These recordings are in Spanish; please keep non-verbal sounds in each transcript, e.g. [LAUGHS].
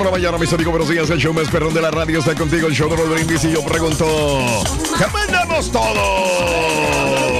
Por la mañana, mis amigos, buenos días. El show más perrón de la radio está contigo, el show de Raúl Brindis. Y yo pregunto: ¿Qué mandamos todos?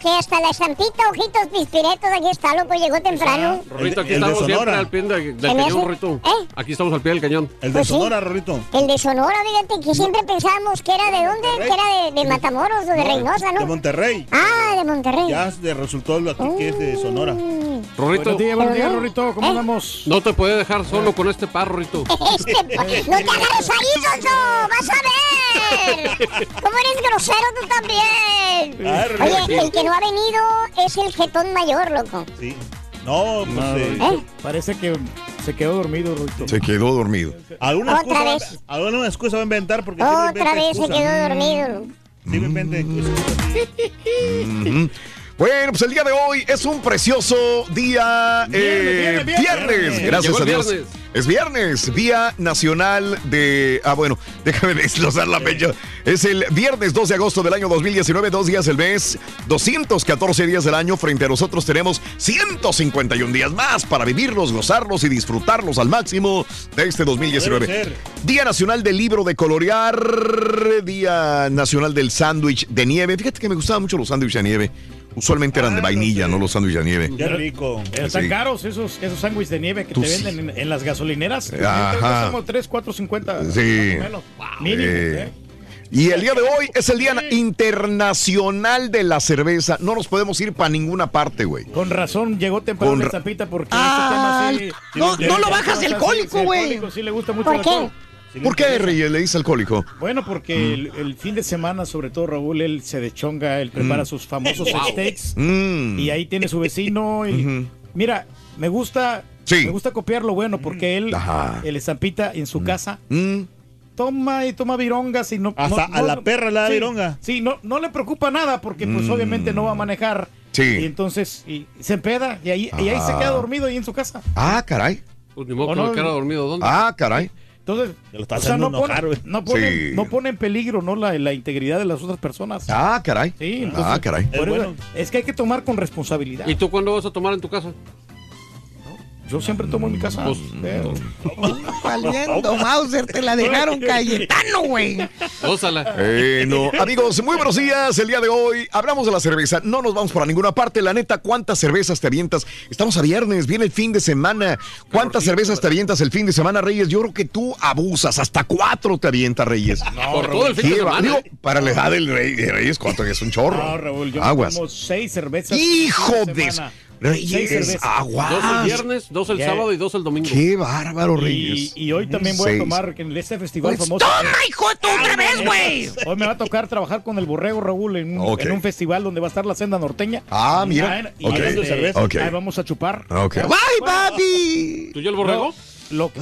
Que, hasta la estampita, ojitos pispiretos, aquí está, loco, llegó temprano. Rorrito, aquí El de estamos siempre Sonora. al pie de- del ¿El cañón? Rorrito. ¿Eh? Aquí estamos al pie del cañón. El de Pues sí. Sonora, Rorrito. El de Sonora, fíjate, que siempre pensábamos que era de dónde, que era de, de Matamoros o de Reynosa, De ¿no? Monterrey. Ah, de Monterrey. Ya se resultó lo aquí que es de Sonora. Mm. Rorrito, Buenos días, buenos días, no. Rorrito. ¿Cómo ¿Eh? andamos? no te puede dejar solo con este par, Rorrito. [LAUGHS] Este, pa- no te agarres ahí, Sonso, vas a ver. [LAUGHS] ¿Cómo eres grosero tú también? Ah, Oye, el que no ha venido es el jetón mayor, loco. Sí. No, pues No, eh, ¿Eh? Parece que se quedó dormido, Rorrito. Se quedó dormido. alguna, Otra excusa, va- vez. alguna excusa va a inventar porque Otra vez se excusas. quedó dormido. loco. Siempre inventa. Bueno, pues el día de hoy es un precioso día eh, Viernes, viernes, viernes, viernes. gracias a Dios. Es viernes, Día Nacional de... Ah, bueno, [LAUGHS] déjame desglosar la fecha. Es el viernes 2 de agosto del año 2019, dos días del mes, 214 días del año. Frente a nosotros tenemos 151 días más para vivirlos, gozarlos y disfrutarlos al máximo de este 2019. Debe ser. Día Nacional del Libro de Colorear, Día Nacional del Sándwich de Nieve. Fíjate que me gustaban mucho los sándwiches de nieve. Usualmente eran de Ah, vainilla, no sé. no los sándwiches de nieve. Qué rico. Están Sí. caros esos, esos sándwiches de nieve que Tú te sí. venden en, en las gasolineras. Ajá. Como 3, 4, 50. Sí. Más o menos. Mínimo. Eh, ¿eh? Y el día de hoy es el Día Internacional de la Cerveza. No nos podemos ir para ninguna parte, güey. Con razón llegó temprano Con estampita porque Ah, este tema sí. no- sí, no sí, lo sí, bajas sí, de sí, alcohólico, sí, güey. alcohólico, Sí, le gusta mucho ¿Por qué? Sí ¿Por qué. Reyes, le dice alcohólico? Bueno, porque el, el fin de semana, sobre todo Raúl, él se dechonga, él prepara sus famosos steaks Mm. y ahí tiene su vecino y mira, me gusta Sí. me gusta copiar lo bueno porque él Ajá. el estampita en su casa Mm. toma y toma virongas y no Hasta no- a no- la perra le da sí, vironga. Sí, no no le preocupa nada porque pues Mm. obviamente no va a manejar. Sí. Y entonces y se empeda y ahí y ahí se queda dormido ahí en su casa. Ah, caray. Pues ni modo ¿O que no? me quedara dormido. ¿Dónde? Ah, caray. Entonces, Te lo está o sea, no pone, enojar, no pone, Sí. no pone en peligro ¿no? la, la integridad de las otras personas. Ah, caray. Sí, entonces, Ah, caray. Es bueno. es que hay que tomar con responsabilidad. ¿Y tú cuándo vas a tomar en tu casa? Yo siempre tomo en mi casa. Pues, pero- Valiendo, Mauser, te la dejaron Cayetano, güey. Ósala. Eh, no. Amigos, muy buenos días. El día de hoy hablamos de la cerveza. No nos vamos para ninguna parte. La neta, ¿cuántas cervezas te avientas? Estamos a viernes, viene el fin de semana. ¿Cuántas cervezas te avientas el fin de semana, Reyes? Yo creo que tú abusas. Hasta cuatro te avientas, Reyes. Por todo el fin de semana. digo, para la edad del rey, de Reyes, ¿cuánto es un chorro? No, Raúl, yo me Aguas. tomo seis cervezas. Hijo de... Reyes, Seis aguas. Dos el viernes, dos el sábado y dos el domingo. Qué bárbaro, Y, Reyes. y hoy también voy Seis. a tomar en este festival Pues famoso. toma, hijo de tu otra vez, güey. [LAUGHS] Hoy me va a tocar trabajar con el Borrego Raúl en un, Ok. en un festival donde va a estar la senda norteña. Ah, mira. Y, Ok. Hablando de cerveza. Ahí vamos a chupar. Ok. Bye, papi. ¿Tú y el borrego? Lo que-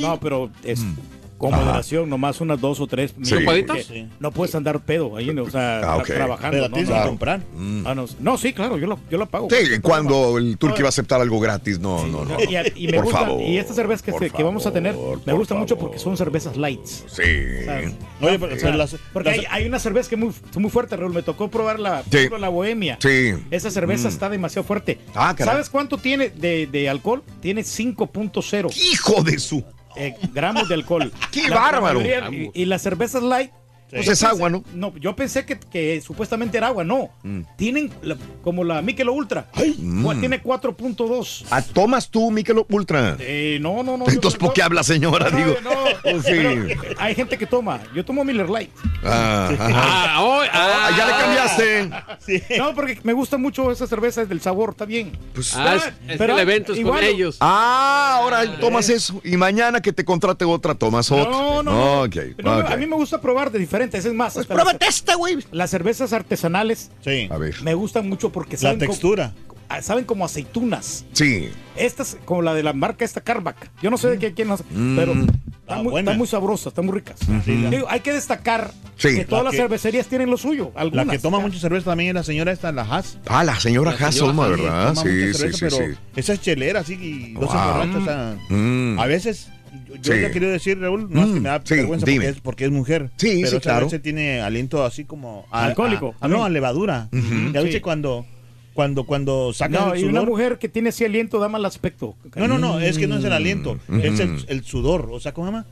no, pero es Mm. Con moderación, nomás unas dos o tres. Sí. ¿Chupaditas? Porque No puedes andar pedo ahí, o sea, Ah, trabajando. Pero ¿no? tienes No, que comprar. Ah, no, no, sí, claro, yo lo, yo lo pago. Sí, cuando el turqui va a aceptar algo gratis, no, no, no. Y, y me Por gusta, favor, y esta cerveza que, vamos a tener me gusta mucho porque son cervezas lights. Sí. ¿sabes? Oye, pero, O sea, pero las- porque las- hay, hay una cerveza que es muy, muy fuerte, Raúl. Me tocó probar la, Sí. la Bohemia. Sí. Esa cerveza está demasiado fuerte. Ah, caray. ¿Sabes cuánto tiene de, de alcohol? Tiene 5.0 Hijo de su. Eh, gramos de alcohol. [LAUGHS] ¡Qué La- la bárbaro! mayoría- y, y las cervezas light. Pues es pensé- agua, ¿no? No, yo pensé que, que supuestamente era agua. No. Tienen la- como la Michelob Ultra. Cu- Tiene 4.2. Ah, ¿Tomas tú, Michelob Ultra? Eh, no, no, no. yo Entonces, no- ¿por qué habla, señora? No, Digo. no, Oh, [LAUGHS] sí. pero hay gente que toma. Yo tomo Miller Light. Ah, ajá. Ah, hoy, ah, Ah, ya le cambiaste. No, porque me gusta mucho esa cerveza del sabor, está bien. Pues, Ah, es, es que el evento es igual- con ellos. Ah, ahora tomas eso y mañana que te contrate otra tomas otra. No, no, no. Ok, No, ok. A mí me gusta probar de diferentes. Es más, Pues pruébate esta, güey. las cervezas artesanales Sí. A ver. me gustan mucho porque La saben, co- textura. ah, saben como aceitunas. Sí. Estas, como la de la marca esta Carbac. Yo no sé de qué quién las, pero Mm. están, Ah, muy, están muy sabrosas, están muy ricas. Digo, hay que destacar Sí. que todas La las que- cervecerías tienen lo suyo. La Algunas. que toma mucha cerveza también es la señora esta, la Haas. Ah, la señora La Haas, ¿verdad? Toma Sí, mucha sí, cerveza, sí, pero sí. esa es chelera, así, y no se Wow. emborracha, o sea, Mm. a veces, yo Sí. ya quiero decir, Raúl, no es que Mm, me da sí, vergüenza porque es, porque es mujer. Sí, pero sí, claro. leche tiene aliento así como... a- Alcohólico, a- no, a levadura. Ya viste Sí. cuando, cuando, cuando sacan No, el y una sudor. mujer que tiene así aliento da mal aspecto. No, no, no, es que no es el aliento, Mm. es el, Mm. el sudor, o sea, ¿cómo se llama?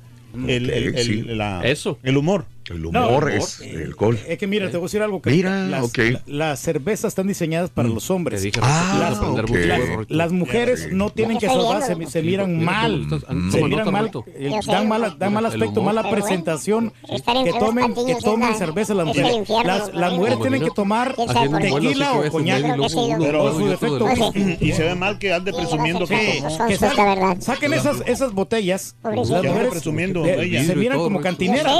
El, el- el- la- Eso. el humor. El No, humor el es el alcohol. Es que mira, te voy a decir algo. Que Mira, las, ok. la- las cervezas están diseñadas para los Te hombres. dije, Ah, Las- Rorrito. Las mujeres no tienen que sobar, se, miran Mira, mal. Se miran mal, eh, dan mal, dan mal aspecto, mala presentación. Que tomen, que tomen cerveza las mujeres. Las, mujeres tienen que tomar tequila o coñac. Pero- su defecto. Y se ve mal que ande presumiendo que... Saquen esas, botellas. Las mujeres se miran como cantineras.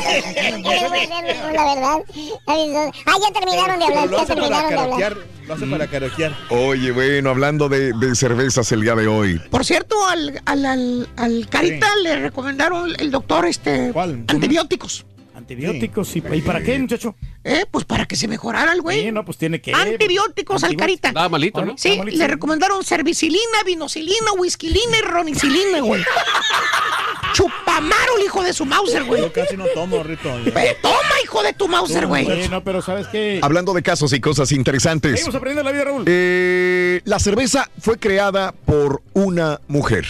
Sé, de veras. pero está bien. ¿Qué le voy a hacer, la verdad? Ah, ya terminaron de hablar, lo ya hace para terminaron de hablar. lo hace para carotear. Oye, bueno, hablando de, de cervezas el día de hoy. Por cierto, al, al, al, al Carita le recomendaron el doctor este ¿Cuál? antibióticos. Antibióticos. ¿Y, ¿y para qué, muchacho? Eh, pues para que se mejorara el güey. Sí, no, pues tiene que. Antibióticos al Carita. Estaba malito, ¿no? Sí, le recomendaron cervicilina, vinocilina, whiskyilina y ronicilina, güey. [LAUGHS] Chupamaro, el hijo de su Mauser, güey. Yo casi no tomo, Rito. Eh, Toma, hijo de tu Mauser, güey. Sí, no, pero ¿sabes qué? Hablando de casos y cosas interesantes. Seguimos aprendiendo la vida, Raúl. Eh, la cerveza fue creada por una mujer.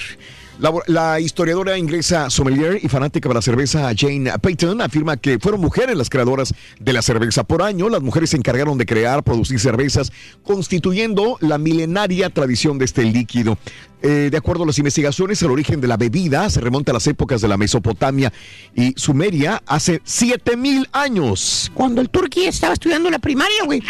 La, historiadora inglesa sommelier y fanática de la cerveza Jane Payton afirma que fueron mujeres las creadoras de la cerveza. Por año, las mujeres se encargaron de crear, producir cervezas, constituyendo la milenaria tradición de este líquido. Eh, de acuerdo a las investigaciones, el origen de la bebida se remonta a las épocas de la Mesopotamia y Sumeria hace 7000 años. Cuando el turqui estaba estudiando la primaria, güey.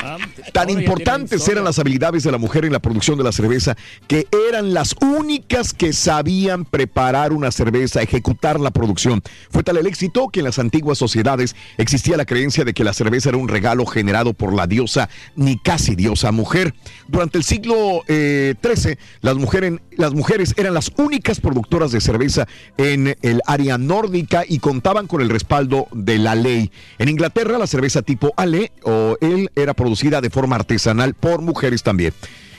Tan importantes eran las habilidades de la mujer en la producción de la cerveza que eran las únicas que sabían preparar una cerveza, ejecutar la producción. Fue tal el éxito que en las antiguas sociedades existía la creencia de que la cerveza era un regalo generado por la diosa, ni casi diosa mujer. Durante el siglo eh, XIII, las mujeres, las mujeres eran las únicas productoras de cerveza en el área nórdica y contaban con el respaldo de la ley. En Inglaterra, la cerveza tipo Ale o él era producida de forma artesanal por mujeres también.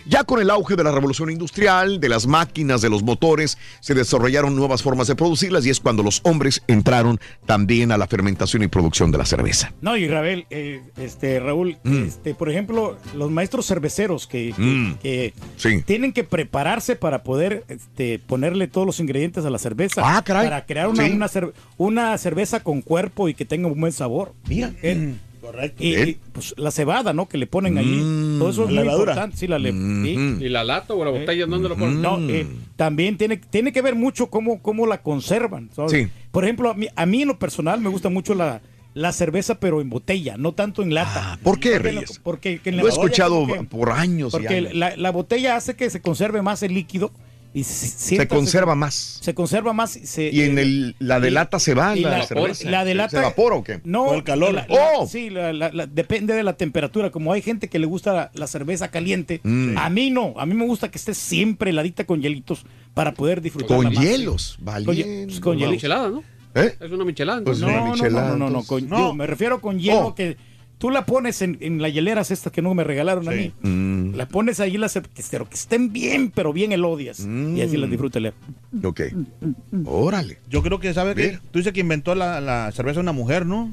Ya con el auge de la revolución industrial, de las máquinas, de los motores, se desarrollaron nuevas formas de producirlas y es cuando los hombres entraron también a la fermentación y producción de la cerveza. No, y Raúl, eh, este, Raúl, Mm. este, por ejemplo, los maestros cerveceros que, que- Mm. que Sí. tienen que prepararse para poder este, ponerle todos los ingredientes a la cerveza. Ah, caray. Para crear una, Sí. una, cer- una cerveza con cuerpo y que tenga un buen sabor. Mira. Eh, Correcto. y, pues, la cebada, ¿no? Que le ponen allí. Mm. Todo eso es La muy levadura. importante. Sí, la le- sí. Mm. ¿Y la lata o la botella dónde lo ponen? No, eh, también tiene, tiene que ver mucho cómo, cómo la conservan. ¿sabes? Sí. Por ejemplo, a mí, a mí en lo personal me gusta mucho la, la cerveza, pero en botella, no tanto en lata. Ah, ¿Por qué, Reyes? Porque, que en la Lo he escuchado que- por años y Porque años. la, la botella hace que se conserve más el líquido y sienta- conserva más. Se conserva más. y se- Y en el, la de y- lata se va y la, la, cerveza. la de lata. ¿Se evapora o qué? No, Por el calor. la- la- ¡Oh! sí, la- la- la- depende de la temperatura. Como hay gente que le gusta la, la cerveza caliente, Mm. a mí no. A mí me gusta que esté siempre heladita con hielitos para poder disfrutar. Con hielos, Con, valiente. hie- pues, con Una hielitos. michelada, ¿no? ¿Eh? Es una michelada. Pues una No, no, michelada, no, no, no, con- No. digo, me refiero con hielo Oh. que tú la pones en, en las hieleras estas que no me regalaron a mí. Mm, La pones ahí, las, pero que estén bien, pero bien elodias. Y así Mm. las disfruta Leo. ok. Órale. Yo creo que, ¿sabe que Mira. Tú dices que inventó la, la cerveza una mujer, ¿no?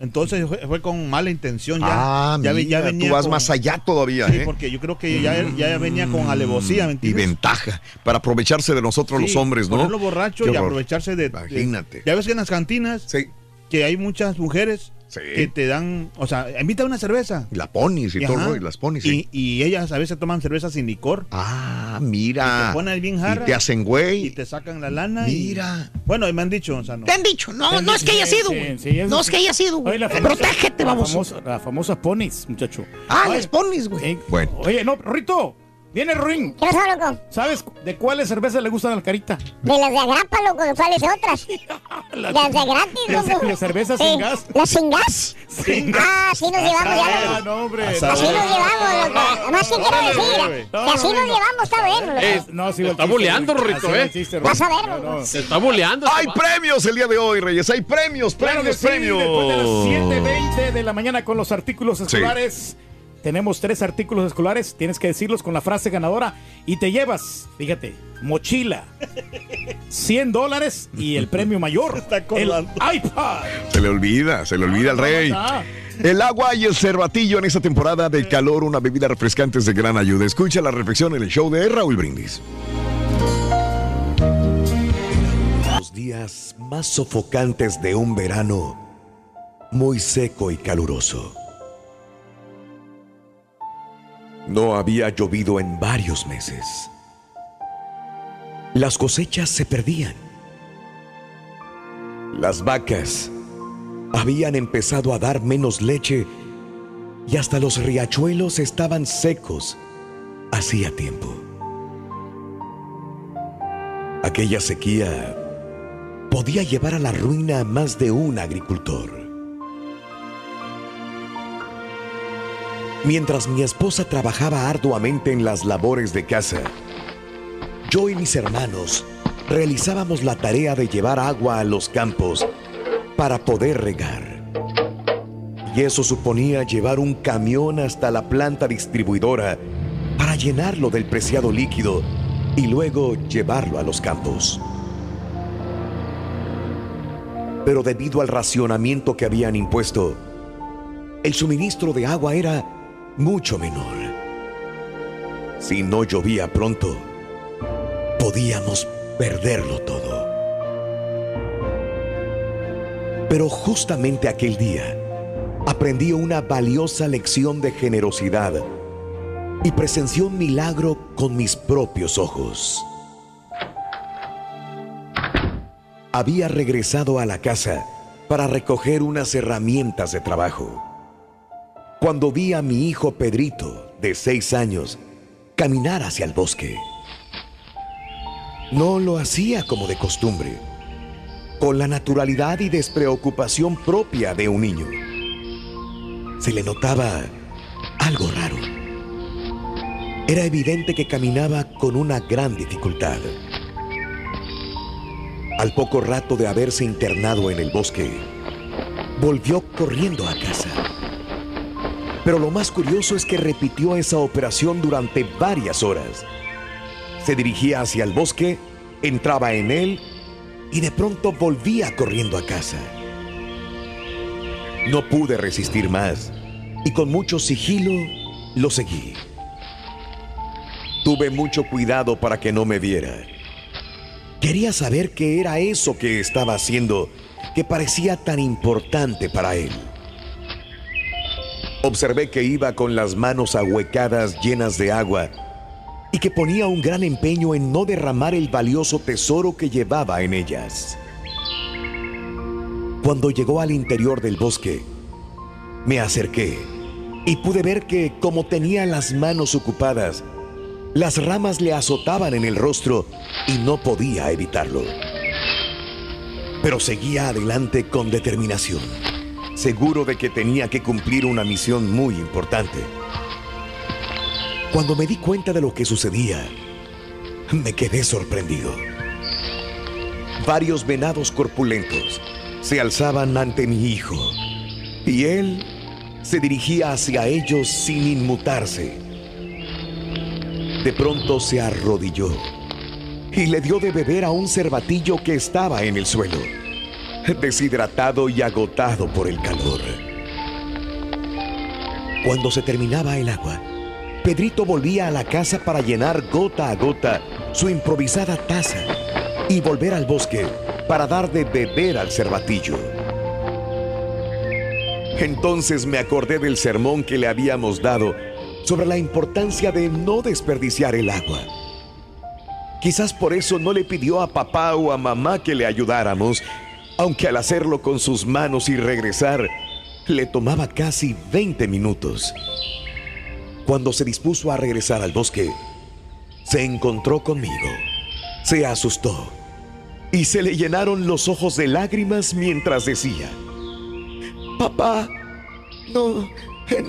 Entonces fue, fue con mala intención. Ya, ah, ya, ve- mira, ya venía tú vas con- más allá todavía, Sí, ¿eh? porque yo creo que ya, ya venía con alevosía, ¿me y ventaja para aprovecharse de nosotros los hombres, ¿no? Ponerlo borracho Qué y horror. aprovecharse de, de- Imagínate. Ya ves que en las cantinas Sí, que hay muchas mujeres Sí. que te dan, o sea, invita una cerveza. la ponis y Y, todo, ajá, ¿no? y las ponis. sí. y, y ellas a veces toman cerveza sin licor Ah, mira. Y te ponen bien jarra. Y te hacen güey. y te sacan la lana. y- Mira. bueno, y me han dicho, o sea, no. Te han dicho, no, no es que haya Sí, sido, No es que haya sido, güey. Oye, la famosa- Protégete, vamos. famosa- La famosa ponis, muchacho. Ah, Oye, las ponis, güey. eh, Bueno. Oye, no, Rito, viene Ruin. ¿Qué pasó, loco? ¿Sabes de cuáles cervezas le gustan al Carita? De las de agrapa, loco, ¿cuáles otras? [LAUGHS] Las, Las de gratis, las- loco. las cervezas sin gas. ¿Las sin gas? [LAUGHS] Sin Ah, así nos llevamos ya, Ah, loco. no, hombre. Asa- Así nos llevamos, loco. Además, ¿qué quiero decir? Que así nos llevamos, está bien, loco. Eh, No, sí, está Ruin. Rorrito, ¿eh? Vas a ver, No, no. Se está boleando. Hay premios el día de hoy, Reyes. Hay premios, premios, premios. después de las 7.20 de la mañana con los artículos escolares. Tenemos tres artículos escolares, tienes que decirlos con la frase ganadora y te llevas, fíjate, mochila, 100 dólares y el [LAUGHS] premio mayor, está el iPad. Se le olvida, se le olvida al rey. Ah, El agua y el cervatillo en esta temporada de calor, una bebida refrescante es de gran ayuda. Escucha la reflexión en el show de Raúl Brindis. Los días más sofocantes de un verano muy seco y caluroso. No había llovido en varios meses. Las cosechas se perdían. Las vacas habían empezado a dar menos leche y hasta los riachuelos estaban secos hacía tiempo. Aquella sequía podía llevar a la ruina a más de un agricultor. Mientras mi esposa trabajaba arduamente en las labores de casa, yo y mis hermanos realizábamos la tarea de llevar agua a los campos para poder regar. Y eso suponía llevar un camión hasta la planta distribuidora para llenarlo del preciado líquido y luego llevarlo a los campos. Pero debido al racionamiento que habían impuesto, el suministro de agua era mucho menor. Si no llovía pronto, podíamos perderlo todo. Pero justamente aquel día aprendí una valiosa lección de generosidad y presencié un milagro con mis propios ojos. Había regresado a la casa para recoger unas herramientas de trabajo. Cuando vi a mi hijo Pedrito, de seis años, caminar hacia el bosque. No lo hacía como de costumbre, con la naturalidad y despreocupación propia de un niño. Se le notaba algo raro. Era evidente que caminaba con una gran dificultad. Al poco rato de haberse internado en el bosque, volvió corriendo a casa. Pero lo más curioso es que repitió esa operación durante varias horas. Se dirigía hacia el bosque, entraba en él y de pronto volvía corriendo a casa. No pude resistir más y con mucho sigilo lo seguí. Tuve mucho cuidado para que no me viera. Quería saber qué era eso que estaba haciendo que parecía tan importante para él. Observé que iba con las manos ahuecadas llenas de agua y que ponía un gran empeño en no derramar el valioso tesoro que llevaba en ellas. Cuando llegó al interior del bosque, me acerqué y pude ver que como tenía las manos ocupadas, las ramas le azotaban en el rostro y no podía evitarlo. Pero seguía adelante con determinación, seguro de que tenía que cumplir una misión muy importante. Cuando me di cuenta de lo que sucedía, me quedé sorprendido. Varios venados corpulentos se alzaban ante mi hijo y él se dirigía hacia ellos sin inmutarse. De pronto se arrodilló y le dio de beber a un cervatillo que estaba en el suelo, [LAUGHS] deshidratado y agotado por el calor. Cuando se terminaba el agua, Pedrito volvía a la casa para llenar gota a gota su improvisada taza y volver al bosque para dar de beber al cervatillo. Entonces me acordé del sermón que le habíamos dado sobre la importancia de no desperdiciar el agua. Quizás por eso no le pidió a papá o a mamá que le ayudáramos, aunque al hacerlo con sus manos y regresar, le tomaba casi 20 minutos. Cuando se dispuso a regresar al bosque, se encontró conmigo, se asustó y se le llenaron los ojos de lágrimas mientras decía, Papá, no,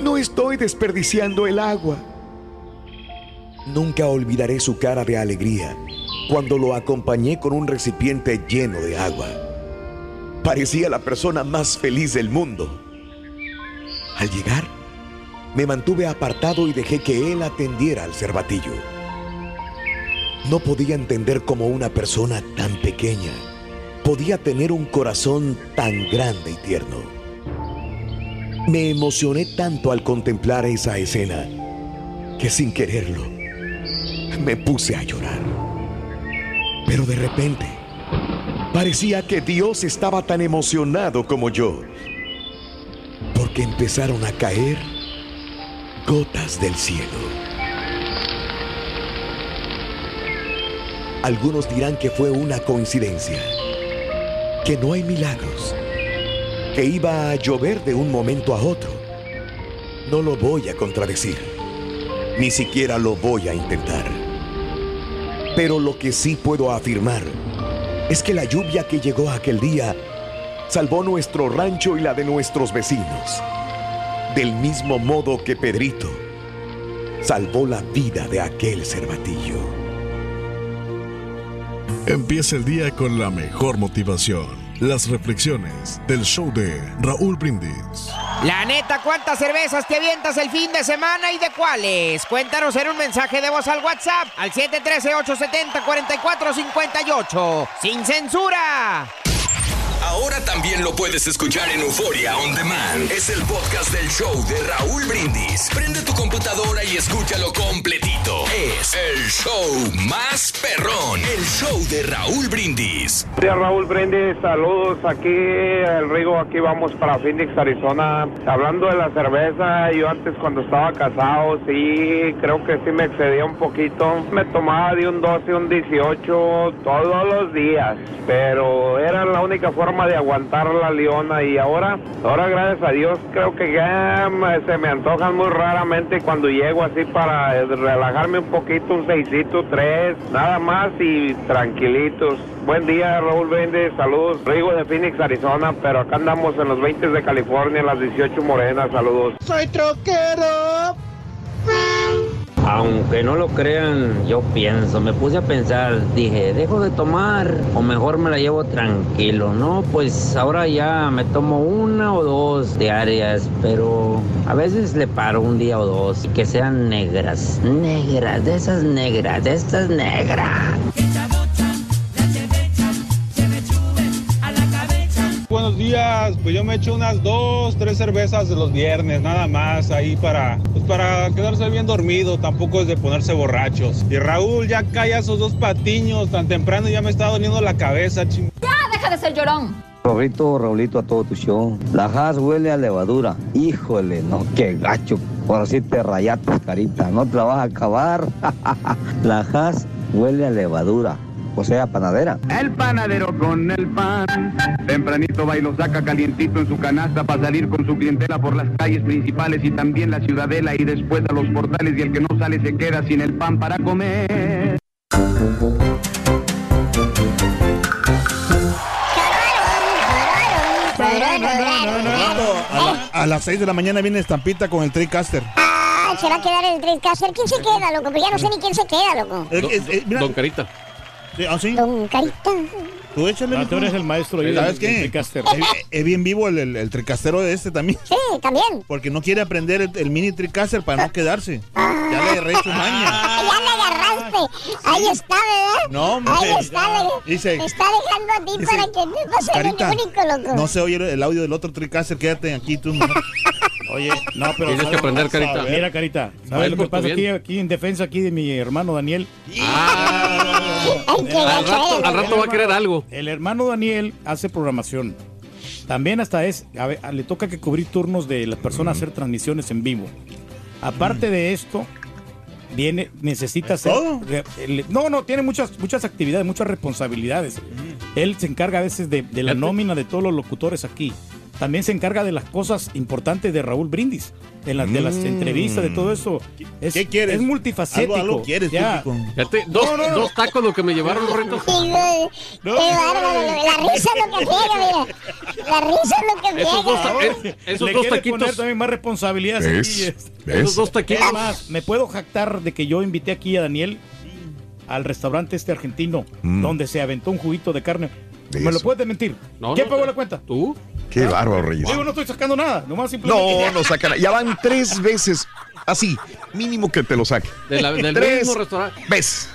no estoy desperdiciando el agua. Nunca olvidaré su cara de alegría cuando lo acompañé con un recipiente lleno de agua. Parecía la persona más feliz del mundo. Al llegar, me mantuve apartado y dejé que él atendiera al cervatillo. No podía entender cómo una persona tan pequeña podía tener un corazón tan grande y tierno. Me emocioné tanto al contemplar esa escena que sin quererlo me puse a llorar. Pero de repente parecía que Dios estaba tan emocionado como yo, porque empezaron a caer gotas del cielo. Algunos dirán que fue una coincidencia, que no hay milagros, que iba a llover de un momento a otro. No lo voy a contradecir, ni siquiera lo voy a intentar. Pero lo que sí puedo afirmar es que la lluvia que llegó aquel día salvó nuestro rancho y la de nuestros vecinos, del mismo modo que Pedrito salvó la vida de aquel cervatillo. Empieza el día con la mejor motivación. Las reflexiones del show de Raúl Brindis. La neta, ¿cuántas cervezas te avientas el fin de semana y de cuáles? Cuéntanos en un mensaje de voz al WhatsApp al 713-870-4458. ¡Sin censura! Ahora también lo puedes escuchar en Euforia On Demand. Es el podcast del show de Raúl Brindis. Prende tu computadora y escúchalo completito. Es el show más perrón. El show de Raúl Brindis. Hola Raúl Brindis, saludos aquí, el Rigo, aquí vamos para Phoenix, Arizona. Hablando de la cerveza, yo antes cuando estaba casado, sí, creo que sí me excedía un poquito. Me tomaba de un 12, un 18 todos los días, pero era la única forma de aguantar la leona y ahora, ahora gracias a Dios, creo que ya se me antojan muy raramente cuando llego así para relajarme un poquito, un seisito, tres, nada más y tranquilitos. Buen día, Raúl Vende, saludos. Rigo de Phoenix, Arizona, pero acá andamos en los 20 de California, en las 18 morenas, saludos. Soy troquero. Aunque no lo crean, yo pienso, me puse a pensar, dije, dejo de tomar o mejor me la llevo tranquilo, ¿no? Pues ahora ya me tomo una o dos diarias, pero a veces le paro un día o dos y que sean negras, negras, de esas negras, de estas negras. Buenos días, pues yo me echo unas dos, tres cervezas de los viernes, nada más, ahí para, pues para quedarse bien dormido, tampoco es de ponerse borrachos. Y Raúl, ya calla esos dos patiños, tan temprano ya me está doliendo la cabeza, ching. Ya, deja de ser llorón. Raulito, Raulito, a todo tu show. La Haas huele a levadura. Híjole, no, qué gacho. Por así te rayaste, carita. No te la vas a acabar. [LAUGHS] La Haas huele a levadura. O sea, panadera. El panadero con el pan. Tempranito va y lo saca calientito en su canasta para salir con su clientela por las calles principales y también la ciudadela y después a los portales y el que no sale se queda sin el pan para comer. A, la- a las 6 de la mañana viene Estampita con el Tricaster. Ah, se va a quedar el Tricaster. ¿Quién se queda, loco? Pues ya no sé ni quién se queda, loco. Eh, eh, eh, mira, Don Carita. Sí, ¿ah, sí? Don Carita. Tú échale. Ah, tú eres el maestro ahí ¿Sabes qué? Tricaster. Es, es bien vivo el, el, el tricastero de este también. Sí, también. Porque no quiere aprender el, el mini tricaster para no quedarse. Ya le agarré su maña. Ah, ya le agarraste. Ahí está, ¿verdad? No, hombre. Ahí está, Dice- te está dejando a ti dice, para que te pase Carita, el único, loco. no se oye el audio del otro tricaster. Quédate aquí tú. mejor. [LAUGHS] Oye, no, pero. Tienes que aprender, Carita. Mira, Carita. ¿Sabes es lo que pasa aquí, aquí en defensa aquí de mi hermano Daniel? Qué Al rato, al rato va a querer algo. El hermano Daniel hace programación. También hasta es, a ver, le toca que cubrir turnos de las personas hacer transmisiones en vivo. Aparte de esto, viene, necesita hacer. todo? re- el- no, no, tiene muchas, muchas actividades, muchas responsabilidades. Él se encarga a veces de, de la nómina de todos los locutores aquí. También se encarga de las cosas importantes de Raúl Brindis, de las, de las Mm. entrevistas, de todo eso. Es, ¿Qué quieres? Es multifacético. Algo, algo quieres, Ya. tú. Fíjate, dos, No, no, no. dos tacos lo que me llevaron. Sí, güey. Qué bárbaro. La risa es lo que friega, mira. La risa es lo que Esos dos, eh, esos Le dos quiere poner taquitos. también más responsabilidades ¿Ves? aquí. ¿Ves? Esos dos Es taquitos. más, me puedo jactar de que yo invité aquí a Daniel al restaurante este argentino, Mm. donde se aventó un juguito de carne. De ¿Me lo eso. puedes mentir? No, ¿Quién no, pagó la cuenta? ¿Tú? Qué bárbaro, Reyes. Digo, no estoy sacando nada, nomás simplemente. No, no sacan. Ya van tres veces. Así, mínimo que te lo saque. De la- del Tres mismo restaurante. ¿Ves?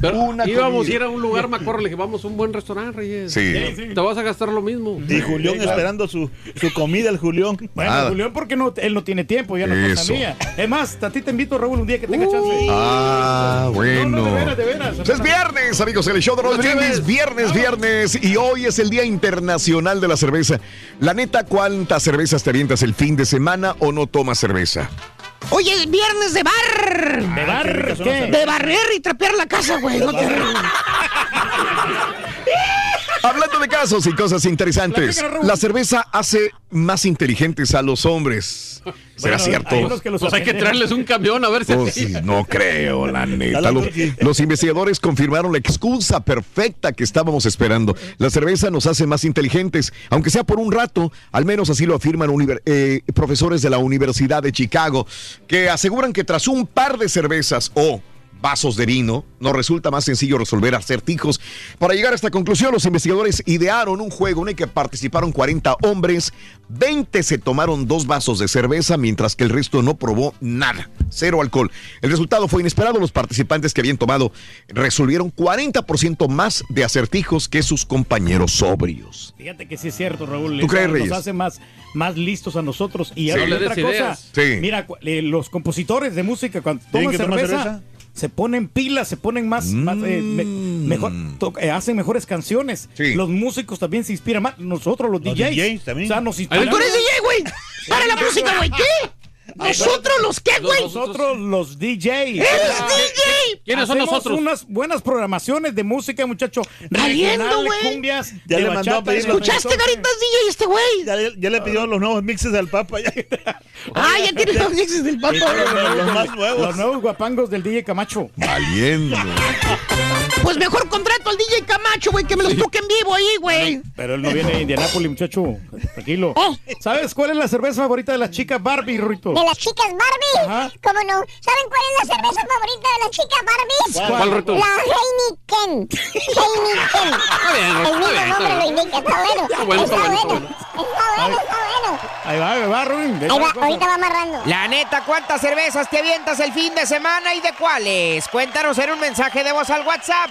Pero Una íbamos a ir a un lugar, me acuerdo, le dije, vamos a un buen restaurante, Reyes. Sí. Te vas a gastar lo mismo. Y Julián esperando su, su comida, el Julián. Bueno, Nada. Julián, porque no, él no tiene tiempo, ya no es mía. Es más, a ti te invito, Raúl, un día que tenga chance. Ah, bueno. No, no, de veras, de veras. Pues es viernes, amigos, el show de los brindis, viernes, viernes, y hoy es el Día Internacional de la Cerveza. La neta, ¿cuántas cervezas te avientas el fin de semana o no tomas cerveza? Oye, es viernes de bar. ¿De bar? son ¿Qué? De barrer y trapear la casa, güey. No te Hablando de casos y cosas interesantes, la cerveza hace más inteligentes a los hombres. ¿Será Bueno, cierto? hay que los Pues hay que traerles un camión a ver si Pues sí, no creo, la neta. Los, investigadores confirmaron la excusa perfecta que estábamos esperando. La cerveza nos hace más inteligentes, aunque sea por un rato. Al menos así lo afirman eh, profesores de la Universidad de Chicago, que aseguran que tras un par de cervezas o vasos de vino, nos resulta más sencillo resolver acertijos. Para llegar a esta conclusión, los investigadores idearon un juego en el que participaron 40 hombres, 20 se tomaron dos vasos de cerveza, mientras que el resto no probó nada, cero alcohol. El resultado fue inesperado, los participantes que habían tomado resolvieron 40% más de acertijos que sus compañeros sobrios. Fíjate que sí es cierto, Raúl. ¿Tú Eso crees, nos Reyes? hace más, más listos a nosotros. Y Sí. otra cosa. Sí. Mira, eh, los compositores de música cuando ¿Tienen toman cerveza? Se ponen pilas, se ponen más, más, eh, me- mejor, to- eh, hacen mejores canciones. Mm. Sí. Los músicos también se inspiran más. Nosotros los, Los DJs, DJs también. O sea, nos Tú inspiramos. eres DJ, güey. Para la música, güey. ¿Qué? ¿Nosotros los qué, güey? Nosotros los DJs. ¡Eres DJ! ¿Quiénes son nosotros? unas buenas programaciones de música, muchacho. Valiendo, güey. Ya le mandó a pedir los- ¿Escuchaste. Caritas DJ, este güey? Ya, ya le pidió los nuevos mixes al Papa. Ya. [LAUGHS] Ah, ya tiene los mixes del papa. los nuevos- más nuevos. Los nuevos guapangos del DJ Camacho. Valiendo. Pues mejor contrato al DJ Camacho, güey, que me los toque en vivo ahí, güey. Pero él no viene de Indianápolis, muchacho. Tranquilo. Eh. ¿Sabes cuál es la cerveza favorita de las chicas Barbie, Rito? De las chicas Barbie. Ajá. ¿Cómo no? ¿Saben cuál es la cerveza favorita de las chicas Barbies? ¿Cuál, Rito? La Heineken. Heineken. [LAUGHS] bien, El está mismo bien, está nombre lo indica. Está bueno. Está bueno, está bueno, está bueno. Está bueno, está bueno. Ahí va, ahí va, Rubén. Ahí va, ahorita va amarrando. La neta, ¿cuántas cervezas te avientas el fin de semana y de cuáles? Cuéntanos en un mensaje de voz al WhatsApp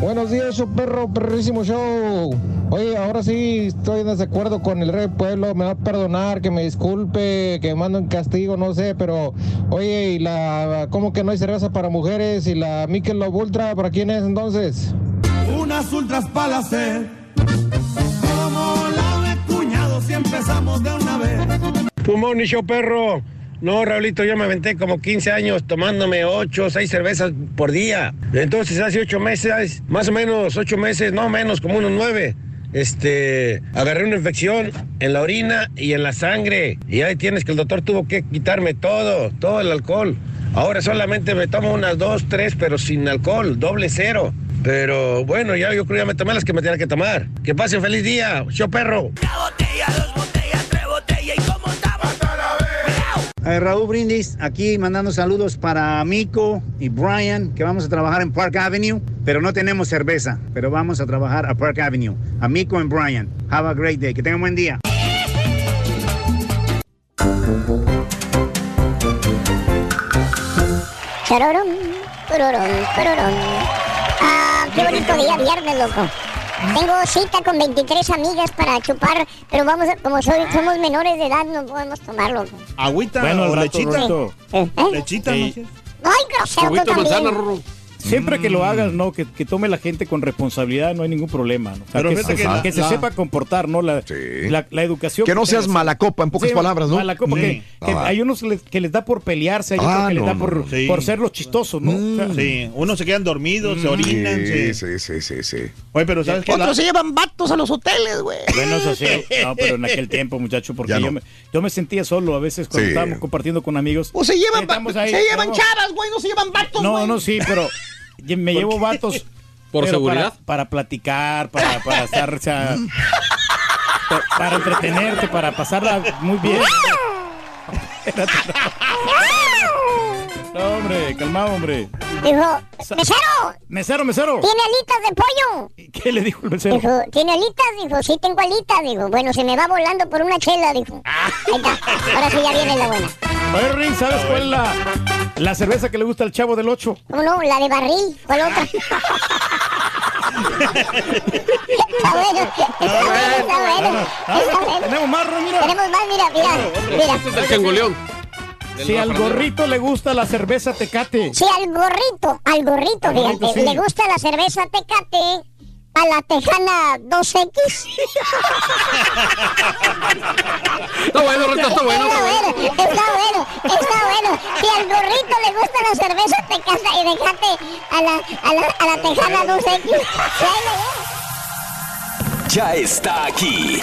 Buenos días, show perro, perrísimo show. Oye, ahora sí estoy en desacuerdo con el rey pueblo. Me va a perdonar, que me disculpe, que me mando en castigo, no sé, pero oye, ¿y la cómo que no hay cerveza para mujeres? ¿Y la Michelob Ultra para quién es entonces? Unas ultras para hacer. Como la de cuñado si empezamos de una vez. Pumón y show perro. No, Raulito, yo me aventé como 15 años tomándome 8 o 6 cervezas por día. Entonces hace 8 meses, más o menos 8 meses, no menos, como unos 9. Este, agarré una infección en la orina y en la sangre. Y ahí tienes que el doctor tuvo que quitarme todo, todo el alcohol. Ahora solamente me tomo unas 2, 3, pero sin alcohol, doble cero. Pero bueno, ya yo creo que ya me tomé las que me tenía que tomar. Que pasen feliz día, show perro. Raúl Brindis, aquí mandando saludos para Mico y Brian, que vamos a trabajar en Park Avenue, pero no tenemos cerveza, pero vamos a trabajar a Park Avenue. A Mico y Brian. Have a great day. Que tengan buen día. Ah, qué bonito día, viernes, loco. Tengo cita con 23 amigas para chupar, pero vamos, a- como soy- somos menores de edad, no podemos tomarlo. Agüita Bueno, o rato, lechita. ¿Eh? Lechita, Sí. no sé. Ay, grosero tú también. Siempre que lo hagas, ¿no? Que, que tome la gente con responsabilidad, no hay ningún problema. ¿no? O sea, Pero que, se, que la- que se la- sepa comportar, ¿no? La, la, la educación. Que no seas mala copa, en pocas Sí, palabras, ¿no? Mala copa, Sí. que, que Ah. hay unos les- que les da por pelearse, hay otros Ah, que les no, da no, por, no. Sí. por ser los chistosos, ¿no? O sea, Sí, unos se quedan dormidos, se orinan. Sí, sí, sí, sí, sí. Oye, pero ¿sabes qué? La- Otros se llevan vatos a los hoteles, güey. Bueno, eso sí. No, pero en aquel [LAUGHS] tiempo, muchacho, porque yo, me, yo me sentía solo a veces cuando Sí. estábamos compartiendo con amigos. O se llevan, ahí, se llevan chavas, güey, no se llevan vatos, No, güey. no, sí, pero [LAUGHS] me llevo vatos. [LAUGHS] ¿Por seguridad? Para, para platicar, para, para estar, o sea, pa- [LAUGHS] para entretenerte, para pasarla muy bien. [LAUGHS] No, hombre, calmado, hombre. Dijo, mesero, Mesero, mesero. ¿tiene alitas de pollo? ¿Qué le dijo el mesero? Dijo, ¿tiene alitas? Dijo, sí tengo alitas. Dijo, bueno, se me va volando por una chela. Dijo, Ah. ahí está, ahora sí ya viene la buena. Oye, Rin, ¿sabes cuál es la, la cerveza que le gusta al chavo del 8? ¿Cómo no? La de barril, ¿cuál otra? [LAUGHS] está bueno, está bueno, está bueno. Tenemos más, mira. Tenemos más, mira, mira, mira. Este es el changoleón. Si al gorrito le gusta la cerveza tecate. Si al gorrito, al gorrito, Al gorrito, fíjate, sí. le gusta la cerveza tecate, a la tejana 2X. Está bueno, Rito, está bueno. Está bueno, está bueno, está bueno. Si al gorrito le gusta la cerveza tecate y dejate a la, a la, a la tejana 2X. Ya está aquí.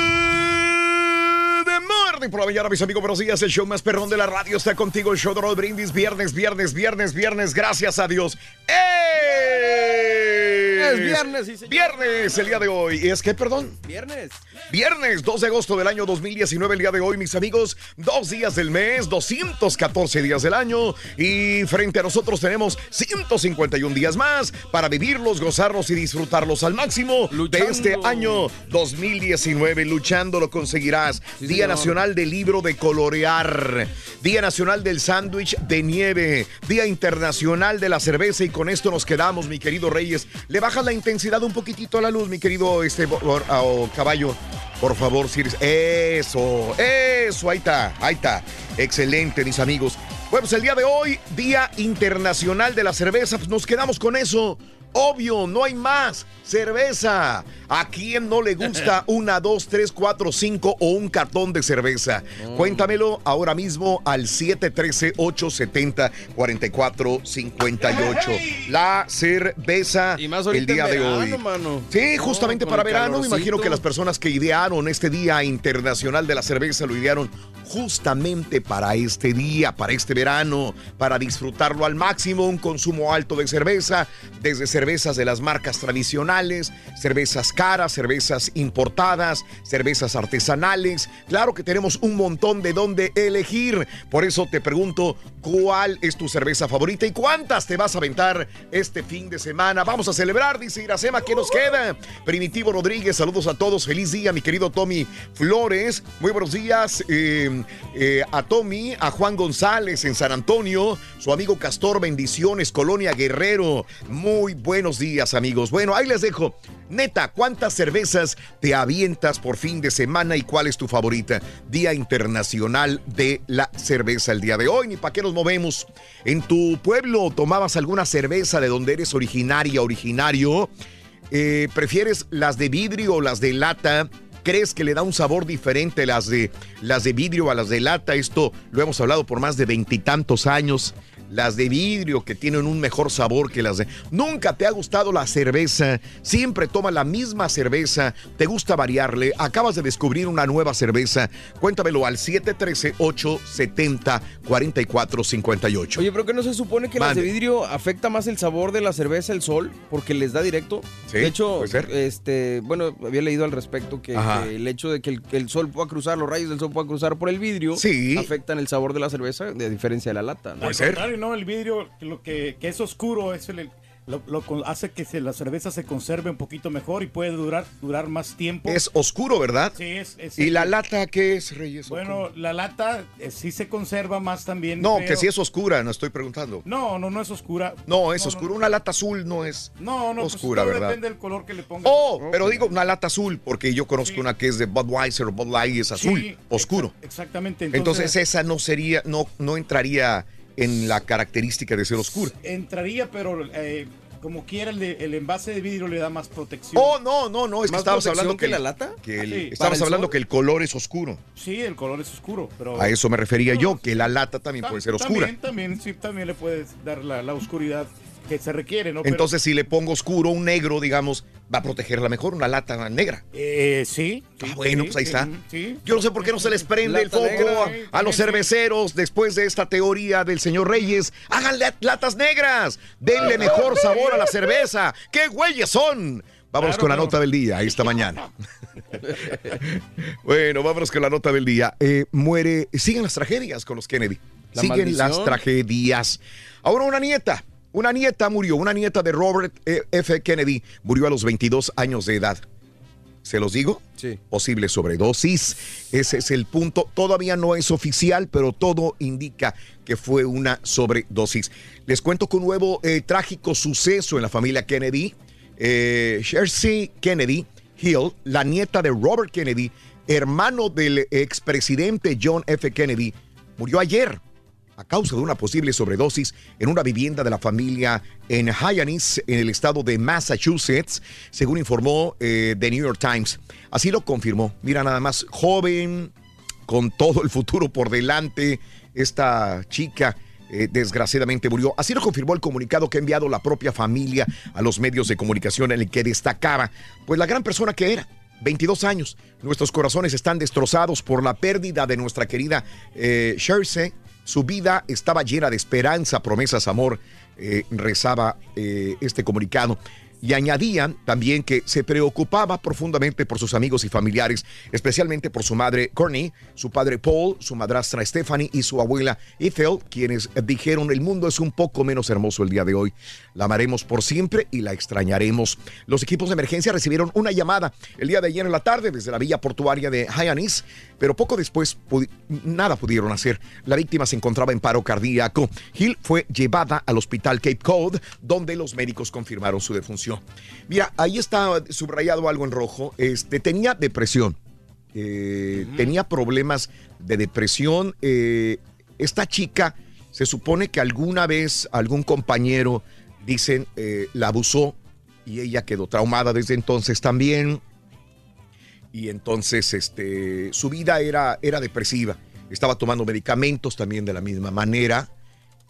morning por la mañana, mis amigos. Buenos días. El show más perrón de la radio está contigo. El show de Roll Brindis. Viernes, viernes, viernes, viernes. Gracias a Dios. Es viernes, sí, señor. Viernes, el día de hoy. ¿Y es que, perdón? Viernes. Viernes 2 de agosto del año 2019, el día de hoy, mis amigos. Dos días del mes, 214 días del año. Y frente a nosotros tenemos 151 días más para vivirlos, gozarlos y disfrutarlos al máximo de este año 2019. Luchando lo conseguirás. Sí, Día señor. Nacional del Libro de Colorear. Día Nacional del Sándwich de Nieve. Día Internacional de la Cerveza. Y con esto nos quedamos, mi querido Reyes. Le bajas la intensidad un poquitito a la luz, mi querido este, caballo. Por favor, Sirius. Eso, eso, ahí está, ahí está. Excelente, mis amigos. Bueno, pues el día de hoy, Día Internacional de la Cerveza, pues nos quedamos con eso. Obvio, no hay más. Cerveza. ¿A quién no le gusta [LAUGHS] una, dos, tres, cuatro, cinco o un cartón de cerveza? Cuéntamelo ahora mismo al 713-870-4458. La cerveza Y más el día de hoy. mano. Sí, justamente para verano. Me imagino que las personas que idearon este Día Internacional de la Cerveza lo idearon justamente para este día, para este verano, para disfrutarlo al máximo, un consumo alto de cerveza, desde cervezas de las marcas tradicionales, cervezas caras, cervezas importadas, cervezas artesanales. Claro que tenemos un montón de dónde elegir. Por eso te pregunto, ¿cuál es tu cerveza favorita y cuántas te vas a aventar este fin de semana? Vamos a celebrar, dice Iracema, ¿qué nos queda? Primitivo Rodríguez, saludos a todos. Feliz día, mi querido Tommy Flores. Muy buenos días eh, eh, a Tommy, a Juan González en San Antonio, su amigo Castor, bendiciones, Colonia Guerrero. Muy buenos días, amigos. Bueno, ahí les dejo. Neta, ¿cuántas cervezas te avientas por fin de semana y cuál es tu favorita? Día Internacional de la Cerveza el día de hoy. Ni para qué nos movemos. ¿En tu pueblo tomabas alguna cerveza de donde eres originaria, originario? Eh, ¿Prefieres las de vidrio o las de lata? ¿Crees que le da un sabor diferente las de, las de vidrio a las de lata? Esto lo hemos hablado por más de veintitantos años. Las de vidrio que tienen un mejor sabor que las de... Nunca te ha gustado la cerveza, siempre toma la misma cerveza, te gusta variarle, acabas de descubrir una nueva cerveza. Cuéntamelo al 713-870-4458. Oye, pero que no se supone que las Mande. de vidrio afecta más el sabor de la cerveza el sol porque les da directo. Sí, de hecho, puede ser. este, bueno, había leído al respecto que, el hecho de que el, que el sol pueda cruzar, los rayos del sol puedan cruzar por el vidrio, Sí. afectan el sabor de la cerveza de diferencia de la lata. ¿no? Al contrario, no, el vidrio, lo que, que es oscuro, es el, lo, lo con- hace que se- la cerveza se conserve un poquito mejor y puede durar, durar más tiempo. Es oscuro, ¿verdad? Sí, es. es- ¿Y la lata qué es, Reyes? Bueno, la lata eh, sí se conserva más también. No, que si es oscura, no estoy preguntando. No, no, no es oscura. No, es oscura. Una lata azul no es No, no, pues oscura, depende del color que le pongas. Oh, pero digo una lata azul, porque yo conozco una que es de Budweiser o Bud Light y es azul, Sí, oscuro. Exactamente. Entonces, esa no sería, no, no entraría en la característica de ser oscura. entraría, pero eh, como quiera, el, de- el envase de vidrio le da más protección. Oh, no, no, no, es que ¿Más estábamos hablando que la lata? que el- Sí. ¿Para estábamos el hablando sol? que el color es oscuro. Sí, el color es oscuro, pero... A eso me refería yo, que la lata también Ta- puede ser oscura. También, también, sí, también le puedes dar la, la oscuridad que se requiere, ¿no? Pero- Entonces, si le pongo oscuro, un negro, digamos, va a protegerla mejor, una lata negra. Eh, sí. Ah, bueno, pues ahí está. Sí. Yo no sé por qué no se les prende el foco negra, a- sí, a, los cerveceros después de esta teoría del señor Reyes. Háganle latas negras. Denle mejor sabor a la cerveza. ¡Qué güeyes son! Vámonos Claro, con la nota del día esta mañana. [LAUGHS] bueno, vámonos con la nota del día. Eh, muere, siguen las tragedias con los Kennedy. La siguen maldición. las tragedias. Ahora una nieta, una nieta murió, una nieta de Robert eh, F. Kennedy murió a los 22 años de edad. ¿Se los digo? Sí. Posible sobredosis. Ese es el punto. Todavía no es oficial, pero todo indica que fue una sobredosis. Les cuento que un nuevo eh, trágico suceso en la familia Kennedy. Eh, Kennedy Hill, la nieta de Robert Kennedy, hermano del expresidente John F. Kennedy, murió ayer a causa de una posible sobredosis en una vivienda de la familia en Hyannis, en el estado de Massachusetts, según informó eh, The New York Times. Así lo confirmó. Mira, nada más, joven, con todo el futuro por delante, esta chica eh, desgraciadamente murió. Así lo confirmó el comunicado que ha enviado la propia familia a los medios de comunicación en el que destacaba, pues la gran persona que era. 22 años. Nuestros corazones están destrozados por la pérdida de nuestra querida eh. Su vida estaba llena de esperanza, promesas, amor, eh, rezaba eh, este comunicado. Y añadían también que se preocupaba profundamente por sus amigos y familiares, especialmente por su madre Courtney, su padre Paul, su madrastra Stephanie y su abuela Ethel, quienes dijeron el mundo es un poco menos hermoso el día de hoy. La amaremos por siempre y la extrañaremos. Los equipos de emergencia recibieron una llamada el día de ayer en la tarde desde la villa portuaria de Hyannis, pero poco después nada pudieron hacer. La víctima se encontraba en paro cardíaco. Hill fue llevada al hospital Cape Cod, donde los médicos confirmaron su defunción. Mira, ahí está subrayado algo en rojo. Este, tenía depresión. Eh, Tenía problemas de depresión. Eh, esta chica se supone que alguna vez algún compañero, dicen, eh, la abusó y ella quedó traumada desde entonces también. Y entonces este, su vida era, era depresiva. Estaba tomando medicamentos también de la misma manera.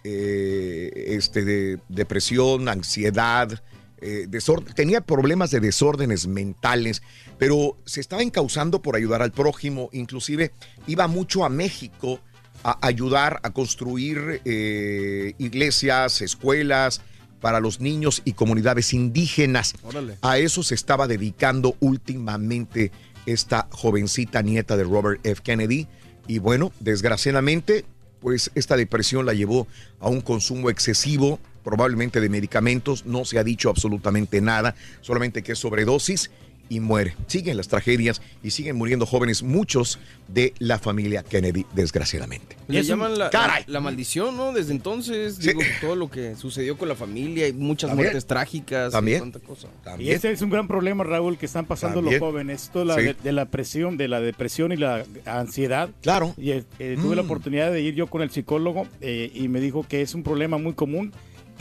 eh, este, de depresión, ansiedad, eh, tenía problemas de desórdenes mentales, pero se estaba encauzando por ayudar al prójimo, inclusive iba mucho a México a ayudar a construir eh, iglesias, escuelas, para los niños y comunidades indígenas. Órale. A eso se estaba dedicando últimamente esta jovencita nieta de Robert F. Kennedy. Y bueno, desgraciadamente, pues esta depresión la llevó a un consumo excesivo, probablemente de medicamentos. No se ha dicho absolutamente nada, solamente que es sobredosis y muere. Siguen las tragedias y siguen muriendo jóvenes, muchos de la familia Kennedy, desgraciadamente. Le llaman la, Caray. la- la maldición, ¿no? Desde entonces, digo, todo lo que sucedió con la familia y muchas También. muertes trágicas. y También. tanta cosa. Y ese es un gran problema, Raúl, que están pasando También. los jóvenes. Esto la- Sí. de, de la presión, de la depresión y la ansiedad. Claro. Y eh, eh, tuve la Mm. oportunidad de ir yo con el psicólogo eh, y me dijo que es un problema muy común,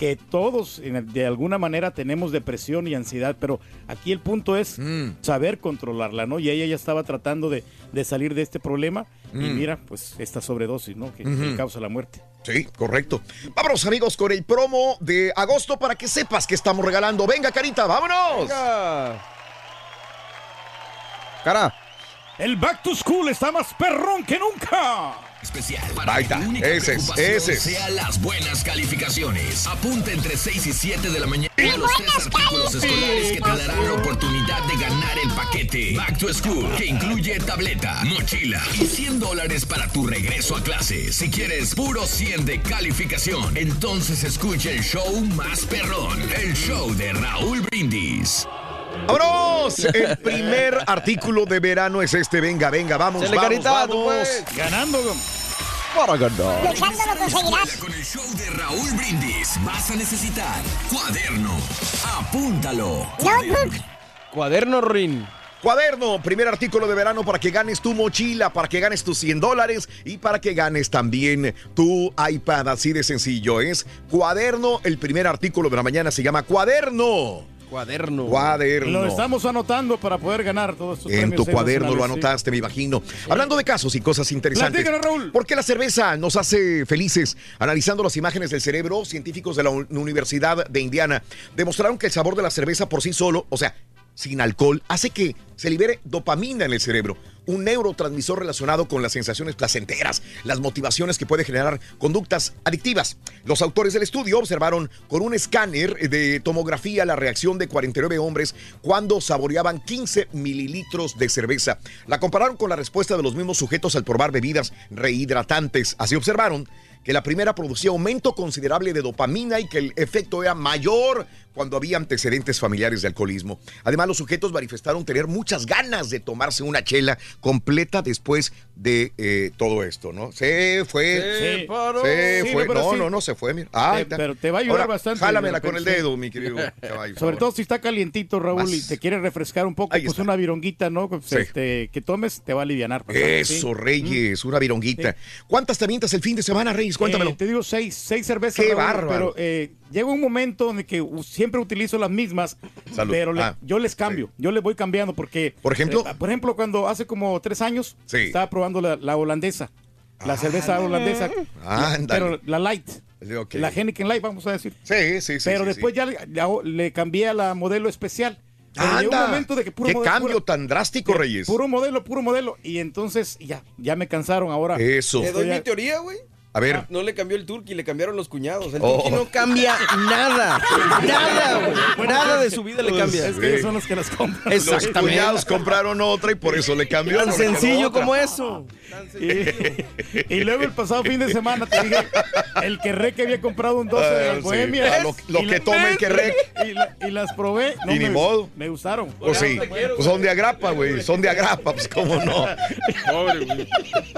que todos de alguna manera tenemos depresión y ansiedad, pero aquí el punto es Mm. saber controlarla, ¿no? Y ella ya estaba tratando de, de salir de este problema y Mm. mira, pues esta sobredosis, ¿no? Que, causa la muerte. Sí, correcto. Vámonos amigos con el promo de agosto para que sepas que estamos regalando. Venga, Carita, vámonos. Cara. El Back to School está más perrón que nunca. Especial Ahí está, que tu única ese es, preocupación ese es. sea las buenas calificaciones. Apunta entre 6 y 7 de la mañana a los tres artículos escolares que te darán la oportunidad de ganar el paquete Back to School, que incluye tableta, mochila y 100 dólares para tu regreso a clase. Si quieres puro 100 de calificación, entonces escucha el show más perrón, el show de Raúl Brindis. ¡Vámonos! El primer artículo de verano es este. Venga, venga, vamos, Chale, vamos, Carita, tú vamos. Ganando. Para ganar. Luchando lo conseguirás. Con el show de Raúl Brindis vas a necesitar cuaderno. Apúntalo. Notebook. Cuaderno Rin. Cuaderno, primer artículo de verano para que ganes tu mochila, para que ganes tus 100 dólares y para que ganes también tu iPad. Así de sencillo es. Cuaderno, el primer artículo de la mañana se llama Cuaderno. Cuaderno. Cuaderno. Lo estamos anotando para poder ganar todos estos En premios tu cuaderno lo sí. anotaste, me imagino. Hablando de casos y cosas interesantes. Platícanos, Raúl. ¿Por qué la cerveza nos hace felices? Analizando las imágenes del cerebro, científicos de la Un- Universidad de Indiana demostraron que el sabor de la cerveza por sí solo, o sea, sin alcohol, hace que se libere dopamina en el cerebro, un neurotransmisor relacionado con las sensaciones placenteras, las motivaciones que puede generar conductas adictivas. Los autores del estudio observaron con un escáner de tomografía la reacción de 49 hombres cuando saboreaban 15 mililitros de cerveza. La compararon con la respuesta de los mismos sujetos al probar bebidas rehidratantes. Así observaron que la primera producía aumento considerable de dopamina y que el efecto era mayor cuando había antecedentes familiares de alcoholismo. Además, los sujetos manifestaron tener muchas ganas de tomarse una chela completa después de eh, todo esto, ¿no? Se fue. Sí. paró. Se Sí, fue. pero No, sí. no, no se fue. Mira. Ah, pero te va a ayudar Ahora, bastante, Jálamela con el dedo, mi querido [LAUGHS] caballo. Sobre todo si está calientito, Raúl, y te quiere refrescar un poco, Ahí pues está. una vironguita, ¿no? Pues, Sí. este, que tomes te va a aliviar. Eso, Reyes, una vironguita. ¿Cuántas te avientas el fin de semana, Reyes? Cuéntamelo. Eh, te digo seis, seis cervezas. Qué Raúl, bárbaro. Pero eh, llega un momento donde que u- siempre utilizo las mismas, Salud. pero le- Ah, yo les cambio, yo les voy cambiando porque... Por ejemplo. eh, por ejemplo, cuando hace como tres años Sí. estaba probando la, la holandesa, la cerveza holandesa, pero la light. Ok. La Heineken Light, vamos a decir. Sí, sí, sí. pero sí, después sí. ya le, cambié a la modelo especial. Llegó un ¡Anda! momento de que puro ¡Qué modelo- cambio puro- tan drástico, Reyes! Puro modelo, puro modelo. Y entonces ya, ya me cansaron ahora. Eso. Te doy mi teoría, güey. A ver. No le cambió el turqui, le cambiaron los cuñados. El Oh. turqui no cambia nada. Nada, güey. Bueno, Nada de es- su vida le cambia. Es que ellos son los que las compran. Los cuñados compraron otra y por eso le cambió. Tan no sencillo como eso. [LAUGHS] Y, y luego el pasado fin de semana te dije, el que que había comprado un 12 de Ah, las sí. bohemias. Ah, lo- que toma el Querrec. Y, la- y las probé. No Y ni me, modo. Me gustaron. Pues sí, pues son de agrapa, güey, son de agrapa, pues cómo no.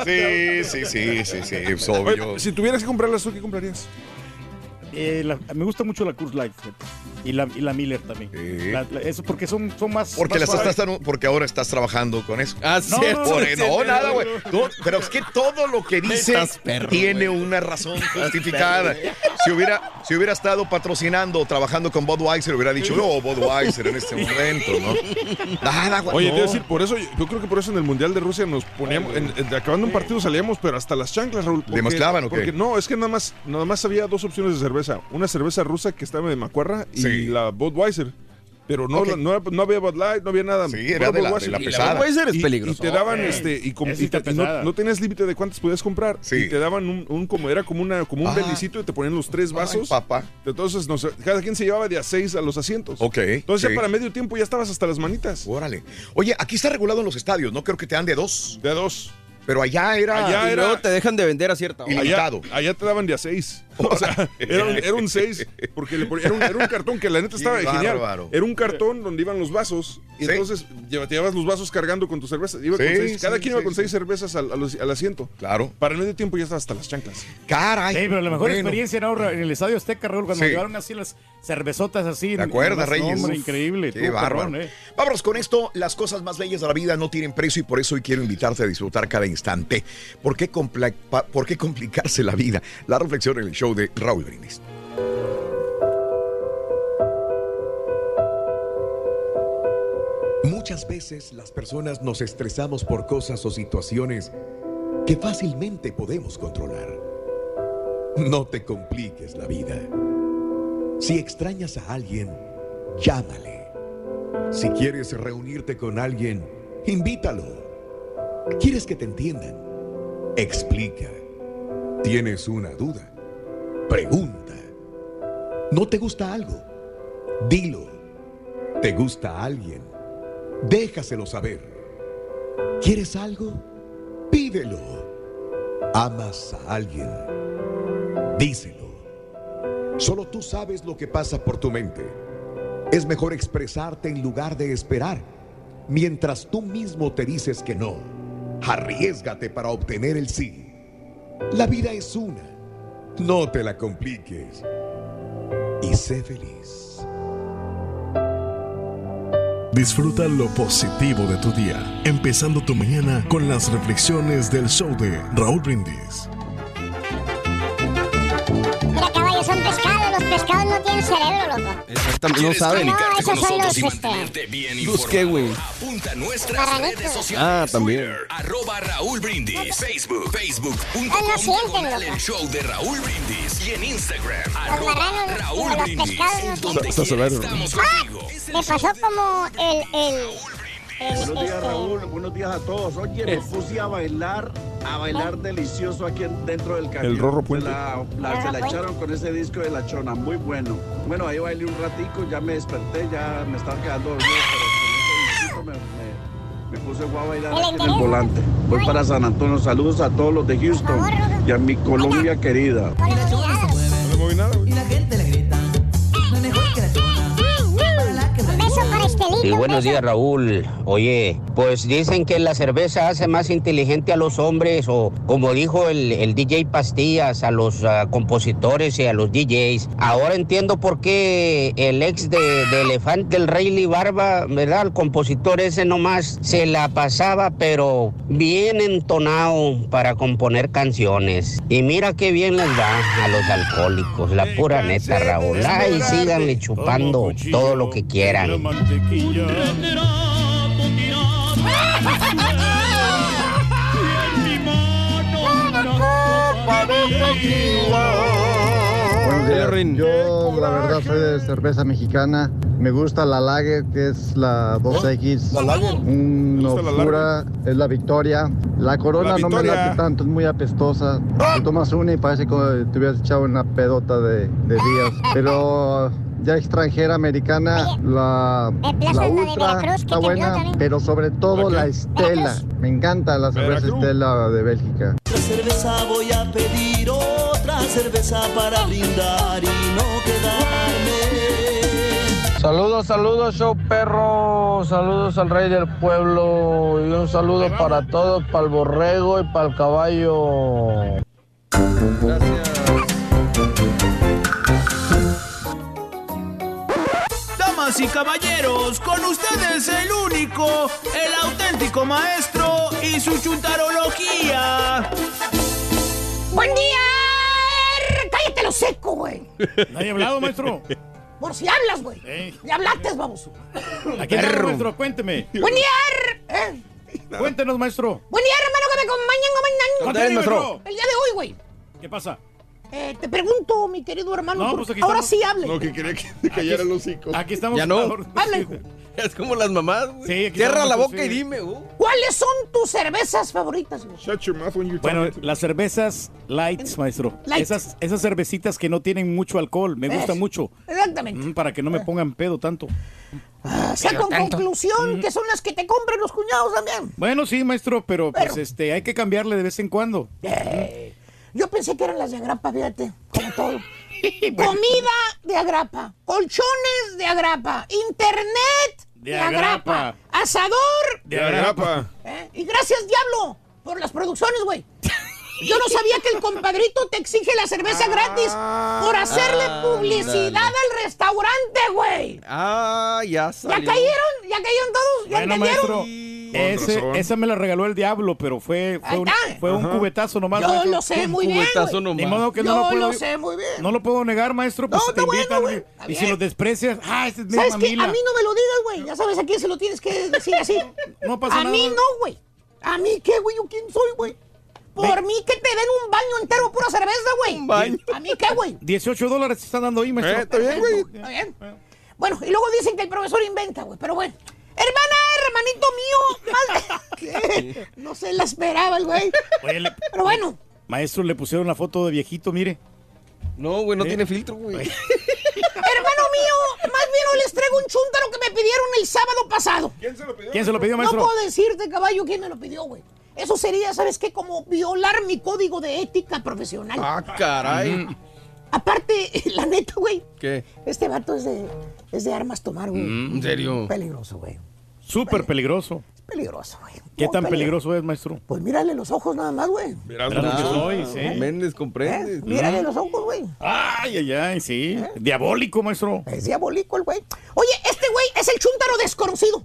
Sí, sí, sí, sí, sí, es obvio. Si tuvieras que comprarlas, ¿tú qué comprarías? Eh, la- me gusta mucho la Curse Light. fíjate. Y la, y la Miller también. La- la- eso porque son, son más. Porque, más las suaves. estás, porque ahora estás trabajando con eso. Ah, No, cierto. no, no, nada, güey. no. No, pero es que todo lo que dice perro, tiene una razón justificada. Si hubiera, si hubiera estado patrocinando o trabajando con Budweiser, hubiera dicho, no, Budweiser en este momento, ¿no? Nada, güey. Oye, no. te decir, por eso, yo creo que por eso en el Mundial de Rusia nos poníamos, en- en- acabando un partido salíamos, pero hasta las chanclas, Raúl. porque- mezclaban o qué? Porque no, es que nada más, nada más había dos opciones de cerveza. Una cerveza rusa que estaba de macuarra y Sí. la Budweiser. Pero no, no, no había Bud Light, no había nada. Sí, era de la- Budweiser. de la Y la pesada. Budweiser es peligroso. Y te daban, este, y, te- no, tenías límite de cuántas podías comprar. Y te daban un, un como, era como una, como un Ah. belicito y te ponían los tres vasos. papá. Entonces, no sé, cada quien se llevaba de a seis a los asientos. Ok. Entonces, sí. ya para medio tiempo ya estabas hasta las manitas. Órale. Oye, aquí está regulado en los estadios, ¿no? Creo que te dan de dos. De dos. Pero allá era. Allá Y era- luego te dejan de vender a cierta hora. Allá, allá te daban de a seis. [LAUGHS] O sea, era un, era un seis, porque le ponía- era, un, era un cartón que la neta estaba Qué genial. bárbaro. Era un cartón donde iban los vasos, y Sí. entonces lleva- te llevabas los vasos cargando con tus cervezas. Iba con Sí, seis- cada sí, quien iba con sí. seis cervezas al, asiento. Claro. Para el medio tiempo ya estaba hasta las chanclas. Caray. Sí, pero la mejor Bueno. experiencia ¿no? en el Estadio Azteca, Raúl, cuando Sí. llevaron así las cervezotas así. ¿Te acuerdas, Reyes? increíble. Qué bárbaro. eh. Vámonos con esto. Las cosas más bellas de la vida no tienen precio y por eso hoy quiero invitarte a disfrutar cada instante. ¿Por qué, compla- pa- por qué complicarse la vida? La reflexión en el show de Raúl Brindis. Muchas veces las personas nos estresamos por cosas o situaciones que fácilmente podemos controlar. No te compliques la vida. Si extrañas a alguien, llámale. Si quieres reunirte con alguien, invítalo. ¿Quieres que te entiendan? Explica. ¿Tienes una duda? Pregunta. ¿No te gusta algo? Dilo. ¿Te gusta alguien? Déjaselo saber. ¿Quieres algo? Pídelo. ¿Amas a alguien? Díselo. Solo tú sabes lo que pasa por tu mente. Es mejor expresarte en lugar de esperar. Mientras tú mismo te dices que no, arriesgate para obtener el sí. La vida es una. No te la compliques. Y sé feliz. Disfruta lo positivo de tu día, empezando tu mañana con las reflexiones del show de Raúl Brindis. Los pescados no tienen cerebro, loco. Exactamente, no saben. No, esos son los, nosotros y este... mantenerte bien ¿Los qué, güey? Apunta nuestras redes sociales. Ah, también. Arroba Raúl Brindis. Facebook. Facebook.com. Ah, no sienten. El show de Raúl Brindis. Y en Instagram. Arroba marranos, Raúl digo, los Brindis. pescados no ¡Ah! contigo. Me pasó como el Buenos días, Raúl. Buenos días a todos. Oye, me puse a bailar, a bailar delicioso aquí en- dentro del camión. El Rorro Puente. Se la, la- se la echaron con ese disco de La Chona, muy bueno. Bueno, ahí bailé un ratico, ya me desperté, ya me estaba quedando dormido, pero con me, me- me puse guau a bailar aquí en el volante. Voy para San Antonio. Saludos a todos los de Houston y a mi Colombia querida. No me Sí, un buenos beso. días Raúl. Oye, pues dicen que la cerveza hace más inteligente a los hombres o como dijo el, el DJ Pastillas, a los ah, compositores y a los DJs. Ahora entiendo por qué el ex de, de Elefante, el Rayleigh Barba, ¿verdad? El compositor ese nomás se la pasaba pero bien entonado para componer canciones. Y mira qué bien les va a los alcohólicos, la pura neta Raúl. Ay, síganle chupando todo lo que quieran. Buenos días. Rin. Yo, la verdad, soy de cerveza mexicana. Me gusta la Lager, que es la 2X. ¿La Lager? Una gusta la oscura es la Victoria. La Corona La no me Victoria. late tanto, es muy apestosa. Te tomas una y parece como te hubieras echado una pedota de, de días. Pero ya extranjera, americana, la, de Plaza la de Ultra Veracruz, que está buena, también. pero sobre todo la Estela. Me encanta la cerveza Veracruz. Estela de Bélgica. Otra cerveza voy a pedir, otra cerveza para brindar y no quedarme. Saludos, saludos, show perro. Saludos al rey del pueblo. Y un saludo para todos, para el borrego y para el caballo. Damas y caballeros, con ustedes el único, el auténtico maestro y su chuntarología. ¡Buen día! ¡Cállate lo seco, güey! ¿Nadie ha hablado, maestro? Por si hablas, güey. Eh. Ya hablaste, vamos. Aquí está, maestro, cuénteme. ¡Buen día! eh. Cuéntenos, maestro. ¡Buen día, hermano, que me acompañan. El día de hoy, güey. ¿Qué pasa? Eh, te pregunto, mi querido hermano, No, pues aquí ahora estamos. sí hable. No, que quería que te callara el hocico. Aquí estamos. Ya no. [LAUGHS] Habla, hijo. Es como las mamás, güey. Sí, aquí Cierra la boca sí. y dime, uh. ¿Cuáles son tus cervezas favoritas? güey? Shut your mouth when you're Bueno, las cervezas lights, maestro. Light. Esas, esas cervecitas que no tienen mucho alcohol, me gustan Eso. mucho. Exactamente. Mm, Para que no me pongan pedo tanto. O sea, con conclusión, que son las que te compran los cuñados también. Bueno, sí, maestro, pero, Pero- pues este, hay que cambiarle de vez en cuando. Eh, yo pensé que eran las de agrapa, fíjate, como todo. [LAUGHS] Comida de agrapa, colchones de agrapa, internet de, De agrapa, agrapa. asador. De agrapa. ¿eh? Y gracias, diablo, por las producciones, güey. Yo no sabía que el compadrito te exige la cerveza gratis por hacerle publicidad al restaurante, güey. Ah, ya ¿Ya cayeron? ¿Ya cayeron todos? ¿Ya Bueno, entendieron? maestro, ese, esa me la regaló el diablo, pero fue, fue, un, fue cubetazo nomás. Yo maestro. lo sé muy bien, cubetazo güey. nomás. Ni modo que Yo no lo puedo, lo sé muy bien. no lo puedo negar, maestro. Pues No, te está bueno, y- si los desprecias, ah, este es mi ¿Sabes qué? A mí no me lo digas, güey. Ya sabes a quién se lo tienes que decir así. [LAUGHS] No pasa a mí nada. no, güey. ¿A mí qué, güey? ¿Yo quién soy, güey? Por mí que te den un baño entero pura cerveza, güey. Un baño. ¿A mí qué, güey? 18 dólares te están dando ahí, maestro. Eh, está bien, güey. Está bien. Bueno, y luego dicen que el profesor inventa, güey. Pero bueno. Hermana, hermanito mío. más- ¿Qué? No se la esperaba el güey. Oye, le- Pero bueno. maestro, le pusieron la foto de viejito, mire. No, güey, no Eh. tiene filtro, güey. Hermano mío, más bien hoy les traigo un chúntaro que me pidieron el sábado pasado. ¿Quién se lo pidió? ¿Quién se lo pidió, No maestro? puedo decirte, caballo, quién me lo pidió, güey. Eso sería, ¿sabes qué? Como violar mi código de ética profesional. Ah, caray. Aparte, [LAUGHS] la neta, güey, ¿Qué? este vato es de, es de armas tomar, güey. ¿En serio? Peligroso, güey. Súper peligroso. Es peligroso, güey. ¿Qué tan peligroso. peligroso es, maestro? Pues mírale los ojos nada más, güey. Verás lo que soy, sí. Méndez, ¿Eh? comprendes. Mírale los ojos, güey. Ay, ay, ay, sí. Diabólico, maestro. Es diabólico el güey. Oye, este güey es el chúntaro desconocido.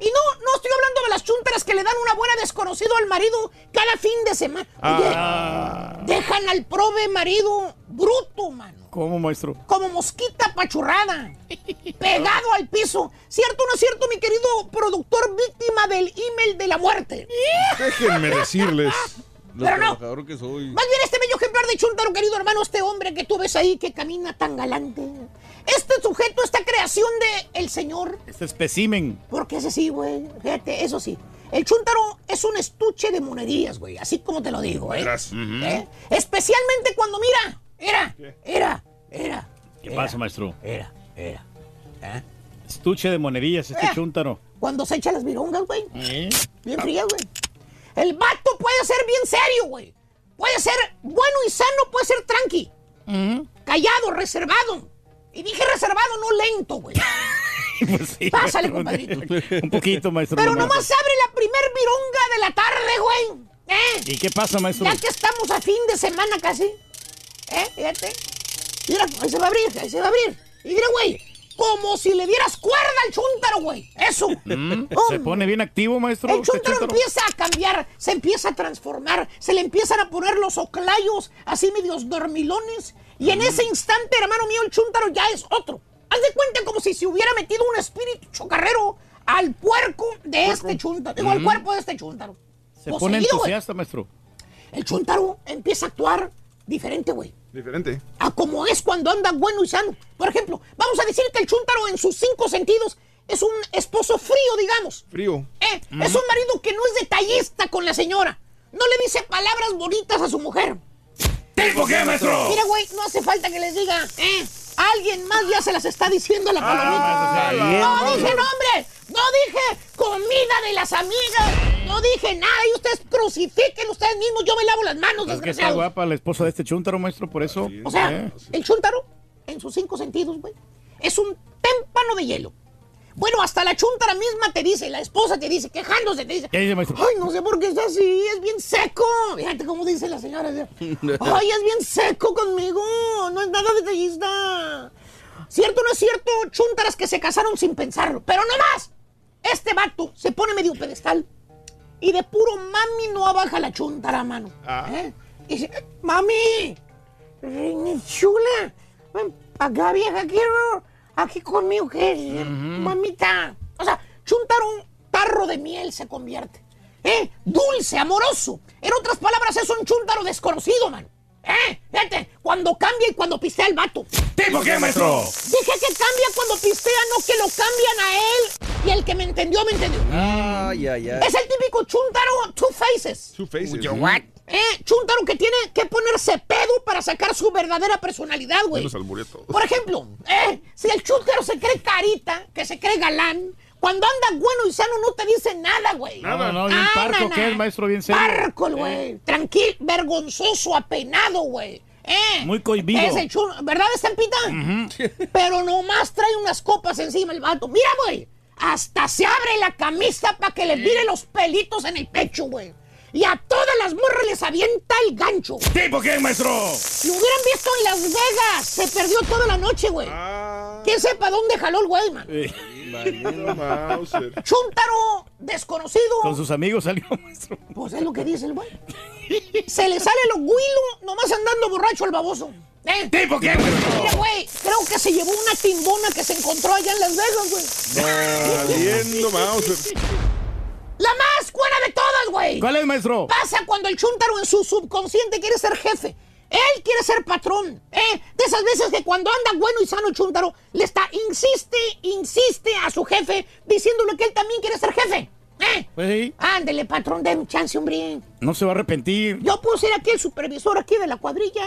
Y no, no estoy hablando de las chúntaras que le dan una buena desconocido al marido cada fin de semana. Oye, Ah, dejan al prove marido bruto, mano. ¿Cómo, maestro? Como mosquita pachurrada. pegado al piso. ¿Cierto o no es cierto, mi querido productor víctima del email de la muerte? Déjenme decirles. Lo Pero no. trabajador que soy. Más bien este bello ejemplar de Chuntaro, querido hermano, este hombre que tú ves ahí que camina tan galante. Este sujeto, esta creación de el Señor, Este especimen. porque ese sí, güey, fíjate, eso sí. El Chuntaro es un estuche de monerías, güey, así como te lo digo, ¿eh? Verás. ¿Eh? Especialmente cuando mira, era, era, era, ¿Qué pasa, maestro? era, era. ¿eh? Estuche de monedillas, este Eh. chúntaro. Cuando se echa las virongas, güey. ¿Eh? Bien frías, güey. El vato puede ser bien serio, güey. Puede ser bueno y sano, puede ser tranqui. Callado, reservado. Y dije reservado, no lento, güey. [LAUGHS] Pues sí, Pásale, compadrito. [LAUGHS] Un poquito, maestro. Pero nomás. nomás abre la primer vironga de la tarde, güey. ¿Eh? ¿Y qué pasa, maestro? Ya que estamos a fin de semana casi. ¿Eh? Fíjate. Mira, ahí se va a abrir, ahí se va a abrir. Y mira, güey, como si le dieras cuerda al chúntaro, güey. Eso. Mm, Se Hombre. pone bien activo, maestro. El chúntaro chúntaro. empieza a cambiar, se empieza a transformar, se le empiezan a poner los oclayos así medios dormilones. Y en ese instante, hermano mío, el chúntaro ya es otro. Haz de cuenta como si se hubiera metido un espíritu chocarrero al puerco de este chúntaro. Digo, al cuerpo de este chúntaro. Se pone Poseído, entusiasta, maestro. El chúntaro empieza a actuar diferente, güey. Diferente. A como es cuando anda bueno y sano. Por ejemplo, vamos a decir que el chúntaro en sus cinco sentidos es un esposo frío, digamos. Frío. Eh, Es un marido que no es detallista con la señora. No le dice palabras bonitas a su mujer. Mira, güey, no hace falta que les diga, eh. Alguien más ya se las está diciendo a la palomita. Ah, bien, no bien. dije nombre, no dije comida de las amigas, no dije nada. Y ustedes crucifiquen ustedes mismos, yo me lavo las manos, Es que está guapa la esposa de este chúntaro, maestro, por eso. O sea, Eh. el chúntaro, en sus cinco sentidos, güey, es un témpano de hielo. Bueno, hasta la chúntara misma te dice, la esposa te dice, quejándose, te dice, ¿Qué dice, maestro? ay, no sé por qué es así, es bien seco. Fíjate cómo dice la señora. Ay, es bien seco conmigo, no es nada detallista. ¿Cierto o no es cierto? Chúntaras que se casaron sin pensarlo, pero no más. Este vato se pone medio pedestal y de puro mami no abaja la chúntara, mano. ¿Eh? Y dice, mami, chula, acá, vieja, quiero aquí conmigo, ¿qué es? Mamita. O sea, chúntaro un tarro de miel se convierte. ¿Eh? Dulce, amoroso. En otras palabras, es un chúntaro desconocido, man. ¿Eh? Fíjate, cuando cambia y cuando pistea el vato. ¿Tipo qué, maestro? Dije que cambia cuando pistea, no que lo cambian a él. Y el que me entendió, me entendió. Ay, ay, ay. Es el típico chuntaro two faces. Two faces. Yo, what? Eh, chuntaro que tiene que ponerse pedo para sacar su verdadera personalidad, güey. Por ejemplo, eh, si el chuntaro se cree carita, que se cree galán, cuando anda bueno y sano no te dice nada, güey. No, no, bien Ah, parco, na, que na. es maestro bien serio. Parco, güey. Tranquilo, vergonzoso, apenado, güey. Eh, Muy cohibido. Es el chulo, ¿verdad, Estampita? Pero nomás trae unas copas encima el vato. Mira, güey. Hasta se abre la camisa para que le mire los pelitos en el pecho, güey. Y a todas las morras les avienta el gancho. ¿Tipo qué, maestro? Lo hubieran visto en Las Vegas. Se perdió toda la noche, güey. ¿Quién sepa dónde jaló el güey, man? [LAUGHS] Mauser. Chuntaro desconocido. Con sus amigos salió, maestro. Pues es lo que dice el güey. Se le sale lo huilo nomás andando borracho al baboso. ¿Eh? ¿Tipo qué, maestro? Mira, güey, creo que se llevó una timbona que se encontró allá en Las Vegas, güey. Valiendo Mauser. La más buena de todas, güey. ¿Cuál es, maestro? Pasa cuando el chuntaro en su subconsciente quiere ser jefe. Él quiere ser patrón. ¿eh? De esas veces que cuando anda bueno y sano chuntaro, le está, insiste, insiste a su jefe diciéndole que él también quiere ser jefe. ¿eh? Pues sí, Ándele, patrón, denme chance, hombre. no se va a arrepentir. Yo puedo ser aquí el supervisor aquí de la cuadrilla.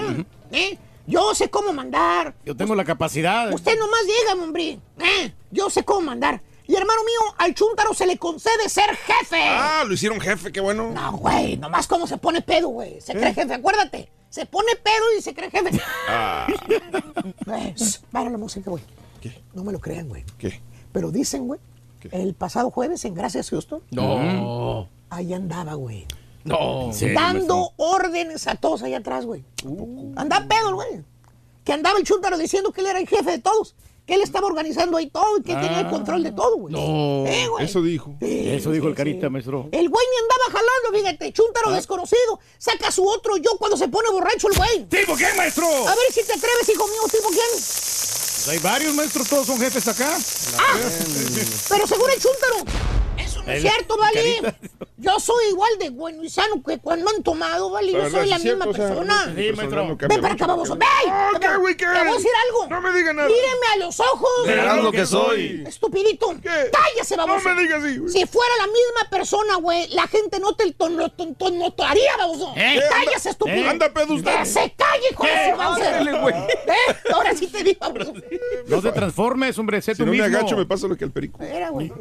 ¿eh? Yo sé cómo mandar. Yo tengo la capacidad. Usted nomás llega, hombre. ¿eh? Yo sé cómo mandar. Y hermano mío, al chúntaro se le concede ser jefe. Ah, lo hicieron jefe, qué bueno. No, güey, nomás como se pone pedo, güey. Se cree jefe, acuérdate. Se pone pedo y se cree jefe. Ah, [LAUGHS] Para la música, güey. No me lo crean, güey. ¿Qué? Pero dicen, güey, el pasado jueves en Gracias Houston, No. ahí andaba, güey. No. Sí, dando órdenes a todos allá atrás, güey. Andaba pedo, güey. Que andaba el chúntaro diciendo que él era el jefe de todos. Que él estaba organizando ahí todo y que tenía el control de todo, güey. No. Eh, güey. Eso dijo. Eso dijo el carita, maestro. El güey ni andaba jalando, fíjate. Chúntaro Ah. desconocido. Saca su otro yo cuando se pone borracho el güey. ¿Tipo qué, maestro? A ver si te atreves, hijo mío, tipo quién. Pues hay varios maestros, todos son jefes acá. Ah, pero según el chúntaro. No es cierto, ¿vale? Yo soy igual de bueno y sano que cuando han tomado, ¿vale? Yo soy sí la misma cierto, o sea, persona. mi personalidad maestro. no Ven para acá, baboso. ¡Ven! Te voy a decir algo. No me diga nada. Míreme a los ojos. Verás lo que soy. Estupidito. ¿Qué? Cállese, No baboso. me digas así, güey. Si fuera la misma persona, güey, la gente no te notaría, baboso. ¿Eh? Cállese, estúpido. ¿Eh? Anda pedo usted. Que se calle, hijo de ¿Eh? güey. ¿Eh? Ahora sí te digo, baboso. No te transformes, hombre, sé Si tú no me mismo. agacho, me pasa lo que al perico. Mira, güey.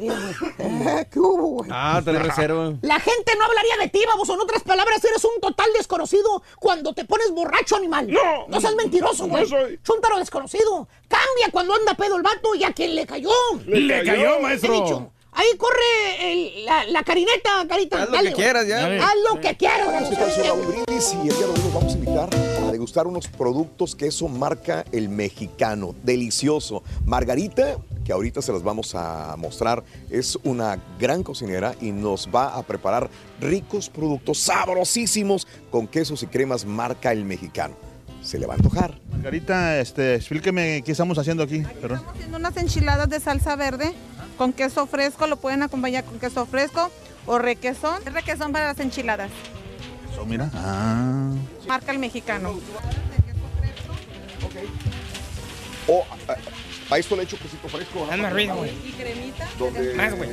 ¿Qué güey? Ah, te lo reservo. La gente no hablaría de ti, baboso. En otras palabras, eres un total desconocido cuando te pones borracho, animal. No. No seas mentiroso, No güey. soy. Chúntaro desconocido. Cambia cuando anda pedo el vato y a quien le cayó. Le cayó, maestro. dicho. Ahí corre el- la, la carineta, carita. Haz lo Dale, que quieras ya. Dale. Haz lo que quieras, baboso. Brindis y el día de hoy los vamos a invitar a degustar unos productos que eso marca el mexicano. Delicioso. Margarita, que ahorita se las vamos a mostrar, es una gran cocinera y nos va a preparar ricos productos sabrosísimos con quesos y cremas marca el mexicano. Se le va a antojar. Margarita, este, explíqueme qué estamos haciendo aquí. Perdón. haciendo unas enchiladas de salsa verde con queso fresco, lo pueden acompañar con queso fresco o requesón. Es requesón para las enchiladas, Eso, mira. Ah. marca el mexicano. O a, esto le echo quesito fresco. Y cremita. Donde, Más, güey.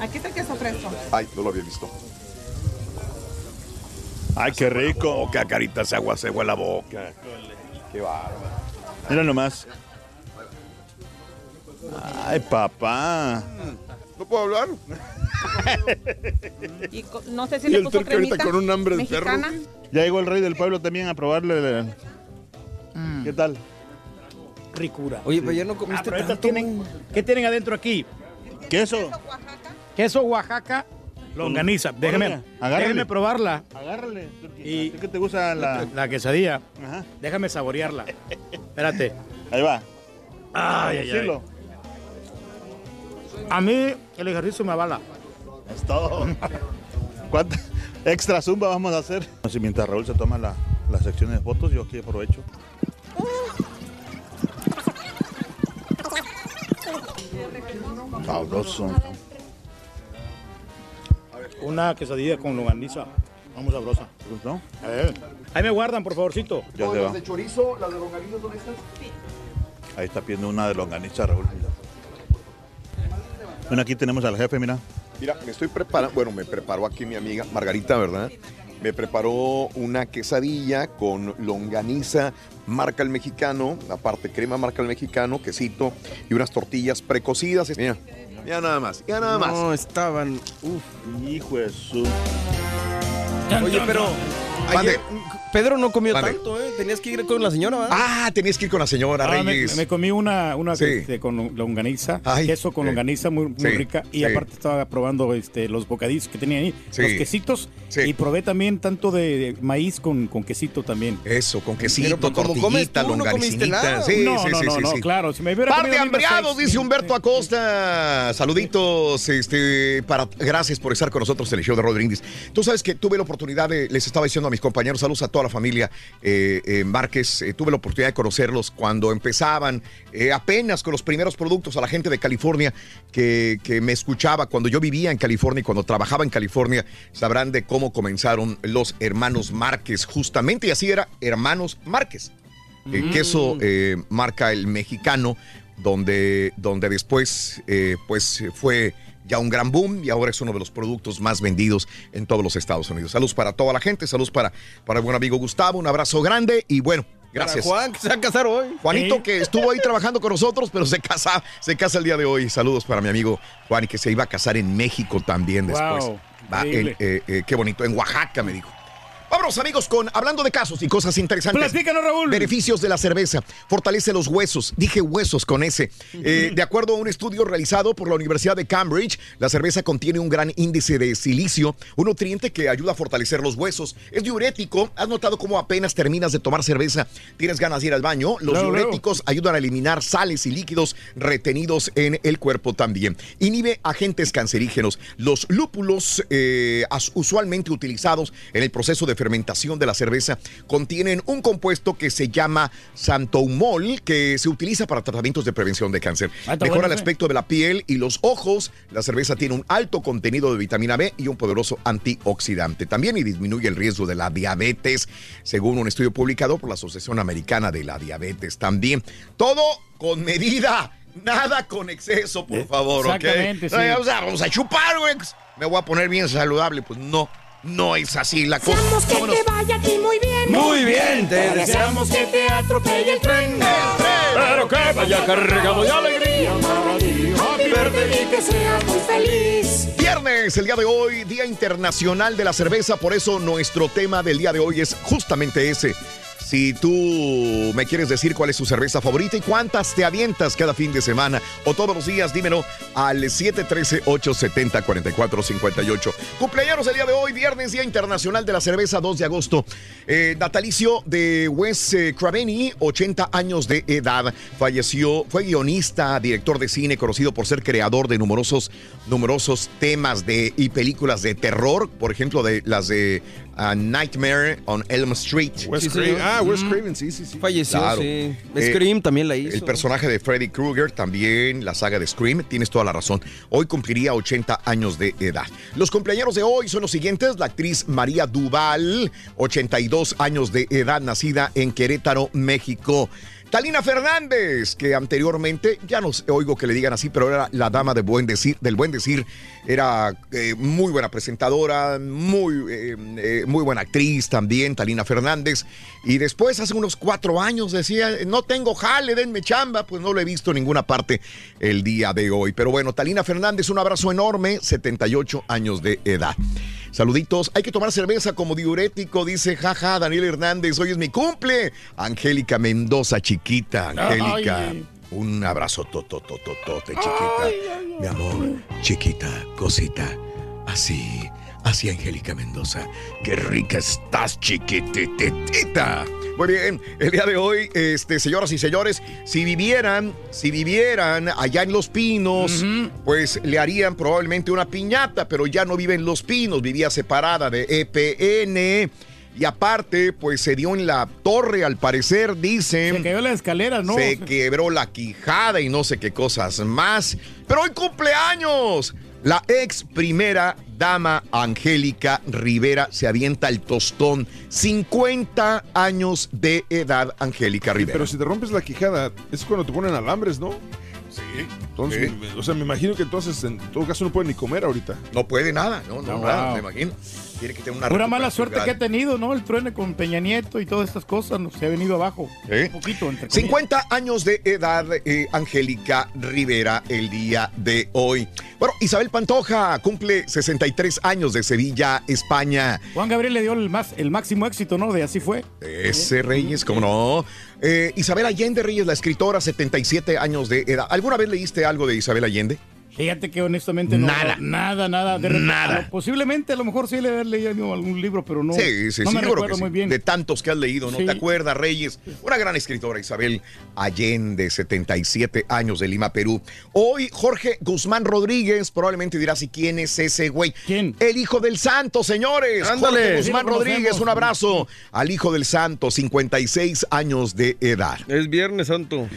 Aquí está el queso fresco. ay, no lo había visto. Ay, qué rico. Boca, carita, se agua, se agua la boca. Qué bárbaro. Mira nomás. Ay, papá. ¿No puedo hablar? Y no sé si le el puso turco ahorita cremita con un hambre de perro. Ya llegó el rey del pueblo también a probarle. el- ¿Qué tal? Ricura. Oye, pero ya no Ah, comiste pero ahorita tanto. tienen, ¿Qué tienen adentro aquí? Queso. Queso Oaxaca, longaniza. Déjeme, Órale, agárrale. déjeme probarla. Agárrale. Y- ¿A ti ¿Qué te gusta la.? La quesadilla. Ajá. Déjame saborearla. Espérate. Ahí va. Ay, ay, ay. A mí el ejercicio me avala. Es todo. [LAUGHS] ¿Cuánta extra zumba vamos a hacer? Si mientras Raúl se toma la, las secciones de fotos, yo aquí aprovecho. Sabroso. Una quesadilla con longaniza. Vamos sabrosa. ¿No? Ahí me guardan, por favorcito. Ya se va. de chorizo, las de longaniza, ¿dónde están? Ahí está pidiendo una de longaniza, Raúl. Bueno, aquí tenemos al jefe, mira. Mira, me estoy preparando, bueno, me preparó aquí mi amiga Margarita, ¿verdad? Me preparó una quesadilla con longaniza, marca el mexicano, aparte crema marca el mexicano, quesito y unas tortillas precocidas. Mira, ya nada más, ya nada más. No, estaban. Uf. Hijo de su. Oye, pero. Ayer, Pedro no comió Mande. tanto, ¿eh? Tenías que ir con la señora, ¿verdad? Ah, tenías que ir con la señora Ah, me, Reyes. me comí una, una Sí. este, con longaniza, Ay, queso con sí. longaniza muy, muy Sí, rica. Y sí. aparte estaba probando este, los bocadillos que tenía ahí, Sí. los quesitos. Y probé también tanto de maíz con, con quesito también. Eso, con quesito, Pero, pues, como comes tortillita, tú, no comiste nada. Sí, No, sí, no, sí, no, sí, no, sí. claro, si me hubiera Par de hambriados, dice Humberto Acosta. Saluditos, este, para, gracias por estar con nosotros en el show de Rodríguez. Tú sabes que tuve la oportunidad de, les estaba diciendo a mis compañeros, saludos a toda la familia eh, eh, Márquez, eh, tuve la oportunidad de conocerlos cuando empezaban eh, apenas con los primeros productos a la gente de California que, que me escuchaba cuando yo vivía en California y cuando trabajaba en California, sabrán de cómo comenzaron los hermanos Márquez, justamente, y así era, hermanos Márquez. Mm. queso eh, marca el mexicano, donde, donde después pues fue ya un gran boom y ahora es uno de los productos más vendidos en todos los Estados Unidos. Saludos para toda la gente, saludos para, para el buen amigo Gustavo, un abrazo grande y bueno. Gracias. Para Juan, que se va a casar hoy. Juanito, que estuvo ahí trabajando con nosotros, pero se casa, se casa el día de hoy. Saludos para mi amigo Juan, y que se iba a casar en México también después. Wow, Va, en, eh, eh, qué bonito, en Oaxaca me dijo. Vámonos amigos con hablando de casos y cosas interesantes. Platícanos, Raúl. Beneficios de la cerveza. Fortalece los huesos. Dije huesos con ese. Eh, de acuerdo a un estudio realizado por la Universidad de Cambridge, la cerveza contiene un gran índice de silicio, un nutriente que ayuda a fortalecer los huesos. Es diurético. ¿Has notado cómo apenas terminas de tomar cerveza tienes ganas de ir al baño? Los diuréticos ayudan a eliminar sales y líquidos retenidos en el cuerpo también. Inhibe agentes cancerígenos. Los lúpulos, eh, usualmente utilizados en el proceso de fermentación de la cerveza, contienen un compuesto que se llama santoumol, que se utiliza para tratamientos de prevención de cáncer. Ah, Mejora bueno el ese. aspecto de la piel y los ojos. La cerveza tiene un alto contenido de vitamina B y un poderoso antioxidante también y disminuye el riesgo de la diabetes, según un estudio publicado por la Asociación Americana de la Diabetes también. Todo con medida. Nada con exceso, por favor, ¿ok? sí. Vamos a, vamos a chupar, güey. Me voy a poner bien saludable. Pues no, no es así la cosa. Deseamos que Vámonos. te vaya a ti muy bien. Muy bien, te deseamos que te atropelle el tren. Pero que vaya cargado de alegría para ti. Happy birthday y que seas muy feliz. Viernes, el día de hoy, Día Internacional de la Cerveza, por eso nuestro tema del día de hoy es justamente ese. Si tú me quieres decir cuál es tu cerveza favorita y cuántas te avientas cada fin de semana o todos los días, dímelo al 713-870-4458. Cumpleaños el día de hoy, viernes, Día Internacional de la Cerveza, 2 de agosto. Eh, natalicio de Wes eh, Craveni, 80 años de edad. Falleció, fue guionista, director de cine, conocido por ser creador de numerosos, numerosos temas de, y películas de terror, por ejemplo, de las de ah, Nightmare on Elm Street. Sí. Ah, Wes Craven, sí, sí, sí. Falleció, Claro. sí. Eh, Scream también la hizo. El personaje de Freddy Krueger, también la saga de Scream, tienes toda la razón. Hoy cumpliría 80 años de edad. Los cumpleaños de hoy son los siguientes: la actriz María Duval, 82 años de edad, nacida en Querétaro, México. Talina Fernández, que anteriormente, ya no oigo que le digan así, pero era la dama buen decir, del buen decir, era eh, muy buena presentadora, muy, eh, eh, muy buena actriz también, Talina Fernández. Y después, hace unos cuatro años, decía, no tengo jale, denme chamba, pues no lo he visto en ninguna parte el día de hoy. Pero bueno, Talina Fernández, un abrazo enorme, 78 años de edad. Saluditos, hay que tomar cerveza como diurético, dice jaja Daniel Hernández, hoy es mi cumple. Angélica Mendoza, chiquita, Angélica. Ay. Un abrazo tototototote, chiquita. Mi amor, chiquita, cosita. Así, así, Angélica Mendoza. Qué rica estás, chiquititita. Muy bien, el día de hoy, este, señoras y señores, si vivieran, si vivieran allá en Los Pinos, pues le harían probablemente una piñata, pero ya no vive en Los Pinos, vivía separada de EPN. Y aparte, pues se dio en la torre, al parecer, dicen. Se cayó la escalera, ¿no? Se quebró la quijada y no sé qué cosas más. Pero hoy cumpleaños la ex primera dama Angélica Rivera se avienta el tostón. 50 años de edad, Angélica Rivera. Pero si te rompes la quijada, es cuando te ponen alambres, ¿no? Sí. Entonces, o sea, me imagino que entonces en todo caso no puede ni comer ahorita. No puede nada, no, no, No, nada, wow. me imagino. Tiene que tener una Pura mala suerte que ha tenido, ¿no? El truene con Peña Nieto y todas estas cosas nos se ha venido abajo. ¿Eh? Un poquito, entre comillas. 50 años de edad, eh, Angélica Rivera, el día de hoy. Bueno, Isabel Pantoja cumple 63 años de Sevilla, España. Juan Gabriel le dio el, más, el máximo éxito, ¿no? De así fue. Ese Reyes, ¿cómo no? Eh, Isabel Allende Reyes, la escritora, 77 años de edad. ¿Alguna vez leíste algo de Isabel Allende? Fíjate que honestamente no. Nada. Nada, nada. De repente, Nada. posiblemente a lo mejor sí le haber leído algún libro, pero no. sí, sí, no sí, me recuerdo que sí. muy bien. De tantos que has leído, ¿no Sí. te acuerdas, Reyes? Una gran escritora, Isabel Allende, 77 años de Lima, Perú. Hoy, Jorge Guzmán Rodríguez, probablemente dirás, ¿y quién es ese güey? ¿Quién? El hijo del santo, señores. Ándale. Jorge Guzmán Rodríguez, un abrazo al hijo del santo, 56 años de edad. Es Viernes Santo.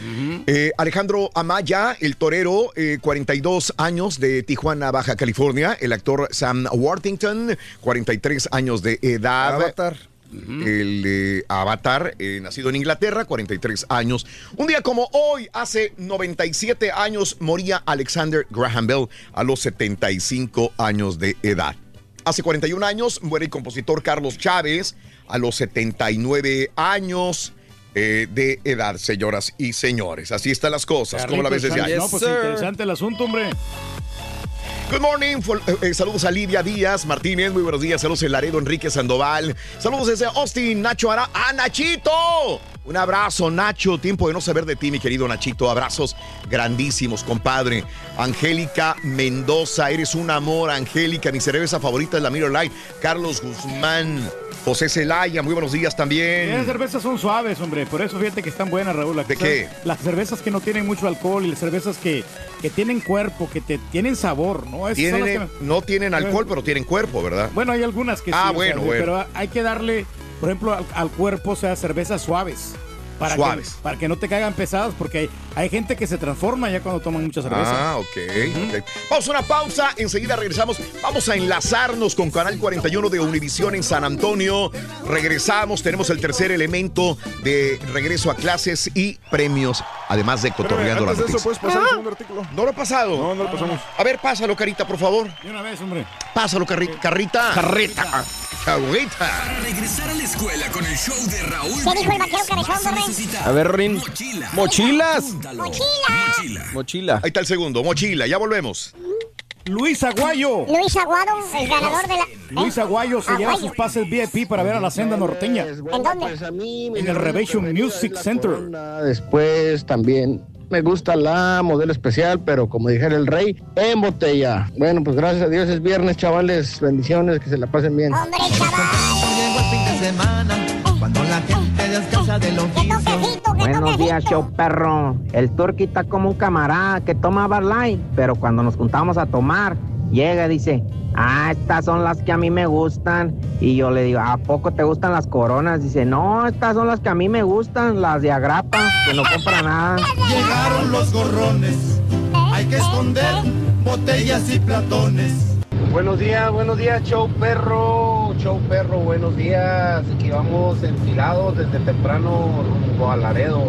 Eh, Alejandro Amaya, el torero, eh, 42 años de Tijuana, Baja California. El actor Sam Worthington, 43 años de edad. Avatar. El eh, Avatar, eh, nacido en Inglaterra, 43 años. Un día como hoy, hace 97 años, moría Alexander Graham Bell a los 75 años de edad. Hace 41 años muere el compositor Carlos Chávez a los 79 años eh, de edad, señoras y señores. Así están las cosas. ¿Cómo la ves desde ahí? No, pues interesante el asunto, hombre. Good morning. Eh, eh, saludos a Lidia Díaz Martínez. Muy buenos días. Saludos a Laredo Enrique Sandoval. Saludos desde Austin, Nacho Ara. ¡Ah, Nachito! Un abrazo, Nacho. Tiempo de no saber de ti, mi querido Nachito. Abrazos grandísimos, compadre. Angélica Mendoza. Eres un amor, Angélica. Mi cerveza favorita es la Miller Light. Carlos Guzmán. José Celaya. Muy buenos días Las también. cervezas son suaves, hombre. Por eso fíjate que están buenas, Raúl. ¿De qué? Las cervezas que no tienen mucho alcohol y las cervezas que, que tienen cuerpo, que te tienen sabor, ¿no? Las Tienen, no tienen alcohol, pero tienen cuerpo, ¿verdad? Bueno, hay algunas que Ah, sí. o bueno, sea, bueno. Pero hay que darle, por ejemplo, al, cuerpo, o sea, cervezas suaves. Para Suaves. Que, para que no te caigan pesadas, porque hay, hay gente que se transforma ya cuando toman mucha cerveza. Ah, ok. ok. Vamos a una pausa, enseguida regresamos. Vamos a enlazarnos con Canal 41 de Univisión en San Antonio. Regresamos, tenemos el tercer elemento de regreso a clases y premios, además de cotorreando las eso, noticias. ¿puedes pasar el segundo artículo? ¿No lo he pasado? No, no lo pasamos. A ver, pásalo, Carita, por favor. De una vez, hombre. Pásalo, carri- Carrita. Carreta. Carrita. Para regresar a la escuela con el show de Raúl. ¿Qué dijo el vaquero cabezón? Necesitar A ver, Rin. Mochila. Mochilas. Mochila. Mochila. Ahí está el segundo, mochila, ya volvemos. Luis Aguayo. Luis Aguado, el ganador de la... Luis ¿eh? Aguayo se lleva sus pases VIP para ver a la senda norteña. ¿En dónde? En el Revelation Music Center. Después también me gusta la modelo especial, pero como dijera el rey, en botella. Bueno, pues gracias a Dios es viernes, chavales. Bendiciones, que se la pasen bien. Hombre, chaval. Llegó el fin de semana, cuando la gente descansa de los ¿Qué toquecito, qué Buenos días, show perro. El turqui está como un camarada que toma Light, pero cuando nos juntamos a tomar, llega y dice, ah, estas son las que a mí me gustan. Y yo le digo, ¿a poco te gustan las coronas? Dice, no, estas son las que a mí me gustan, las de agrapa, que no compra nada. Llegaron los gorrones, hay que esconder botellas y platones. Buenos días, buenos días, show perro, show perro, buenos días. Aquí vamos enfilados desde temprano rumbo a Laredo.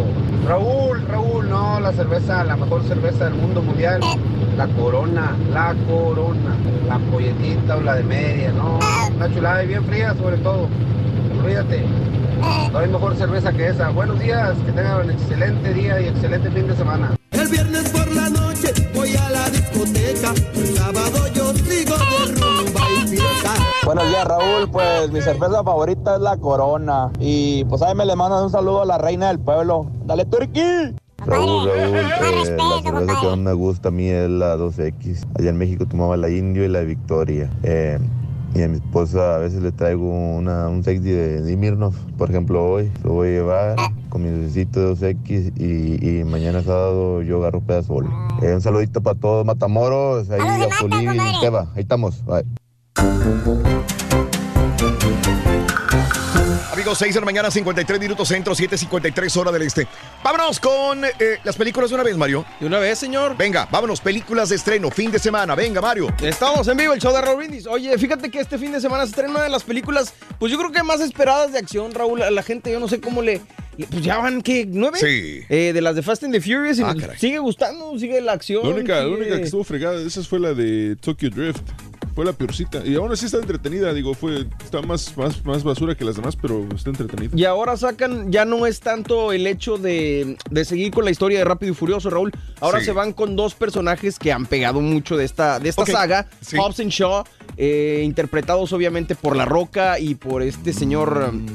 Raúl, Raúl, no, la cerveza, la mejor cerveza del mundo mundial. La corona, la corona, la polletita o la de media, no. Una chulada y bien fría sobre todo. Olvídate. No hay mejor cerveza que esa. Buenos días, que tengan un excelente día y excelente fin de semana. Buenos días, Raúl. Pues mi cerveza favorita es la Corona. Y pues ahí me le mandan un saludo a la reina del pueblo. ¡Dale, Turquí! Raúl, Raúl, eh, la cerveza que más me gusta a mí es la 2X. Allá en México tomaba la Indio y la Victoria. Eh, y a mi esposa a veces le traigo una, un sexy de Dimirnov. Por ejemplo, hoy lo voy a llevar con mi necesito de 2X y, y mañana sábado yo agarro pedazo bol. Eh, un saludito para todos, Matamoros, ahí Saludos de a Mata, Zulín, compadre. Teba. Ahí estamos. Bye. Amigos, 6 de la mañana, 53 minutos centro, 7.53 hora del este. Vámonos con eh, las películas de una vez, Mario. De una vez, señor. Venga, vámonos, películas de estreno, fin de semana. Venga, Mario. Estamos en vivo, el show de Raúl Brindis. Oye, fíjate que este fin de semana se estrena una de las películas, pues yo creo que más esperadas de acción, Raúl. A la gente, yo no sé cómo le. le- Pues ya van, ¿qué? ¿Nueve? Sí. Eh, de las de Fast and the Furious. y Ah, sigue gustando, sigue la acción. La única, la única que estuvo fregada de esas fue la de Tokyo Drift. Fue la peorcita. Y aún así está entretenida, digo, fue, está más, más, más basura que las demás, pero está entretenida. Y ahora sacan, ya no es tanto el hecho de, de seguir con la historia de Rápido y Furioso, Raúl. Ahora Sí. se van con dos personajes que han pegado mucho de esta, de esta saga. Sí. Hobbs and Shaw, eh, interpretados obviamente por La Roca y por este señor um,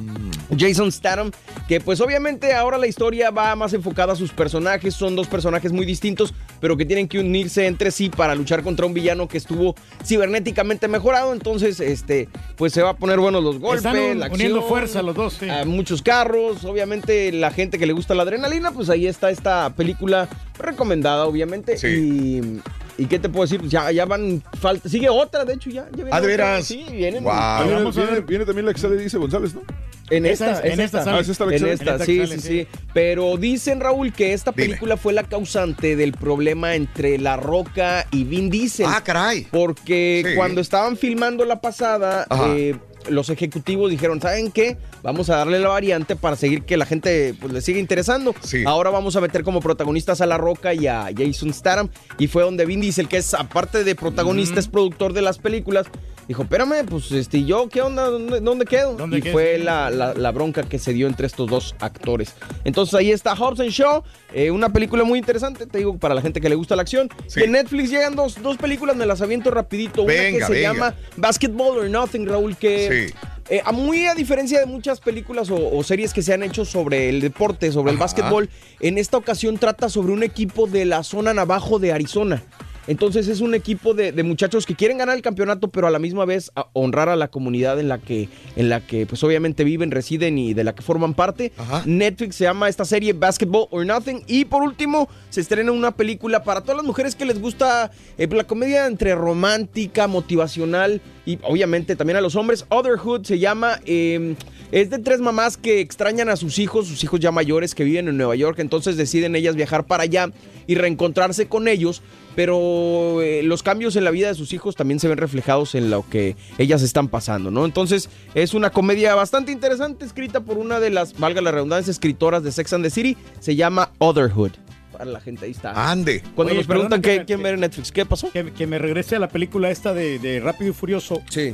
Jason Statham. Que pues obviamente ahora la historia va más enfocada a sus personajes. Son dos personajes muy distintos, pero que tienen que unirse entre sí para luchar contra un villano que estuvo cibernéticamente mejorado. Entonces, este, pues se va a poner buenos los golpes, Están un- la uniendo acción, fuerza los dos, sí. a muchos carros, obviamente la gente que le gusta la adrenalina, pues ahí está esta película recomendada, obviamente. Y, y qué te puedo decir, ya, ya van, falta, sigue otra, de hecho, ya. ya viene Ah, ¿de otra. veras? Sí, vienen. Ah, viene, Vamos a viene- ver. viene también la que sale Dice González, ¿no? En Esa esta, es- es en esta esta. Ah, ¿es esta En esta, sí, sí, sí. Pero dicen, Raúl, que esta película fue la causante del problema entre La Roca y Vin Diesel. Ah, caray. Porque Sí. cuando estaban filmando la pasada, eh, los ejecutivos dijeron, ¿saben qué? Vamos a darle la variante para seguir que la gente pues, le siga interesando. Ahora vamos a meter como protagonistas a La Roca y a Jason Statham. Y fue donde Vin Diesel, que es aparte de protagonista, es productor de las películas, dijo, espérame, pues este, ¿y yo qué onda? ¿Dónde, dónde quedo? ¿Dónde y fue la, la- la bronca que se dio entre estos dos actores. Entonces ahí está Hobbs and Shaw, eh, una película muy interesante, te digo, para la gente que le gusta la acción. En Netflix llegan dos, dos películas, me las aviento rapidito. Venga, una que se llama Basketball or Nothing, Raúl, que... Sí. eh, a muy a diferencia de muchas películas o, o series que se han hecho sobre el deporte, sobre el básquetbol, en esta ocasión trata sobre un equipo de la zona Navajo de Arizona. Entonces es un equipo de, de muchachos que quieren ganar el campeonato, pero a la misma vez a- honrar a la comunidad en la que, en la que pues obviamente viven, residen y de la que forman parte. Netflix se llama esta serie Basketball or Nothing. Y por último, se estrena una película para todas las mujeres que les gusta eh, la comedia entre romántica, motivacional y obviamente también a los hombres. Otherhood se llama. eh, es de tres mamás que extrañan a sus hijos, sus hijos ya mayores que viven en Nueva York, entonces deciden ellas viajar para allá y reencontrarse con ellos, pero eh, los cambios en la vida de sus hijos también se ven reflejados en lo que ellas están pasando, ¿no? Entonces es una comedia bastante interesante, escrita por una de las, valga la redundancia, escritoras de Sex and the City, se llama Otherhood. Para la gente, ahí está. Ande. Cuando Oye, nos preguntan qué, me- quién ver en Netflix, ¿qué pasó? Que, que me regrese a la película esta de, de Rápido y Furioso. Sí.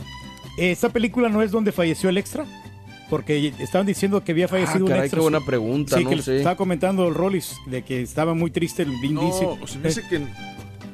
¿Esta película no es donde falleció el extra? Porque estaban diciendo que había fallecido un Ah, caray, extra. qué buena pregunta, Sí, no que sé. estaba comentando el Rollis de que estaba muy triste el Vin No, Diesel. se me hace que-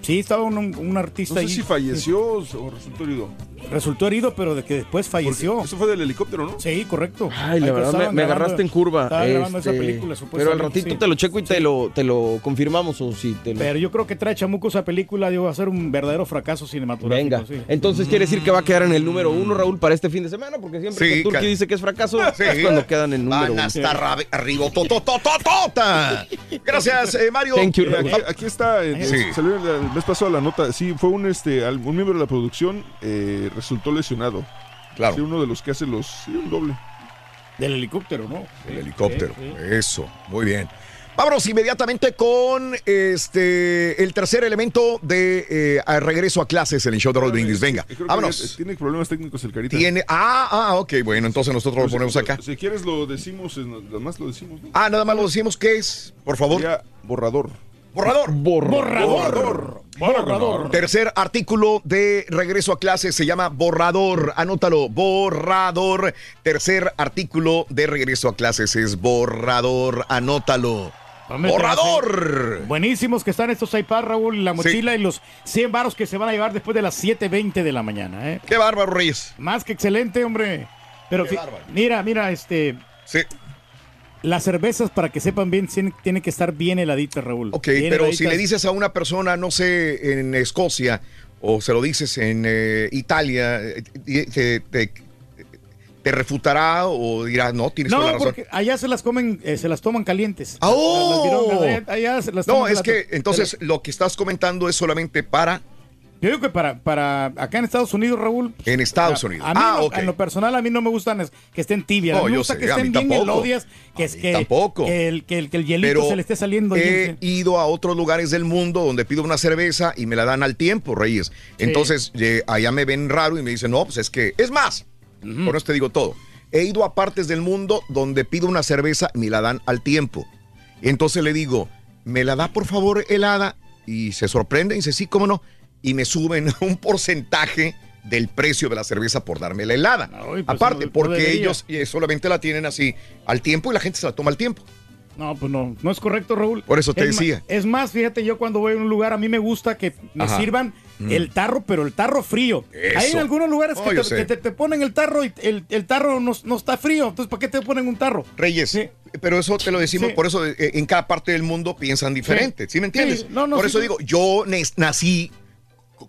Sí, estaba un, un artista No sé ahí. si falleció o resultó herido. Resultó herido, pero de que después falleció. Eso fue del helicóptero, ¿no? Sí, correcto. Ay, la Ahí verdad, me, grabando- agarraste en curva. Estaba grabando esa este, película, pero al supuestamente, ratito sí. te lo checo y te lo, te lo confirmamos o si te lo... Pero yo creo que trae chamuco esa película, digo, va a ser un verdadero fracaso cinematográfico. Venga, sí. entonces quiere decir que va a quedar en el número uno, Raúl, para este fin de semana, porque siempre Sí, que Turki ca- dice que es fracaso, Sí. es cuando quedan en el número Van uno. hasta rabe- arriba. to- to- to- to- tota. Gracias, eh, Mario. Thank you, Eh, Aquí, aquí está, eh, Sí. salió el, el mes pasado la nota. Sí, fue un este un miembro de la producción eh, resultó lesionado. Claro. Sí, uno de los que hace los sí, un doble. Del helicóptero, ¿no? El helicóptero. Eso, muy bien. Vámonos inmediatamente con este el tercer elemento de eh, a regreso a clases en el show de Roll Brindis. Venga, vámonos. ya Tiene problemas técnicos el carita. Tiene. Ah, ah, ok, bueno, entonces nosotros lo ponemos acá. Si quieres lo decimos, en- nada más lo decimos. ¿no? Ah, nada más lo decimos. ¿Qué es? Por favor. Sería borrador. Borrador. Borrador. Borrador. Tercer artículo de regreso a clases se llama borrador. Anótalo, borrador. Tercer artículo de regreso a clases es borrador. Anótalo. Hombre, ¡Borrador! Buenísimos que están estos iPads, Raúl, la mochila y los 100 varos que se van a llevar después de las 7.20 de la mañana, ¿eh? ¡Qué bárbaro, Reyes! Más que excelente, hombre. Pero Qué mira, mira, este... Sí. Las cervezas, para que sepan bien, tienen, que estar bien heladitas, Raúl. Ok, Bien pero heladitas. si le dices a una persona, no sé, en Escocia, o se lo dices en eh, Italia, eh, te, te- te refutará o dirá, no, tienes toda la No, razón. porque allá se las comen, eh, se las toman calientes. ¡Ah, oh! Las virongas, allá, allá se las No, toman es la- que entonces lo que estás comentando es solamente para Yo digo que para, para acá en Estados Unidos, Raúl. En Estados a- Unidos. A mí, Ah, en lo- ok. en lo personal, a mí no me gustan es- que estén tibias. No, me yo gusta sé, que estén bien elodias, que, es que, tampoco. que el, que, el, que el hielito Pero se le esté saliendo. he ido a otros lugares del mundo donde pido una cerveza y me la dan al tiempo, Reyes. Entonces, eh, allá me ven raro y me dicen, no, pues es que, es más, por eso te digo todo. He ido a partes del mundo donde pido una cerveza y me la dan al tiempo. Entonces le digo, ¿me la da por favor helada? Y se sorprende y dice, sí, cómo no. Y me suben [LAUGHS] un porcentaje del precio de la cerveza por darme la helada. pues, Aparte, no- porque ellos eh, solamente la tienen así al tiempo y la gente se la toma al tiempo. No, pues no, no es correcto, Raúl. Por eso te Es decía. es más, fíjate, yo cuando voy a un lugar, a mí me gusta que me Ajá. sirvan Mm. el tarro, pero el tarro frío. Hay en algunos lugares Oh, que, te, sé. que te- te ponen el tarro y el, el tarro no, no está frío. Entonces, ¿para qué te ponen un tarro? Reyes, pero eso te lo decimos, Sí. por eso eh, en cada parte del mundo piensan diferente, ¿sí, me entiendes? Sí, no, no, por sí, eso sí. digo, yo nací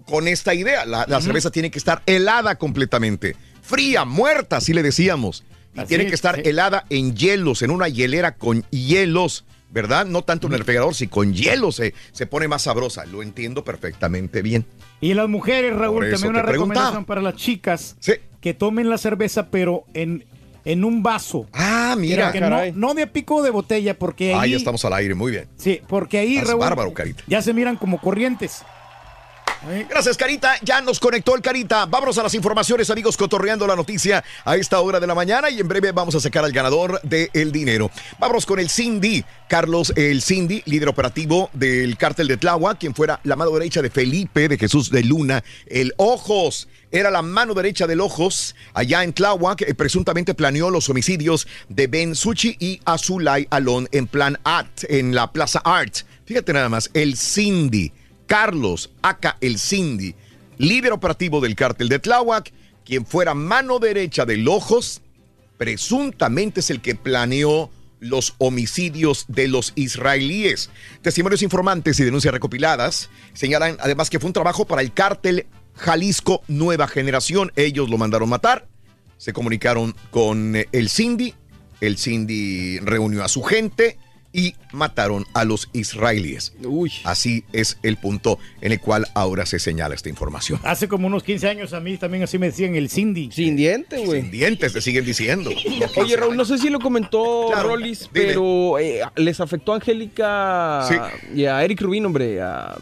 con esta idea, la, la cerveza tiene que estar helada completamente, fría, muerta, así le decíamos, y Así tiene que estar sí. helada en hielos, en una hielera con hielos. ¿Verdad? No tanto en el refrigerador, si con hielo se, se pone más sabrosa. Lo entiendo perfectamente bien. Y las mujeres, Raúl, también una recomendación para las chicas que tomen la cerveza, pero en, en un vaso. Ah, mira. Que no, no de a pico de botella, porque ahí. Ah, ya estamos al aire, muy bien. Sí, porque ahí, Estás Raúl. bárbaro, Carita. Ya se miran como corrientes. Gracias, Carita. Ya nos conectó el Carita. Vámonos a las informaciones, amigos, cotorreando la noticia a esta hora de la mañana y en breve vamos a sacar al ganador del dinero. Vámonos con el Cindy. Carlos, el Cindy, líder operativo del cártel de Tláhuac, quien fuera la mano derecha de Felipe de Jesús de Luna, el Ojos. Era la mano derecha del Ojos allá en Tláhuac. eh, presuntamente planeó los homicidios de Ben Suchi y Azulay Alon en plan Art, en la Plaza Art. Fíjate nada más, el Cindy. Carlos, acá el Cindy, líder operativo del cártel de Tláhuac, quien fuera mano derecha del Ojos, presuntamente es el que planeó los homicidios de los israelíes. Testimonios informantes y denuncias recopiladas señalan además que fue un trabajo para el cártel Jalisco Nueva Generación. Ellos lo mandaron matar, se comunicaron con eh, el Cindy, el Cindy reunió a su gente y mataron a los israelíes. Así es el punto en el cual ahora se señala esta información. Hace como unos 15 años a mí también así me decían el Cindy. Sin diente, güey. Sin dientes te siguen diciendo. [LAUGHS] Oye, Raúl, no sé si lo comentó Claro, Rollis, dime. pero eh, les afectó a Angélica Sí. y a Eric Rubin, hombre, a,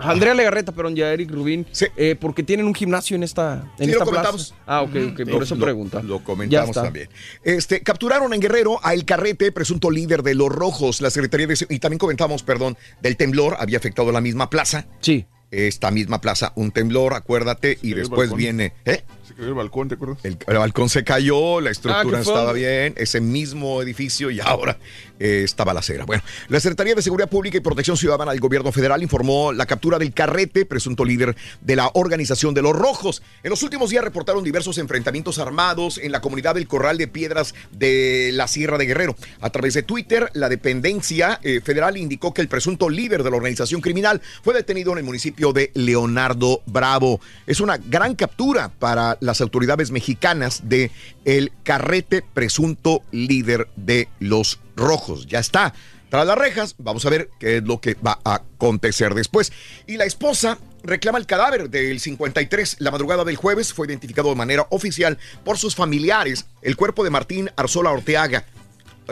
a Andrea Legarreta, perdón, y a Eric Rubin, eh, porque tienen un gimnasio en esta, en Sí, esta lo plaza. comentamos. Ah, ok, ok, por eso lo- pregunta. Lo Ya comentamos también. Este, capturaron en Guerrero a El Carrete, presunto líder de los Rojos. La Secretaría de... Y también comentamos, perdón, del temblor. Había afectado la misma plaza. Sí. Esta misma plaza, un temblor, acuérdate. Y después viene... ¿eh? El balcón, ¿te acuerdas? El, el balcón se cayó, la estructura Ah, estaba bien, ese mismo edificio y ahora eh, está balacera. Bueno, la Secretaría de Seguridad Pública y Protección Ciudadana del Gobierno Federal informó la captura del Carrete, presunto líder de la Organización de los Rojos. En los últimos días reportaron diversos enfrentamientos armados en la comunidad del Corral de Piedras de la Sierra de Guerrero. A través de Twitter, la dependencia eh, federal indicó que el presunto líder de la organización criminal fue detenido en el municipio de Leonardo Bravo. Es una gran captura para las autoridades mexicanas de el carrete presunto líder de los rojos. Ya está. Tras las rejas, vamos a ver qué es lo que va a acontecer después. Y la esposa reclama el cadáver del 53. La madrugada del jueves fue identificado de manera oficial por sus familiares el cuerpo de Martín Arzola Orteaga,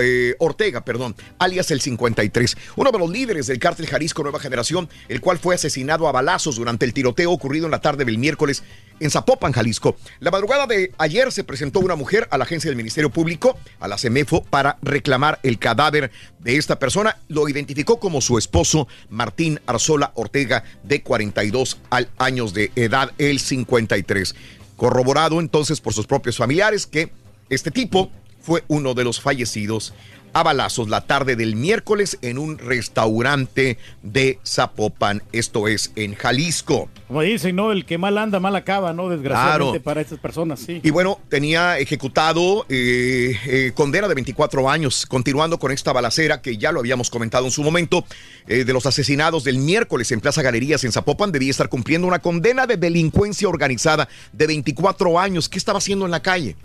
eh, Ortega, perdón, alias el 53, uno de los líderes del cártel Jalisco Nueva Generación, el cual fue asesinado a balazos durante el tiroteo ocurrido en la tarde del miércoles en Zapopan, Jalisco. La madrugada de ayer se presentó una mujer a la agencia del Ministerio Público, a la CEMEFO, para reclamar el cadáver de esta persona. Lo identificó como su esposo Martín Arzola Ortega, de 42 al- años de edad, el 53. Corroborado entonces por sus propios familiares que este tipo fue uno de los fallecidos a balazos la tarde del miércoles en un restaurante de Zapopan, esto es en Jalisco. Como dicen, ¿no? El que mal anda, mal acaba, ¿no? Desgraciadamente Claro. para estas personas, sí. Y bueno, tenía ejecutado eh, eh, condena de 24 años, continuando con esta balacera que ya lo habíamos comentado en su momento, eh, de los asesinados del miércoles en Plaza Galerías en Zapopan, debía estar cumpliendo una condena de delincuencia organizada de 24 años. ¿Qué estaba haciendo en la calle?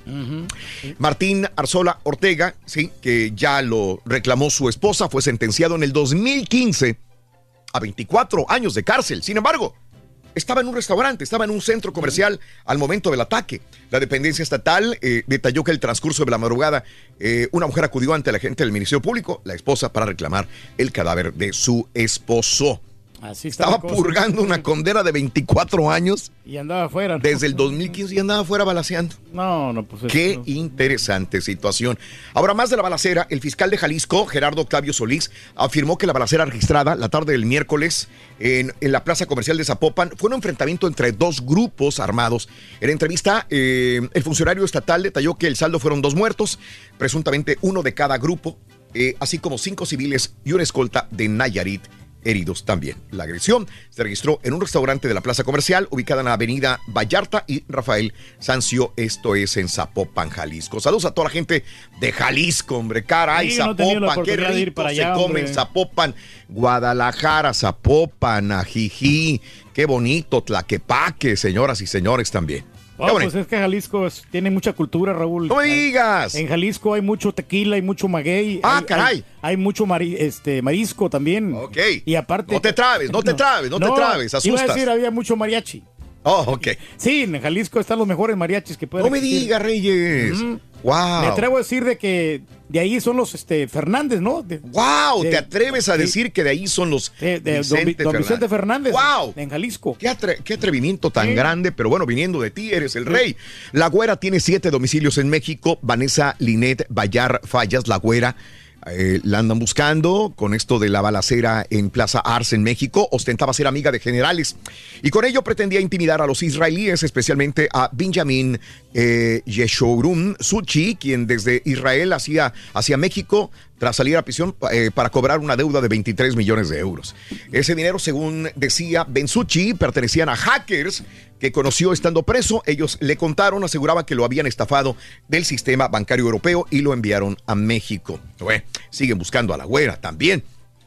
Martín Arzola Ortega, sí, que ya lo reclamó su esposa, fue sentenciado en el 2015 a 24 años de cárcel. Sin embargo, estaba en un restaurante, estaba en un centro comercial al momento del ataque. La dependencia estatal eh, detalló que el transcurso de la madrugada, eh, una mujer acudió ante la gente del Ministerio Público, la esposa, para reclamar el cadáver de su esposo. Así Estaba purgando una condena de 24 años. Y andaba afuera. ¿no? Desde el 2015 y andaba afuera balaseando. No, no, pues. Qué interesante situación. Ahora, más de la balacera, el fiscal de Jalisco, Gerardo Octavio Solís, afirmó que la balacera registrada la tarde del miércoles en, en la plaza comercial de Zapopan fue un enfrentamiento entre dos grupos armados. En entrevista, eh, el funcionario estatal detalló que el saldo fueron dos muertos, presuntamente uno de cada grupo, eh, así como cinco civiles y una escolta de Nayarit heridos también. La agresión se registró en un restaurante de la plaza comercial ubicada en la avenida Vallarta y Rafael Sancio, esto es en Zapopan, Jalisco. Saludos a toda la gente de Jalisco, hombre, caray, Sí, no Zapopan, qué ir rico para se come en Zapopan, Guadalajara, Zapopan, Ajijí, qué bonito, Tlaquepaque, señoras y señores también. Oh, pues es que Jalisco es- tiene mucha cultura, Raúl. No me digas. En Jalisco hay mucho tequila, hay mucho maguey. Ah, hay- caray. Hay, hay mucho mari- este, marisco también. Ok. Y aparte. No te trabes, no te trabes, no te trabes, Iba a asustas. decir, había mucho mariachi. Oh, ok. Sí, en Jalisco están los mejores mariachis que pueden No me digas, Reyes. Wow. Me atrevo a decir de que de ahí son los este, Fernández, ¿no? De, Wow, de- te atreves a decir que de ahí son los de, de don, Vi- don Vicente Fernández. Wow. En Jalisco. Qué, atre- qué atrevimiento tan grande, pero bueno, viniendo de ti, eres el rey. La Güera tiene siete domicilios en México. Vanessa Linet Bayar Fallas, La Güera. Eh, la andan buscando con esto de la balacera en Plaza Ars en México. Ostentaba ser amiga de generales y con ello pretendía intimidar a los israelíes, especialmente a Benjamin eh, Yeshurun Suchi, quien desde Israel hacia, hacia México tras salir a prisión eh, para cobrar una deuda de 23 millones de euros. Ese dinero, según decía Bensuchi, pertenecían a hackers que conoció estando preso. Ellos le contaron, aseguraban que lo habían estafado del sistema bancario europeo y lo enviaron a México. Bueno, siguen buscando a la güera también.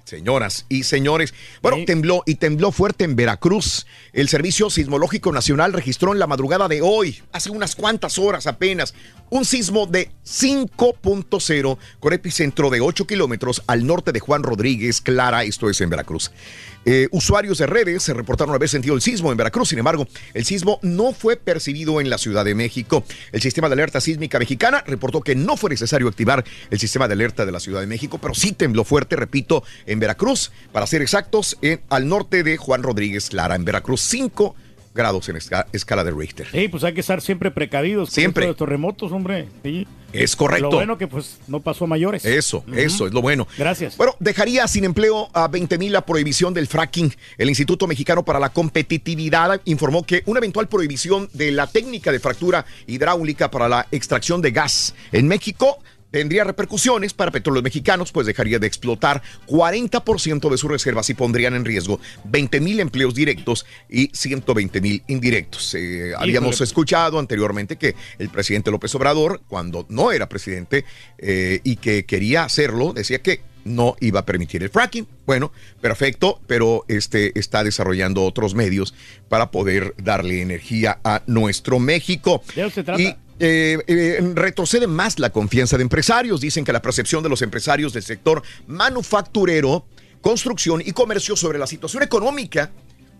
Señoras y señores, bueno, tembló y tembló fuerte en Veracruz. El Servicio Sismológico Nacional registró en la madrugada de hoy, hace unas cuantas horas apenas, un sismo de 5.0 con epicentro de 8 kilómetros al norte de Juan Rodríguez, Clara, esto es en Veracruz. Eh, usuarios de redes se reportaron haber sentido el sismo en Veracruz, sin embargo, el sismo no fue percibido en la Ciudad de México. El sistema de alerta sísmica mexicana reportó que no fue necesario activar el sistema de alerta de la Ciudad de México, pero sí tembló fuerte, repito, en Veracruz, para ser exactos, en- al norte de Juan Rodríguez, Clara, en Veracruz, 5 grados en esca- escala de Richter. Sí, pues hay que estar siempre precavidos. Siempre. esto de estos remotos, hombre. Sí. Es correcto. Lo bueno que pues no pasó a mayores. Eso, eso es lo bueno. Gracias. Bueno, dejaría sin empleo a 20 mil la prohibición del fracking. El Instituto Mexicano para la Competitividad informó que una eventual prohibición de la técnica de fractura hidráulica para la extracción de gas en México tendría repercusiones para petróleos mexicanos, pues dejaría de explotar 40% de sus reservas y pondrían en riesgo 20 mil empleos directos y 120 mil indirectos. Eh, habíamos escuchado anteriormente que el presidente López Obrador, cuando no era presidente eh, y que quería hacerlo, decía que no iba a permitir el fracking. Bueno, perfecto, pero este está desarrollando otros medios para poder darle energía a nuestro México. De eso se trata. Y eh, eh, retrocede más la confianza de empresarios. Dicen que la percepción de los empresarios del sector manufacturero, construcción y comercio sobre la situación económica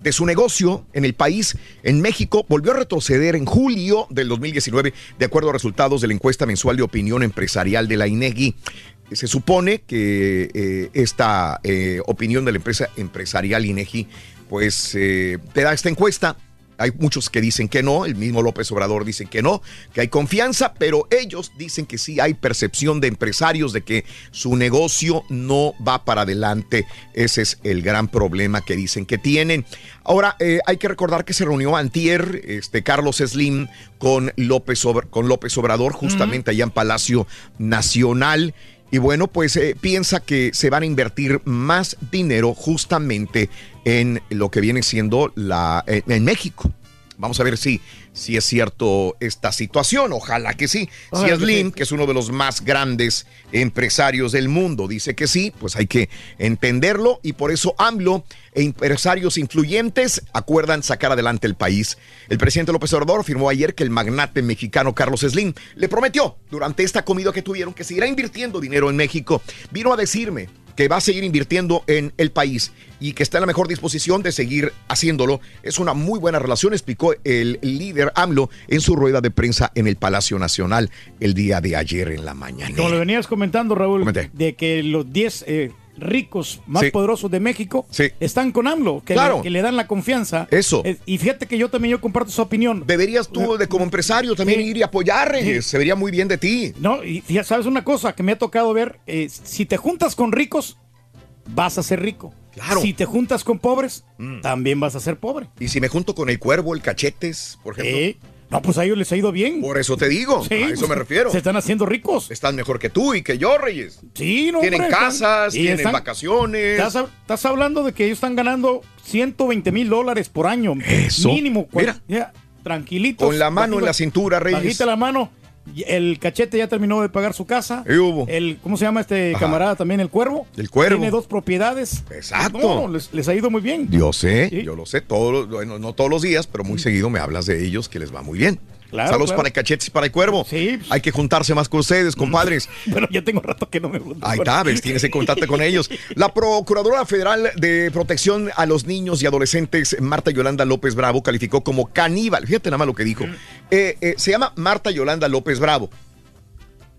de su negocio en el país, en México, volvió a retroceder en julio del 2019, de acuerdo a resultados de la encuesta mensual de opinión empresarial de la INEGI. Se supone que eh, esta opinión de la empresa empresarial INEGI, pues te da esta encuesta. Hay muchos que dicen que no, el mismo López Obrador dice que no, que hay confianza, pero ellos dicen que sí hay percepción de empresarios de que su negocio no va para adelante. Ese es el gran problema que dicen que tienen. Ahora, eh, hay que recordar que se reunió antier este, Carlos Slim con López, Obra- con López Obrador justamente allá en Palacio Nacional. Y bueno, pues eh, piensa que se van a invertir más dinero justamente en lo que viene siendo la en, en México. Vamos a ver si, si es cierto esta situación. Ojalá que sí. Ojalá si que sí. que es uno de los más grandes empresarios del mundo, dice que sí, pues hay que entenderlo y por eso AMLO e empresarios influyentes acuerdan sacar adelante el país. El presidente López Obrador afirmó ayer que el magnate mexicano Carlos Slim le prometió durante esta comida que tuvieron que seguirá invirtiendo dinero en México. Vino a decirme que va a seguir invirtiendo en el país y que está en la mejor disposición de seguir haciéndolo. Es una muy buena relación, explicó el líder AMLO en su rueda de prensa en el Palacio Nacional el día de ayer en la mañana. Como le venías comentando, Raúl, Comenté. de que los 10 eh, ricos más Sí. poderosos de México Sí. están con AMLO, que, Claro. le, que le dan la confianza. Eso. Eh, y fíjate que yo también yo comparto su opinión. Deberías tú, de como empresario, también ir y apoyar, Reyes. Se vería muy bien de ti. No, y ya sabes una cosa que me ha tocado ver, eh, si te juntas con ricos, vas a ser rico. Claro. Si te juntas con pobres, también vas a ser pobre. Y si me junto con el cuervo, el cachetes, por ejemplo. No, pues a ellos les ha ido bien. Por eso te digo, Sí, a eso me refiero. Se están haciendo ricos. Están mejor que tú y que yo, Reyes. Sí, no, Tienen hombre, casas, tienen están- vacaciones. Estás, hab- estás hablando de que ellos están ganando 120 mil dólares por año. Eso. Mínimo. Mira. ya, tranquilitos. Con la mano en la cintura, Reyes. Bajita la mano. El cachete ya terminó de pagar su casa. El, ¿Cómo se llama este Ajá. camarada también? El cuervo. El Cuervo. Tiene dos propiedades. Exacto. No, les, les ha ido muy bien. Yo sé, Sí. yo lo sé, todos, bueno, no todos los días, pero muy seguido me hablas de ellos que les va muy bien. Claro, Saludos claro. para el cachetes y para el cuervo. Sí. Hay que juntarse más con ustedes, compadres. [LAUGHS] Bueno, ya tengo rato que no me junto Ahí está, ves, tienes que contacto con ellos. [LAUGHS] La Procuradora Federal de Protección a los Niños y Adolescentes, Marta Yolanda López Bravo, calificó como caníbal. Fíjate nada más lo que dijo. Eh, eh, se llama Marta Yolanda López Bravo.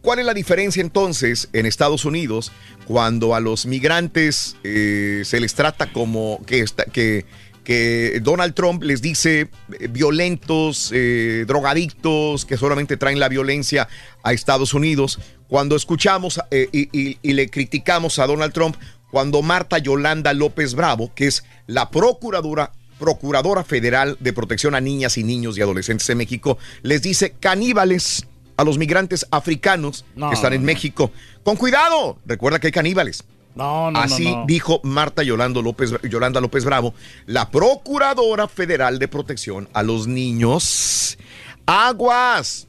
¿Cuál es la diferencia entonces en Estados Unidos cuando a los migrantes eh, se les trata como que, está- que, que Donald Trump les dice eh, violentos, eh, drogadictos, que solamente traen la violencia a Estados Unidos? Cuando escuchamos eh, y, y- y le criticamos a Donald Trump, cuando Marta Yolanda López Bravo, que es la procuradora Procuradora Federal de Protección a Niñas y Niños y Adolescentes en México, les dice caníbales a los migrantes africanos No, que están no, en no. México. Con cuidado, recuerda que hay caníbales. No, no, Así no, no. dijo Marta Yolanda López, Yolanda López Bravo, la Procuradora Federal de Protección a los Niños. Aguas.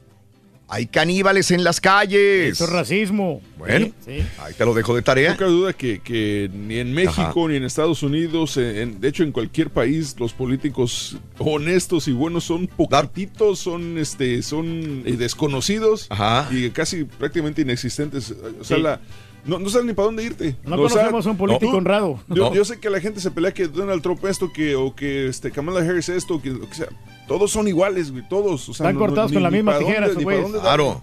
Hay caníbales en las calles. Eso es racismo. Bueno, Sí, sí. ahí te lo dejo de tarea. No cabe duda que, que ni en México Ajá. ni en Estados Unidos, en- de hecho en cualquier país, los políticos honestos y buenos son poquititos, son este, son eh, desconocidos y casi prácticamente inexistentes. O sea, Sí. la, no, no sabes ni para dónde irte. No O sea, conocemos a un político honrado. Yo, No. yo sé que la gente se pelea que Donald Trump esto, que, o que este, Kamala Harris esto, que, lo que sea. Todos son iguales, güey, todos. O sea, Están no- no- cortados ni- con la misma tijera dónde Claro.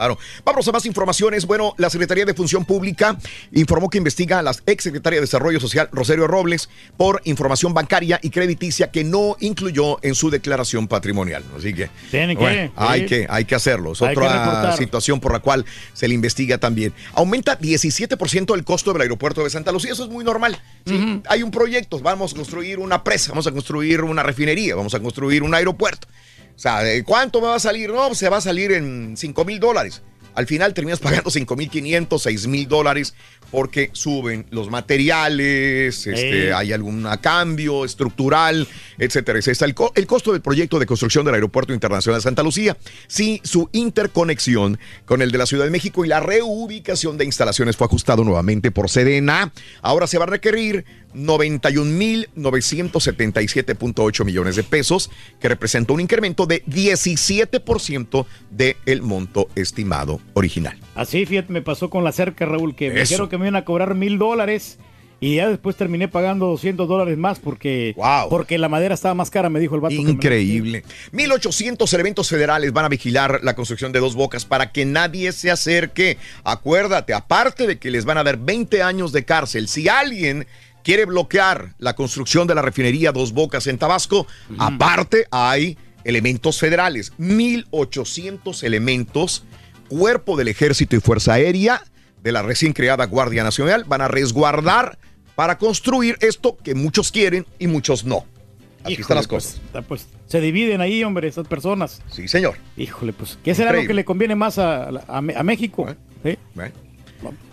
Claro. Vamos a más informaciones. Bueno, la Secretaría de Función Pública informó que investiga a la exsecretaria de Desarrollo Social, Rosario Robles, por información bancaria y crediticia que no incluyó en su declaración patrimonial. Así que Tienen que, bueno, hay que hay que hacerlo. Es otra situación por la cual se le investiga también. Aumenta 17% el costo del aeropuerto de Santa Lucía. Eso es muy normal. Sí, Hay un proyecto. Vamos a construir una presa, vamos a construir una refinería, vamos a construir un aeropuerto. O sea, ¿de ¿cuánto me va a salir? No, se va a salir en 5 mil dólares. Al final terminas [LAUGHS] pagando 5 mil 500, 6 mil dólares porque suben los materiales, este, hay algún cambio estructural, etcétera. Ese está el, co- el costo del proyecto de construcción del Aeropuerto Internacional de Santa Lucía. Sí, su interconexión con el de la Ciudad de México y la reubicación de instalaciones fue ajustado nuevamente por Sedena. Ahora se va a requerir 91.977.8 millones de pesos, que representa un incremento de 17% del monto estimado original. Así, fíjate, me pasó con la cerca, Raúl, que me dijeron que me iban a cobrar mil dólares y ya después terminé pagando 200 dólares más porque, porque la madera estaba más cara, me dijo el vato. que me- Increíble. 1.800 elementos federales van a vigilar la construcción de dos bocas para que nadie se acerque. Acuérdate, aparte de que les van a dar 20 años de cárcel, si alguien quiere bloquear la construcción de la refinería Dos Bocas en Tabasco, aparte hay elementos federales, 1.800 elementos, cuerpo del ejército y fuerza aérea de la recién creada Guardia Nacional, van a resguardar para construir esto que muchos quieren y muchos no. Híjole, están las pues, cosas. pues, se dividen ahí, hombre, esas personas. Sí, señor. Híjole, pues, ¿qué será lo que le conviene más a, a- a México? ¿Sí? Bueno.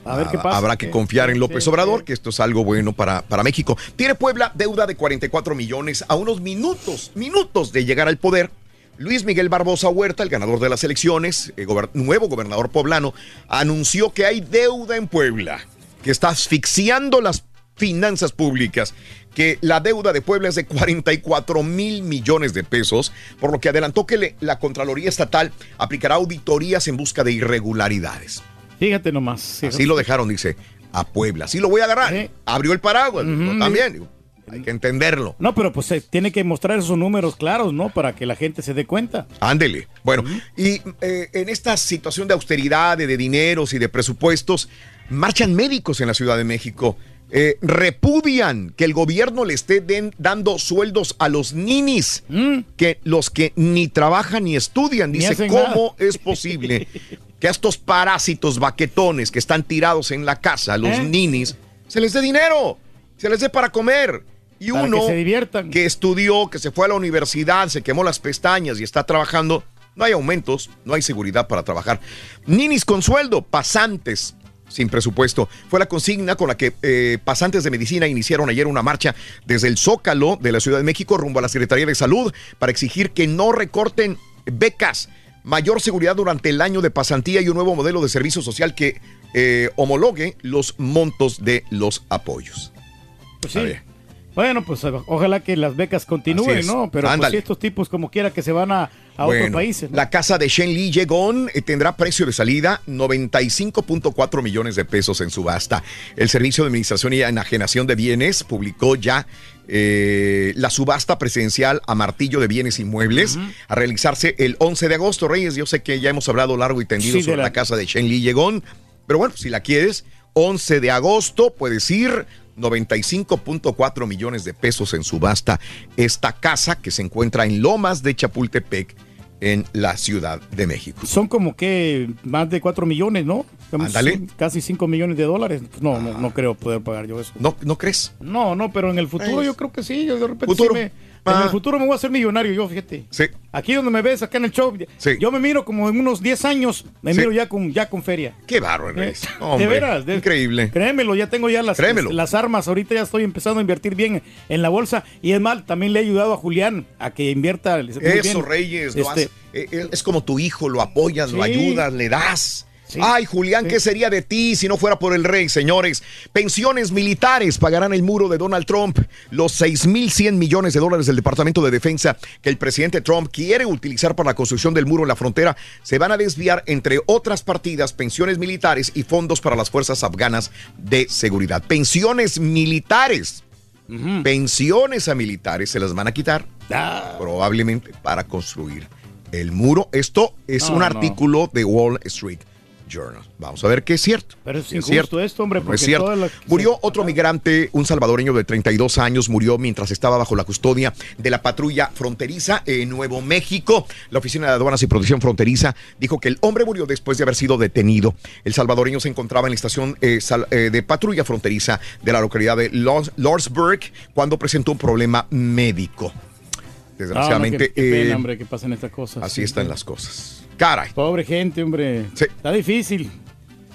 A ver qué Habrá- pasa. Habrá que confiar en López Sí, Obrador, que esto es algo bueno para, para México. Tiene Puebla deuda de 44 millones a unos minutos, minutos de llegar al poder. Luis Miguel Barbosa Huerta, el ganador de las elecciones, el gober- nuevo gobernador poblano, anunció que hay deuda en Puebla, que está asfixiando las finanzas públicas, que la deuda de Puebla es de 44 mil millones de pesos, por lo que adelantó que le- la Contraloría Estatal aplicará auditorías en busca de irregularidades. Fíjate nomás. Así lo dejaron, dice. a Puebla. Sí lo voy a agarrar. Abrió el paraguas, también. digo, hay que entenderlo. No, pero pues se tiene que mostrar esos números claros, ¿no? Para que la gente se dé cuenta. Ándele. Bueno, y eh, en esta situación de austeridad, de, de dineros y de presupuestos, marchan médicos en la Ciudad de México. Eh, repudian que el gobierno le esté den- dando sueldos a los ninis, que los que ni trabajan ni estudian. Dice, ¿cómo es posible [LAUGHS] que a estos parásitos baquetones que están tirados en la casa, los ¿Eh? ninis, se les dé dinero, se les dé para comer? Y Para que uno se diviertan. que estudió, que se fue a la universidad, se quemó las pestañas y está trabajando, no hay aumentos, no hay seguridad para trabajar. Ninis con sueldo, pasantes sin presupuesto. Fue la consigna con la que eh, pasantes de medicina iniciaron ayer una marcha desde el Zócalo de la Ciudad de México rumbo a la Secretaría de Salud para exigir que no recorten becas, mayor seguridad durante el año de pasantía y un nuevo modelo de servicio social que eh, homologue los montos de los apoyos. Pues sí. Bueno, pues o- ojalá que las becas continúen. ¿no? Pero pues, sí, estos tipos como quiera que se van a, a otros Bueno, países. ¿no? La casa de Shen Li Yegon eh, tendrá precio de salida 95.4 millones de pesos en subasta. El Servicio de Administración y Enajenación de Bienes publicó ya eh, la subasta presidencial a martillo de bienes inmuebles a realizarse el 11 de agosto. Reyes, yo sé que ya hemos hablado largo y tendido Sí, sobre la... la- casa de Shen Li Yegon, pero bueno, si la quieres, 11 de agosto puedes ir. 95.4 millones de pesos en subasta esta casa que se encuentra en Lomas de Chapultepec en la Ciudad de México. Son como que más de 4 millones, ¿no? Ándale. Casi 5 millones de dólares. No, no, no creo poder pagar yo eso. ¿No, ¿no crees? No, no, pero en el futuro Pues, yo creo que sí. Yo de repente futuro. sí me-. En el futuro me voy a hacer millonario yo, fíjate. Sí. Aquí donde me ves, acá en el show, yo me miro como en unos 10 años, me Sí. miro ya con, ya con feria. Qué bárbaro, Reyes. Eh, [LAUGHS] Hombre, de veras. de- Increíble. Créemelo, ya tengo ya las, las armas. Ahorita ya estoy empezando a invertir bien en la bolsa. Y es más, también le he ayudado a Julián a que invierta. Eso, bien. Reyes, lo Este, haces- eh, es como tu hijo, lo apoyas, lo Sí. ayudas, le das. Ay, Julián, ¿qué sería de ti si no fuera por el rey, señores? Pensiones militares pagarán el muro de Donald Trump. Los 6.100 millones de dólares del Departamento de Defensa que el presidente Trump quiere utilizar para la construcción del muro en la frontera se van a desviar, entre otras partidas, pensiones militares y fondos para las fuerzas afganas de seguridad. Pensiones militares. Pensiones a militares se las van a quitar probablemente para construir el muro. Esto es No, un no. artículo de Wall Street Journal. Vamos a ver qué es cierto. Pero es qué injusto esto, hombre, No porque es cierto. las- Murió otro migrante, un salvadoreño de 32 años, murió mientras estaba bajo la custodia de la patrulla fronteriza en Nuevo México. La Oficina de Aduanas y Protección Fronteriza dijo que el hombre murió después de haber sido detenido. El salvadoreño se encontraba en la estación eh, sal- eh, de patrulla fronteriza de la localidad de Lordsburg cuando presentó un problema médico. Desgraciadamente, Ah, no, qué- qué pena, eh, hombre, que pasen estas cosas. así Sí, están sí. las cosas. Caray. Pobre gente, hombre. Está difícil.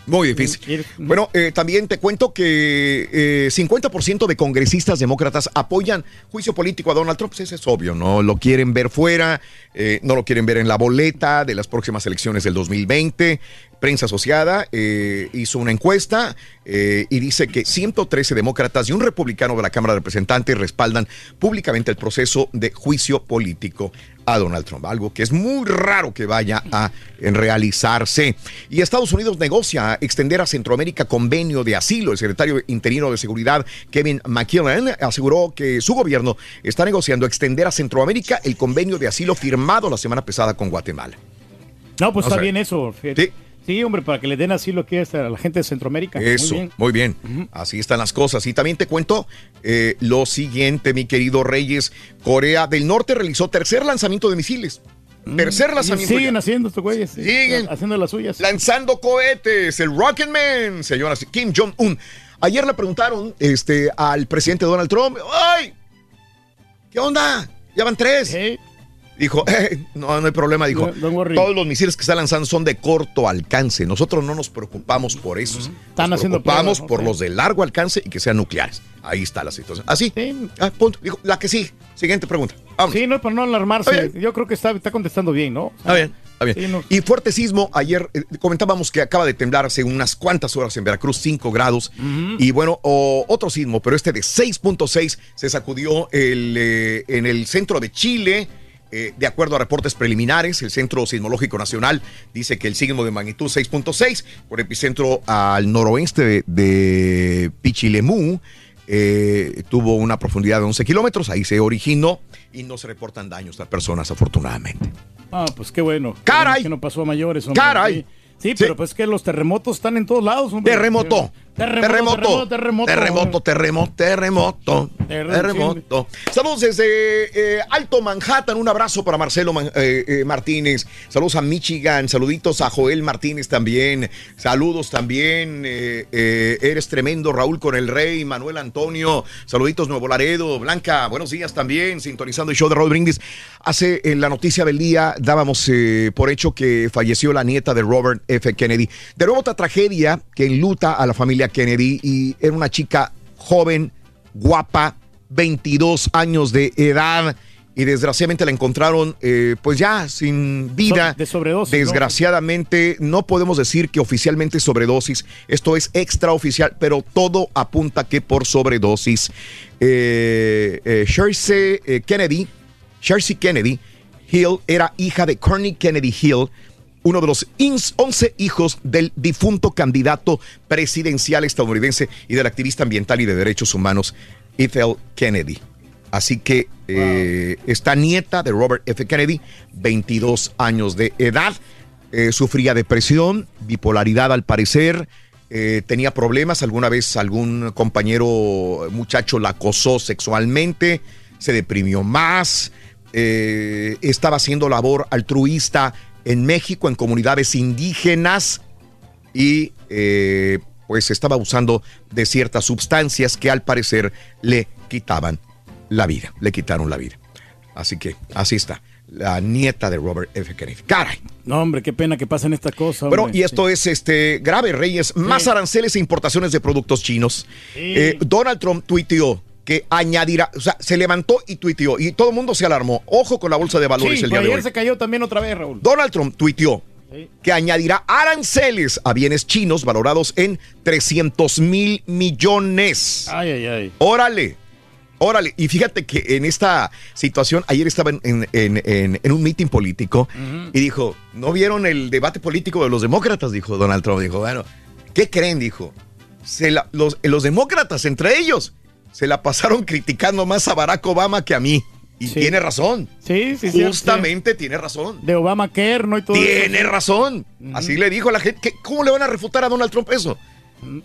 Muy difícil. Bueno, eh, también te cuento que eh, 50% de congresistas demócratas apoyan juicio político a Donald Trump. Eso es obvio, ¿no? Lo quieren ver fuera, eh, no lo quieren ver en la boleta de las próximas elecciones del 2020. Prensa Asociada eh, hizo una encuesta eh, y dice que 113 demócratas y un republicano de la Cámara de Representantes respaldan públicamente el proceso de juicio político a Donald Trump, algo que es muy raro que vaya a realizarse. Y Estados Unidos negocia extender a Centroamérica convenio de asilo. El secretario interino de Seguridad, Kevin McKillen, aseguró que su gobierno está negociando extender a Centroamérica el convenio de asilo firmado la semana pasada con Guatemala. No, pues O está bien eso. fíjate. Sí. hombre, para que le den asilo aquí a la gente de Centroamérica. Muy Eso, bien. muy bien. Así están las cosas. Y también te cuento eh, lo siguiente, mi querido Reyes. Corea del Norte realizó tercer lanzamiento de misiles. Tercer Y lanzamiento. Siguen ya. haciendo estos güeyes. sí. Siguen. Haciendo las suyas. Lanzando cohetes, el Rocket Man, señoras. Kim Jong-un. Ayer le preguntaron este, al presidente Donald Trump, ¡ay! ¿Qué onda? Ya van tres. Dijo, [LAUGHS] "Eh, no, no hay problema. Dijo, todos los misiles que están lanzando son de corto alcance. Nosotros no nos preocupamos por eso. Están nos haciendo preocupamos por Sí. los de largo alcance y que sean nucleares. Ahí está la situación. Así. Ah, punto. Dijo, la que sí. Siguiente pregunta. Sí, no, para no alarmarse. Yo creo que está, está contestando bien, ¿no? Está bien, está bien. Y fuerte sismo, ayer eh, comentábamos que acaba de temblar hace unas cuantas horas en Veracruz, 5 grados. Y bueno, o- otro sismo, pero este de 6.6 se sacudió el, eh, en el centro de Chile, Eh, de acuerdo a reportes preliminares, el Centro Sismológico Nacional dice que el signo de magnitud 6.6, por epicentro al noroeste de, de Pichilemú, eh, tuvo una profundidad de 11 kilómetros, ahí se originó y no se reportan daños a personas, afortunadamente. Ah, pues qué bueno. ¡Caray! Que no pasó a mayores, hombre. ¡Caray! Sí, Sí, pero pues que los terremotos están en todos lados, hombre. Terremoto. Terremoto, Terremoto. terremoto. Terremoto, terremoto, terremoto. Terremoto. Saludos desde eh, Alto Manhattan. Un abrazo para Marcelo eh, eh, Martínez. Saludos a Michigan. Saluditos a Joel Martínez también. Saludos también. eres tremendo, Raúl con el Rey. Manuel Antonio. Saluditos, Nuevo Laredo. Blanca, buenos días también. Sintonizando el show de Raúl Brindis. Hace en la noticia del día dábamos por hecho que falleció la nieta de Robert F. Kennedy. De nuevo otra tragedia que enluta a la familia Kennedy y era una chica joven, guapa, 22 años de edad y desgraciadamente la encontraron eh, pues ya sin vida. De sobredosis. Desgraciadamente no podemos decir que oficialmente sobredosis, esto es extraoficial, pero todo apunta que por sobredosis. Eh, eh, eh, Kennedy, Shersey Kennedy Hill era hija de Courtney Kennedy Hill, uno de los ins- 11 hijos del difunto candidato presidencial estadounidense y del activista ambiental y de derechos humanos Ethel Kennedy. Así que eh, esta nieta de Robert F. Kennedy, 22 años de edad, eh, sufría depresión, bipolaridad al parecer, eh, tenía problemas, alguna vez algún compañero muchacho la acosó sexualmente, se deprimió más, estaba haciendo labor altruista en México, en comunidades indígenas y eh, pues estaba abusando de ciertas sustancias que al parecer le quitaban la vida, le quitaron la vida. Así que así está, la nieta de Robert F. Kennedy. Caray. No, hombre, qué pena que pasen estas cosas. Bueno, hombre. y esto es este grave, Reyes. Más aranceles e importaciones de productos chinos. Eh, Donald Trump tuiteó que añadirá, o sea, se levantó y tuiteó y todo el mundo se alarmó. Ojo con la bolsa de valores Sí, el día de ayer hoy. se cayó también otra vez, Raúl. Donald Trump tuiteó que añadirá aranceles a bienes chinos valorados en 300 mil millones. Ay, ay, ay. Órale. Órale, y fíjate que en esta situación, ayer estaba en, en- en- en- en un meeting político y dijo, ¿no vieron el debate político de los demócratas? Dijo Donald Trump. Dijo, bueno, ¿qué creen? Dijo, se la- los, los demócratas, entre ellos, se la pasaron [LAUGHS] criticando más a Barack Obama que a mí. Y tiene razón. Sí, sí, sí. Justamente tiene razón. De Obamacare, ¿no? Y todo Tiene eso. razón. Así le dijo a la gente. que- ¿Cómo le van a refutar a Donald Trump eso?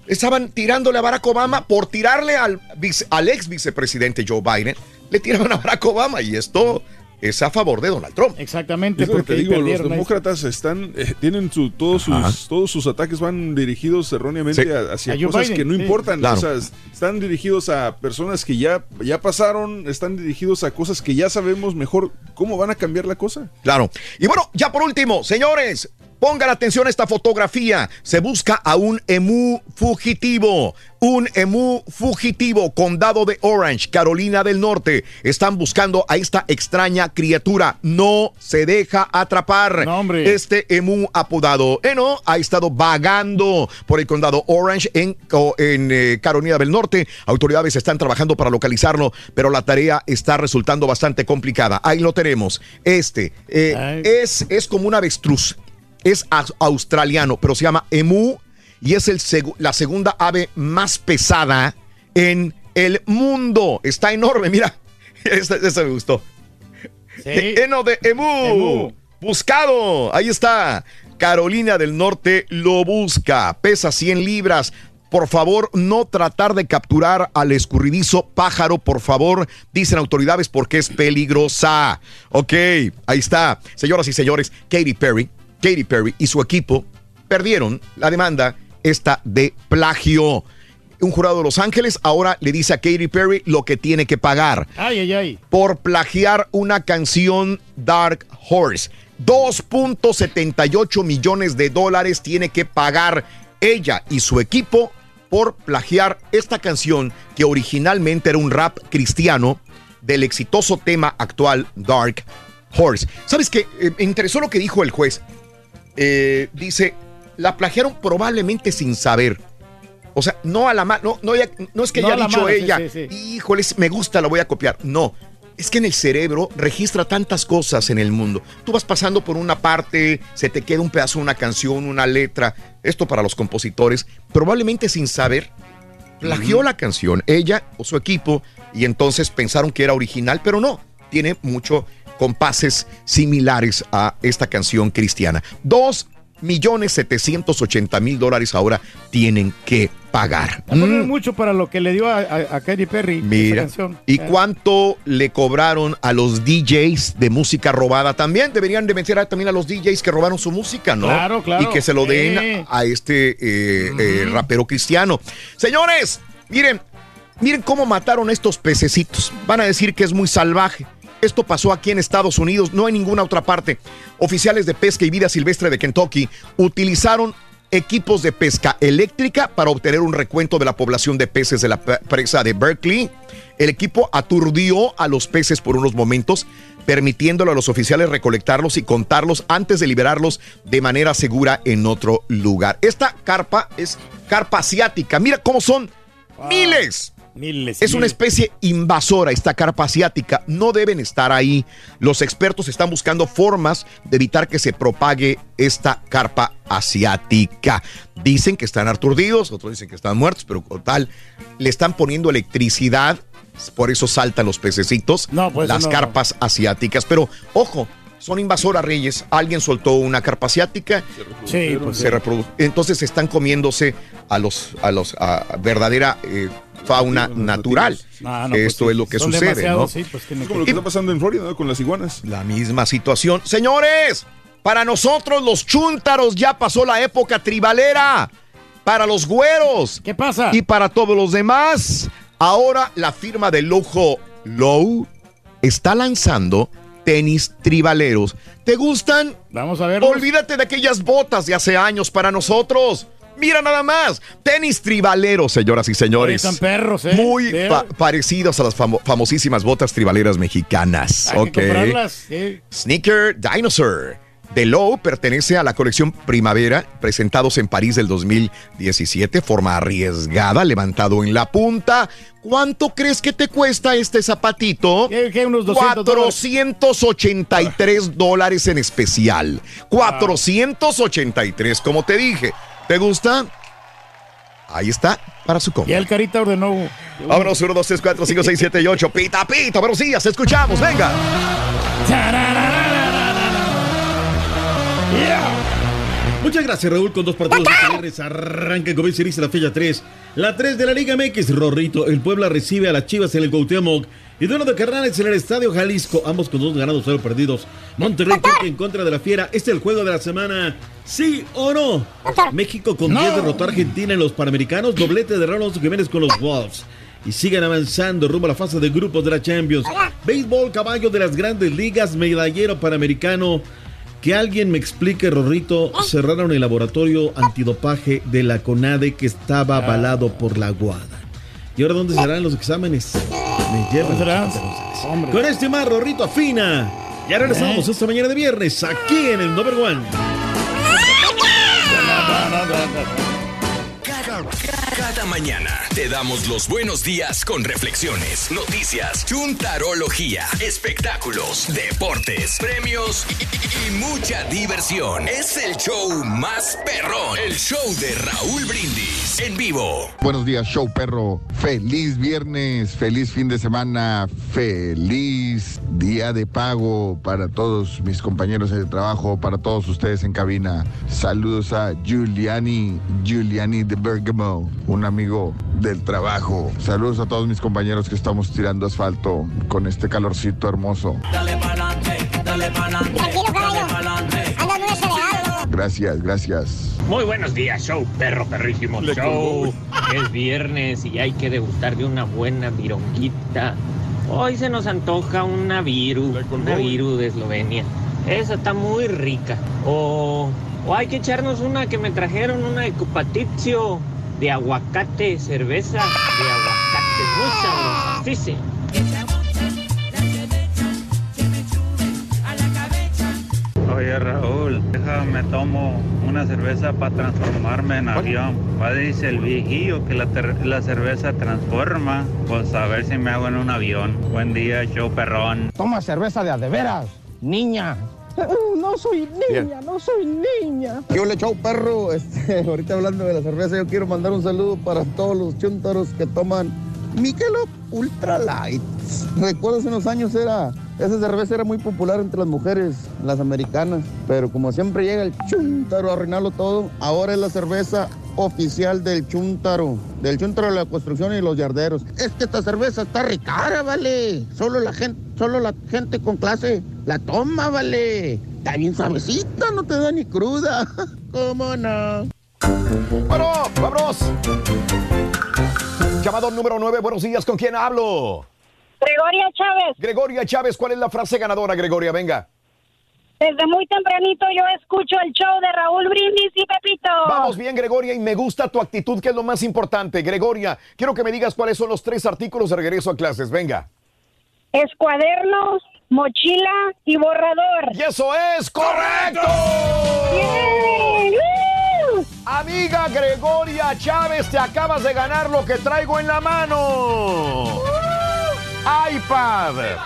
Estaban tirándole a Barack Obama por tirarle al, vice- al ex vicepresidente Joe Biden. Le tiraban a Barack Obama y esto es a favor de Donald Trump. Exactamente, Es lo que porque te ahí digo, los ahí. demócratas están, eh, tienen su, todos, Ajá. sus, todos sus ataques van dirigidos erróneamente Sí. a- hacia A cosas Biden, que no sí. importan. Claro. O sea, es- están dirigidos a personas que ya, ya pasaron, están dirigidos a cosas que ya sabemos mejor cómo van a cambiar la cosa. Claro. Y bueno, ya por último, señores, pongan atención a esta fotografía. Se busca a un emú fugitivo. Un emú fugitivo, condado de Orange, Carolina del Norte. Están buscando a esta extraña criatura. No se deja atrapar. Este emú apodado Eno ha estado vagando por el condado Orange en, eh, Carolina del Norte. Autoridades están trabajando para localizarlo, pero la tarea está resultando bastante complicada. Ahí lo tenemos. Este eh, es, es como un avestruz. Es aus- australiano, pero se llama emu y es el segu- la segunda ave más pesada en el mundo. Está enorme, mira. [LAUGHS] Este, este me gustó. Eno de emu. Buscado. Ahí está. Carolina del Norte lo busca. Pesa 100 libras. Por favor, no tratar de capturar al escurridizo pájaro, por favor, dicen autoridades, porque es peligrosa. Ok, ahí está. Señoras y señores, Katy Perry, Katy Perry y su equipo perdieron la demanda esta de plagio. Un jurado de Los Ángeles ahora le dice a Katy Perry lo que tiene que pagar Ay, ay, ay. por plagiar una canción Dark Horse. 2.78 millones de dólares tiene que pagar ella y su equipo por plagiar esta canción que originalmente era un rap cristiano del exitoso tema actual Dark Horse. ¿Sabes qué? Eh, me interesó lo que dijo el juez. Eh, dice, la plagiaron probablemente sin saber. O sea, no a la mano, no, no, no es que No haya dicho mano, ella, sí, sí. híjoles, me gusta, la voy a copiar. No, es que en el cerebro registra tantas cosas en el mundo. Tú vas pasando por una parte, se te queda un pedazo de una canción, una letra. Esto para los compositores, probablemente sin saber, plagió la canción, ella o su equipo, y entonces pensaron que era original, pero no, tiene mucho compases similares a esta canción cristiana. Dos millones setecientos ochenta mil dólares ahora tienen que pagar. Mm, mucho para lo que le dio a, a- a Katy Perry Mira, canción. ¿y Eh. cuánto le cobraron a los DJs de música robada? También deberían de vencer a- también a los DJs que robaron su música, ¿no? Claro, claro. Y que se lo den Eh. a este eh, eh, rapero cristiano. Señores, miren, miren cómo mataron a estos pececitos. Van a decir que es muy salvaje. Esto pasó aquí en Estados Unidos, no en ninguna otra parte. Oficiales de pesca y vida silvestre de Kentucky utilizaron equipos de pesca eléctrica para obtener un recuento de la población de peces de la presa de Berkeley. El equipo aturdió a los peces por unos momentos, permitiéndole a los oficiales recolectarlos y contarlos antes de liberarlos de manera segura en otro lugar. Esta carpa es carpa asiática. Mira cómo son miles. Miles. Es una especie invasora esta carpa asiática. No deben estar ahí. Los expertos están buscando formas de evitar que se propague esta carpa asiática. Dicen que están aturdidos, otros dicen que están muertos, pero como tal, le están poniendo electricidad. Por eso saltan los pececitos, pues, las no. carpas asiáticas. Pero ojo, son invasoras reyes. Alguien soltó una carpa asiática. Sí, pues, se sí. Entonces están comiéndose a los a los a verdadera eh, fauna natural. Ah, no, pues Esto es lo que sucede, ¿no? sí, pues, Es como lo que está pasando en Florida ¿no? con las iguanas. La misma situación. Señores, para nosotros los chúntaros ya pasó la época tribalera. Para los güeros. ¿Qué pasa? Y para todos los demás. Ahora la firma de lujo Low está lanzando tenis tribaleros. ¿Te gustan? Vamos a ver. Olvídate de aquellas botas de hace años para nosotros. Mira nada más, tenis tribaleros, señoras y señores. Están perros, ¿eh? Muy pa- parecidos a las famo- famosísimas botas tribaleras mexicanas. Hay ok. que comprarlas. sí. Sneaker Dinosaur. De Low pertenece a la colección Primavera, presentados en París del 2017, forma arriesgada, levantado en la punta. ¿Cuánto crees que te cuesta este zapatito? ¿Qué, qué, unos 200 dólares? 483 dólares en especial. 483, como te dije. ¿Te gusta? Ahí está, para su compra. Y el carita ordenó. Vámonos, 1, 2, 3, 4, 5, 6, 7 y 8. Pita, pita, buenos días, escuchamos, venga. Muchas gracias, Raúl, con dos partidos de. Arranca se dice la fecha 3. La 3 de la Liga MX, Rorrito. El Puebla recibe a las Chivas en el Cuauhtémoc. Y duelo de carnales en el Estadio Jalisco. Ambos con dos ganados, cero perdidos. Monterrey en contra de la Fiera. Este es el juego de la semana. ¿Sí o no? México con 10 derrotó a Argentina en los Panamericanos. Doblete de Ronald Jiménez con los Wolves. Y siguen avanzando rumbo a la fase de grupos de la Champions. Béisbol, caballo de las grandes ligas, medallero panamericano. Que alguien me explique, Rorrito, cerraron el laboratorio antidopaje de la CONADE que estaba avalado por la Guada. ¿Y ahora dónde serán los exámenes? Me llevan. Hombre. Con este más, Rorrito afina. Ya regresamos esta mañana de viernes aquí en el Number One. anda, anda. Cada mañana te damos los buenos días con reflexiones, noticias, chuntarología, espectáculos, deportes, premios y, y- y mucha diversión. Es el show más perrón, el show de Raúl Brindis en vivo. Buenos días, show perro. Feliz viernes, feliz fin de semana, feliz día de pago para todos mis compañeros de trabajo, para todos ustedes en cabina. Saludos a Giuliani, Giuliani de Bergamo, un amigo del trabajo. Saludos a todos mis compañeros que estamos tirando asfalto con este calorcito hermoso. Dale pa'lante, dale pa'lante. Gracias, gracias. Muy buenos días, show perro perrísimo Le show. Es viernes y hay que degustar de una buena vironguita. Hoy se nos antoja una viru, una viru de Eslovenia. Esa está muy rica. O, o hay que echarnos una que me trajeron, una de cupatizio de aguacate, cerveza de aguacate. Muy sabrosa, sí, sí. Oye Raúl, deja día me tomo una cerveza para transformarme en avión. Va dice el viejillo que la, la cerveza transforma. Pues a ver si me hago en un avión. Buen día, show perrón. Toma cerveza de a de veras, niña. [LAUGHS] No soy niña, no soy niña. Yo le echado perro, [LAUGHS] este, ahorita hablando de la cerveza, yo quiero mandar un saludo para todos los chuntaros que toman Michelob Ultra Light. Recuerdo hace unos años era, esa cerveza era muy popular entre las mujeres, las americanas, pero como siempre llega el chuntaro a arruinarlo todo, ahora es la cerveza oficial del chuntaro, del chuntaro de la construcción y los yarderos. Es que esta cerveza está ricara, vale. Solo la gente, solo la gente con clase la toma, vale. Está bien suavecita, no te da ni cruda. [LAUGHS] ¿Cómo no? Bueno, vámonos. Llamado número 9, buenos días, ¿con quién hablo? Gregoria Chávez. Gregoria Chávez, ¿cuál es la frase ganadora, Gregoria? Venga. Desde muy tempranito yo escucho el show de Raúl Brindis y Pepito. Vamos bien, Gregoria, y me gusta tu actitud, que es lo más importante. Gregoria, quiero que me digas cuáles son los tres artículos de regreso a clases. Venga. Es cuadernos, mochila y borrador. ¡Y eso es correcto! Amiga Gregoria Chávez, te acabas de ganar lo que traigo en la mano. iPad,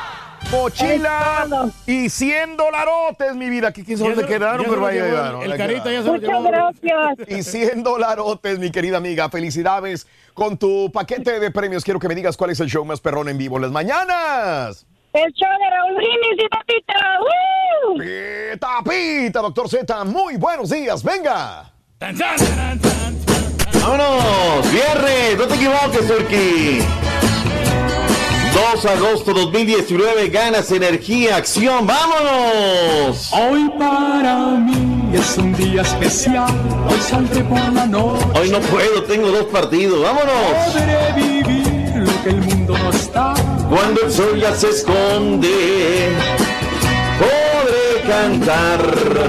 mochila y 100 dolarotes, mi vida. ¿Qué quién sabe dónde quedaron? Pero vaya, llevó llegaron, el ahí carita, ya se Muchas gracias. Y 100 dolarotes, mi querida amiga. Felicidades con tu paquete de premios. Quiero que me digas cuál es el show más perrón en vivo. Las mañanas. El show de Raúl Brindis y Pepito. ¡Woo! Pita, pita, doctor Z. Muy buenos días. Venga. ¡Vámonos! ¡Viernes! ¡No te equivoques, Turki! 2 de agosto 2019, ganas energía, acción, ¡vámonos! Hoy para mí es un día especial. Hoy saldré por la noche. Hoy no puedo, tengo dos partidos, ¡vámonos! Podré vivir lo que el mundo no está. Cuando el sol ya se esconde, cantar.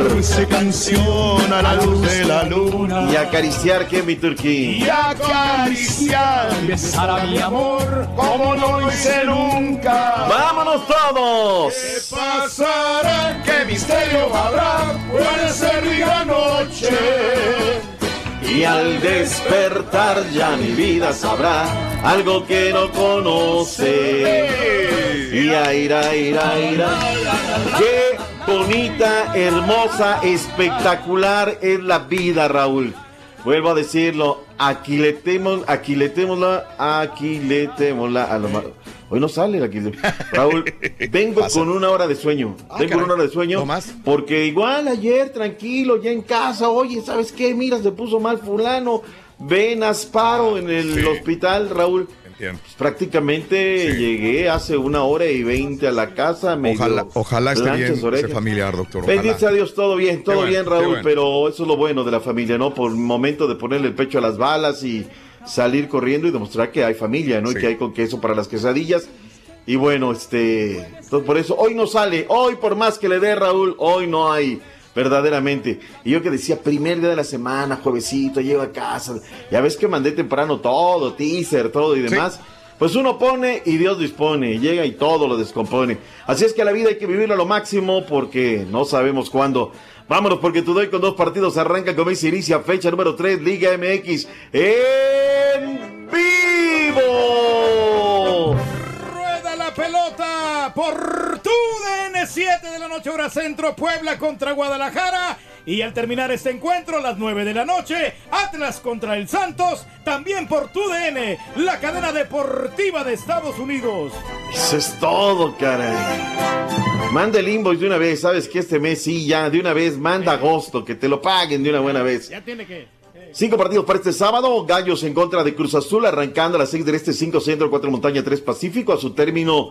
Dulce canción a la luz de la luna. Y acariciar que mi Turquí. Y acariciar. Besar a mi amor como no hice nunca. ¡Vámonos todos! ¿Qué pasará? ¿Qué misterio habrá? Puede ser la noche. Y al despertar ya mi vida sabrá algo que no conoce. Y a ira, ira, ira. Qué bonita, hermosa, espectacular es la vida, Raúl. Vuelvo a decirlo, aquiletemos, aquiletémosla, aquiletémosla a lo ma- Hoy no sale la aquile- Raúl, [LAUGHS] vengo con una hora de sueño. Ah, vengo con una hora de sueño. Porque igual ayer, tranquilo, ya en casa, oye, ¿sabes qué? Mira, se puso mal fulano. Ven, asparo en el hospital, Raúl. Pues prácticamente llegué hace una hora y veinte a la casa. medio Ojalá, ojalá esté bien ese familiar, doctor. ojalá. Bendice a Dios, todo bien, todo bueno, bien, Raúl, bueno. pero eso es lo bueno de la familia, ¿no? Por momento de ponerle el pecho a las balas y salir corriendo y demostrar que hay familia, ¿no? Y que hay con queso para las quesadillas. Y bueno, este, entonces por eso hoy no sale, hoy por más que le dé Raúl, hoy no hay, verdaderamente. Y yo que decía, primer día de la semana, juevesito, llego a casa, ya ves que mandé temprano todo, teaser, todo y demás. Pues uno pone y Dios dispone, llega y todo lo descompone. Así es que la vida hay que vivirla a lo máximo porque no sabemos cuándo. Vámonos porque tú doy con dos partidos arranca con Messi inicia fecha número 3 Liga MX en vivo. La pelota por tu DN 7 de la noche hora centro Puebla contra Guadalajara y al terminar este encuentro a las 9 de la noche Atlas contra el Santos también por tu DN la cadena deportiva de Estados Unidos. Eso es todo, caray. Manda el invoice de una vez, sabes que este mes sí, ya, de una vez, manda agosto, que te lo paguen de una buena vez. Ya tiene que Cinco partidos para este sábado. Gallos en contra de Cruz Azul, arrancando a las 6 del este, 5 centro, 4 montaña, 3 pacífico. A su término,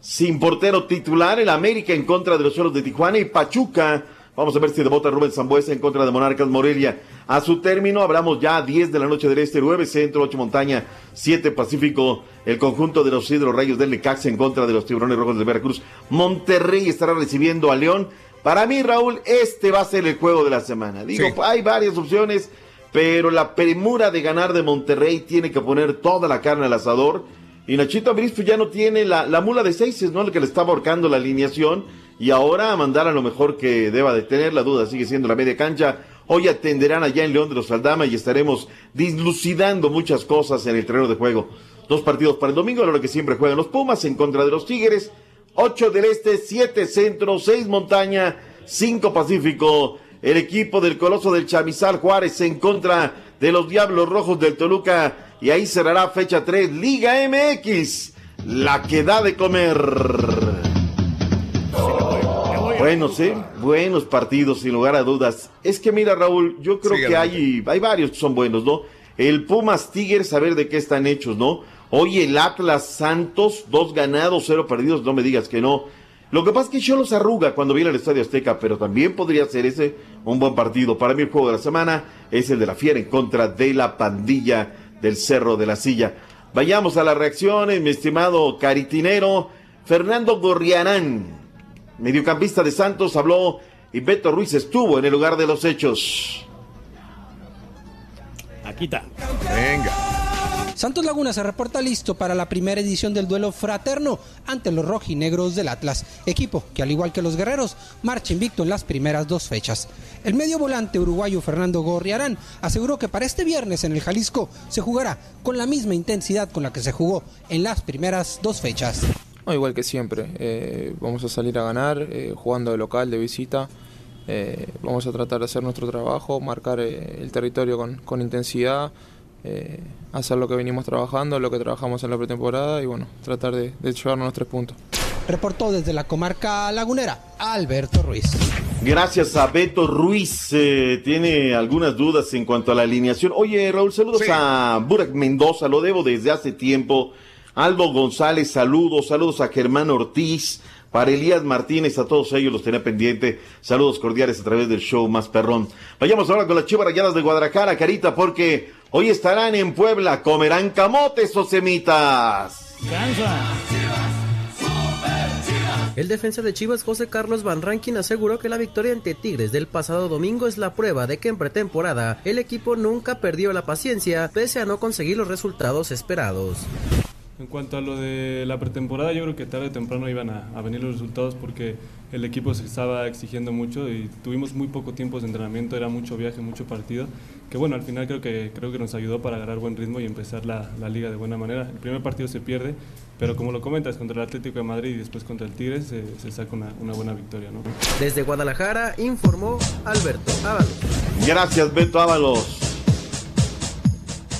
sin portero titular. El América en contra de los suelos de Tijuana y Pachuca. Vamos a ver si debota Rubén Zambuesa en contra de Monarcas Morelia. A su término, hablamos ya 10 de la noche del este, 9 centro, 8 montaña, 7 pacífico. El conjunto de los Hidro Rayos del Necaxa en contra de los Tiburones Rojos de Veracruz. Monterrey estará recibiendo a León. Para mí, Raúl, este va a ser el juego de la semana. Digo, Sí. hay varias opciones, pero la premura de ganar de Monterrey tiene que poner toda la carne al asador. Y Nachito Ambriz pues, ya no tiene la, la mula de seises, ¿no? El que le está ahorcando la alineación. y ahora a mandar a lo mejor que deba de tener. La duda sigue siendo la media cancha. Hoy atenderán allá en León de los Aldama y estaremos dislucidando muchas cosas en el terreno de juego. Dos partidos para el domingo, a la hora que siempre juegan los Pumas en contra de los Tigres. 8 del Este, 7 Centro, 6 Montaña, 5 Pacífico. El equipo del Coloso del Chamizal Juárez en contra de los Diablos Rojos del Toluca. Y ahí cerrará fecha 3, Liga MX. La que da de comer. Buenos, ¿eh? Buenos partidos, sin lugar a dudas. Es que mira, Raúl, yo creo Sí, que hay, hay varios que son buenos, ¿no? El Pumas Tigres, a ver de qué están hechos, ¿no? Hoy el Atlas Santos, dos ganados, cero perdidos, no me digas que no. Lo que pasa es que Cholos arruga cuando viene al Estadio Azteca, pero también podría ser ese un buen partido. Para mí el juego de la semana es el de la Fiera en contra de la pandilla del Cerro de la Silla. Vayamos a las reacciones, mi estimado caritinero. Fernando Gorriarán, mediocampista de Santos, habló y Beto Ruiz estuvo en el lugar de los hechos. Aquí está. Venga. Santos Laguna se reporta listo para la primera edición del duelo fraterno ante los rojinegros del Atlas, equipo que al igual que los guerreros marcha invicto en las primeras dos fechas. El medio volante uruguayo Fernando Gorriarán aseguró que para este viernes en el Jalisco se jugará con la misma intensidad con la que se jugó en las primeras dos fechas. Igual que siempre, eh, vamos a salir a ganar, eh, jugando de local, de visita. Eh, vamos a tratar de hacer nuestro trabajo, marcar el territorio con intensidad, eh, hacer lo que venimos trabajando, lo que trabajamos en la pretemporada y bueno, tratar de, de llevarnos los tres puntos. Reportó desde la comarca lagunera Alberto Ruiz. Gracias a Beto Ruiz. eh, tiene algunas dudas en cuanto a la alineación. Oye, Raúl, saludos a Burak Mendoza, lo debo desde hace tiempo. Aldo González, saludos. Saludos a Germán Ortiz. Para Elías Martínez, a todos ellos los tenía pendiente. Saludos cordiales a través del show más perrón. Vayamos ahora con las chivas rayadas de Guadalajara, Carita, porque hoy estarán en Puebla. Comerán camotes o semitas. El defensa de Chivas José Carlos Van Rankin aseguró que la victoria ante Tigres del pasado domingo es la prueba de que en pretemporada el equipo nunca perdió la paciencia pese a no conseguir los resultados esperados. En cuanto a lo de la pretemporada, yo creo que tarde o temprano iban a, a venir los resultados porque el equipo se estaba exigiendo mucho y tuvimos muy poco tiempo de entrenamiento, era mucho viaje, mucho partido, que bueno, al final creo que, creo que nos ayudó para agarrar buen ritmo y empezar la, la liga de buena manera. El primer partido se pierde, pero como lo comentas, contra el Atlético de Madrid y después contra el Tigres se, se saca una, una buena victoria. ¿no? Desde Guadalajara informó Alberto Ábalos. Gracias, Beto Ábalos.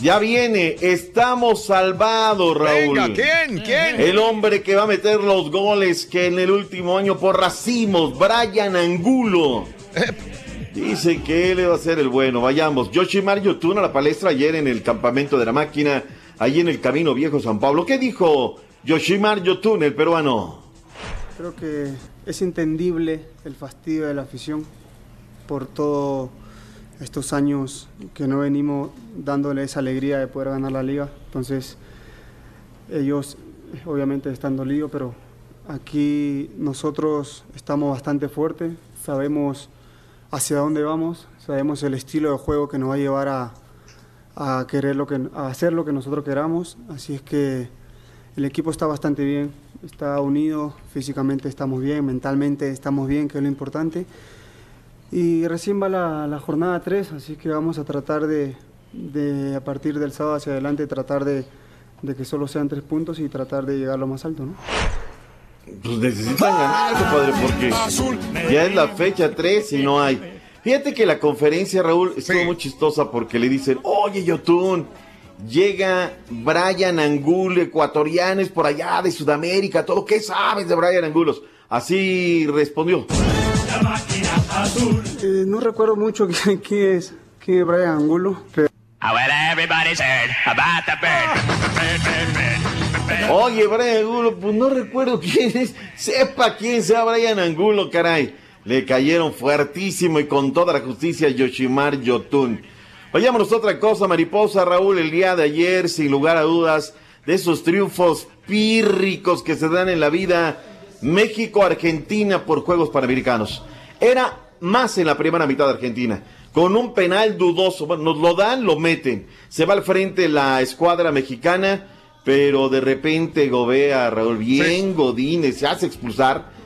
Ya viene, estamos salvados, Raúl. Venga, ¿quién? ¿Quién? El hombre que va a meter los goles que en el último año por racimos, Brian Angulo. Dice que él va a ser el bueno. Vayamos. Yoshimar Yotun a la palestra ayer en el campamento de la máquina, ahí en el Camino Viejo San Pablo. ¿Qué dijo Yoshimar Yotun, el peruano? Creo que es entendible el fastidio de la afición por todos estos años que no venimos dándole esa alegría de poder ganar la liga. Entonces, ellos obviamente están dolidos, pero aquí nosotros estamos bastante fuertes, sabemos hacia dónde vamos, sabemos el estilo de juego que nos va a llevar a, a querer lo que, a hacer lo que nosotros queramos. Así es que el equipo está bastante bien, está unido, físicamente estamos bien, mentalmente estamos bien, que es lo importante. Y recién va la, la jornada 3, así que vamos a tratar de, de, a partir del sábado hacia adelante, tratar de, de que solo sean tres puntos y tratar de llegar lo más alto, ¿no? Pues necesitan ganar, compadre, porque ya es la fecha 3 y no hay. Fíjate que la conferencia, Raúl, estuvo muy chistosa porque le dicen, oye, Yotun, llega Brian Angulo, ecuatorianos por allá de Sudamérica, todo, ¿qué sabes de Brian Angulos? Así respondió. Eh, no recuerdo mucho [LAUGHS] quién, quién es, quién es Brian Angulo, pero Oye, Brian Angulo, pues no recuerdo quién es. Sepa quién sea Brian Angulo, caray. Le cayeron fuertísimo y con toda la justicia a Yoshimar Yotun. Vayámonos a otra cosa, mariposa Raúl, el día de ayer, sin lugar a dudas, de esos triunfos pírricos que se dan en la vida, México-Argentina por Juegos Panamericanos. Era más en la primera mitad de Argentina, con un penal dudoso. Bueno, nos lo dan, lo meten. Se va al frente la escuadra mexicana, pero de repente Gobea, Raúl, bien Godínez, se hace expulsar.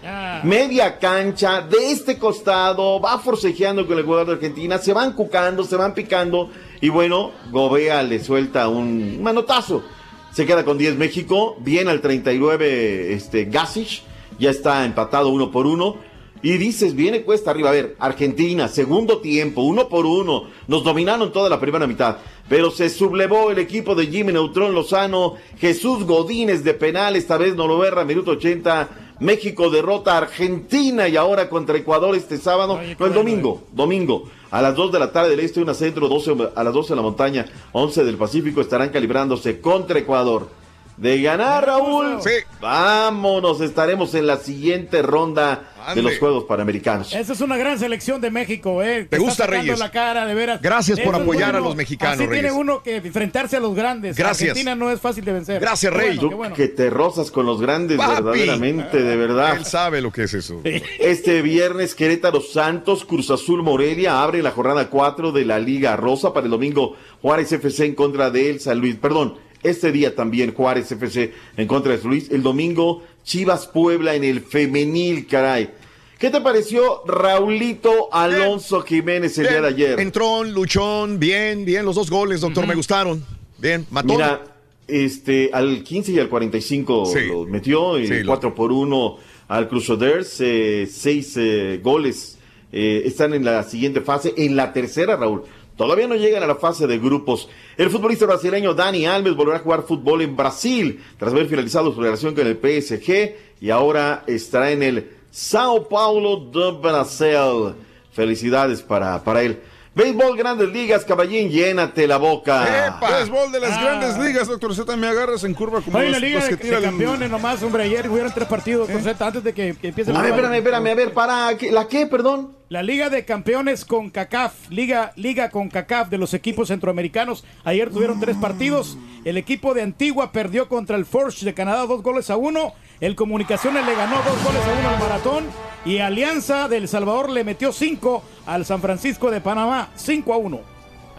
Media cancha, de este costado, va forcejeando con el jugador de Argentina, se van cucando, se van picando, y bueno, Gobea le suelta un manotazo. Se queda con 10 México, viene al 39 este, Gasic, ya está empatado uno por uno. Y dices, viene cuesta arriba. A ver, Argentina, segundo tiempo, uno por uno. Nos dominaron toda la primera mitad. Pero se sublevó el equipo de Jimmy Neutrón Lozano. Jesús Godínez de penal, esta vez no lo verra, minuto 80. México derrota a Argentina y ahora contra Ecuador este sábado. no, el domingo, domingo. A las 2 de la tarde del este, una centro, 12, a las 12 de la montaña, 11 del Pacífico estarán calibrándose contra Ecuador. De ganar, Raúl. Sí. Vámonos, estaremos en la siguiente ronda de los Juegos Panamericanos. Esa es una gran selección de México, ¿eh? ¿Te Está gusta, Reyes? la cara, de veras. Gracias por Eso apoyar a los mexicanos, Así tiene Reyes. uno que enfrentarse a los grandes. Gracias. Argentina no es fácil de vencer. Gracias, Qué Rey. bueno, Tú qué bueno. que te rozas con los grandes, Papi. verdaderamente, de verdad. Él sabe lo que es eso. Este viernes Querétaro Santos, Cruz Azul Morelia abre la jornada 4 de la Liga Rosa para el domingo Juárez FC en contra de El San Luis. Perdón, este día también Juárez FC en contra de San Luis. El domingo Chivas Puebla en el femenil, caray. ¿Qué te pareció Raulito Alonso Jiménez el día de ayer? Entrón, luchón, bien, bien, los dos goles, doctor, me gustaron. Bien, mató. Mira, este, al 15 y al 45 Sí. los metió, y Sí, lo- 4 por 1 al Crusaders, eh, 6 eh, goles. Eh, están en la siguiente fase, en la tercera, Raúl. Todavía no llegan a la fase de grupos. El futbolista brasileño Dani Alves volverá a jugar fútbol en Brasil tras haber finalizado su relación con el PSG y ahora estará en el Sao Paulo de Brasil. Felicidades para, para él. Béisbol, grandes ligas, caballín, llénate la boca. Béisbol de las Ah. grandes ligas, doctor Z, me agarras en curva como Oye, los, la Liga los de, que de tiran- Campeones nomás, hombre, ayer hubieron tres partidos, ¿Eh? con Z, antes de que, que empiece el A ver, espérame, espérame, a ver, para, ¿qué- ¿la qué, perdón? La Liga de Campeones con CACAF, Liga, Liga con CACAF de los equipos centroamericanos. Ayer tuvieron tres partidos. El equipo de Antigua perdió contra el Forge de Canadá dos goles a uno. El Comunicaciones le ganó dos goles a uno al Maratón. Y Alianza de El Salvador le metió cinco al San Francisco de Panamá, cinco a uno.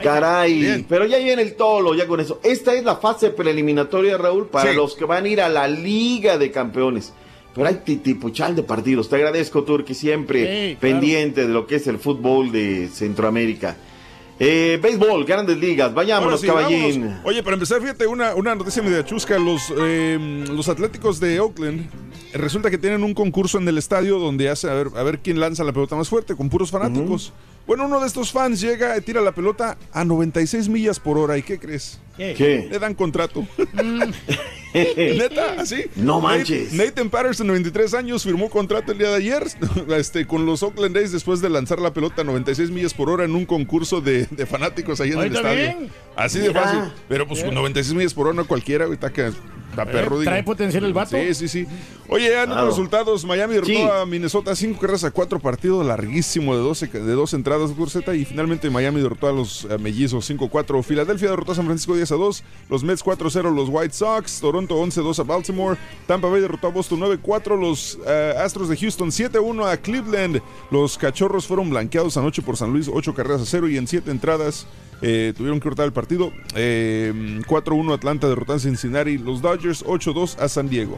Caray, pero ya viene el tolo, ya con eso. Esta es la fase preeliminatoria, Raúl, para Sí. los que van a ir a la Liga de Campeones. Pero hay titipuchal de partidos. Te agradezco, Turki, siempre Sí, claro. pendiente de lo que es el fútbol de Centroamérica. Eh, béisbol, grandes ligas. Vayámonos, sí, caballín. vámonos. Oye, para empezar, fíjate, una, una noticia media chusca. Los, eh, los Atléticos de Oakland resulta que tienen un concurso en el estadio donde hace a ver, a ver quién lanza la pelota más fuerte, con puros fanáticos. Bueno, uno de estos fans llega y tira la pelota a 96 millas por hora. ¿Y qué crees? ¿Qué? Le dan contrato. [LAUGHS] Neta, así. No manches. Nathan Patterson, 93 años, firmó contrato el día de ayer [LAUGHS] este, con los Oakland A's después de lanzar la pelota a 96 millas por hora en un concurso de, de fanáticos ahí en el estadio. bien. Así de fácil. Pero pues con 96 millas por hora no cualquiera, ahorita que está perro. Eh, digo. trae potencial el vato. Sí, sí, sí. Oye, ya Claro. otros resultados, Miami derrotó Sí. a Minnesota 5 carreras a 4 partidos larguísimo de 12 de dos entradas por Z y finalmente Miami derrotó a los eh, mellizos 5-4. Filadelfia derrotó a San Francisco 10 a 2, los Mets 4-0 los White Sox, Toronto 11-2 a Baltimore, Tampa Bay derrotó a Boston 9-4, los eh, Astros de Houston 7-1 a Cleveland. Los Cachorros fueron blanqueados anoche por San Luis 8 carreras a 0 y en 7 entradas eh, tuvieron que cortar el partido. Eh, 4-1 Atlanta derrotó a Cincinnati, los Dodgers 8-2 a San Diego.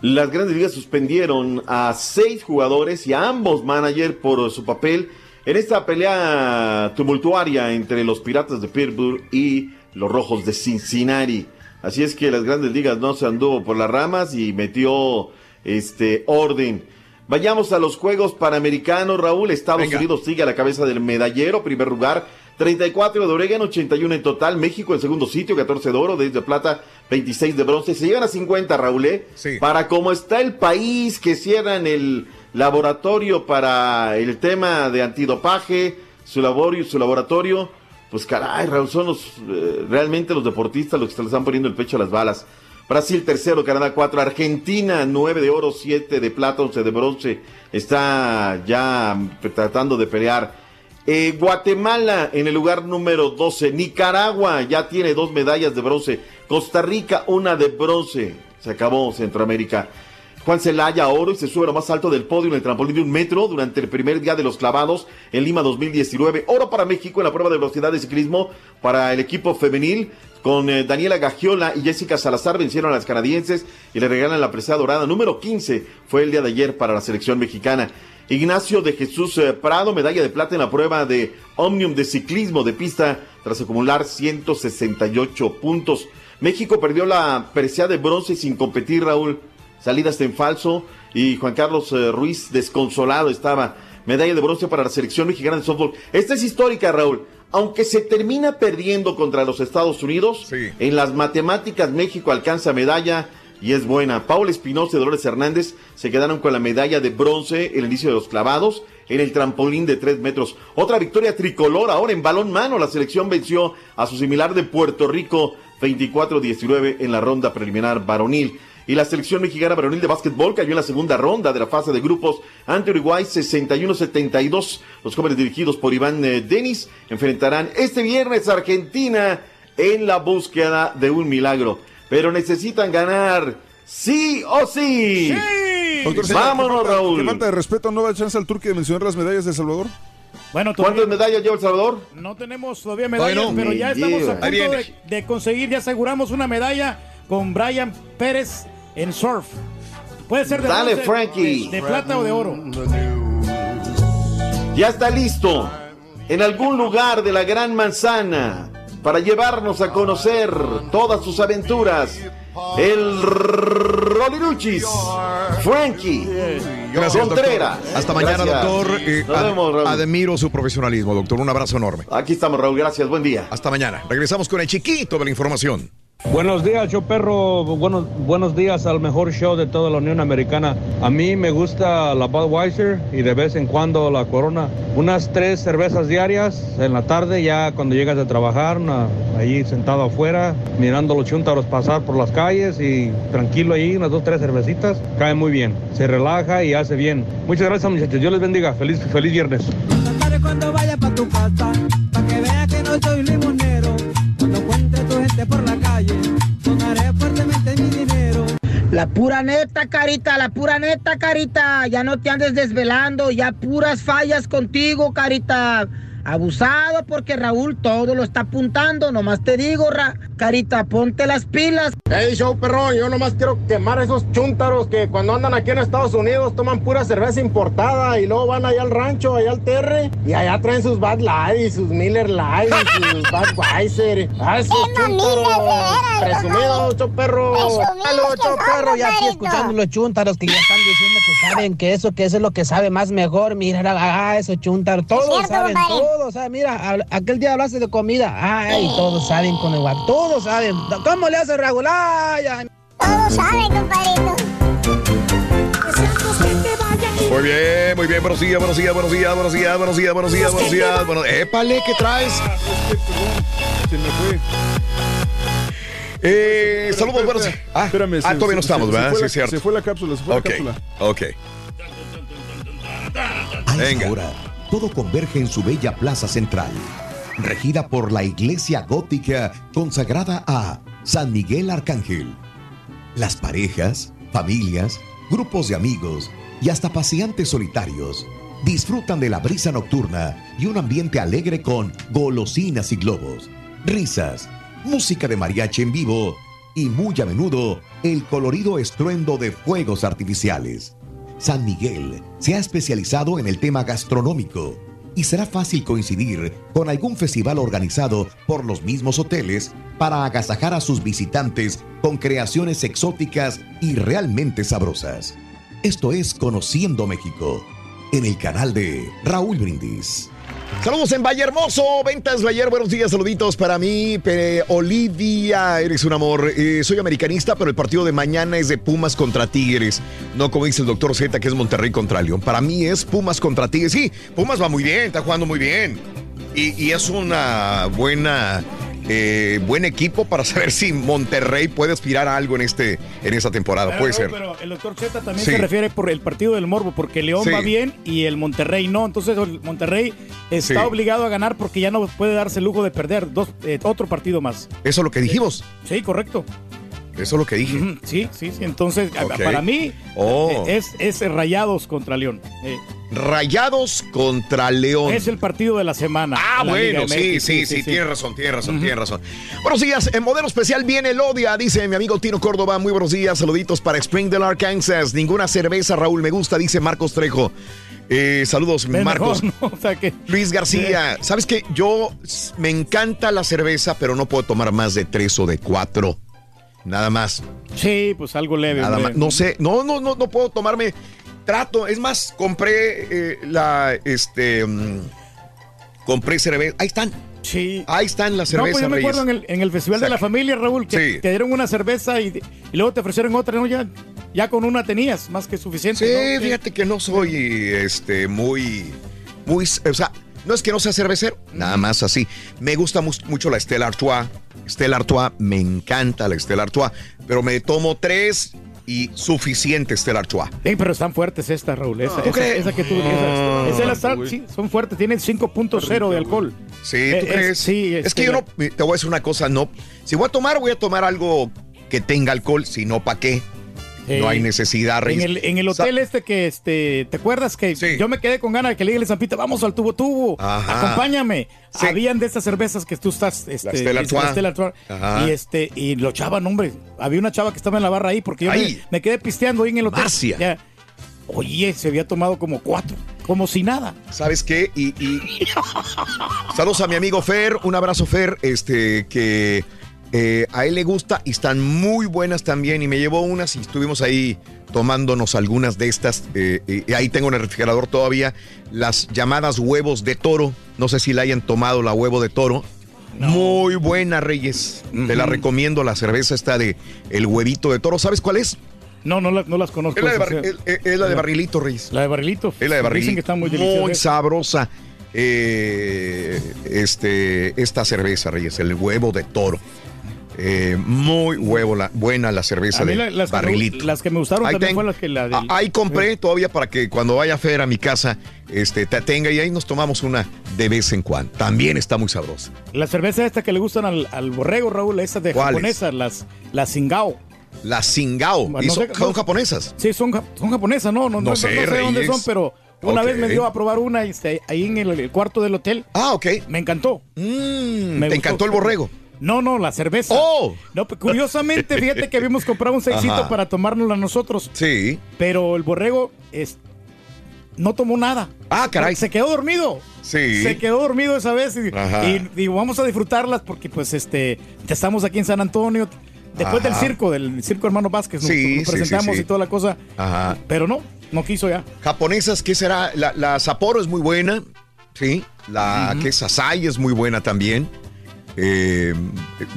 Las grandes ligas suspendieron a seis jugadores y a ambos managers por su papel en esta pelea tumultuaria entre los Piratas de Pittsburgh y los Rojos de Cincinnati. Así es que las grandes ligas no se anduvo por las ramas y metió este orden. Vayamos a los Juegos Panamericanos, Raúl. Estados Venga. Unidos sigue a la cabeza del medallero, primer lugar. 34 de Oregon, 81 en total. México en segundo sitio, 14 de oro, 10 de plata, 26 de bronce. Se llegan a 50, Raúl. ¿eh? Sí. Para cómo está el país, que cierran el laboratorio para el tema de antidopaje, su laboratorio, su laboratorio, pues caray, Raúl, son los, eh, realmente los deportistas los que se les están poniendo el pecho a las balas. Brasil tercero, Canadá cuatro, Argentina nueve de oro, siete de plata, once de bronce, está ya tratando de pelear. Eh, Guatemala en el lugar número 12. Nicaragua ya tiene dos medallas de bronce. Costa Rica una de bronce. Se acabó Centroamérica. Juan Celaya oro y se sube a lo más alto del podio en el trampolín de un metro durante el primer día de los clavados en Lima 2019. Oro para México en la prueba de velocidad de ciclismo para el equipo femenil. con eh, Daniela Gagiola y Jessica Salazar vencieron a las canadienses y le regalan la presea dorada número 15. Fue el día de ayer para la selección mexicana. Ignacio de Jesús eh, Prado, medalla de plata en la prueba de Omnium de ciclismo de pista tras acumular 168 puntos. México perdió la presea de bronce sin competir, Raúl. Salidas en falso y Juan Carlos eh, Ruiz desconsolado estaba. Medalla de bronce para la selección mexicana de softball. Esta es histórica, Raúl. Aunque se termina perdiendo contra los Estados Unidos, en las matemáticas México alcanza medalla y es buena. Paul Espinosa y Dolores Hernández se quedaron con la medalla de bronce en el inicio de los clavados en el trampolín de tres metros. Otra victoria tricolor ahora en balón mano. La selección venció a su similar de Puerto Rico 24-19 en la ronda preliminar varonil. Y la selección mexicana varonil de básquetbol cayó en la segunda ronda de la fase de grupos ante Uruguay 61-72. Los jóvenes dirigidos por Iván eh, Denis enfrentarán este viernes a Argentina en la búsqueda de un milagro. Pero necesitan ganar sí o sí. Vámonos, Raúl. ¿Qué falta de respeto no da chance al turque de mencionar las medallas de El Salvador? Bueno, ¿Cuántas medallas lleva El Salvador? No tenemos todavía medallas, pero ya estamos a punto de, de conseguir, ya aseguramos una medalla con Brian Pérez en surf. Puede ser de, Dale, bronce, Frankie. de, de plata o de oro. Ya está listo en algún lugar de la Gran Manzana para llevarnos a conocer todas sus aventuras. El Roliruchis, Frankie Gracias, Contreras. doctor. Hasta mañana, Gracias. doctor. Eh, ad- vemos, admiro su profesionalismo, doctor. Un abrazo enorme. Aquí estamos, Raúl. Gracias. Buen día. Hasta mañana. Regresamos con el chiquito de la información. Buenos días, yo perro. Buenos, buenos días al mejor show de toda la Unión Americana. A mí me gusta la Budweiser y de vez en cuando la Corona. Unas tres cervezas diarias en la tarde, ya cuando llegas de trabajar, una- ahí sentado afuera, mirando los chúntaros pasar por las calles y tranquilo ahí, unas dos, tres cervecitas. Cae muy bien, se relaja y hace bien. Muchas gracias, muchachos. Dios les bendiga. Feliz, feliz viernes. La pura neta, carita, la pura neta, carita. Ya no te andes desvelando, ya puras fallas contigo, carita. Abusado porque Raúl todo lo está apuntando. Nomás te digo, Ra- carita, ponte las pilas. Hey, show perrón, yo nomás quiero quemar a esos chúntaros que cuando andan aquí en Estados Unidos toman pura cerveza importada y luego van allá al rancho, allá al terre, y allá traen sus Bad Light y sus Miller Light y sus [LAUGHS] Budweiser. Ah, esos chúntaros presumidos, show perro. Halo, show perro, ya aquí escuchando los chúntaros que ya están diciendo saben que eso, que eso es lo que sabe más mejor. Mira, ah, esos chúntaros, todos cierto, saben, compadre. todos saben. Mira, aquel día hablaste de comida. Ay, todos saben con el guac, todos saben. ¿Cómo le hace ay. Todos saben, compadrito. Muy bien, muy bien. Buenos días, buenos días, buenos días, buenos días, buenos días, buenos días, buenos días. Bueno, épale, ¿qué traes? Se me fue. Eh, saludos, buenos días. Ah, Espérame, ah, se- todavía no estamos, se ¿verdad? fue Sí, la- es cierto. Se fue la cápsula, se fue Ok, la cápsula. ok. A esta hora, todo converge en su bella plaza central, regida por la iglesia gótica consagrada a San Miguel Arcángel. Las parejas, familias, grupos de amigos y hasta paseantes solitarios disfrutan de la brisa nocturna y un ambiente alegre con golosinas y globos, risas, música de mariachi en vivo y muy a menudo el colorido estruendo de fuegos artificiales. San Miguel se ha especializado en el tema gastronómico y será fácil coincidir con algún festival organizado por los mismos hoteles para agasajar a sus visitantes con creaciones exóticas y realmente sabrosas. Esto es Conociendo México, en el canal de Raúl Brindis. Saludos en Valle Hermoso, Ventas Valle, buenos días, saluditos para mí. Olivia, eres un amor. Eh, soy americanista, pero el partido de mañana es de Pumas contra Tigres. No como dice el doctor Z, que es Monterrey contra León. Para mí es Pumas contra Tigres. Sí, Pumas va muy bien, está jugando muy bien. Y es una buena, eh, buen equipo para saber si Monterrey puede aspirar a algo en, este, en esta temporada. Pero, puede no, ser. Pero el doctor Z también Sí. se refiere por el partido del Morbo, porque León Sí. va bien y el Monterrey no. Entonces el Monterrey está Sí. obligado a ganar porque ya no puede darse el lujo de perder dos, eh, otro partido más. Eso es lo que dijimos. Sí, correcto. Eso es lo que dije. Sí, sí, sí. Entonces, para mí, Oh. eh, es, es Rayados contra León. Eh, Rayados contra León. es el partido de la semana. Ah, la bueno, sí, MX, sí, sí, tiene razón, tiene razón, tiene razón. Buenos días, en modelo especial viene el Odia, dice mi amigo Tino Córdoba. Muy buenos días, saluditos para Springdale, Arkansas. Ninguna cerveza, Raúl, me gusta, dice Marcos Trejo. Eh, saludos, Marcos. mejor, ¿no? [LAUGHS] O sea que- Luis García, ¿sabes qué? Yo me encanta la cerveza, pero no puedo tomar más de tres o de cuatro. Nada más. Sí, pues algo leve. Nada más. No sé, no, no, no, no puedo tomarme. Trato, es más, compré eh, la, este, mm, compré cerveza. Ahí están. Sí. Ahí están las No, cervezas. pues yo me Reyes. acuerdo en el, en el Festival de la Familia, Raúl, que Sí. te dieron una cerveza y, y luego te ofrecieron otra, ¿no? Ya, ya con una tenías, más que suficiente. Sí, ¿no? fíjate que no soy este muy muy o sea, no es que no sea cervecero, nada más así. Me gusta mu- mucho la Stella Artois. Stella Artois, me encanta la Stella Artois, pero me tomo tres y suficiente Stella Artois. Sí, pero están fuertes estas, Raúl. Esa, ¿Tú esa- crees? esa que tú Ah, esa, esa sí, son fuertes, tienen 5.0 de alcohol. Sí, Eh, ¿tú es- crees? sí, es este, que yo la- no, te voy a decir una cosa, no. Si voy a tomar, voy a tomar algo que tenga alcohol, si no, ¿para qué? No hay necesidad, En el, en el hotel este que, este, ¿te acuerdas que yo me quedé con ganas de que le diga a Zampita, vamos al tubo tubo, Ajá. acompáñame? Sí. Habían de estas cervezas que tú estás, este, La Stella dice, Artois. Y este, y lo echaban, hombre, había una chava que estaba en la barra ahí, porque yo me, quedé pisteando ahí en el hotel. Marcia. Ya. Oye, se había tomado como cuatro, como si nada. ¿Sabes qué? Y, y- [LAUGHS] saludos a mi amigo Fer, un abrazo Fer, este que eh, a él le gusta y están muy buenas también y me llevó unas y estuvimos ahí tomándonos algunas de estas. eh, y ahí tengo en el refrigerador todavía las llamadas huevos de toro. No sé si la hayan tomado la huevo de toro. Muy buena, Reyes. Te la recomiendo, la cerveza está de el huevito de toro. ¿Sabes cuál es? No, no, la- no las conozco. Es la de, esas, bar- eh. es- es la de barrilito, Reyes. La de barrilito. Es la de barrilito. Dicen que está muy deliciosa. sabrosa. eh, este, esta cerveza, Reyes, el huevo de toro. Eh, muy huevo, la, buena la cerveza de la- las, que me, barrilito. las que me gustaron Ahí también ten- las que la del- Ah, Ahí compré todavía para que cuando vaya a Fer a mi casa, este, te tenga y ahí nos tomamos una de vez en cuando. También está muy sabrosa. La cerveza esta que le gustan al, al borrego, Raúl, esas de japonesas, las, las Singao. Las Singao. Bueno, ¿Y no son, sé- son no- japonesas? Sí, son, son japonesas, no, no, no, No no sé, dónde son, pero una vez me dio a probar una este, ahí en el, cuarto del hotel. Ah, ok. Me encantó. Me ¿Te gustó. encantó el borrego? No, no, la cerveza. ¡Oh! No, pues, curiosamente, fíjate que habíamos comprado un seisito Ajá. para tomárnosla nosotros. Sí. Pero el borrego es, no tomó nada. Ah, caray. Se quedó dormido. Sí. Se quedó dormido esa vez y, y digo, vamos a disfrutarlas porque pues este, estamos aquí en San Antonio. Después del circo, del circo Hermano Vázquez, nos, Sí, nos sí, presentamos sí, sí. y toda la cosa. Ajá. Pero no, no quiso ya. Japonesas, ¿qué será? La, la Sapporo es muy buena, ¿sí? La Ujú. que es Asai es muy buena también. Eh,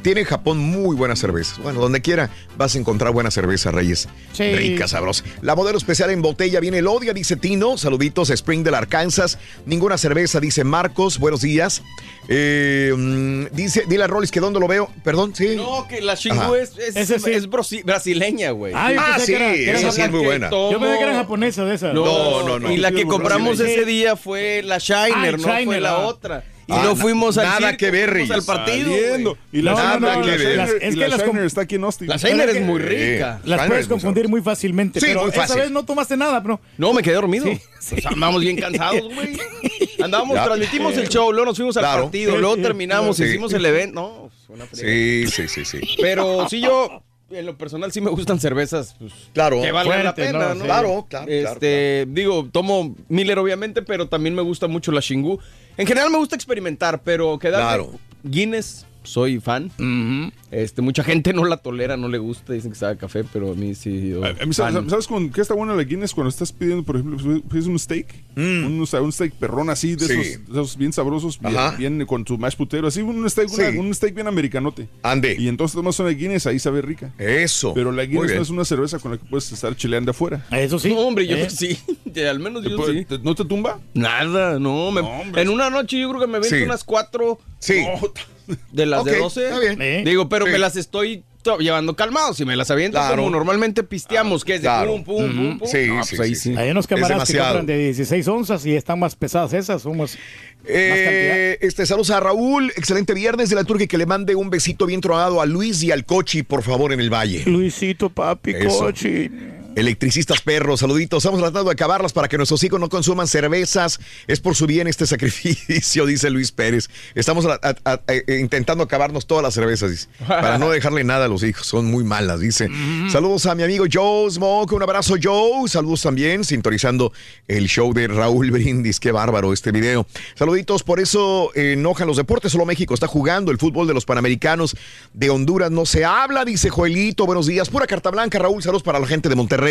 tiene en Japón muy buenas cervezas. Bueno, donde quiera vas a encontrar buena cerveza, Reyes. Sí. Rica, sabrosa. La modelo especial en botella viene el Odia, dice Tino. Saluditos, Springdale, Arkansas. Ninguna cerveza, dice Marcos. Buenos días. Eh, mm, dice, dile a Rollis que dónde lo veo. Perdón, sí. No, que la. Shingu es, es, Ese sí. es brosi- brasileña, güey. Ah, yo pensé sí, que era- que era esa sí es muy buena. tomo- Yo pensé que eran japonesas de esas. No, No, no, no. Y la que compramos ese día fue la Shiner, Ah, no fue la ah. otra. Y Ah, no fuimos al nada circo, que ver, fuimos al partido. Saliendo. Y la No, Shiner- no, no, y la las- Shiner- las- es y que la las Shiner está aquí en Austin. La Shiner es muy Sí. rica. Las Shiner puedes confundir muy fácilmente. Sí, pero muy esa fácil. vez no tomaste nada, ¿no? No, me quedé dormido. Sí, O sea, andábamos bien cansados, güey. [LAUGHS] Andábamos, transmitimos el show, luego nos fuimos al Claro. partido, luego Sí, terminamos, sí. hicimos el evento. No, fue una friega. Sí, sí, sí, sí. Pero sí, yo, en lo personal, sí me gustan cervezas. Pues, Claro. que valgan la pena, ¿no? ¿no? Sí. Claro, claro, Este, digo, tomo Miller obviamente, pero también me gusta mucho la Shingu. En general me gusta experimentar, pero quedarme Claro. Guinness soy fan. Este, mucha gente no la tolera, no le gusta, dicen que sabe a café, pero a mí sí. yo, A- a mí, ¿Sabes, con qué está buena la Guinness cuando estás pidiendo, por ejemplo, pides un steak? Un, o sea, un steak perrón así, de, Mm. Sí. esos, de esos bien sabrosos, bien, con su mash putero, así, un steak, una- un steak bien americanote. Ande. Y entonces tomas una Guinness, ahí sabe rica. Eso. Pero la Guinness no es una cerveza con la que puedes estar chileando afuera. Eso sí. No, hombre, yo Eh. [LAUGHS] sí. Ya, al menos ¿Te yo sí. te- ¿No te tumba? Nada, no. me- en una noche yo creo que me ven Sí. unas cuatro Sí. De las de 12. está bien. Eh. Digo, pero Sí. me las estoy to- llevando calmados. Si me las aviento Claro. como normalmente pisteamos, que es de Claro. pum, pum, pum, pum. Sí, No, sí, pues ahí sí, sí. Hay unos camaradas que compran de 16 onzas y están más pesadas esas, somos Eh, este, saludos a Raúl, excelente viernes de la Turquía, que le mande un besito bien tronado a Luis y al Cochi, por favor, en el valle. Luisito, papi, Eso. cochi. Electricistas perros, saluditos. Estamos tratando de acabarlas para que nuestros hijos no consuman cervezas. Es por su bien este [LAUGHS] sacrificio, dice Luis Pérez. Estamos a- a- a- eh, intentando acabarnos todas las cervezas, dice, para no dejarle nada a los hijos. Son muy malas, dice. Saludos a mi amigo Joe Smoke. Un abrazo, Joe. Saludos también, sintonizando el show de Raúl Brindis. Qué bárbaro este video. Saluditos, por eso eh, enojan los deportes. Solo México está jugando el fútbol de los panamericanos de Honduras. No se habla, dice Joelito. Buenos días. Pura carta blanca, Raúl. Saludos para la gente de Monterrey.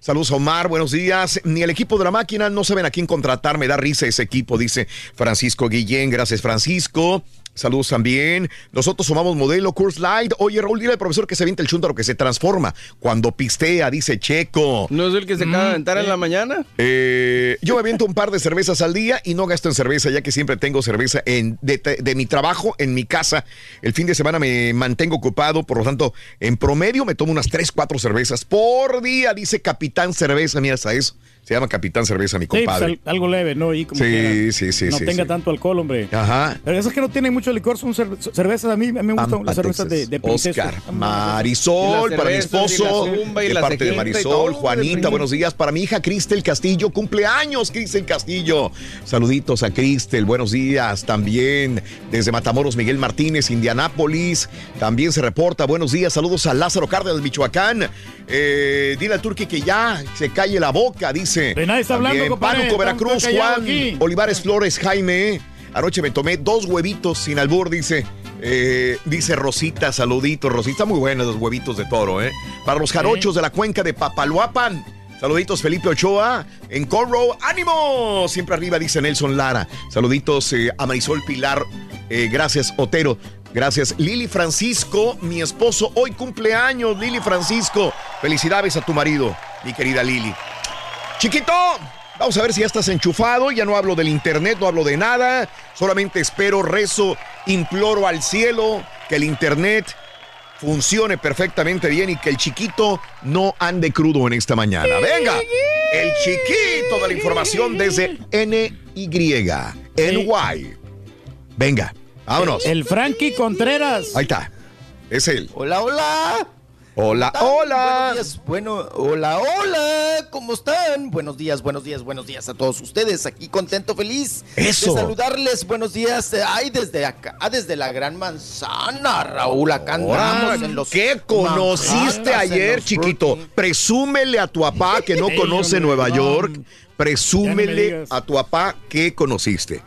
Saludos, Omar. Buenos días. Ni el equipo de la máquina no saben a quién contratar. Me da risa ese equipo, dice Francisco Guillén. Gracias, Francisco. Saludos también. Nosotros sumamos modelo Course Light. Oye, Raúl, dile al profesor que se avienta el chúntaro que se transforma cuando pistea, dice Checo. ¿No es el que se acaba de aventar en la mañana? Eh, yo me aviento un par de cervezas al día y no gasto en cerveza, ya que siempre tengo cerveza en, de, de mi trabajo en mi casa. El fin de semana me mantengo ocupado, por lo tanto, en promedio me tomo unas 3, 4 cervezas por día, dice Capitán Cerveza. Mira, hasta eso. Se llama Capitán Cerveza, mi Sí, pues, compadre. al- algo leve, ¿no? Y como Sí, quiera, sí, sí, No sí, tenga sí. tanto alcohol, hombre. Ajá. Pero esas que no tienen mucho licor son cer- cervezas. A mí, a mí me gustan Pampa, las cervezas de, Texas. de princesa. Oscar, Marisol, para mi esposo, de parte de Marisol, Juanita, buenos días. Para mi hija Cristel Castillo, cumpleaños, Cristel Castillo. Saluditos a Cristel, buenos días. También desde Matamoros, Miguel Martínez, Indianápolis. También se reporta, buenos días. Saludos a Lázaro Cárdenas, Michoacán. Eh, dile al Turqui que ya se calle la boca, dice. De nadie está hablando, También compadre. Pánuco, Veracruz, Juan, aquí. Olivares Flores, Jaime. Anoche me tomé dos huevitos sin albur, dice. Eh, dice Rosita, saluditos. Rosita, muy buenos los huevitos de toro, ¿eh? Para los jarochos de la cuenca de Papaloapan. Saluditos Felipe Ochoa en Corro. ¡Ánimo! Siempre arriba, dice Nelson Lara. Saluditos eh, a Marisol Pilar. Eh, gracias, Otero. Gracias. Lili Francisco, mi esposo, hoy cumpleaños, Lili Francisco. Felicidades a tu marido, mi querida Lili. Chiquito, vamos a ver si ya estás enchufado. Ya no hablo del internet, no hablo de nada. Solamente espero, rezo, imploro al cielo que el internet funcione perfectamente bien y que el chiquito no ande crudo en esta mañana. Venga, el chiquito de la información desde NY, NY. Venga, vámonos. El Frankie Contreras. Ahí está. Es él. Hola, hola. Hola, hola. Buenos días. Bueno, hola, hola. ¿Cómo están? Buenos días, buenos días, buenos días a todos ustedes. Aquí contento, feliz Eso. de saludarles. Buenos días. Ay, desde acá, desde la Gran Manzana, Raúl. Acá andamos en los. ¿Qué conociste ayer, chiquito? Presúmele a tu papá que no conoce Nueva. York. Presúmele a tu papá que conociste.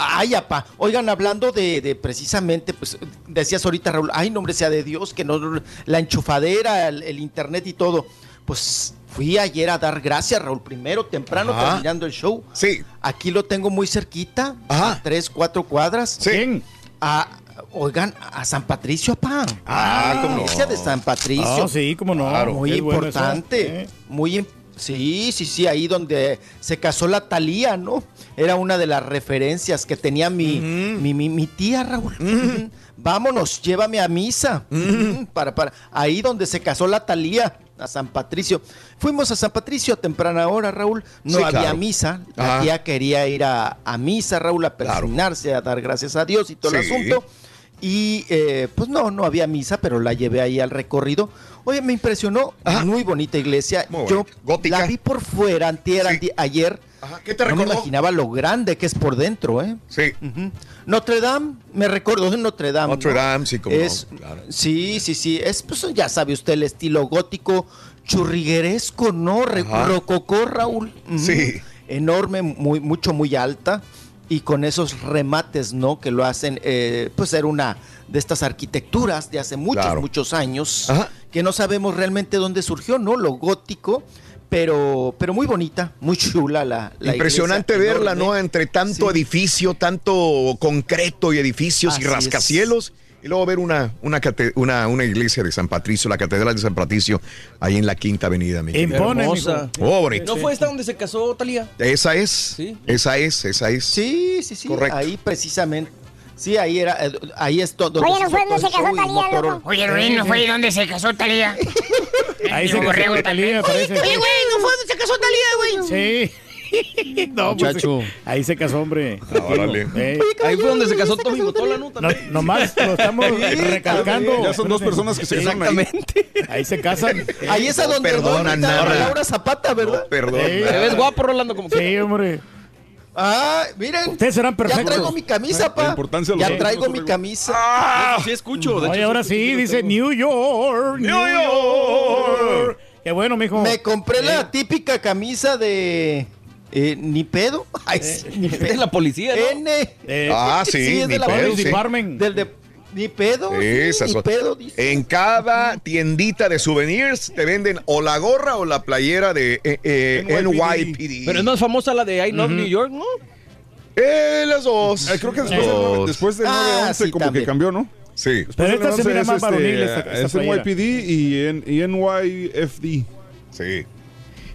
Ay, apá. Oigan, hablando de, de precisamente, pues decías ahorita, Raúl, ay, nombre sea de Dios, que no la enchufadera, el, el internet y todo. Pues fui ayer a dar gracias, Raúl, primero, temprano, Ajá. terminando el show. Sí. Aquí lo tengo muy cerquita, Ajá. a tres, cuatro cuadras. Sí. A, oigan, a San Patricio, apá. Ah, no. iglesia de San Patricio. Ah, sí, cómo no. Claro. Muy Es bueno eso, importante. ¿eh? Muy im- Sí, sí, sí, ahí donde se casó la Talía, ¿no? Era una de las referencias que tenía mi, mi, mi, mi tía Raúl. Vámonos, llévame a misa. Para, para, ahí donde se casó la Talía, a San Patricio. Fuimos a San Patricio a temprana hora, Raúl. No Sí, había claro. misa. La Ajá. tía quería ir a, a misa, Raúl, a Claro. persignarse, a dar gracias a Dios y todo el asunto. Y eh, pues no, no había misa, pero la llevé ahí al recorrido. Oye, me impresionó, Ajá. muy bonita iglesia. Muy Yo. Gótica. la vi por fuera, antier, Sí. ayer. Ajá, ¿Qué te No me imaginaba lo grande que es por dentro, ¿eh? Sí. Notre Dame, me recuerdo de Notre Dame. Notre ¿no? Dame, sí, como es, no, claro. Sí, sí, sí. Es, pues ya sabe usted, el estilo gótico, churrigueresco, ¿no? Re- Ajá. rococó, Raúl. Sí. Enorme, muy, mucho, muy alta. Y con esos remates, ¿no? Que lo hacen, eh, pues, ser una de estas arquitecturas de hace muchos, Claro. muchos años. Ajá. Que no sabemos realmente dónde surgió, ¿no? Lo gótico. Pero, pero muy bonita, muy chula la, la Impresionante iglesia, verla, enorme. ¿no? Entre tanto Sí. edificio, tanto concreto y edificios Así y rascacielos. Y luego ver una, una, una, una iglesia de San Patricio, la Catedral de San Patricio, ahí en la Quinta Avenida. mi querido. Impone, Hermosa. Oh, bonito. ¿No fue esta donde se casó Talía? Esa es. Sí. Esa es, esa es. Sí, sí, sí. Correcto. Ahí precisamente. Sí, ahí era, eh, ahí es todo. Oye, ¿no fue donde se casó Talía, loco? Oye, Rubén, ¿no fue donde se casó Talía? Ahí se casó Talía, parece. Oye, güey, ¿no fue donde se casó Talía, güey? Sí. [LAUGHS] No, pues, Muchacho. ahí se casó, hombre. órale. Eh, Ahí fue donde se casó Tommy Motola, ¿no? no, nomás lo estamos recalcando. Ya son dos personas que se casaron ahí. Exactamente. Ahí se casan. Ahí es a donde perdona. Laura Zapata, ¿verdad? Perdón. Sí. Te ves guapo, Rolando, como que. Sí, hombre. Ah, miren. Ustedes serán Ya perfectos. traigo mi camisa, pa. La importancia de los Ya traigo mi traigo. camisa. Sí escucho. De Oye, hecho, ahora sí, dice tengo. New York. New York. Qué bueno, mijo. Me compré la típica camisa de. Eh, ni pedo. Ay, sí, ni Es la policía, ¿no? N. Eh, Ah, sí, es ni de la pedo, sí. Department. Del de. Ni pedo. sí, ni pedo, dice. En cada tiendita de souvenirs te venden o la gorra o la playera de eh, eh, NYPD. Pero es más famosa la de I Love New York, ¿no? Eh, las dos. Eh, creo que después, del, después del Ah, 9-11 sí, como también. que cambió, ¿no? Sí. Después Pero esta se 9-11 mira es, más este, varonil, esta- esta es. NYPD y, N- y NYFD. Sí.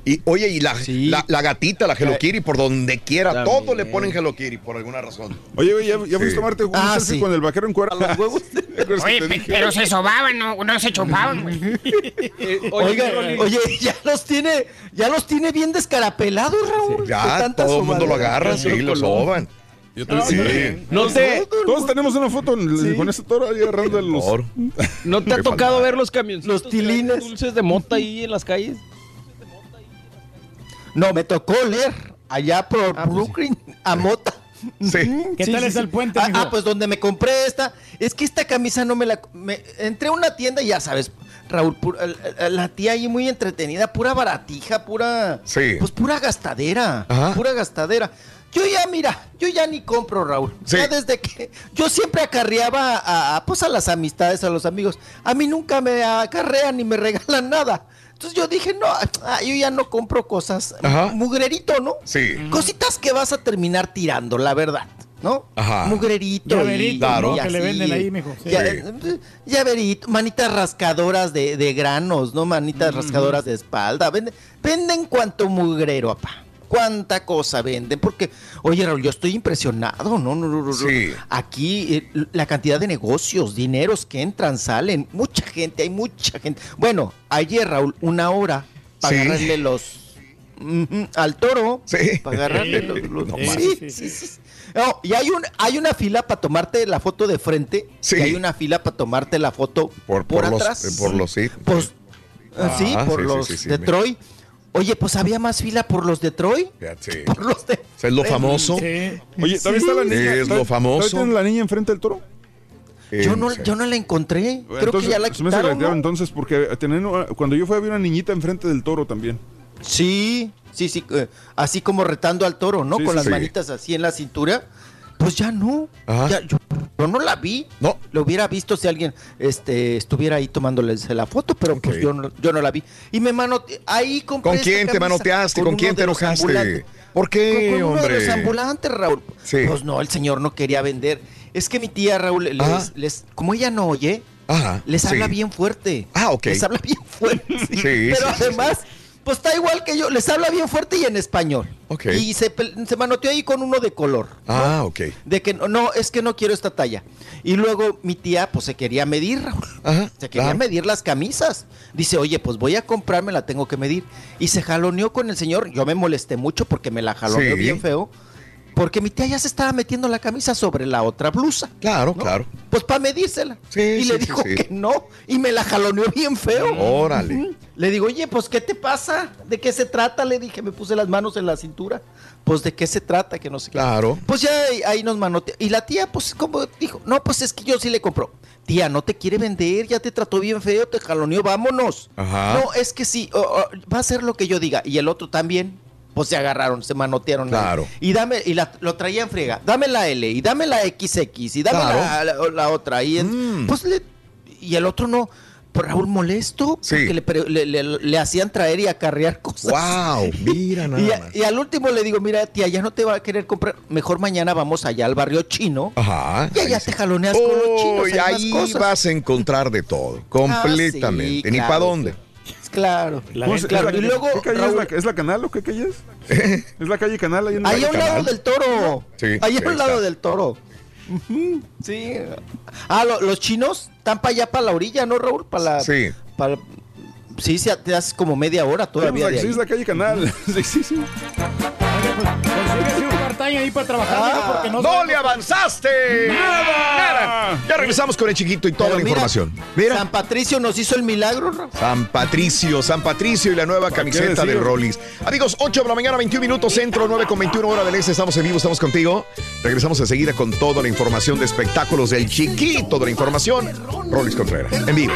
Y oye, y la, Sí. la, la gatita, la Hello Kitty, por donde quiera, También. todo le ponen Hello Kitty por alguna razón. Oye, güey, ¿ya, ya fuiste Sí. a tomarte un Ah, selfie sí. con el vaquero en cuero? los huevos. [LAUGHS] ¿Te Oye, te pe- dije? pero se sobaban, no, no se chupaban, güey. [LAUGHS] Oiga, oye, ya los tiene, ya los tiene bien descarapelados, Raúl. Ya, todo el mundo lo agarra, sí, lo soban. Yo también- Sí. ¿No te, Todos tenemos una foto con ese toro ahí agarrando los... Por- ¿No te ha tocado ver los camioncitos? Los tilines. Dulces de mota ahí en las calles. No, me tocó leer allá por pues Brooklyn, a Mota. Sí. ¿Qué tal es el puente, ah, ah, pues donde me compré esta. Es que esta camisa no me la. me- entré a una tienda y ya sabes, Raúl, pu- el- el- la tía ahí muy entretenida, pura baratija, pura. Sí. Pues pura gastadera. Ajá. Pura gastadera. Yo ya, mira, yo ya ni compro, Raúl. Sí. Ya desde que. Yo siempre acarreaba a, a, pues a las amistades, a los amigos. A mí nunca me acarrean ni me regalan nada. Entonces yo dije, no, ah, yo ya no compro cosas. Ajá. Mugrerito, ¿no? Sí. Cositas que vas a terminar tirando, la verdad, ¿no? Ajá. Mugrerito. Llaverito, y- Claro. y Que le venden ahí, mijo. Sí. ya- eh, Llaverito, manitas rascadoras de, de granos, ¿no? Manitas rascadoras de espalda. Venden, venden cuanto mugrero, papá. Cuánta cosa venden, porque, oye, Raúl, yo estoy impresionado, ¿no? no, no, no. Sí. Aquí eh, la cantidad de negocios, dineros que entran, salen, mucha gente, hay mucha gente. Bueno, ayer, Raúl, una hora para Sí. agarrarle los al toro. Sí. Para agarrarle los. los-. No, y hay, un, hay una fila para tomarte la foto de frente. Sí. Y hay una fila para tomarte la foto por, Por, por los, atrás. por los sí. Pues, Ah, sí, por sí, sí, los sí, sí, de Troy. Oye, pues había más fila por los de Troy. Fíjate. Por los de. Es lo famoso. Sí. Oye, ¿todavía está la niña? Es lo famoso. ¿Todavía tiene la niña enfrente del toro? Yo no, yo no la encontré. Creo entonces, que ya la se me la quitaron. tiraron ¿no? entonces, porque una- cuando yo fui había una niñita enfrente del toro también. Sí, sí, sí. eh, así como retando al toro, ¿no? Sí, Con sí, las sí. manitas así en la cintura. Pues ya no. Ajá. Ya, yo, yo no la vi. No. Lo hubiera visto si alguien este, estuviera ahí tomándoles la foto, pero pues yo no, yo no la vi. Y me manoteé. Ahí compré ¿Con esta quién te manoteaste? ¿Con quién te enojaste? ¿Por qué, Con, con uno de los hombre? ambulantes, Raúl. Sí. Pues no, el señor no quería vender. Es que mi tía Raúl, les, como ella no oye, Ajá. les sí. habla bien fuerte. Ah, ok. Les habla bien fuerte. [LAUGHS] sí. Sí, Pero además, pues está igual que yo. Les habla bien fuerte y en español. Ok. Y se, manoteó ahí con uno de color. Ah, ok. De que no, no, es que no quiero esta talla. Y luego mi tía, pues se quería medir, Raúl. Ajá. Se quería medir las camisas. Dice, oye, pues voy a comprarme, la tengo que medir. Y se jaloneó con el señor. Yo me molesté mucho porque me la jaloneó Sí. bien feo. Porque mi tía ya se estaba metiendo la camisa sobre la otra blusa. Claro, ¿no? claro. Pues para medírsela. Sí, y sí, le dijo sí. que no. Y me la jaloneó bien feo. Órale. Ujú. Le digo, oye, pues ¿qué te pasa? ¿De qué se trata? Le dije, me puse las manos en la cintura. Pues de qué se trata, que no sé qué. Claro. Pues ya ahí, nos manoteó. Y la tía, pues, como dijo, no, pues es que yo sí le compro. Tía, no te quiere vender, ya te trató bien feo, te jaloneó, vámonos. Ajá. No, es que sí, oh, oh, va a hacer lo que yo diga. Y el otro también. Pues se agarraron, se manotearon. ahí. Claro. Y dame, y la- lo traía en friega. Dame la L, y dame la XX, y dame Claro. la, la- la otra. Y, Mm. pues le- y el otro no. Pero Raúl molesto, Sí. porque le, pre- le- le- le hacían traer y acarrear cosas. Wow, mira [LAUGHS] nada Y, a- más. y al último le digo, mira, tía, ya no te va a querer comprar. Mejor mañana vamos allá al barrio chino. Ajá. Y allá te jaloneas con los chinos. Más ahí cosas. vas a encontrar de todo, completamente. [LAUGHS] Ah, sí, Ni claro. para dónde. Claro. La ¿Cómo gente- se- claro, es la- y luego, ¿Qué calle Raúl- es, la, es la canal o qué calle es? ¿Es la calle canal ahí en Ahí a un Canal? lado del toro. Sí, ahí a un lado del toro. Sí. Ah, lo- los chinos están para allá, para la orilla, ¿no, Raúl? Para la. Sí. para- sí, te das como media hora todavía. de Sí, ahí. es la calle Canal. [LAUGHS] Sí, sí, sí. Consíguese un part-time ahí para trabajar, Ah, porque no ¡No sabemos- le avanzaste! ¡Nada! Ya regresamos con el chiquito y toda Pero la mira, información. Mira. San Patricio nos hizo el milagro. San Patricio, San Patricio y la nueva camiseta de Rollis. Amigos, 8 de la mañana, 21 minutos, centro, 9 con 21 hora del este. Estamos en vivo, estamos contigo. Regresamos enseguida con toda la información de espectáculos del chiquito de la información. Rollis Contreras, en vivo.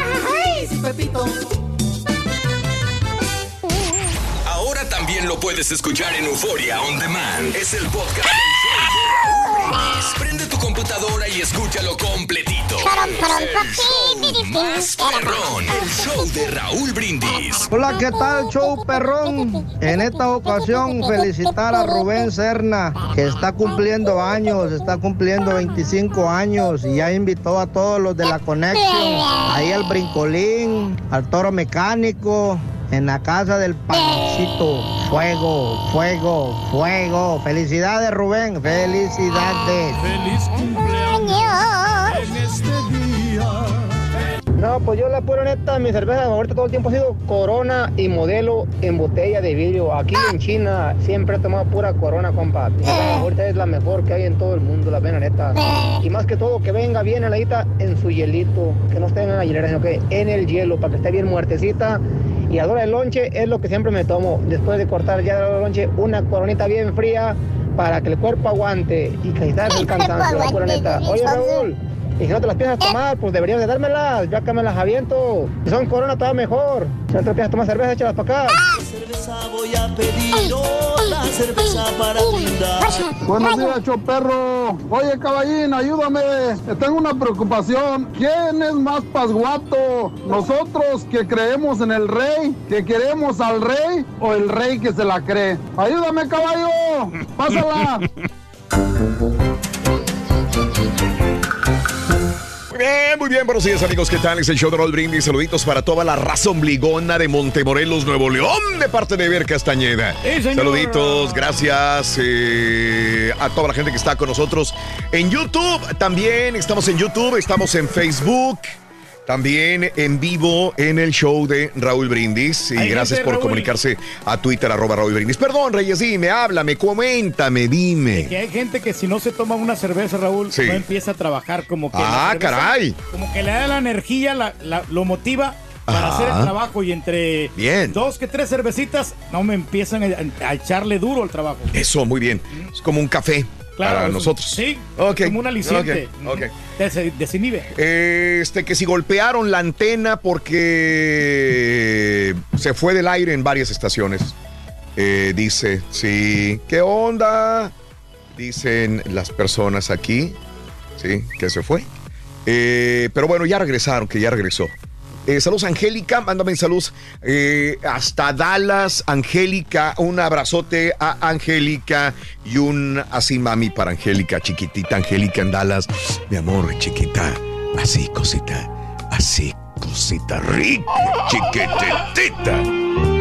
También lo puedes escuchar en Euforia On Demand. Es el podcast Brindis. Prende tu computadora y escúchalo completito. Más perrón. El show de Raúl Brindis. Hola, ¿qué tal, show perrón? En esta ocasión felicitar a Rubén Serna, que está cumpliendo años, está cumpliendo 25 años y ya invitó a todos los de la Conexión, ahí al Brincolín, al Toro Mecánico, en la casa del Panchito. Fuego, fuego, fuego. Felicidades, Rubén, felicidades. Feliz cumpleaños en este día. No, pues yo la pura neta, mi cerveza favorita todo el tiempo ha sido Corona y modelo en botella de vidrio. Aquí en China siempre he tomado pura Corona, compa. Mi cerveza favorita es la mejor que hay en todo el mundo, la pena neta. Y más que todo, que venga bien heladita en su hielito, que no esté en la hielera, sino que en el hielo, para que esté bien muertecita. Y a la hora del lonche es lo que siempre me tomo. Después de cortar ya la del lonche, una coronita bien fría para que el cuerpo aguante y que el [LAUGHS] cansancio, la pura neta. Oye, Raúl. Y si no te las piensas tomar, pues deberías de dármelas. Yo acá me las aviento. Si son corona, todavía mejor. Si no te piensas tomar cerveza, échalas para acá. Cerveza voy a pedir, la cerveza para brindar. Buenos días, choperro. Oye, caballín, ayúdame. Tengo una preocupación. ¿Quién es más pasguato? ¿Nosotros que creemos en el rey, que queremos al rey, o el rey que se la cree? Ayúdame, caballo. Pásala. [LAUGHS] Muy bien, muy bien, buenos días amigos, ¿qué tal? Es el show de Roll Brindis, saluditos para toda la raza ombligona de Montemorelos, Nuevo León, de parte de Ver Castañeda. Sí. Saluditos, gracias eh, a toda la gente que está con nosotros en YouTube, también estamos en YouTube, estamos en Facebook. También en vivo en el show de Raúl Brindis. Y gracias por Raúl. comunicarse a Twitter, arroba Raúl Brindis. Perdón, Reyes, dime, háblame, coméntame, dime. Que hay gente que si no se toma una cerveza, Raúl, Sí. no empieza a trabajar como que. Ah, cerveza caray. Como que le da la energía, la- la- lo motiva para Ajá. hacer el trabajo y entre Bien. dos que tres cervecitas, no me empiezan a, a echarle duro al trabajo. Eso, muy bien. Es como un café Claro, para nosotros. Sí, Ok, como un aliciente. ok, ok. Des- desinhibe. Este, que si golpearon la antena porque se fue del aire en varias estaciones. Eh, dice, sí, ¿qué onda? Dicen las personas aquí, sí, que se fue. Eh, pero bueno, ya regresaron, que ya regresó. Eh, saludos, Angélica. Mándame saludos eh, hasta Dallas, Angélica. Un abrazote a Angélica y un así mami para Angélica, chiquitita Angélica en Dallas. Mi amor, chiquita. Así, cosita. Así, cosita rica, chiquitita.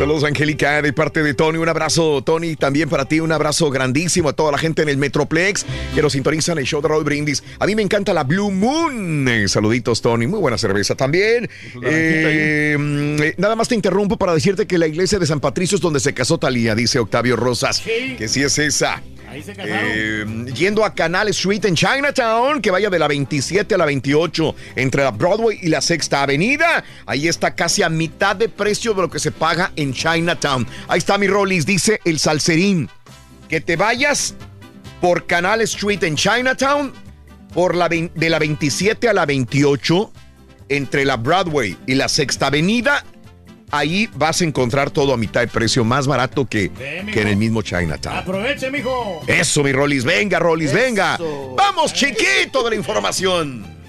Saludos, Angélica, de parte de Tony. Un abrazo, Tony, también para ti. Un abrazo grandísimo a toda la gente en el Metroplex que nos sintonizan el show de Raúl Brindis. A mí me encanta la Blue Moon. Eh, saluditos, Tony. Muy buena cerveza también. Eh, mm, eh, nada más te interrumpo para decirte que la iglesia de San Patricio es donde se casó Talía, dice Octavio Rosas. Que sí es esa. Ahí se casaron. Eh, yendo a Canal Street en Chinatown, que vaya de la 27 a la 28, entre la Broadway y la Sexta Avenida. Ahí está casi a mitad de precio de lo que se paga en Chinatown. Ahí está mi Rollis, dice el salserín. Que te vayas por Canal Street en Chinatown, por la de la 27 a la 28, entre la Broadway y la Sexta Avenida. Ahí vas a encontrar todo a mitad de precio, más barato que, que en el mismo Chinatown. Aproveche, mijo. Eso, mi Rollis, venga, Rollis, venga. Vamos, chiquito de la información.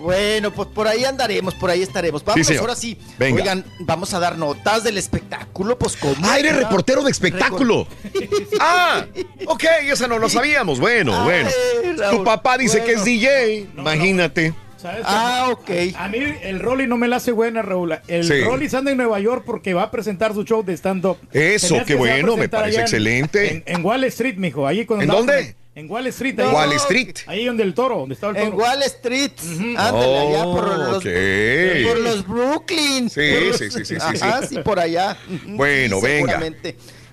Bueno, pues por ahí andaremos, por ahí estaremos. Vamos, ahora sí. Venga. Oigan, vamos a dar notas del espectáculo, pues como. Ah, eres reportero de espectáculo. [LAUGHS] Ah, ok, esa no lo sabíamos. Bueno, bueno. Tu papá dice que es DJ, imagínate. ¿Sabes Ah, qué? A mí el Rolly no me la hace buena, Raúl. El Sí. Rolly anda en Nueva York porque va a presentar su show de stand-up. Eso, qué a bueno, me parece excelente. En, en Wall Street, mijo. Ahí cuando ¿En andaba dónde? En Wall Street. En Wall Street. Ahí donde el toro, donde estaba el toro. En Wall Street. Ándale, allá por los, Ok. por los Brooklyn. Sí, Por los- sí, sí, sí, sí, Ajá, sí. por allá. [LAUGHS] Bueno, Sí, venga.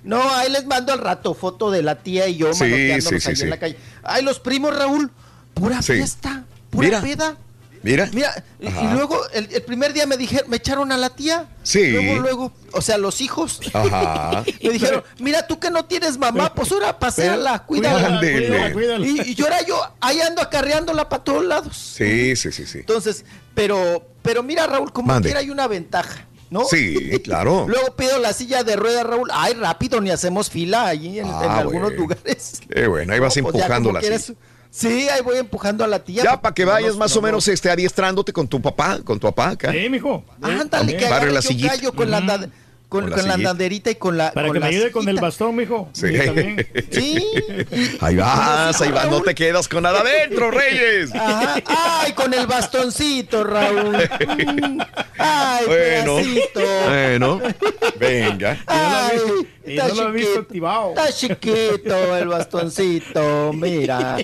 No, ahí les mando al rato foto de la tía y yo Sí, manoteándonos sí, sí, ahí sí. en la calle. Ay, los primos, Raúl, pura Sí. fiesta, pura Mira. peda. Mira. Mira, y- Ajá. y luego el, el primer día me dijeron, me echaron a la tía. Sí. Luego, luego, o sea, los hijos. Ajá. [LAUGHS] Me dijeron, mira, tú que no tienes mamá, pues ahora paseala, cuídala. Ándele. Y, y yo era yo, ahí ando acarreándola para todos lados. Sí, sí, sí, sí. Entonces, pero, pero mira, Raúl, como Mande. quiera hay una ventaja, ¿no? Sí, claro. [LAUGHS] Luego pido la silla de ruedas, Raúl. Ay, rápido, ni hacemos fila ahí en, en Ah, algunos lugares. Qué bueno, ahí vas [LAUGHS] Pues ya empujando la silla. Sí, ahí voy empujando a la tía. Ya para que vayas más o menos nos- este, adiestrándote con tu papá, con tu papá acá. Sí, mijo. Ándale, que agarre la yo sillita. callo con la anda- con, Con la con la andanderita y con la. Para con que me la ayude con el bastón, mijo. Sí. [LAUGHS] Sí. Ahí vas, ahí vas, no te quedas con nada adentro, [LAUGHS] Reyes. Ajá. Ay, con el bastoncito, Raúl. [LAUGHS] Ay, Bueno, pedacito. bueno, venga. Ay, Y no lo he visto chiquito. activado. Está chiquito el bastoncito, mira.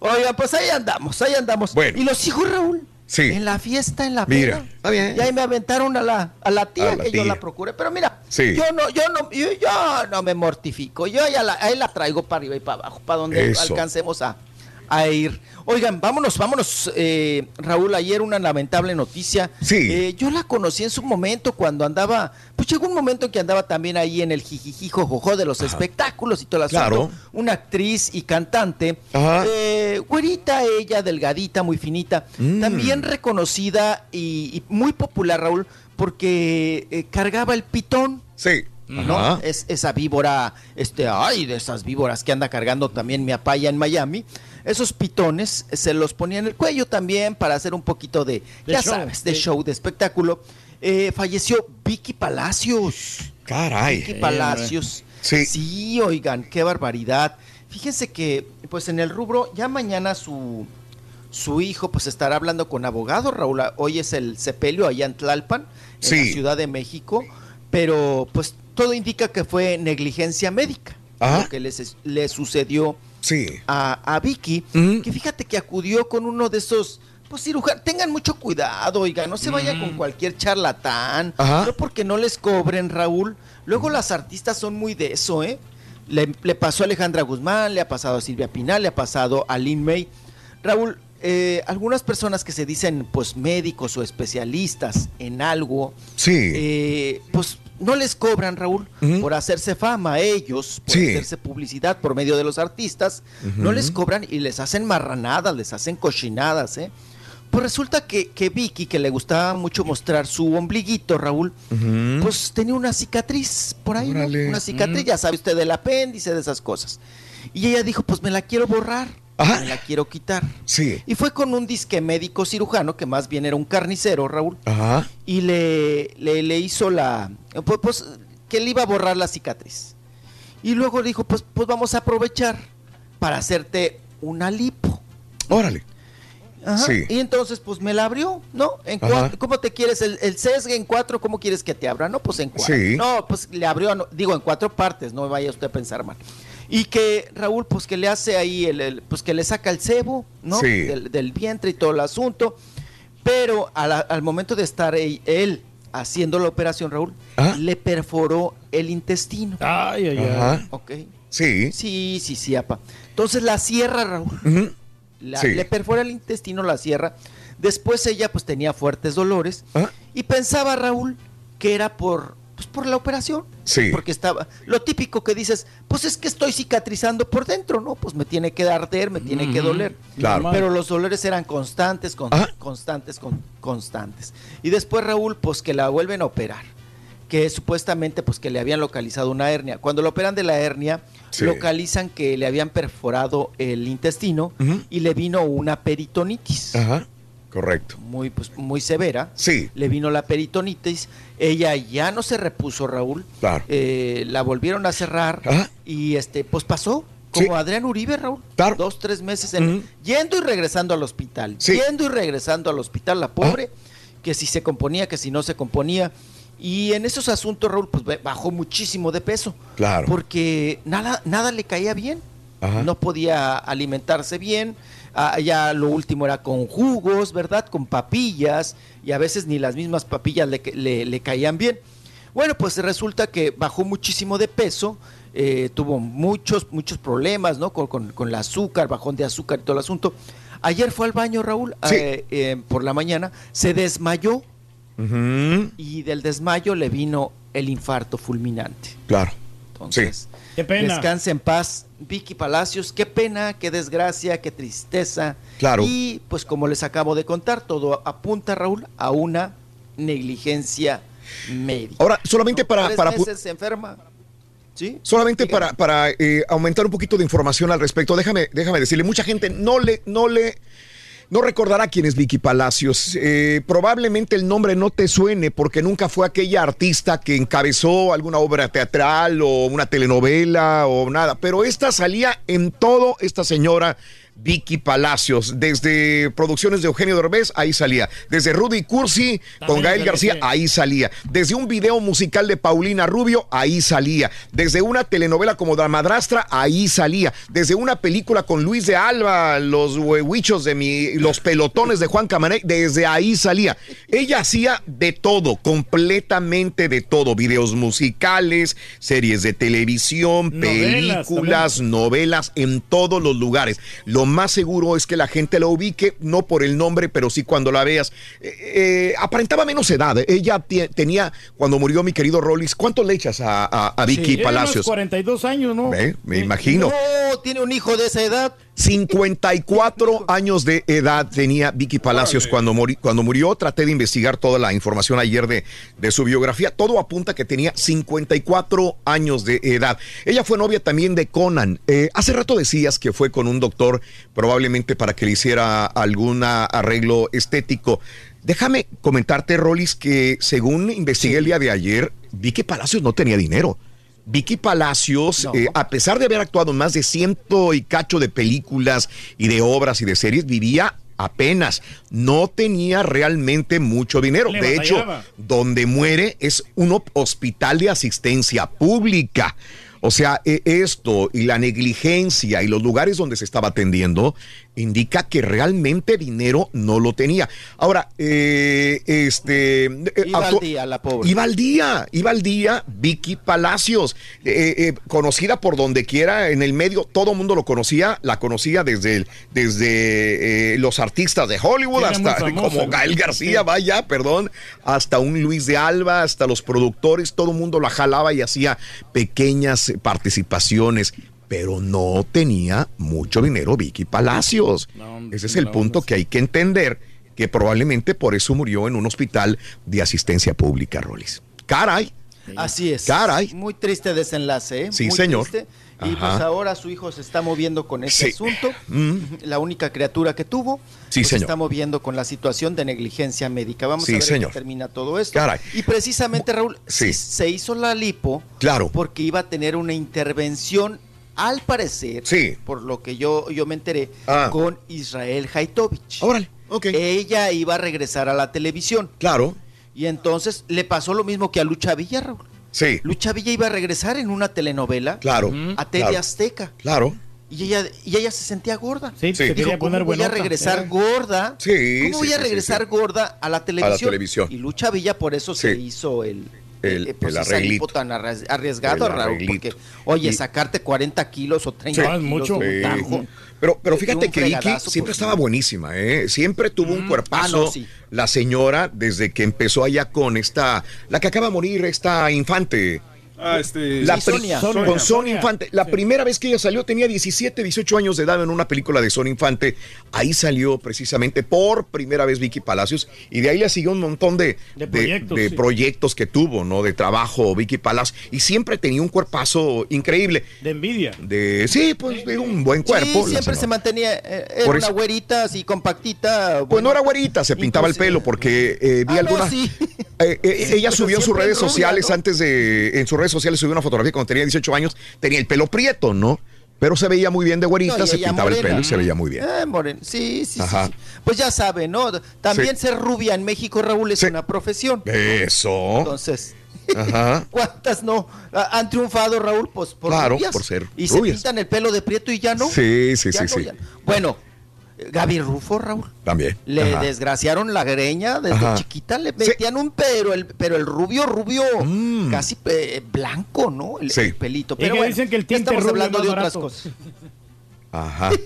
Oiga, pues ahí andamos, ahí andamos. Bueno. Y los hijos, Raúl. Sí. En la fiesta, en la Mira, peda. está bien. Y ahí me aventaron a la, a la tía A la que yo la procuré. Pero mira, Sí. yo no, yo no, yo, yo no me mortifico. Yo ya la, ahí la traigo para arriba y para abajo, para donde Eso. alcancemos a, a ir. Oigan, vámonos, vámonos, eh, Raúl, ayer una lamentable noticia. Sí. Eh, yo la conocí en su momento cuando andaba, pues llegó un momento en que andaba también ahí en el jijijijo jojo de los espectáculos y todo el Claro. Una actriz y cantante, Ajá. eh, güerita ella, delgadita, muy finita, Mm. también reconocida y, y muy popular, Raúl, porque eh, cargaba el pitón. Sí. ¿no? Ajá. Es esa víbora, este, ay, de esas víboras que anda cargando también mi apaya en Miami. Esos pitones se los ponía en el cuello también para hacer un poquito de, De ya show, sabes, de show, de espectáculo. Eh, falleció Vicky Palacios. Caray. Vicky Palacios. Sí. Sí, oigan, qué barbaridad. Fíjense que, pues en el rubro, ya mañana su, su hijo, pues estará hablando con abogado, Raúl. Hoy es el sepelio allá en Tlalpan, en Sí. la Ciudad de México, pero pues todo indica que fue negligencia médica. Ajá. Lo que les- le sucedió Sí. a, a Vicky, que fíjate que acudió con uno de esos, pues cirujanos, tengan mucho cuidado, oiga, no se vaya con cualquier charlatán, Ajá. no porque no les cobren, Raúl. Luego las artistas son muy de eso, ¿eh? Le, le pasó a Alejandra Guzmán, le ha pasado a Silvia Pinal, le ha pasado a Lin May. Raúl, eh, algunas personas que se dicen pues médicos o especialistas en algo, Sí. eh, pues no les cobran, Raúl, por hacerse fama, ellos, por Sí. hacerse publicidad por medio de los artistas, no les cobran y les hacen marranadas, les hacen cochinadas, ¿eh? Pues resulta que, que Vicky, que le gustaba mucho mostrar su ombliguito, Raúl, pues tenía una cicatriz por ahí. Una cicatriz, ya sabe usted, del apéndice, de esas cosas. Y ella dijo, pues me la quiero borrar, Ajá. me la quiero quitar. Sí. Y fue con un disque médico cirujano, que más bien era un carnicero, Raúl, Ajá. y le, le, le hizo la, pues, pues, que le iba a borrar la cicatriz. Y luego dijo, pues, pues vamos a aprovechar para hacerte una lipo. Órale. Ajá. Sí. Y entonces, pues me la abrió, ¿no? En cuatro, ¿Cómo te quieres? El, el sesgue en cuatro, ¿cómo quieres que te abra? No, pues en cuatro. Sí. No, pues le abrió, no, digo, en cuatro partes, no vaya usted a pensar mal. Y que Raúl, pues que le hace ahí, el, el- pues que le saca el cebo, ¿no? Sí. Del, del vientre y todo el asunto. Pero a la- al momento de estar él, él haciendo la operación, Raúl, Ah. le perforó el intestino. Ay, ay, ay. Ok. Sí. Sí, sí, sí, apa. Entonces la cierra, Raúl. La- Sí. Le perfora el intestino, la cierra. Después ella pues tenía fuertes dolores Ah. y pensaba Raúl que era por, pues, por la operación. Sí. Porque estaba, lo típico que dices, pues es que estoy cicatrizando por dentro, ¿no? Pues me tiene que arder, me tiene que doler. Claro. Pero los dolores eran constantes, con- constantes, con- constantes. Y después Raúl, pues que la vuelven a operar. Que supuestamente, pues que le habían localizado una hernia. Cuando lo operan de la hernia, Sí. localizan que le habían perforado el intestino y le vino una peritonitis Ajá. Correcto. muy, pues, muy severa. Sí. Le vino la peritonitis. Ella ya no se repuso, Raúl. Claro. Eh, la volvieron a cerrar Ajá. y este, pues pasó. Como Sí. Adrián Uribe, Raúl. Claro. Dos, tres meses en, yendo y regresando al hospital. Sí. Yendo y regresando al hospital, la pobre, que si se componía, que si no se componía. Y en esos asuntos, Raúl, pues ba- bajó muchísimo de peso. Claro. Porque nada, nada le caía bien. Ajá. No podía alimentarse bien. Ah, ya lo último era con jugos, ¿verdad? Con papillas. Y a veces ni las mismas papillas le, le- le caían bien. Bueno, pues resulta que bajó muchísimo de peso. eh, tuvo muchos, muchos problemas, ¿no? Con, con- con el azúcar, bajón de azúcar y todo el asunto. Ayer fue al baño, Raúl, eh, eh, por la mañana. Se desmayó y del desmayo le vino el infarto fulminante. Claro. Entonces, Qué pena. Descanse en paz, Vicky Palacios. Qué pena, qué desgracia, qué tristeza. Claro. Y pues como les acabo de contar, todo apunta, Raúl, a una negligencia médica. Ahora, solamente para- Tres para meses se enferma. ¿Sí? Solamente para, para eh, aumentar un poquito de información al respecto, déjame, déjame decirle, mucha gente no le, no le, no recordará quién es Vicky Palacios. Eh, probablemente el nombre no te suene porque nunca fue aquella artista que encabezó alguna obra teatral o una telenovela o nada, pero esta salía en todo esta señora. Vicky Palacios, desde producciones de Eugenio Derbez, ahí salía. Desde Rudy Cursi con Gael García, ahí salía. Desde un video musical de Paulina Rubio, ahí salía. Desde una telenovela como La Madrastra, ahí salía. Desde una película con Luis de Alba, Los huehuichos de mi, Los pelotones de Juan Camaney, desde ahí salía. Ella hacía de todo, completamente de todo. Videos musicales, series de televisión, Novelas películas, novelas, en todos los lugares. Lo más seguro es que la gente la ubique, no por el nombre, pero sí cuando la veas. Eh, eh, aparentaba menos edad. Ella tie- tenía, cuando murió mi querido Rollis, ¿cuánto le echas a, a- a Vicky Sí, tiene unos Palacios? 42 años, ¿no? Ve, Me imagino. No, tiene un hijo de esa edad. 54 años de edad tenía Vicky Palacios cuando, mori- cuando murió. Traté de investigar toda la información ayer de, de su biografía. Todo apunta que tenía 54 años de edad. Ella fue novia también de Conan. Eh, hace rato decías que fue con un doctor probablemente para que le hiciera algún arreglo estético. Déjame comentarte, Rolis, que según investigué el día de ayer, Vicky Palacios no tenía dinero. Vicky Palacios, eh, a pesar de haber actuado en más de ciento y cacho de películas y de obras y de series, vivía apenas. No tenía realmente mucho dinero. Le De hecho, donde muere es un hospital de asistencia pública. O sea, e- esto y la negligencia y los lugares donde se estaba atendiendo indica que realmente dinero no lo tenía. Ahora, eh, este... eh, Iba al día, la pobre. Iba al día, iba al día Vicky Palacios, eh, eh, conocida por donde quiera en el medio, todo el mundo lo conocía, la conocía desde, el- desde eh, los artistas de Hollywood Era hasta [LAUGHS] famosa, como. Gael García, Sí. [LAUGHS] vaya, perdón, hasta un Luis de Alba, hasta los productores, todo el mundo la jalaba y hacía pequeñas participaciones. Pero no tenía mucho dinero Vicky Palacios. Ese es el punto que hay que entender, que probablemente por eso murió en un hospital de asistencia pública, Rolis. Caray. Así es. Caray. Muy triste desenlace, ¿eh? Sí, Muy señor. triste. Y Ajá. pues ahora su hijo se está moviendo con ese Sí. asunto. Mm. La única criatura que tuvo. Sí, pues, se señor. está moviendo con la situación de negligencia médica. Vamos Sí, a ver en qué señor. termina todo esto. Caray. Y precisamente, Raúl, Sí. se hizo la lipo Claro. porque iba a tener una intervención, al parecer, Sí. por lo que yo, yo me enteré, Ah. con Israel Haitovich. Órale, ok. Ella iba a regresar a la televisión. Claro. Y entonces le pasó lo mismo que a Lucha Villa, Raúl. Sí. Lucha Villa iba a regresar en una telenovela Claro. a TV claro. Azteca. Claro. Y ella, y ella se sentía gorda. Sí, se Dijo, ¿cómo voy a regresar Eh. gorda? Sí, ¿Cómo voy sí, a sí, sí, regresar sí. gorda a la televisión? televisión. Y Lucha Villa por eso se Sí. hizo el, El- eh, pues, el lipo tan arriesgado, El Raúl. Porque, oye, Y- sacarte 40 kilos o 30 Sí. kilos mucho. de un Sí. tajo. Pero, pero de fíjate que fregadazo, siempre pues, estaba buenísima, ¿eh? Siempre tuvo un cuerpazo. Ah, no, sí. La señora, desde que empezó allá con esta, la que acaba de morir, esta infante. Ah, este. La Sí, pri- Sonia. Con Sonia. Sonia Infante. La primera vez que ella salió tenía 17, 18 años de edad en una película de Sonia Infante. Ahí salió precisamente por primera vez Vicky Palacios y de ahí le siguió un montón de, De proyectos, de sí. proyectos que tuvo, ¿no? De trabajo Vicky Palacios y siempre tenía un cuerpazo increíble. De envidia. De, sí, pues de un buen cuerpo. Sí, siempre señora. se mantenía, eh, era Por una eso- güerita así compactita. Pues bueno. no era güerita, se pintaba el pelo porque eh, vi Ah, no, alguna. sí. Eh, eh, ella Pero subió en sus redes rubia, sociales ¿no? antes de. En sus redes sociales subió una fotografía cuando tenía 18 años. Tenía el pelo prieto, ¿no? Pero se veía muy bien de güerita, No, se pintaba el morena. pelo y se veía muy bien. Eh, moren- Sí, sí, sí, Ajá. sí. Pues ya sabe, ¿no? También ser rubia en México, Raúl, es una profesión. Eso. Entonces, [LAUGHS] Ajá. ¿cuántas no han triunfado, Raúl? Pues por Claro, rubias. por ser Y se pintan el pelo de prieto y ya no. Sí, sí, Ya sí, no, sí. Bueno, Gaby Rufo, Raúl. También. Le Ajá. desgraciaron la greña desde Ajá. chiquita, le metían un pero el pero el rubio rubio casi eh, blanco, ¿no? El, Mm. Sí. el pelito. Y Pero que bueno, dicen que el tinte estamos rubio hablando es de otras cosas. Ajá. [LAUGHS]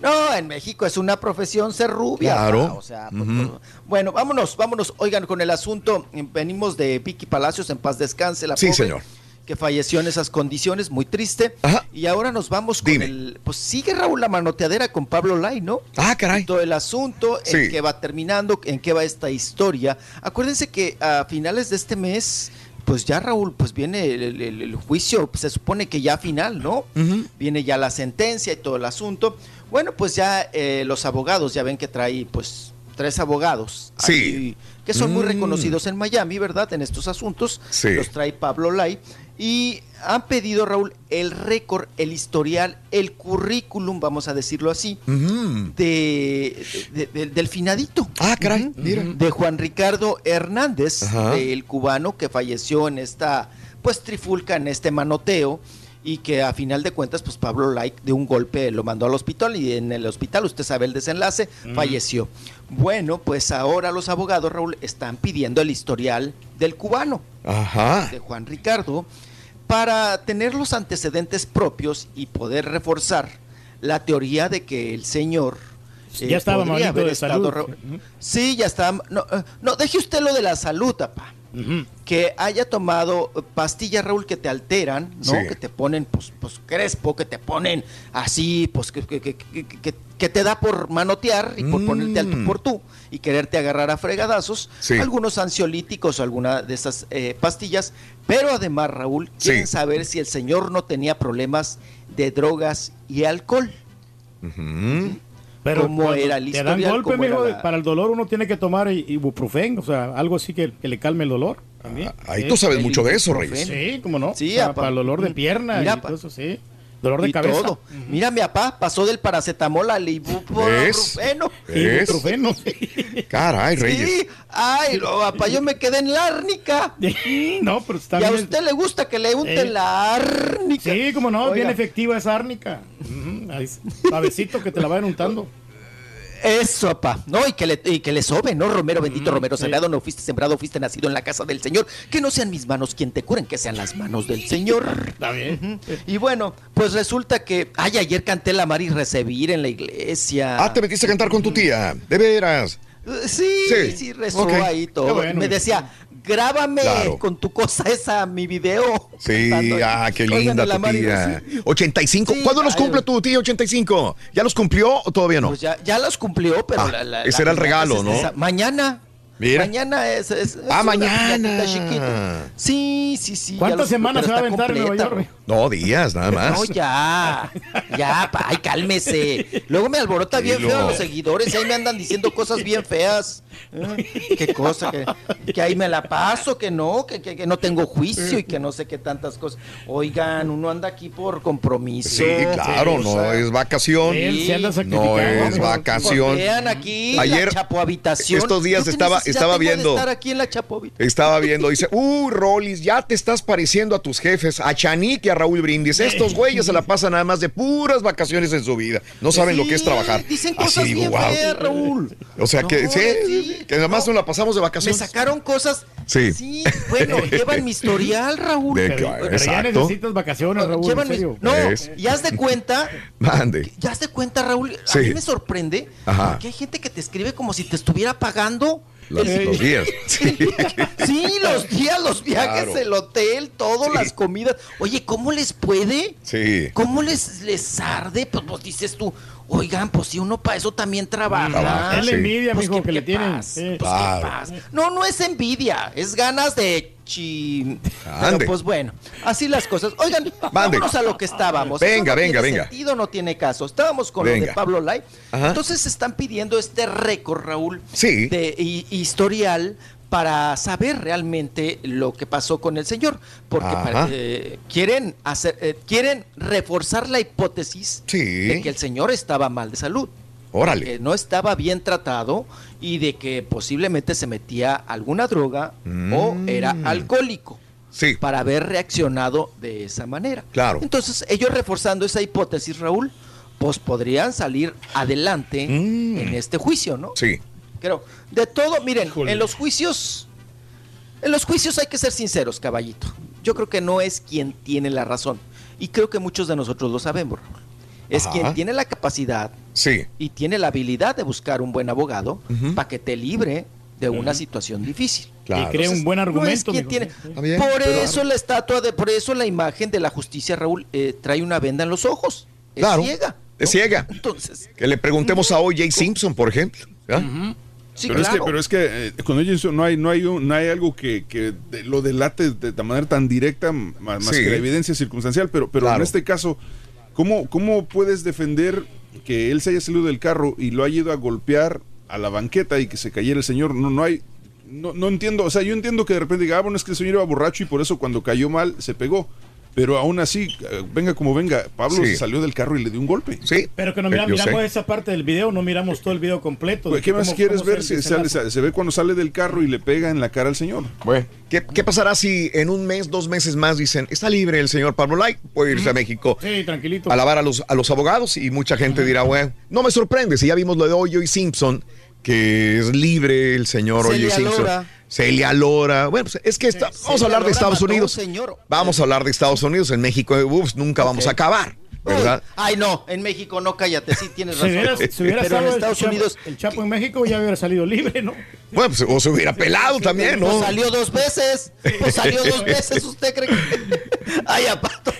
No, en México es una profesión ser rubia. Claro. O sea, pues, Ujú. bueno, vámonos, vámonos. Oigan, con el asunto, venimos de Vicky Palacios, en paz descanse, la Sí, pobre, señor. Que falleció en esas condiciones, muy triste. Y ahora nos vamos con Dime. el, pues sigue Raúl la manoteadera con Pablo Lai, ¿no? Ah, caray. Todo el asunto, Sí. en qué va terminando, en qué va esta historia. Acuérdense que a finales de este mes, pues ya Raúl, pues viene el, el- el- el juicio, se supone que ya final, ¿no? Viene ya la sentencia y todo el asunto. Bueno, pues ya eh, los abogados, ya ven que trae pues tres abogados. Sí. ahí, que son muy Mm. reconocidos en Miami, ¿verdad? En estos asuntos. Sí. Los trae Pablo Lai. Y han pedido, Raúl, el récord, el historial, el currículum, vamos a decirlo así, de, de- de- del finadito. Ah, caray, mira. De Juan Ricardo Hernández, el cubano que falleció en esta, pues, trifulca, en este manoteo, y que a final de cuentas, pues, Pablo Like de un golpe lo mandó al hospital, y en el hospital, usted sabe el desenlace, Mm. falleció. Bueno, pues ahora los abogados, Raúl, están pidiendo el historial del cubano Ajá. de Juan Ricardo para tener los antecedentes propios y poder reforzar la teoría de que el señor eh, Ya estaba malito haber de estado salud. re- Sí, ya está. No, eh, no, deje usted lo de la salud, papá. Que haya tomado pastillas, Raúl, que te alteran, ¿no? Sí. Que te ponen, pues, pues, crespo, que te ponen así, pues, que, que, que- que- te da por manotear y por Mm. ponerte al tú por tú y quererte agarrar a fregadazos. Sí. Algunos ansiolíticos o alguna de esas eh, pastillas. Pero además, Raúl, quieren Sí. saber si el señor no tenía problemas de drogas y alcohol. Ujú. Pero ¿Cómo cuando era el Te dan golpe, ¿Cómo era mijo, la- para el dolor uno tiene que tomar ibuprofen, o sea, algo así que, que le calme el dolor. También. Ah, ahí Sí. tú sabes mucho de eso. Reyes. Sí, cómo no. Sí, para el dolor de pierna Mira, y pa. todo eso, sí. Dolor de y cabeza. todo. Mira, mi papá pasó del paracetamol al ibuprofeno. Ibuprofeno. Caray, Reyes. Sí, ay, lo, papá, yo me quedé en la árnica. [LAUGHS] no, pero está Y a bien. usted le gusta que le unten Eh. la árnica. Sí, como no, Oiga, bien efectiva esa árnica. Ujú, ahí, [LAUGHS] Suavecito que te la vayan untando. Eso, papá. No, y que le, y que le sobe, ¿no? Romero, bendito Romero, sí. sembrado, no fuiste sembrado, fuiste nacido en la casa del Señor. Que no sean mis manos quien te curen, que sean las manos del Señor. Está bien. Y bueno, pues resulta que, ay, ayer canté la Mari Recibir en la iglesia. Ah, te metiste a cantar con tu tía. De veras. Eh, Sí, Sí, sí, rezó ahí todo. Qué bueno, Me decía, grábame Claro. con tu cosa esa, mi video. Sí, [LAUGHS] ah, qué linda tu tía. 85. Sí, ¿Cuándo los ay, cumple tu tía 85? ¿Ya los cumplió o todavía no? Pues ya, ya los cumplió, pero Ah, la, la- ese la era el regalo, es ¿no? esa- Mañana. Mira. Mañana es. es- es Ah, mañana. chiquita. Sí, sí, sí. ¿Cuántas semanas se va a aventar en Nueva York? No, días, nada más. No, ya. Ya, pa- ay, cálmese. Luego me alborota bien feo los seguidores y ahí me andan diciendo cosas bien feas. Eh, Qué cosa, que, que ahí me la paso, que no, que, que- que no tengo juicio y que no sé qué tantas cosas. Oigan, uno anda aquí por compromiso. Sí, claro, no sea, es vacación. Se anda No es pues, vacación. Vean aquí Ayer, la chapo habitación. estos días ¿Yo qué estaba- estaba viendo. estar aquí en la chapo habitación? Estaba viendo, dice, uh, Rolis, ya te estás pareciendo a tus jefes, a Chanik y a Raúl Brindis. Estos güeyes se la pasan nada más de puras vacaciones en su vida. No saben lo que es Sí, trabajar. Dicen Así cosas digo, bien wow. feas, Raúl. O sea que, sí, sí, que nada más nos la pasamos de Me vacaciones. sacaron cosas. Sí. Sí, bueno, [LAUGHS] llevan mi historial, Raúl. De Pero, ya exacto. necesitas vacaciones, Raúl, Llevan. No, ¿Ves? y haz de cuenta, [LAUGHS] Mande. ya haz de cuenta, Raúl. Sí. A mí me sorprende Ajá. porque hay gente que te escribe como si te estuviera pagando. Los, el- los días. [LAUGHS] Sí. Sí, los días, los viajes, Claro. el hotel, todo, Sí. las comidas. Oye, ¿cómo les puede? Sí. ¿Cómo les, les arde? Pues, pues dices tú, oigan, pues si uno para eso también trabaja. Es la sí. envidia, Pues, mijo, ¿qué- que le tienen. Sí. Pues. No, no es envidia, es ganas de chi. Pero pues bueno, así las cosas. Oigan, [LAUGHS] Mande. vámonos a lo que estábamos. Venga, no venga, venga. sentido, no tiene caso. Estábamos con lo Venga. de Pablo Lai. Ajá. Entonces están pidiendo este récord, Raúl, Sí. de hi- historial para saber realmente lo que pasó con el señor, porque para- eh, quieren hacer, eh, quieren reforzar la hipótesis de que el señor estaba mal de salud. Órale. Que no estaba bien tratado y de que posiblemente se metía alguna droga o era alcohólico. Sí. Para haber reaccionado de esa manera. Claro. Entonces, ellos reforzando esa hipótesis, Raúl, pues podrían salir adelante en este juicio, ¿no? Sí. Creo. De todo, miren, en los juicios, en los juicios hay que ser sinceros, caballito. Yo creo que no es quien tiene la razón. Y creo que muchos de nosotros lo sabemos, Raúl. Es Ajá. quien tiene la capacidad Sí. y tiene la habilidad de buscar un buen abogado para que te libre de una situación difícil. Claro. Y crea un buen no es argumento, tiene- por claro. eso la estatua de, por eso la imagen de la justicia, Raúl, eh, trae una venda en los ojos. Es Claro. ciega. Es ciega. Entonces, Que le preguntemos a O.J. Simpson, por ejemplo. ¿ah? Sí, pero, es que, pero es que eh, con ellos no hay, no hay, un- no hay algo que, que de- lo delate de, de manera tan directa, más, más Sí. que la evidencia circunstancial, pero, pero Claro. en este caso, ¿cómo, ¿cómo puedes defender que él se haya salido del carro y lo haya ido a golpear a la banqueta y que se cayera el señor? No, no hay, no, no entiendo, o sea, yo entiendo que de repente diga, ah, bueno, es que el señor iba borracho y por eso cuando cayó mal se pegó. Pero aún así, eh, venga como venga, Pablo Sí. se salió del carro y le dio un golpe. Sí. Pero que no mira- miramos esa parte del video, no miramos todo el video completo. ¿Qué más cómo- quieres cómo ver? se Si sale- se ve cuando sale del carro y le pega en la cara al señor. Bueno, ¿qué, qué pasará si en un mes, dos meses más dicen, está libre el señor Pablo Lai, puede irse a México? Sí, tranquilito. a lavar a los, a los abogados y mucha gente dirá, bueno, no me sorprende, si ya vimos lo de Hoyo y Simpson, que es libre el señor Hoyo y Simpson. Lora. Celia Lora. Bueno, pues es que está- vamos a hablar de Estados Unidos. señor. Vamos a hablar de Estados Unidos. En México, nunca vamos a acabar, ¿verdad? Ay, no, en México no, cállate, sí tienes Si razón. hubiera, si hubiera Pero en estado Estados el Chapo, Unidos el Chapo en México ya hubiera salido libre, ¿no? Bueno, pues o se hubiera pelado también, ¿no? Pues salió dos veces. Pues salió dos [LAUGHS] veces, ¿usted cree que? Ay, aparte.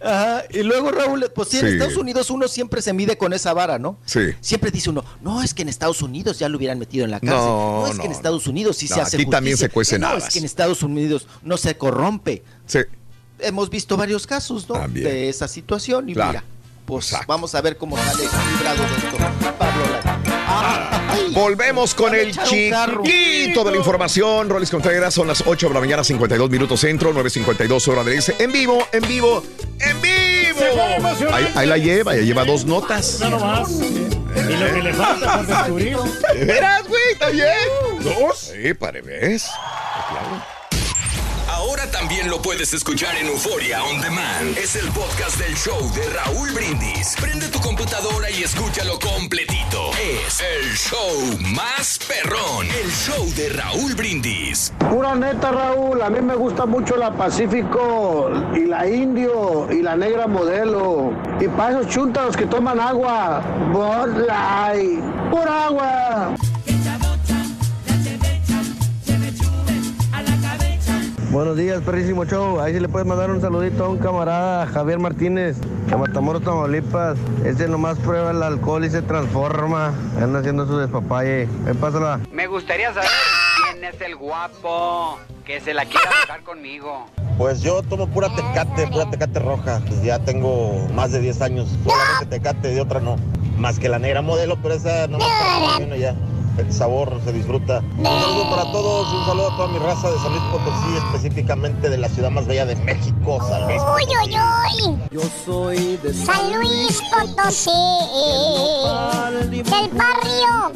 Ajá. Y luego, Raúl, pues sí, en Sí. Estados Unidos uno siempre se mide con esa vara, ¿no? Sí. Siempre dice uno, no, es que en Estados Unidos ya lo hubieran metido en la cárcel. No, No, es que en no, Estados Unidos sí No, se hace aquí también se cuecen No, habas. es que en Estados Unidos no se corrompe. Sí. Hemos visto varios casos, ¿no? De esa situación y Claro. mira, pues vamos a ver cómo sale librado de esto. Pablo. Ay, Volvemos con el chiquito de la información. Rolis Contreras, son las 8 de la mañana, 52 minutos centro, 9.52 hora de este. En vivo, en vivo, en vivo. Ahí, ahí la lleva, ya lleva dos notas. No. Y lo que le falta por descubrir. ¿De veras, güey? ¿Está bien? ¿Dos? Sí, para ves. Claro. También lo puedes escuchar en Euforia On Demand. Es el podcast del show de Raúl Brindis. Prende tu computadora y escúchalo completito. Es el show más perrón. El show de Raúl Brindis. Pura neta, Raúl, a mí me gusta mucho la Pacífico y la Indio y la Negra Modelo. Y para esos chuntaros que toman agua, Bud pura agua. Buenos días, perrísimo show. Ahí sí le puedes mandar un saludito a un camarada, Javier Martínez, de Matamoros, Tamaulipas. Ese nomás prueba el alcohol y se transforma. Anda haciendo su despapalle. Ven, pásala. Me gustaría saber quién es el guapo que se la quiera dejar conmigo. Pues yo tomo pura tecate, pura tecate roja. Pues ya tengo más de 10 años. Solamente tecate, de otra no. Más que la negra modelo, pero esa no me está ya. El sabor se disfruta. Un saludo para todos, un saludo a toda mi raza de San Luis Potosí, específicamente de la ciudad más bella de México, San Luis Uy, uy, uy. Yo soy de San Luis Potosí. Del barrio.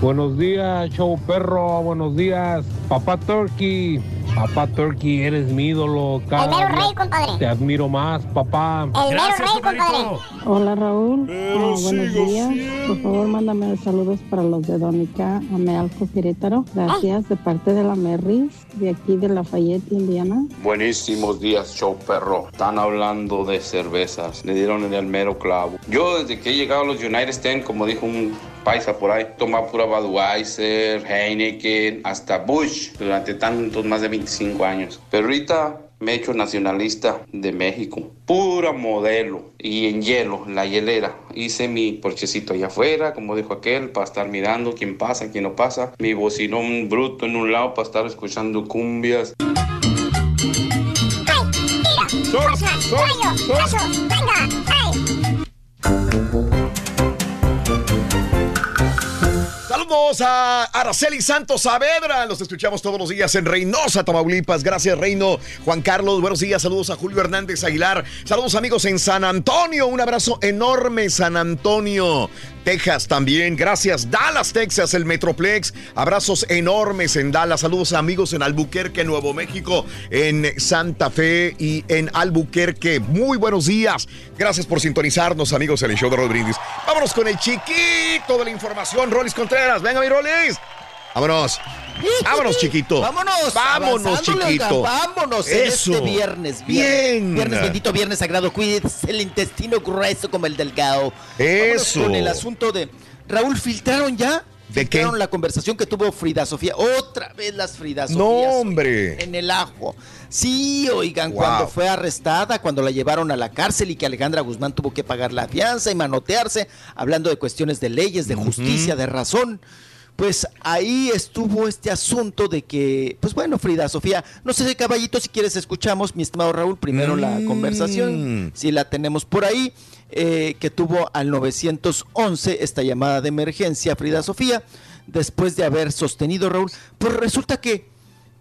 Buenos días, show perro. Buenos días, papá Turkey. Papá Turkey, eres mi ídolo. Cada El mero rey, compadre. Te admiro más, papá. El mero rey, compadre. Hola Raúl, Pero Ah, buenos sigo días. Por favor, mándame saludos para los de Donica, Amealco, Querétaro. Gracias, de parte de la Merris, de aquí de Lafayette, Indiana. Buenísimos días, show perro. Están hablando de cervezas. Le dieron en el mero clavo. Yo desde que he llegado a los United States, como dijo un paisa por ahí, tomaba pura Budweiser, Heineken, hasta Bush durante tantos más de 25 años. Pero ahorita me he hecho nacionalista de México. Pura modelo. Y en hielo, la hielera. Hice mi porchecito allá afuera, como dijo aquel, para estar mirando quién pasa, quién no pasa. Mi bocinón bruto en un lado para estar escuchando cumbias. Saludos a Araceli Santos Saavedra. Los escuchamos todos los días en Reynosa, Tamaulipas. Gracias, Reino. Juan Carlos, buenos días. Saludos a Julio Hernández Aguilar. Saludos, amigos, en San Antonio. Un abrazo enorme, San Antonio. Texas también. Gracias. Dallas, Texas, el Metroplex. Abrazos enormes en Dallas. Saludos amigos en Albuquerque, Nuevo México, en Santa Fe y en Albuquerque. Muy buenos días. Gracias por sintonizarnos, amigos, en el show de Rod Brindis. Vámonos con el chiquito de la información, Rolis Contreras. Venga, mi Rolis. Vámonos. Vámonos, chiquito. Vámonos. Vámonos, chiquito. Vámonos en Eso. este viernes. Bien. Viernes bendito, viernes sagrado. Cuídese el intestino grueso como el delgado. Vámonos Eso. con el asunto de. Raúl, ¿filtraron ya? ¿De qué? Filtraron la conversación que tuvo Frida Sofía. Otra vez las Frida Sofía. No, hombre. En el ajo. Sí, oigan, Wow. cuando fue arrestada, cuando la llevaron a la cárcel y que Alejandra Guzmán tuvo que pagar la fianza y manotearse, hablando de cuestiones de leyes, de justicia, de razón. Pues ahí estuvo este asunto de que, pues bueno, Frida Sofía, no sé, caballito, si quieres escuchamos, mi estimado Raúl, primero la Mm. conversación, si la tenemos por ahí, eh, que tuvo al 911 esta llamada de emergencia, Frida Sofía, después de haber sostenido, Raúl, pues resulta que,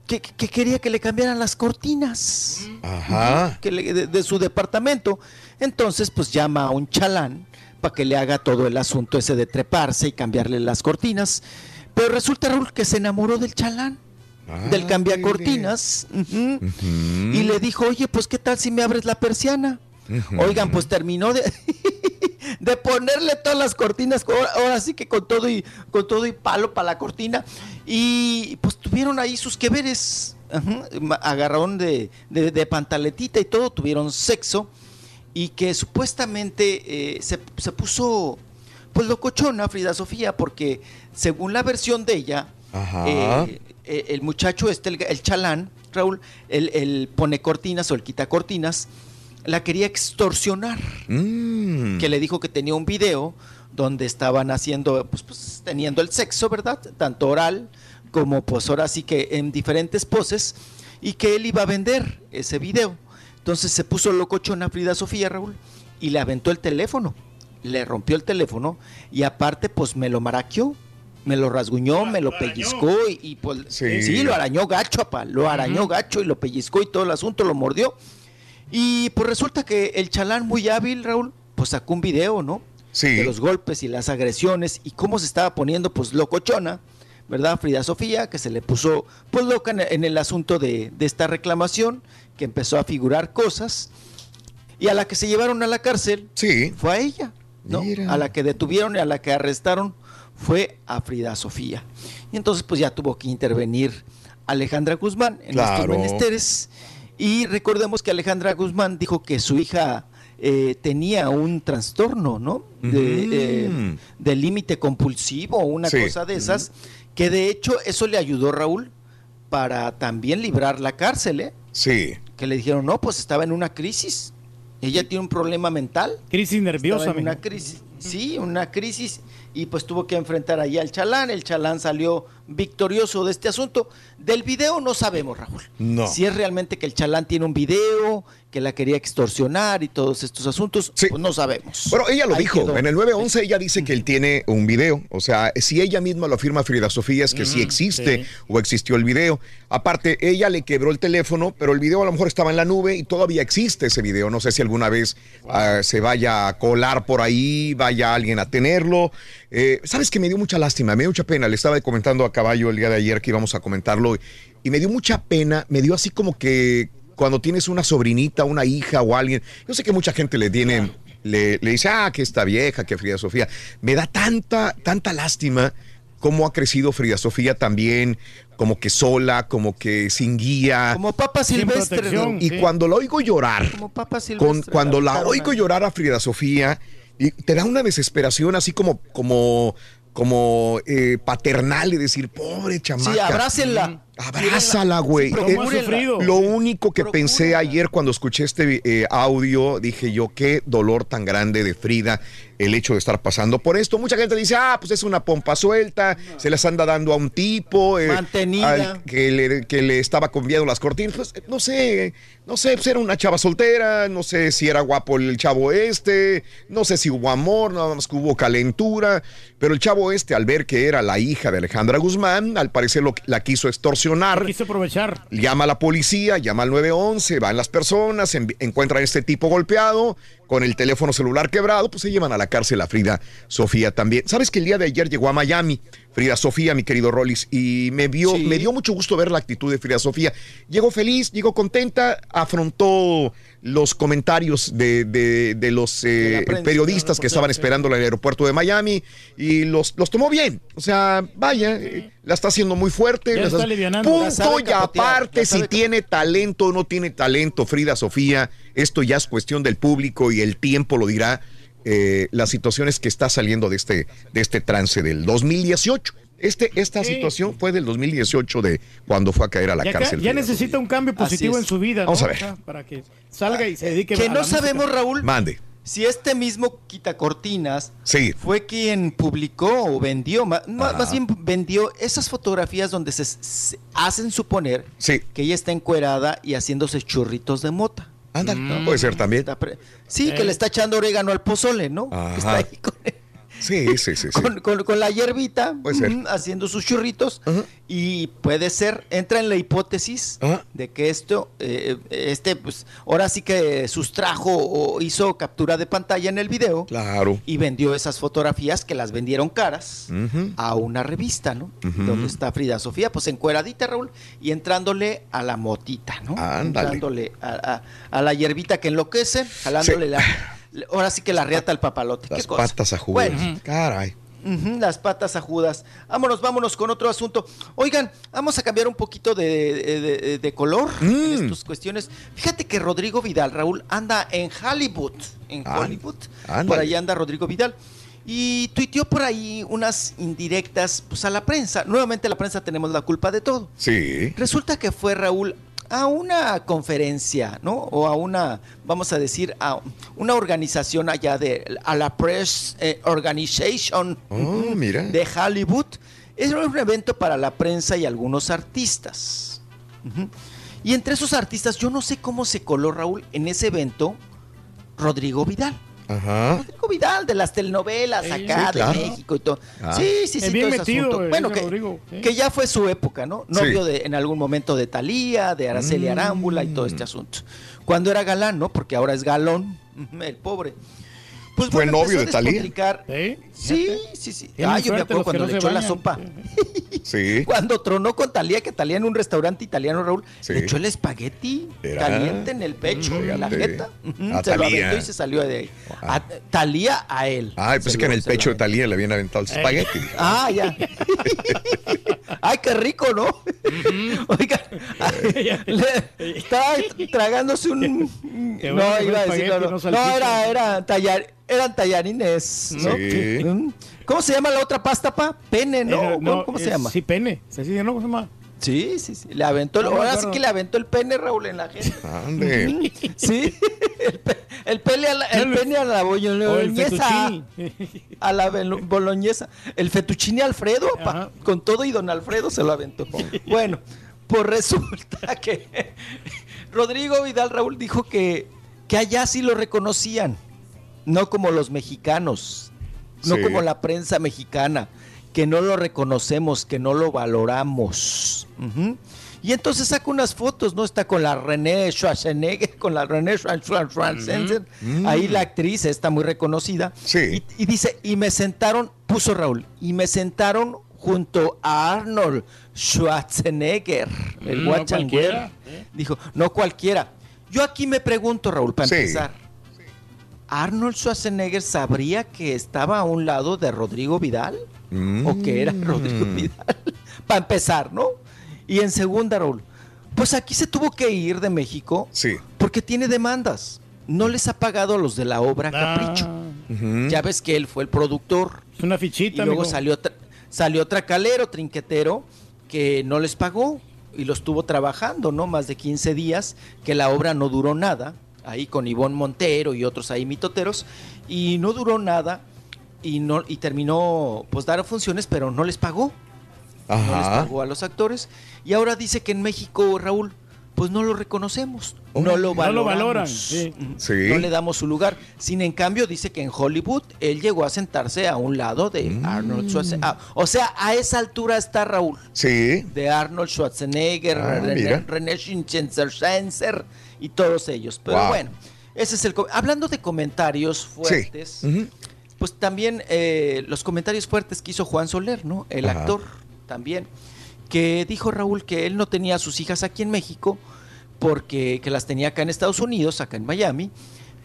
que, que quería que le cambiaran las cortinas Ajá. que le- de, de su departamento. Entonces, pues llama a un chalán para que le haga todo el asunto ese de treparse y cambiarle las cortinas. Pero resulta, Raúl, que se enamoró del chalán, del cambia cortinas, y le dijo, oye, pues qué tal si me abres la persiana. Oigan, pues terminó de, [LAUGHS] de ponerle todas las cortinas, ahora, sí que con todo y con todo y palo para la cortina. Y pues tuvieron ahí sus que veres. Agarraron de, de- de pantaletita y todo, tuvieron sexo. Y que supuestamente eh, se, se puso pues locochona Frida Sofía, porque según la versión de ella, eh, eh, el muchacho este, el, el chalán, Raúl, el, el pone cortinas o el quita cortinas, la quería extorsionar. Mm. Que le dijo que tenía un video donde estaban haciendo, pues, pues teniendo el sexo, ¿verdad? Tanto oral como pues ahora sí que en diferentes poses y que él iba a vender ese video. Entonces se puso locochona Frida Sofía, Raúl, y le aventó el teléfono. Le rompió el teléfono y aparte pues me lo maraqueó. Me lo rasguñó, me lo pellizcó y, y, pues Sí. sí. lo arañó gacho, apa, lo arañó gacho y lo pellizcó y todo el asunto lo mordió. Y pues resulta que el chalán muy hábil, Raúl, pues sacó un video, ¿no? Sí. De los golpes y las agresiones y cómo se estaba poniendo pues locochona, ¿verdad? Frida Sofía, que se le puso pues loca en, en el asunto de, de esta reclamación, que empezó a figurar cosas y a la que se llevaron a la cárcel sí. fue a ella, ¿no? Mira. A la que detuvieron y a la que arrestaron fue a Frida Sofía. Y entonces pues ya tuvo que intervenir Alejandra Guzmán en estos menesteres. Y recordemos que Alejandra Guzmán dijo que su hija eh, tenía un trastorno, ¿no? De, Ujú. eh, de límite compulsivo o una Sí. cosa de esas, que de hecho eso le ayudó, Raúl, para también librar la cárcel, ¿eh? Sí. Que le dijeron, no, pues estaba en una crisis. Ella tiene un problema mental. Crisis nerviosa, en una crisis. Sí, una crisis. Y pues tuvo que enfrentar ahí al chalán. El chalán salió victorioso de este asunto. Del video no sabemos, Raúl. No. Si es realmente que el chalán tiene un video, que la quería extorsionar y todos estos asuntos, pues no sabemos. Bueno, ella lo Ahí dijo. quedó. En el 911 ella dice que él tiene un video. O sea, si ella misma lo afirma Frida Sofía es que sí Mm, existe sí. o existió el video. Aparte, ella le quebró el teléfono, pero el video a lo mejor estaba en la nube y todavía existe ese video. No sé si alguna vez ah, se vaya a colar por ahí, vaya alguien a tenerlo. Eh, Sabes que me dio mucha lástima, me dio mucha pena. Le estaba comentando a Caballo el día de ayer que íbamos a comentarlo y me dio mucha pena. Me dio así como que cuando tienes una sobrinita, una hija o alguien. Yo sé que mucha gente le tiene, le, le dice, ah, que esta vieja, que Frida Sofía. Me da tanta, tanta lástima cómo ha crecido Frida Sofía también, como que sola, como que sin guía. Como papa silvestre. ¿no? Y cuando la oigo llorar, Como papa silvestre. con, cuando la oigo llorar a Frida Sofía, y te da una desesperación así como, como, como eh, paternal y decir, pobre chamaca. Sí, abrácenla. Abrázala, güey. Lo único que pensé ayer cuando escuché este eh, audio, dije yo, qué dolor tan grande de Frida el hecho de estar pasando por esto. Mucha gente dice, ah, pues es una pompa suelta, se las anda dando a un tipo. eh, Mantenida. al que, le, que le estaba conviando las cortinas. Pues, no sé, no sé, pues era una chava soltera, no sé si era guapo el chavo este, no sé si hubo amor, nada más que hubo calentura. Pero el chavo este, al ver que era la hija de Alejandra Guzmán, al parecer lo- la quiso extorsionar. Quiso aprovechar. Llama a la policía, llama al 911, van las personas, envi- encuentran a este tipo golpeado, con el teléfono celular quebrado, pues se llevan a la cárcel a Frida Sofía también. ¿Sabes que el día de ayer llegó a Miami Frida Sofía, mi querido Rollis, y me vio, me dio mucho gusto ver la actitud de Frida Sofía. Llegó feliz, llegó contenta, afrontó los comentarios de, de- de los eh, prensa, periodistas que estaban esperando en el aeropuerto de Miami y los, los tomó bien. O sea, vaya, eh, la está haciendo muy fuerte. Está. La Punto y capotear, aparte, si tiene talento o no tiene talento, Frida Sofía, esto ya es cuestión del público y el tiempo lo dirá. eh, las situaciones que está saliendo de este, de este trance del 2018. Este, esta Sí. situación fue del 2018 de cuando fue a caer a la Ya, cárcel. ya necesita un cambio positivo en su vida. ¿no? Vamos a ver. Para que salga y se dedique Que a no la música. sabemos, Raúl, Mande. si este mismo quitacortinas Sí. fue quien publicó o vendió, Ajá. más bien vendió esas fotografías donde se, se hacen suponer Sí. que ella está encuerada y haciéndose churritos de mota. Ándale, puede ser también. Sí, Eh. que le está echando orégano al pozole, ¿no? Está ahí con, Sí, sí, sí. sí. con- con- con la hierbita, haciendo sus churritos. Y puede ser, entra en la hipótesis de que esto, eh, este, pues, ahora sí que sustrajo o hizo captura de pantalla en el video. Claro. Y vendió esas fotografías que las vendieron caras a una revista, ¿no? Donde está Frida Sofía, pues encueradita, Raúl, y entrándole a la motita, ¿no? Ándale. Entrándole a, a- a la hierbita que enloquece, jalándole Sí. la. Ahora sí que la riata al papalote. Las ¿Qué cosa? patas ajudas. Bueno, Caray. Las patas ajudas. Vámonos, vámonos con otro asunto. Oigan, vamos a cambiar un poquito de, de- de- de color Mm. en estas cuestiones. Fíjate que Rodrigo Vidal, Raúl, anda en Hollywood. En Ah, Hollywood. ándale. Por ahí anda Rodrigo Vidal. Y tuiteó por ahí unas indirectas pues, a la prensa. Nuevamente la prensa tenemos la culpa de todo. Sí. Resulta que fue Raúl a una conferencia, ¿no? O a una, vamos a decir, a una organización allá de, a la Press eh, Organization Oh, mira. de Hollywood. Era un evento para la prensa y algunos artistas. Y entre esos artistas, yo no sé cómo se coló Raúl en ese evento Rodrigo Vidal. Ajá. Rodrigo Vidal de las telenovelas acá Sí, de claro. México y todo. Ah. Sí, sí, sí, bien todo ese metido, asunto. eh, Bueno, ese que, Rodrigo, sí. que ya fue su época, ¿no? Sí. Novio de, en algún momento de Talía, de Araceli Mm. Arámbula y todo este asunto. Cuando era galán, ¿no? Porque ahora es galón, [LAUGHS] el pobre. Pues Fue bueno, novio de Talía. despotricar. ¿Sí? Sí, sí, Ah, yo me acuerdo cuando no le echó la sopa. [LAUGHS] Sí. Cuando tronó con Talía, que Talía en un restaurante italiano, Raúl, Sí. le echó el espagueti caliente en el pecho, en la jeta. A se lo aventó y se salió de ahí. A, Talía a él. Ay, pues que en el pecho de. Talía le habían aventado el espagueti. Ah, ya. [LAUGHS] Ay, qué rico, ¿no? Oiga, [LAUGHS] le- estaba tragándose un. No, iba a decir, no, no. era, era tallar, eran tallarines, ¿no? Sí. Mm. ¿Cómo se llama la otra pasta, pa? Pene, ¿no? Eh, ¿Cómo, cómo se llama? Sí, pene. ¿Sí, sí, ¿no? ¿Cómo se llama? Sí, sí, sí. Le aventó, el- ahora sí que le aventó el pene, Raúl, en la gente. [LAUGHS] Ande. [LAUGHS] Sí, el, pe- el pene a la, el pene a la boloñesa. A la boloñesa. El fettuccine Alfredo, pa, con todo y don Alfredo se lo aventó. [LAUGHS] Bueno, pues resulta que Rodrigo Vidal Raúl dijo que, que allá sí lo reconocían, no como los mexicanos, no Sí. como la prensa mexicana, que no lo reconocemos, que no lo valoramos. Y entonces saca unas fotos, ¿no? Está con la René Schwarzenegger, con la René Schwarzenegger, ahí la actriz está muy reconocida. Sí. Y, y dice, y me sentaron, puso Raúl, y me sentaron junto a Arnold Schwarzenegger, el Mm, no Dijo, no cualquiera. Yo aquí me pregunto, Raúl, para Sí. empezar. ¿Arnold Schwarzenegger sabría que estaba a un lado de Rodrigo Vidal? ¿O que era Rodrigo Mm. Vidal? [LAUGHS] para empezar, ¿no? Y en segunda, Raúl, pues aquí se tuvo que ir de México Sí. porque tiene demandas. No les ha pagado a los de la obra Capricho. Ah, Ujú. Ya ves que él fue el productor. es una Y fichita, luego mijo. salió, tra- salió Tracalero, Trinquetero, que no les pagó. y lo estuvo trabajando, ¿no? Más de 15 días, que la obra no duró nada, ahí con Ivonne Montero y otros ahí mitoteros, y no duró nada y, no, y terminó, pues dar funciones, pero no les pagó. No les Ajá. pagó a los actores. Y ahora dice que en México, Raúl, pues no lo reconocemos, Oh, no lo no valoramos. lo valoran, sí. Sí. No le damos su lugar. Sin en cambio, dice que en Hollywood él llegó a sentarse a un lado de Mm. Arnold Schwarzenegger. Ah, o sea, a esa altura está Raúl. Sí. De Arnold Schwarzenegger, Ah, René, mira. Y todos ellos. Pero Wow. bueno, ese es el. Hablando de comentarios fuertes, pues también eh, los comentarios fuertes que hizo Juan Soler, ¿no? El Ajá. actor también, que dijo Raúl que él no tenía a sus hijas aquí en México, porque que las tenía acá en Estados Unidos, acá en Miami,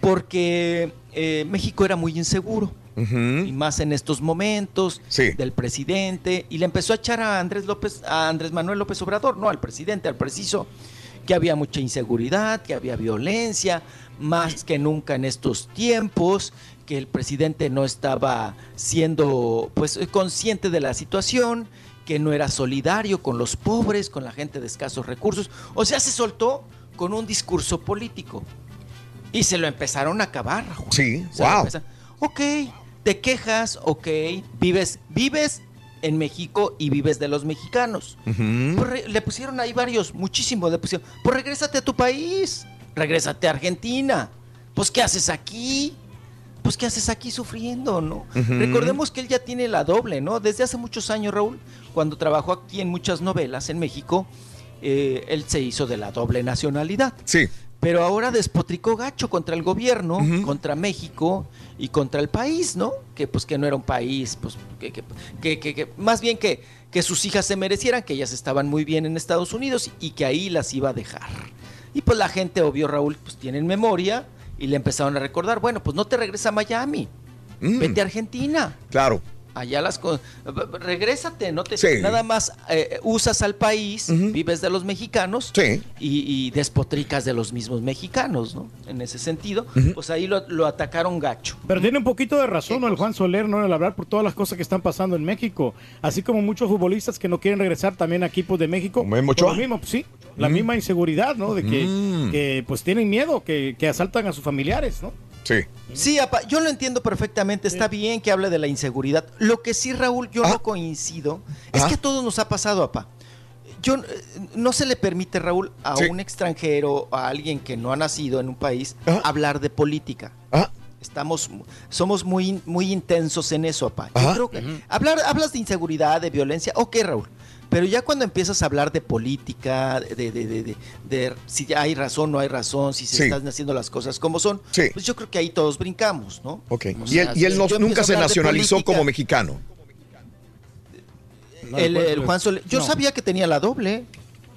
porque eh, México era muy inseguro. Y más en estos momentos del presidente. Y le empezó a echar a Andrés López, a Andrés Manuel López Obrador, no al presidente, al preciso, que había mucha inseguridad, que había violencia, más que nunca en estos tiempos, que el presidente no estaba siendo pues consciente de la situación, que no era solidario con los pobres, con la gente de escasos recursos. O sea, se soltó con un discurso político. Y se lo empezaron a acabar. Sí, Se wow. Ok, te quejas, ok, vives, vives en México y vives de los mexicanos. Le pusieron ahí varios, muchísimos, le pusieron, pues regrésate a tu país, regrésate a Argentina. Pues ¿qué haces aquí? Pues ¿qué haces aquí sufriendo, no? Recordemos que él ya tiene la doble, ¿no? Desde hace muchos años, Raúl, cuando trabajó aquí en muchas novelas en México, eh, él se hizo de la doble nacionalidad. Sí. Pero ahora despotricó gacho contra el gobierno, contra México y contra el país, ¿no? Que pues que no era un país, pues que, que- que- que- que- más bien que, que sus hijas se merecieran, que ellas estaban muy bien en Estados Unidos y que ahí las iba a dejar. Y pues la gente, obvio, Raúl, pues tienen memoria y le empezaron a recordar, bueno, pues no te regresa a Miami, Mm. vete a Argentina. Claro. Allá las cosas. Regrésate, no te. Sí. Nada más eh, usas al país, vives de los mexicanos y, y despotricas de los mismos mexicanos, ¿no? En ese sentido, pues ahí lo, lo atacaron gacho. Pero tiene un poquito de razón ¿no? el Juan Soler, ¿no? El hablar por todas las cosas que están pasando en México. Así como muchos futbolistas que no quieren regresar también a equipos de México. Lo mismo, pues, sí. La Mm. misma inseguridad, ¿no? De que, Mm. que, pues tienen miedo, que, que asaltan a sus familiares, ¿no? Sí. Sí, apa, yo lo entiendo perfectamente. Está bien que hable de la inseguridad. Lo que sí, Raúl, yo no coincido. Es que a todos nos ha pasado, apa. Yo, eh, no se le permite, Raúl, a Sí. un extranjero, a alguien que no ha nacido en un país, hablar de política. Estamos, somos muy, muy intensos en eso, apa. Yo creo que hablar, hablas de inseguridad, de violencia, ok, Raúl. Pero ya cuando empiezas a hablar de política, de, de, de, de- de si hay razón, no hay razón, si se Sí. están haciendo las cosas como son, pues yo creo que ahí todos brincamos, ¿no? Ok. O y él, y él si no- yo nunca se nacionalizó política, como mexicano. El, el Juan Soler- yo No. sabía que tenía la doble.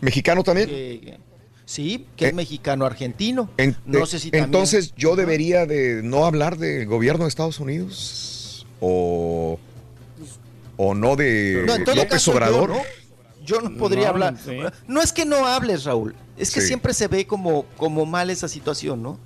¿Mexicano también? que- sí, que es mexicano-argentino. En- no eh, sé si también- entonces yo debería de no hablar del gobierno de Estados Unidos o o no de No, en todo López caso, yo Obrador. no. Yo no podría No, hablar. sí. No es que no hables, Raúl. Es que Sí. siempre se ve como, como mal esa situación, ¿no?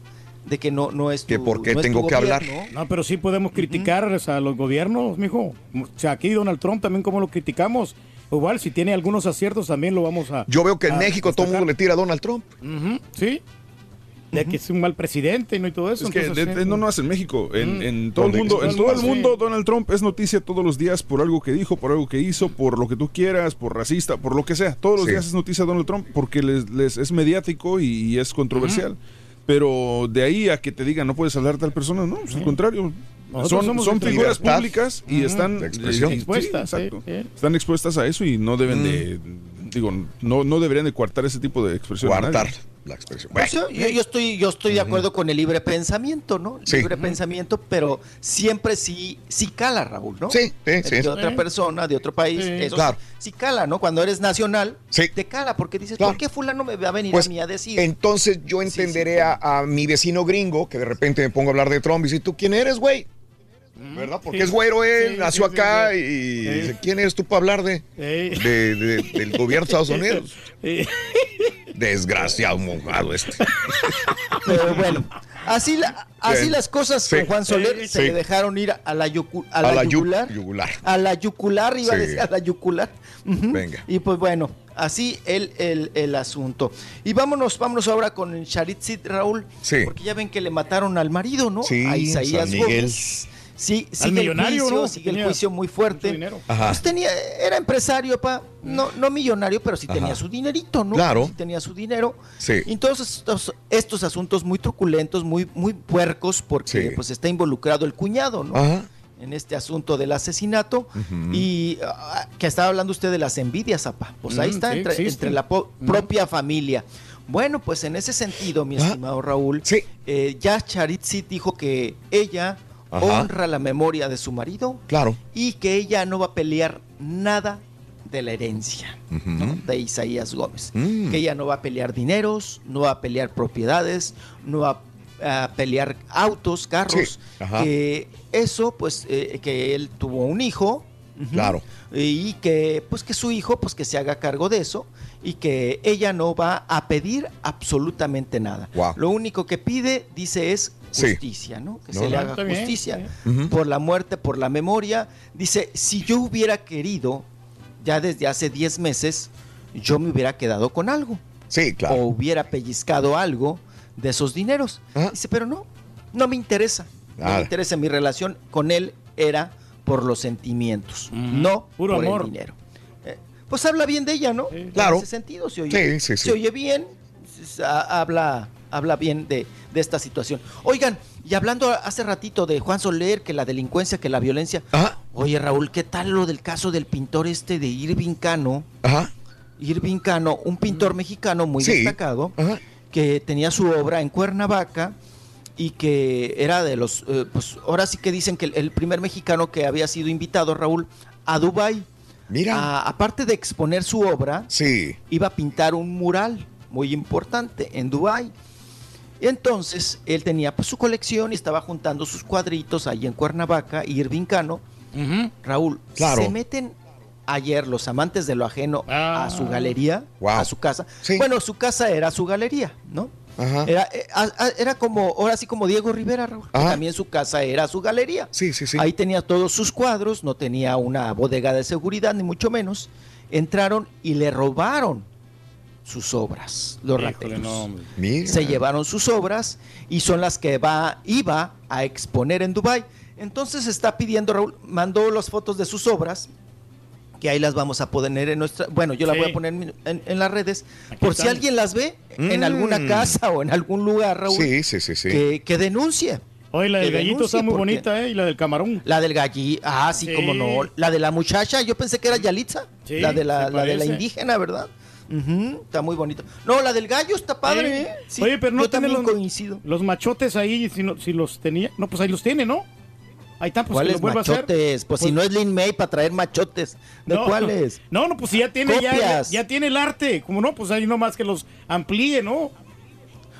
De que no, no es tu, Que por qué no tengo que hablar. No, pero sí podemos criticar a los gobiernos, mijo. O sea, aquí Donald Trump también como lo criticamos. Igual, si tiene algunos aciertos también lo vamos a... Yo veo que en México todo el mundo le tira a Donald Trump. Sí. De que es un mal presidente ¿no? y todo eso. Es que entonces, de- sí. de- no no es en México, en, Mm. en todo el mundo, en todo el Sí. mundo Donald Trump es noticia todos los días por algo que dijo, por algo que hizo, por lo que tú quieras, por racista, por lo que sea. Todos los Sí. días es noticia Donald Trump porque les, les es mediático y, y es controversial. Pero de ahí a que te digan no puedes hablar de tal persona, no, pues, al contrario. Nosotros Son, son figuras libertad. públicas y están eh, Expuestas, sí. Están expuestas a eso y no deben de, digo, no, no deberían de coartar ese tipo de nadie. Coartar la expresión. O sea, yo, yo estoy, yo estoy de acuerdo con el libre pensamiento, ¿no? Sí. Libre pensamiento, pero siempre sí, sí cala, Raúl, ¿no? Sí, sí, de sí. otra persona, de otro país, Sí. eso Claro. sí, cala, ¿no? Cuando eres nacional, Sí. te cala, porque dices, Claro. ¿por qué fulano me va a venir Pues, a mí a decir? Entonces yo entenderé a, a mi vecino gringo que de repente me pongo a hablar de Trump y dice, ¿tú quién eres, güey? ¿Verdad? Porque Sí. es güero él, Sí, nació sí, acá sí. y dice, ¿quién eres tú para hablar de, de- de- del gobierno de Estados [LAUGHS] Unidos? Desgraciado mojado este. [LAUGHS] Pero bueno, así, la- así las cosas Sí. con Juan Soler Sí. se le dejaron ir a la, yucu- a A la la yu- yugular. yugular. A la yucular, iba a decir a la yucular. Venga. Y pues bueno, Así el, el, el asunto. Y vámonos, vámonos ahora con Charitzit Raúl. Sí. Porque ya ven que le mataron al marido, ¿no? Sí, a Isaías San Miguel. Gómez. Sí, sigue el juicio, ¿no? sigue el juicio muy fuerte. Pues tenía, era empresario, pa, no, no millonario, pero sí tenía Ajá. su dinerito, ¿no? Claro. Sí tenía su dinero. Sí. Y entonces estos, estos asuntos muy truculentos, muy, muy puercos, porque Sí. pues está involucrado el cuñado, ¿no? Ajá. En este asunto del asesinato. Y ah, que estaba hablando usted de las envidias, apa. Pues ahí Mm, está, sí, entre, la po- propia familia. Bueno, pues en ese sentido, mi Ah. estimado Raúl, Sí. eh, ya Charitzi dijo que ella Ajá. honra la memoria de su marido Claro. y que ella no va a pelear nada de la herencia de Isaías Gómez. Mm. Que ella no va a pelear dineros, no va a pelear propiedades, no va a pelear autos, carros. Sí, ajá. Que eso, pues, eh, que él tuvo un hijo. Claro. Y que, pues, que su hijo, pues, que se haga cargo de eso y que ella no va a pedir absolutamente nada. Guau. Lo único que pide, dice, es Sí. justicia, ¿no? Que No, se le haga bien, justicia por la muerte, por la memoria. Dice, si yo hubiera querido, ya desde hace 10 meses, yo me hubiera quedado con algo. Sí, claro. O hubiera pellizcado algo de esos dineros. Ajá. Dice, pero no, no me interesa. No me interesa. Mi relación con él era por los sentimientos, no Puro por amor. el dinero. Eh, pues habla bien de ella, ¿no? En Claro. ese sentido, se oye, Sí, sí, sí. se oye bien, habla, habla bien de, de esta situación. Oigan, y hablando hace ratito de Juan Soler, que la delincuencia, que la violencia. Ajá. Oye, Raúl, ¿qué tal lo del caso del pintor este de Irving Cano? Ajá. Irving Cano, un pintor mexicano muy Sí. destacado, Ajá. que tenía su obra en Cuernavaca y que era de los, eh, pues ahora sí que dicen que el, el primer mexicano que había sido invitado, Raúl, a Dubái. Mira. aparte de exponer su obra, Sí. iba a pintar un mural muy importante en Dubái. Y entonces él tenía pues, su colección y estaba juntando sus cuadritos ahí en Cuernavaca, y Irving Cano. Raúl, Claro. se meten ayer los amantes de lo ajeno Ah. a su galería, Wow. a su casa. Sí. Bueno, su casa era su galería, ¿no? Ajá. Era, eh, era como, ahora sí como Diego Rivera, Raúl, que también su casa era su galería. Sí, sí, sí. Ahí tenía todos sus cuadros, no tenía una bodega de seguridad, ni mucho menos. Entraron y le robaron sus obras, los Híjole, rateros. no. Se llevaron sus obras y son las que va, iba a exponer en Dubai. Entonces está pidiendo, Raúl, mandó las fotos de sus obras, que ahí las vamos a poner en nuestra, bueno, yo las Sí. voy a poner en, en- en las redes, Aquí por si alguien las ve en Mm. alguna casa o en algún lugar, Raúl, Sí, sí, sí, sí. que, que denuncie. Oye, la del gallito está muy bonita, ¿eh? Y la del camarón. La del gallí, ah, sí, Sí. como no. La de la muchacha, yo pensé que era Yalitza. Sí, la de la, la de la indígena, ¿verdad? Ujú, está muy bonito. No, la del gallo está padre. ¿eh? Sí, Oye, pero no yo también los, coincido. los machotes ahí, si, no- si los tenía. No, pues ahí los tiene, ¿no? Ahí está, pues que ¿Cuáles los vuelva a hacer. machotes? Pues, si no es Lin May para traer machotes. ¿De No, cuáles? [LAUGHS] No, no, pues si ya tiene, ya, ya tiene el arte. Como no, pues ahí nomás que los amplíe, ¿no?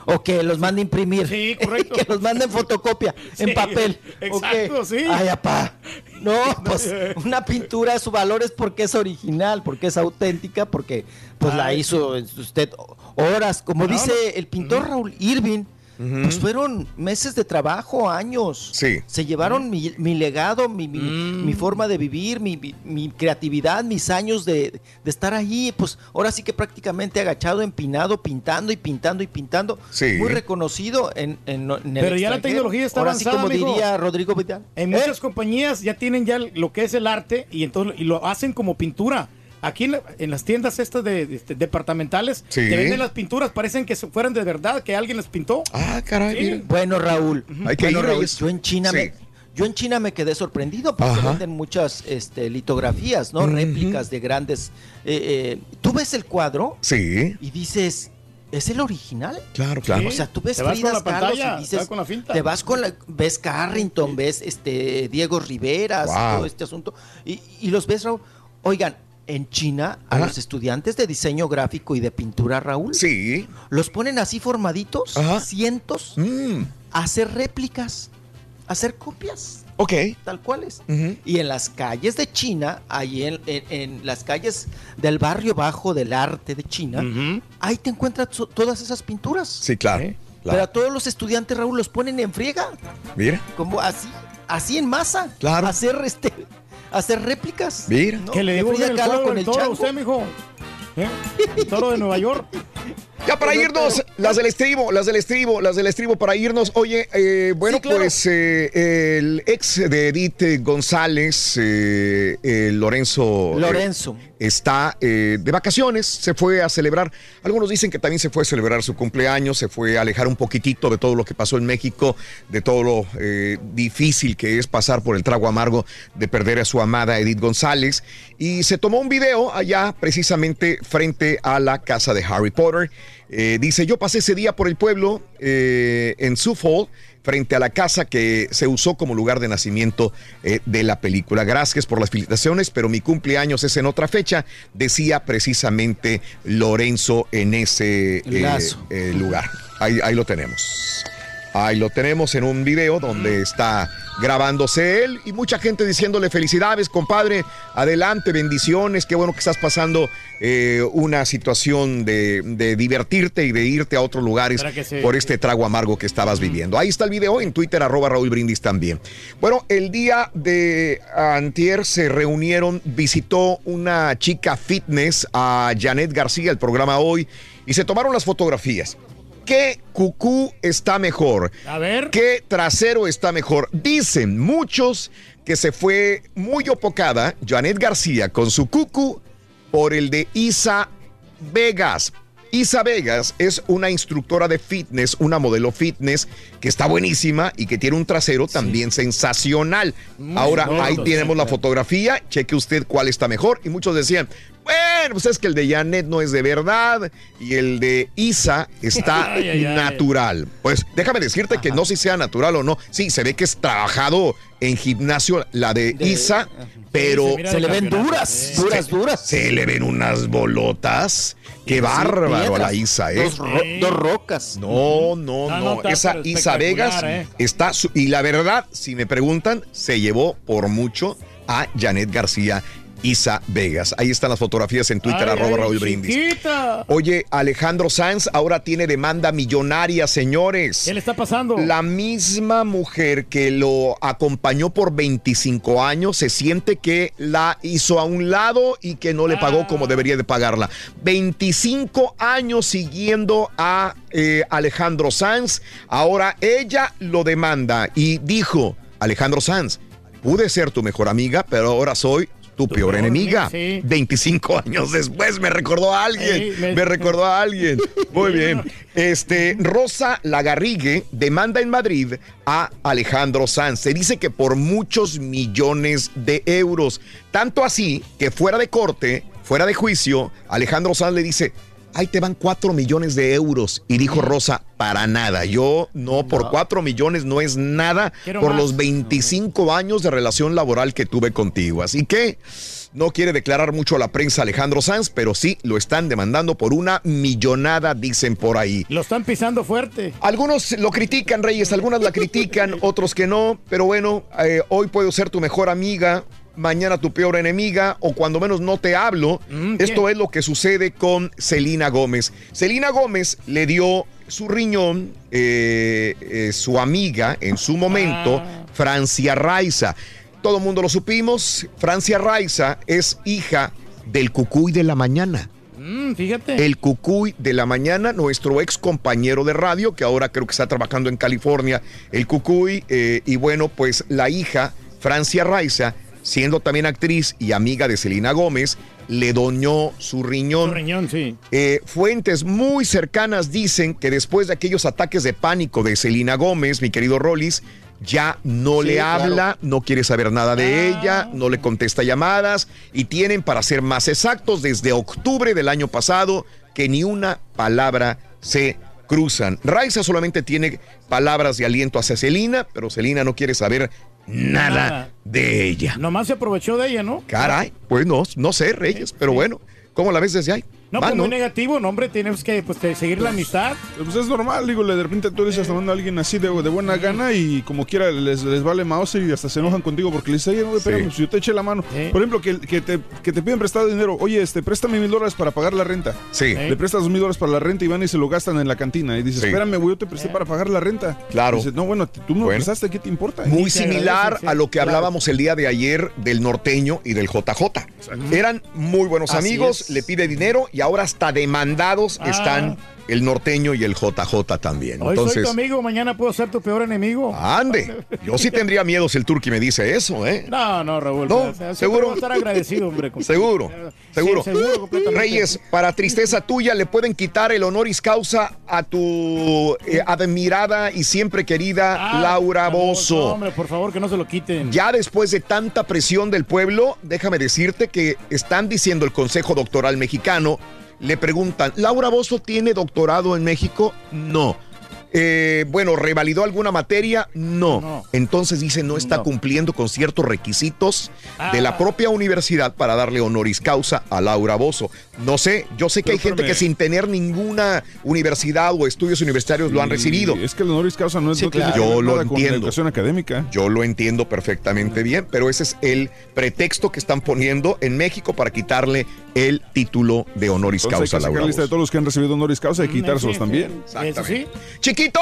O que los mande imprimir. Sí, correcto. [LAUGHS] que los manden fotocopia en papel. Exacto, sí. Ay, apá. No, pues una pintura, su valor es porque es original, porque es auténtica, porque pues la hizo usted horas. Como dice el pintor Raúl Irving, pues fueron meses de trabajo, años. Sí. Se llevaron mi, mi legado, mi, mi- Mm. mi forma de vivir, mi, mi- mi creatividad, mis años de, de estar ahí. Pues ahora sí que prácticamente agachado, empinado, pintando y pintando y pintando. Sí. Muy reconocido en, en, en el Pero ya la tecnología está Ahora avanzada, sí como diría Rodrigo Vidal. En ¿Eh? muchas compañías ya tienen ya lo que es el arte y entonces y lo hacen como pintura. Aquí en, la- en las tiendas estas de, de- de- departamentales Sí. te venden las pinturas, parecen que se fueran de verdad, que alguien las pintó. Ah, caray. Sí. mira. Bueno, Raúl. Hay que bueno, ir, Raúl, Reyes. yo en China Sí. me yo en China me quedé sorprendido porque Ajá. venden muchas este, litografías, ¿no? Réplicas de grandes. eh, eh, Tú ves el cuadro Sí, y dices, ¿es el original? claro, claro. O sea, tú ves Te vas con Frida la pantalla, y te dices, vas con la finta. te vas con la, ves Carrington, ves este Diego Rivera, Wow. todo este asunto y, y los ves, Raúl. Oigan, en China a Ajá. los estudiantes de diseño gráfico y de pintura, Raúl, Sí. los ponen así formaditos, Ajá. cientos, Mm, a hacer réplicas, a hacer copias, ok. tal cuales. Ujú. Y en las calles de China, ahí en, en- en las calles del barrio bajo del arte de China, ahí te encuentras so- todas esas pinturas. Sí, claro. Sí. Pero claro. a todos los estudiantes, Raúl, los ponen en friega, Mira. como así, así en masa. Claro. Hacer este, hacer réplicas. Mira. ¿no? Que le dibujen Frida Kahlo con el toro chango. usted, mijo. ¿Eh? El toro de Nueva York. [LAUGHS] Ya para irnos, las del estribo, las del estribo, las del estribo para irnos. Oye, eh, bueno, pues eh, el ex de Edith González, eh, eh, Lorenzo. Lorenzo. eh, está de vacaciones, se fue a celebrar. Algunos dicen que también se fue a celebrar su cumpleaños, se fue a alejar un poquitito de todo lo que pasó en México, de todo lo difícil que es pasar por el trago amargo de perder a su amada Edith González. Y se tomó un video allá, precisamente frente a la casa de Harry Potter. Eh, dice, yo pasé ese día por el pueblo eh, en Suffolk, frente a la casa que se usó como lugar de nacimiento eh, de la película. Gracias por las felicitaciones, pero mi cumpleaños es en otra fecha, decía precisamente Lorenzo en ese lugar. Ahí, ahí lo tenemos. Ahí lo tenemos en un video donde está grabándose él y mucha gente diciéndole felicidades, compadre, adelante, bendiciones, qué bueno que estás pasando eh, una situación de, de divertirte y de irte a otros lugares por este trago amargo que estabas viviendo. Ahí está el video en Twitter, arroba Raúl Brindis también. Bueno, el día de antier se reunieron, visitó una chica fitness a Janet García, el programa hoy, y se tomaron las fotografías. ¿Qué cucú está mejor? A ver. ¿Qué trasero está mejor? Dicen muchos que se fue muy opocada Janet García con su cucú por el de Isa Vegas. Isa Vegas es una instructora de fitness, una modelo fitness que está buenísima y que tiene un trasero también sensacional. Muy Ahora, bonito, ahí sí, tenemos la claro. fotografía, cheque usted cuál está mejor. Y muchos decían, bueno, pues es que el de Janet no es de verdad y el de Isa está [LAUGHS] Ay, ay, ay. natural. Pues déjame decirte que no sé si sea natural o no. Sí, se ve que es trabajado en gimnasio la de, Isa, pero se le ven duras, duras, duras. Se le ven unas bolotas. Qué bárbaro a la. Isa, ¿eh? Dos, ro- dos rocas. No, no, No, no. no, está, Esa Isa Vegas ¿eh? está. su- y la verdad, si me preguntan, se llevó por mucho a Janet García Isa Vegas. Ahí están las fotografías en Twitter, Ay, arroba ay, Raúl Brindis. chiquita. Oye, Alejandro Sanz ahora tiene demanda millonaria, señores. ¿Qué le está pasando? La misma mujer que lo acompañó por 25 años se siente que la hizo a un lado y que no le pagó como debería de pagarla. 25 años siguiendo a eh, Alejandro Sanz. Ahora ella lo demanda y dijo, Alejandro Sanz, pude ser tu mejor amiga, pero ahora soy tu peor peor enemiga. enemiga, sí. 25 [LAUGHS] años después me recordó a alguien. Sí, me- me recordó a alguien. Muy bien. Este, Rosa Lagarrigue demanda en Madrid a Alejandro Sanz. Se dice que por muchos millones de euros. Tanto así que fuera de corte, fuera de juicio, Alejandro Sanz le dice. Ahí te van cuatro millones de euros. Y dijo Rosa, para nada. Yo no, por cuatro millones no es nada Quiero por más. los 25 años de relación laboral que tuve contigo. Así que no quiere declarar mucho a la prensa Alejandro Sanz, pero sí lo están demandando por una millonada, dicen por ahí. Lo están pisando fuerte. Algunos lo critican, Reyes, algunas la critican, otros que no, pero bueno, eh, hoy puedo ser tu mejor amiga, mañana tu peor enemiga, o cuando menos no te hablo. Mm, Esto es lo que sucede con Celina Gómez. Celina Gómez le dio su riñón, eh, eh, su amiga en su momento, Ah. Francia Raiza. Todo el mundo lo supimos, Francia Raiza es hija del Cucuy de la mañana. Mm, fíjate. El Cucuy de la mañana, nuestro ex compañero de radio, que ahora creo que está trabajando en California, el Cucuy, eh, y bueno, pues la hija, Francia Raiza, siendo también actriz y amiga de Selena Gómez, le doñó su riñón. Su riñón, sí. Eh, fuentes muy cercanas dicen que después de aquellos ataques de pánico de Selena Gómez, mi querido Rollis, ya no Sí, le claro. habla, no quiere saber nada de Ah. ella, no le contesta llamadas y tienen, para ser más exactos, desde octubre del año pasado, que ni una palabra se cruzan. Raiza solamente tiene palabras de aliento hacia Selena, pero Selena no quiere saber nada, Nada. de ella. Nomás se aprovechó de ella, ¿no? Caray, pues no, no sé, Reyes, pero bueno, ¿cómo la ves desde ahí? No, pues muy negativo, no, hombre, tienes que pues, seguir la amistad. Pues es normal, digo, de repente tú le estás tomando a alguien así de, de buena gana y como quiera les, les vale mouse y hasta se enojan contigo porque les dicen, oye, espérame, pues yo te eché la mano. Sí. Por ejemplo, que, que, te, que te piden prestado dinero, oye, este, préstame mil dólares para pagar la renta. Sí. Le prestas dos mil dólares para la renta y van y se lo gastan en la cantina. Y dices, Sí. espérame, güey, yo te presté para pagar la renta. Claro. Dices, no, bueno, tú me lo Bueno. prestaste, ¿qué te importa? Muy similar sí, a lo que claro. hablábamos el día de ayer del norteño y del JJ. Eran muy buenos Así amigos, es. le pide dinero y ahora hasta demandados Ah. están el norteño y el JJ también. Hoy soy Entonces, tu amigo, mañana puedo ser tu peor enemigo. ande. Yo sí tendría miedo si el turqui me dice eso, ¿eh? No, no, Raúl. No, seguro. estar agradecido, hombre. Seguro, seguro. Sí, seguro, completamente. Reyes, para tristeza tuya, le pueden quitar el honoris causa a tu eh, admirada y siempre querida Ah, Laura No, Bozo. hombre, por favor, que no se lo quiten. Ya después de tanta presión del pueblo, déjame decirte que están diciendo el Consejo Doctoral Mexicano, le preguntan, ¿Laura Bozo tiene doctorado en México? No. Eh, bueno, ¿revalidó alguna materia? No. Entonces dice, no está cumpliendo con ciertos requisitos de la Ah. propia universidad para darle honoris causa a Laura Bozo. No sé, yo sé que hay gente que sin tener ninguna universidad o estudios universitarios lo han recibido. Es que el honoris causa no es Sí, no claro. Yo lo nada con la entiendo. educación académica. Yo lo entiendo perfectamente bien, pero ese es el pretexto que están poniendo en México para quitarle el título de honoris Entonces hay causa que a sacar Laura lista de todos los que han recibido honoris causa y quitárselos sí, también. Exactamente. ¡Chiquito!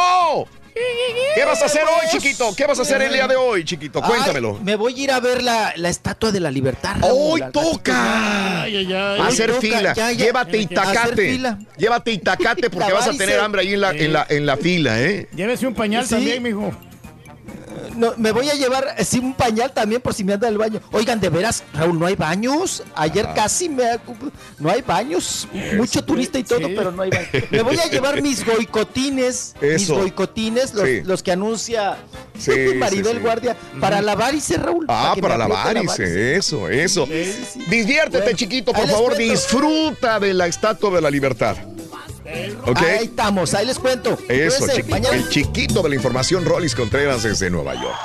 ¿Qué vas a hacer hoy, chiquito? ¿Qué vas a hacer el día de hoy, chiquito? Ay, Cuéntamelo. me voy a ir a ver la, la estatua de la libertad. Raúl, ¡Hoy toca! Ay, ay, ay. A Hoy hacer toca, fila. ya, ya. Llévate itacate. Llévate itacate porque La vas a tener hambre ahí en la, en la, en la fila, ¿eh? Llévese un pañal Sí. también, mijo. No, me voy a llevar sí, un pañal también por si me anda al baño. Oigan, de veras, Raúl, ¿no hay baños? Ayer casi me... No hay baños. Mucho turista y todo, pero no hay baños. Me voy a llevar mis goicotines. Mis goicotines, los, Sí. los que anuncia Maribel. Guardia, para la varice, Raúl. Ah, para varice, eso, eso. Diviértete, Bueno, chiquito, por favor, disfruta de la Estatua de la Libertad. ¿Ok? Ahí estamos, ahí les cuento. Eso, chiquito. mañana- El chiquito de la información, Rollis Contreras desde Nueva York.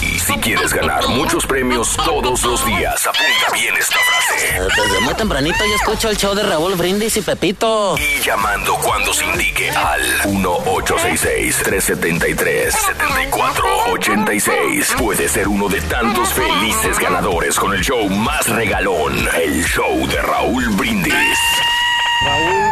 Y si quieres ganar muchos premios todos los días, apunta bien esta frase. Desde muy tempranito yo escucho el show de Raúl Brindis y Pepito. Y llamando cuando se indique al 1-866-373-7486. Puede ser uno de tantos felices ganadores con el show más regalón, el show de Raúl Brindis. Raúl,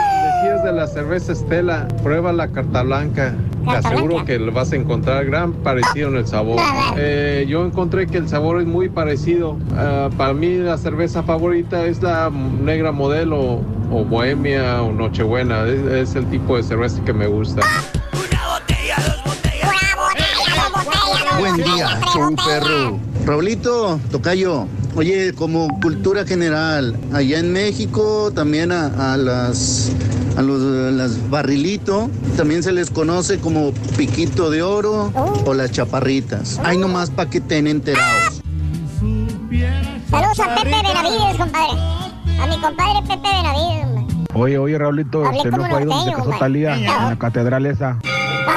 de la cerveza Estela, prueba la carta blanca. Te aseguro que le vas a encontrar gran parecido en el sabor. Eh, yo encontré que el sabor es muy parecido. Ah, para mí la cerveza favorita es la negra modelo o bohemia o nochebuena. Es, es el tipo de cerveza que me gusta. Buen día, show perro. Raulito, Tocayo. Oye, como cultura general, allá en México también a, a las a los a las barrilito también se les conoce como piquito de oro o las chaparritas. Hay nomás para que estén enterados. Saludos a Pepe Benavides, compadre. A mi compadre Pepe Benavides, hombre. Oye, oye, Raulito, Hablé este no fue ahí donde se casó. Talía, en la catedral esa. Fue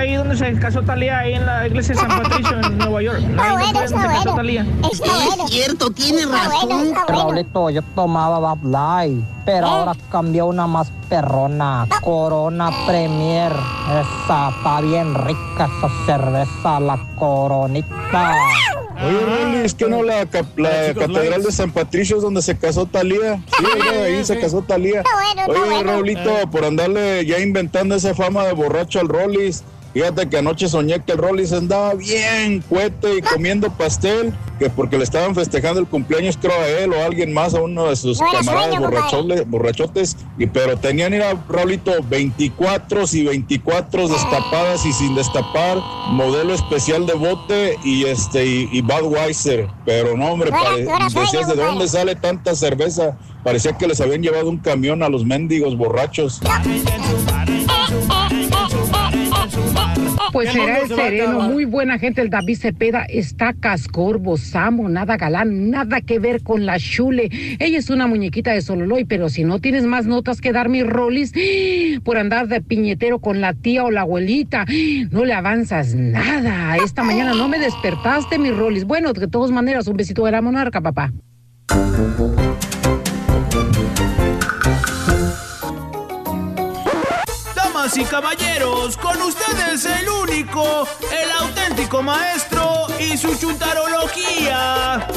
ahí donde se casó Talía, ahí en la iglesia de San Patricio, en Nueva York. No, ahí no fue donde se casó Talía. Es cierto, tiene razón. Raulito, yo tomaba Bud Light, pero ahora cambió una más perrona, Corona Premier. Esa está bien rica esa cerveza, la Coronita. Oye, Rolly, es que no la, la catedral de San Patricio es donde se casó Talía. Sí, ahí se casó Talía. Oye, Raulito, por andarle ya inventando esa fama de borracho al Rollis. Fíjate que anoche soñé que el Rollis andaba bien cuete y comiendo pastel, que porque le estaban festejando el cumpleaños, creo a él o a alguien más, a uno de sus No camaradas borracholes, borrachotes, y, pero tenían ir a Raulito 24 y 24 destapadas y sin destapar, modelo especial de bote y este y, y Budweiser, pero no hombre, pare- decías de dónde sale tanta cerveza, parecía que les habían llevado un camión a los mendigos borrachos. Pues será el sereno, muy buena gente. El David Cepeda está cascorbo, samo, nada galán, nada que ver con la chule. Ella es una muñequita de Sololoy, pero si no tienes más notas que dar mis rolis por andar de piñetero con la tía o la abuelita, no le avanzas nada. Esta mañana no me despertaste, mis rolis. Bueno, de todas maneras, un besito de la monarca, papá. Damas y caballeros, con ustedes el único, el auténtico maestro y su chuntarología.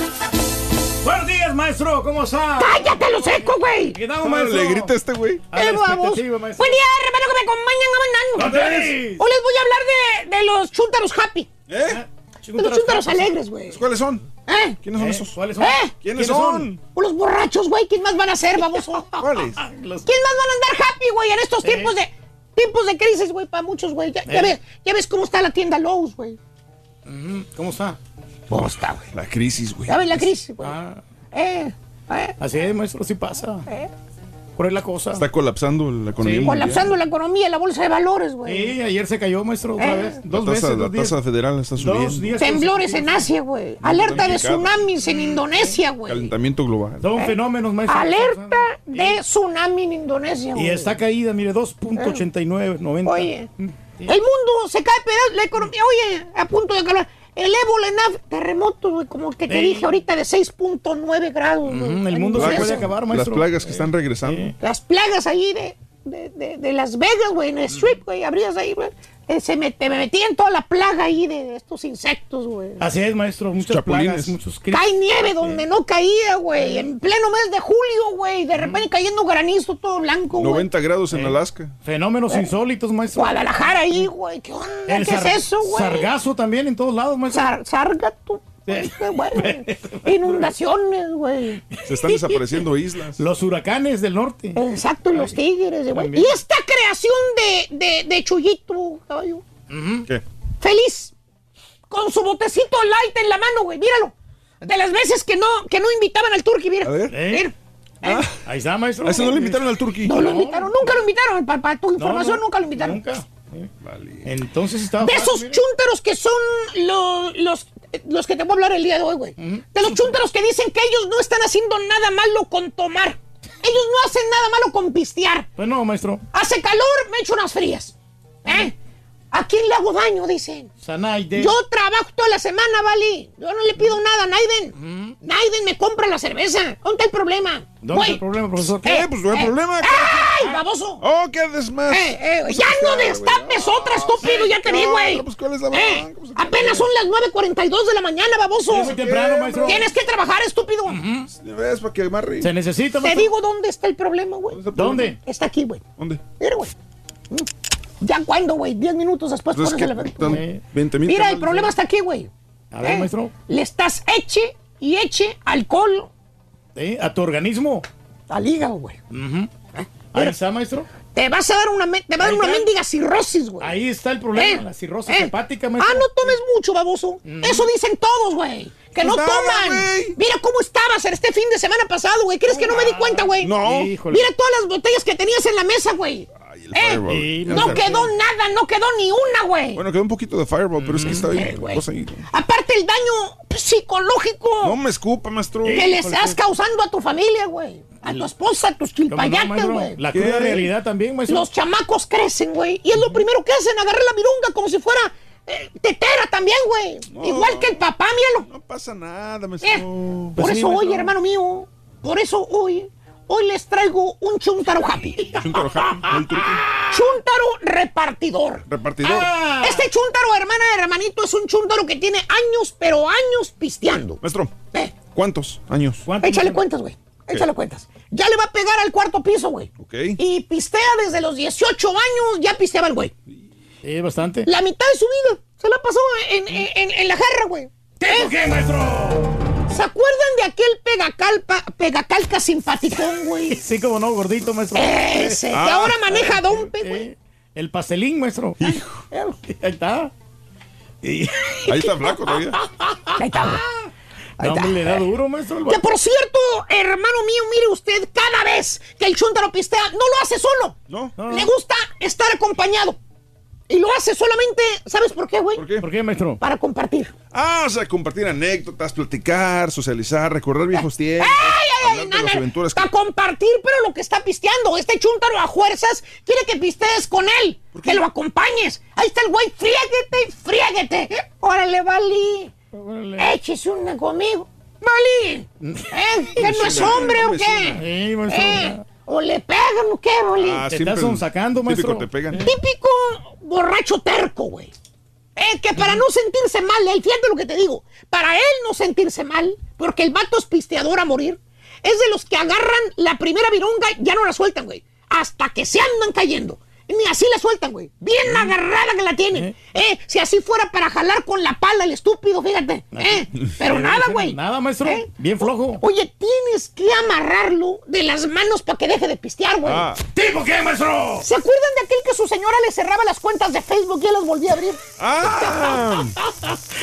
Buenos días, maestro, ¿cómo está? ¡Cállate lo seco, güey! ¿Qué tal, maestro? Le grita este güey. Eh, expectativa, maestro. Buen día, hermano, que me acompañan a ¿Dónde eres? Hoy les voy a hablar de, de los chúntaros happy. ¿Eh? De los chúntaros alegres, güey. ¿Cuáles son? ¿Eh? ¿Quiénes son esos? ¿Cuáles son? ¿Eh? ¿Quiénes son? Pues Los borrachos, güey. ¿Quién más van a ser, baboso? [LAUGHS] ¿Cuáles? [LAUGHS] ¿Quién más van a andar happy, güey, en estos tiempos de tiempos de crisis, güey, para muchos, güey? Ya, ya Eh. ves, ya ves cómo está la tienda Lowe's, güey. ¿Cómo está? ¿Cómo está, güey? La crisis, güey. Ya ves la crisis, güey. Ah, Eh, eh, así es, maestro, sí pasa. eh. Por ahí la cosa. Está colapsando la economía. Sí. Colapsando la economía, la bolsa de valores, güey. Sí, ayer se cayó, maestro, otra Eh. vez. La Dos tasa, veces, la tasa federal está subiendo. Dos días Temblores en Asia, güey. Alerta de tsunamis en Indonesia, güey. Calentamiento global. Son fenómenos, maestro. Alerta de tsunami en Indonesia, Y güey. está caída, mire, 2.89, 90. Oye, Mm, el mundo se cae pedazos, la economía, oye, a punto de calar. El ébola en Af- terremoto, güey, como que te dije ahorita de 6.9 grados. güey. Ujú, el mundo se puede acabar, Las maestro. plagas que están regresando. Las plagas ahí de, de, de- de Las Vegas, güey, en el strip, güey, abrías ahí, güey. eh, Se me, te me metían toda la plaga ahí de estos insectos, güey. Así es, maestro. Muchas Chapulines. plagas, muchos cri- Cae nieve donde no caía, güey. En pleno mes de julio, güey. De repente cayendo granizo todo blanco, güey. 90 grados en Alaska. Fenómenos insólitos, maestro. Guadalajara ahí, güey. ¿Qué onda? El ¿Qué es eso, güey? Sargazo también en todos lados, maestro. Sar- Sargato. Sí. Güey. Inundaciones, güey. Se están desapareciendo islas. Los huracanes del norte. Exacto, los tigres, güey. Y esta creación de, de, de Chuyito, caballo. ¿Qué? Feliz. Con su botecito light en la mano, güey. Míralo. De las veces que no, que no invitaban al turqui, mira. A ver. ¿Eh? Mira. Ah, Ahí está, maestro. a ese no le invitaron al turqui. No lo invitaron, nunca lo invitaron. Para, para tu información, no, nunca lo invitaron. Nunca. Entonces estaba. De fácil, esos mire. chúntaros que son los, los, los que te voy a hablar el día de hoy, güey. De los chúntaros que dicen que ellos no están haciendo nada malo con tomar. Ellos no hacen nada malo con pistear. Pues no, maestro. Hace calor, me echo unas frías. ¿Eh? ¿A quién le hago daño? Dicen. Sanaide. Yo trabajo toda la semana, Vali. Yo no le pido nada a Naiden. Naiden me compra la cerveza. ¿Dónde está el problema? ¿Dónde Güey. está el problema, profesor? Eh, pues no hay eh. problema. ¡Ay, baboso! Oh, qué desmadre. Eh, eh, Pues ya no güey. destapes otra, estúpido, ya te vi, no, güey. no, pues, ¿cuál es la Eh? Pues, ¿qué apenas son las 9.42 de la mañana, baboso. Es muy temprano, maestro. Tienes que trabajar, estúpido. ¿Ves para que amarre? Se necesita, Te maestro. digo dónde está el problema, güey. ¿Dónde? Está aquí, güey. ¿Dónde? Mira, güey. ¿Ya cuándo, güey? Diez minutos después pones el efecto. Están 20 mil Mira, el problema ¿no? está aquí, güey. A ver, Eh, maestro. Le estás eche y eche alcohol Eh, A tu organismo. al hígado, güey. Ujú. Ahí está, maestro. Te vas a dar una, te va a dar una mendiga cirrosis, güey. Ahí está el problema, Eh, la cirrosis eh. hepática, Ah, maestro. no tomes mucho, baboso. Eso dicen todos, güey. Que no Pues nada, toman. Mira cómo estabas este fin de semana pasado, güey. ¿Crees que no me di cuenta, güey? No. Híjole. Mira todas las botellas que tenías en la mesa, güey. Eh, No no, quedó nada, no quedó ni una, güey. Bueno, quedó un poquito de Fireball, pero es que está Eh, bien. ahí. Aparte el daño psicológico No me escupa, maestro. que le estás causando a tu familia, güey. A tu esposa, a tus ¿Cómo no, chilpayates, güey. La ¿Qué? cruda realidad también, maestro. Los chamacos crecen, güey. Y es lo primero que hacen, agarrar la virunga como si fuera eh, tetera también, güey. No. Igual que el papá, míralo. No pasa nada, maestro. Eh, por Pues sí, eso hoy, hermano mío, por eso hoy, hoy les traigo un chuntaro happy. Chuntaro happy. Chuntaro repartidor. Repartidor. Ah. Este chuntaro, hermana, hermanito, es un chuntaro que tiene años, pero años pisteando. Maestro, Eh, ¿cuántos años? ¿Cuánto, échale cuentas, güey. Échale cuentas. Ya le va a pegar al cuarto piso, güey. Ok. Y pistea desde los 18 años, ya pisteaba el güey. Sí, bastante. La mitad de su vida se la pasó en, en, en- en la jarra, güey. ¿Qué, por qué, maestro? ¿Se acuerdan de aquel pegacalpa, pegacalca simpaticón, güey? [LAUGHS] Sí, como no, gordito, maestro. Ese, que Ah. ahora maneja Dompe, güey. Eh, el pastelín, maestro. Ahí está. Y- Ahí está flaco todavía. Ahí está, güey. Ahí No, está. le da duro, maestro. el Que por cierto, hermano mío, mire usted, cada vez que el chuntaro pistea, no lo hace solo. ¿No? No. Le gusta estar acompañado. Y lo hace solamente, ¿sabes por qué, güey? ¿Por qué? ¿Por qué, maestro? Para compartir. Ah, o sea, compartir anécdotas, platicar, socializar, recordar viejos tiempos. ¡Ay, ay, ay! aventuras que... Para compartir, pero lo que está pisteando. Este chuntaro a fuerzas quiere que pistees con él. Que lo acompañes. Ahí está el güey, friéguete, friéguete. Órale, Vali. Órale. Échese una conmigo. Vali. ¿Eh? ¿Que no es hombre o qué? Sí, maestro. ¿Eh? ¿O le pegan o qué, Vali? Ah, Te estás típico maestro. te pegan. Típico borracho terco, güey. Eh, que para no sentirse mal, él, fíjate lo que te digo, para él no sentirse mal, porque el vato es pisteador a morir, es de los que agarran la primera virunga y ya no la sueltan, güey, hasta que se andan cayendo. Ni así la sueltan, güey. Bien agarrada que la tienen. ¿Eh? Si así fuera para jalar con la pala el estúpido, fíjate. ¿Eh? Pero nada, güey. Nada, maestro. ¿Eh? Bien flojo. Oye, tienes que amarrarlo de las manos para que deje de pistear, güey. Ah. ¿Tipo qué, maestro? ¿Se acuerdan de aquel que su señora le cerraba las cuentas de Facebook y él las volvía a abrir? Ah. [LAUGHS]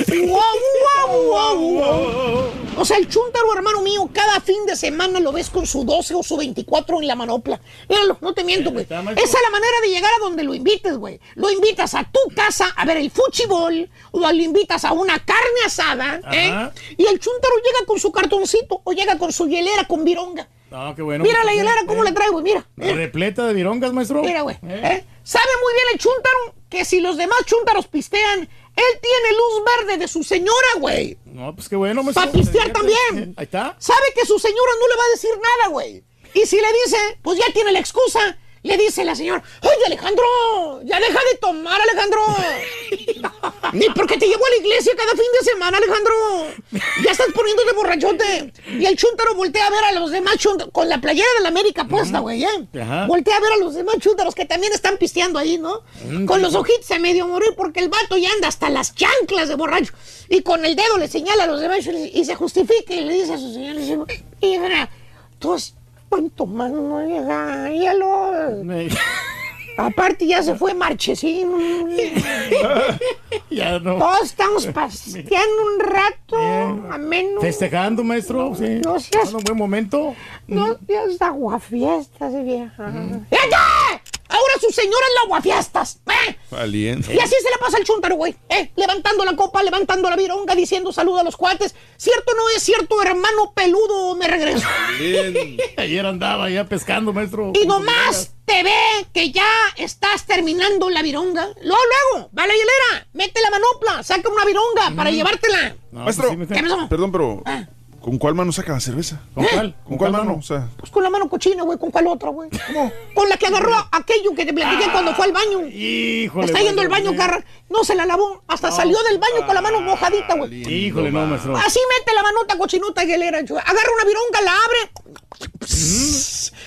Guau, guau, guau. O sea, el chúntaro, hermano mío, cada fin de semana lo ves con su 12 o su 24 en la manopla. Míralo, no te miento, güey. Esa es la manera de llegar a donde lo invites, güey. Lo invitas a tu casa a ver el fuchibol o lo invitas a una carne asada, ¿eh? Y el chúntaro llega con su cartoncito o llega con su hielera con vironga. No, qué bueno. Mira la hielera, cómo le trae, güey, mira. ¿eh? Repleta de virongas, maestro. Mira, güey. ¿eh? Sabe muy bien el chúntaro que si los demás chúntaros pistean, él tiene luz verde de su señora, güey. No, pues qué bueno, maestro. Para pistear Fíjate. también. Ahí está. Sabe que su señora no le va a decir nada, güey. Y si le dice, pues ya tiene la excusa. Le dice la señora, oye Alejandro, ya deja de tomar, Alejandro. [LAUGHS] Ni porque te llevo a la iglesia cada fin de semana, Alejandro. Ya estás poniéndote borrachote. Y el chúntaro voltea a ver a los demás chúntaros, con la playera de la América puesta, güey, ¿eh? Ajá. Voltea a ver a los demás chúntaros que también están pisteando ahí, ¿no? Mm, Con los ojitos a medio morir porque el vato ya anda hasta las chanclas de borracho. Y con el dedo le señala a los demás y, y se justifica y le dice a su señora, le dice, hija, tú has tomando, hija, hielo. Aparte ya se fue Marchesín. [LAUGHS] Ya no. Todos estamos paseando un rato ameno. Festejando, maestro. Sí. No seas- un buen momento. No seas aguafiestas, vieja. ¡Fíjate! Ahora su señora es la aguafiestas. ¿eh? Valiente. Y así se le pasa al chúntaro, güey. ¿eh? Levantando la copa, levantando la vironga, diciendo saludo a los cuates. ¿Cierto o no es cierto, hermano peludo? Me regreso. [LAUGHS] Ayer andaba ya pescando, maestro. Y nomás te ve que ya estás terminando la vironga. Luego, luego, va a la hielera, mete la manopla, saca una vironga para llevártela. Maestro, ¿Qué pasó? perdón, pero ¿con cuál mano saca la cerveza? ¿Con cuál? ¿Con cuál mano? O sea, Pues con la mano cochina, güey, ¿con cuál otra, güey? ¿Cómo? Con la que agarró aquello que te platiqué cuando fue al baño. Híjole. Está yendo al baño, carra. No se la lavó, hasta salió del baño con la mano mojadita, güey. Híjole, no, maestro. Así mete la manota cochinuta hielera, chu- agarra una vironga, la abre,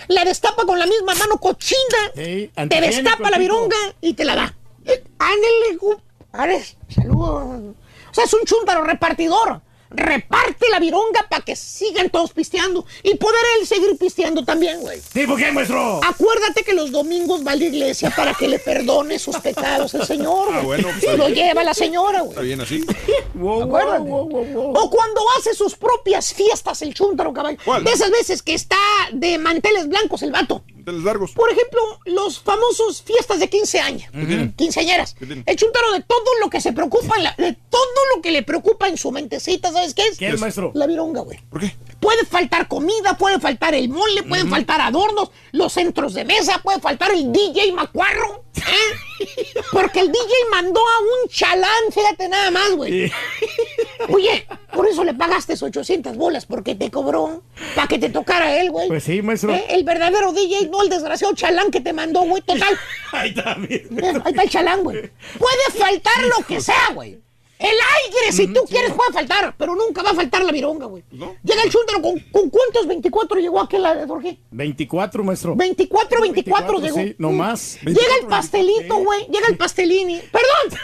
la destapa con la misma mano cochina, Sí, te destapa la vironga y te la da. Eh, Ándale, compadre, saludos. O sea, es un chúntaro repartidor. Reparte la vironga para que sigan todos pisteando y poder él seguir pisteando también, güey. ¿Tipo qué, maestro? Acuérdate que los domingos va a la iglesia para que le perdone sus pecados el Señor. Ah, bueno, pues, Lo lleva la señora, güey. está bien así. [LAUGHS] Acuérdate. O cuando hace sus propias fiestas el chúntaro, caballo. ¿Cuál? De esas veces que está de manteles blancos el vato. De los largos. Por ejemplo, los famosos fiestas de 15 años. Quinceañeras. ¿Qué tiene? El chúntaro de todo lo que se preocupa, en la- de todo lo que le preocupa en su mentecita, ¿sabes qué es? ¿Qué es, maestro? La vironga, güey. ¿Por qué? Puede faltar comida, puede faltar el mole, pueden faltar adornos, los centros de mesa, puede faltar el DJ macuarro. ¿eh? [LAUGHS] Porque el DJ mandó a un chalán, fíjate nada más, güey. [LAUGHS] Oye, por eso le pagaste 800 bolas, porque te cobró para que te tocara él, güey. Pues sí, maestro. ¿Eh? El verdadero DJ, no el desgraciado chalán que te mandó, güey. Total. [LAUGHS] Ahí está, bien. Eh, Ahí está el chalán, güey. Puede faltar lo que sea, güey. El aire, si tú quieres, puede faltar, pero nunca va a faltar la vironga, güey. Llega el chúntaro con, con cuántos 24 llegó aquel de Jorge. 24, maestro. 24, 24 llegó. Sí, no más. Llega el pastelito, güey. Llega el pastelini. Perdón.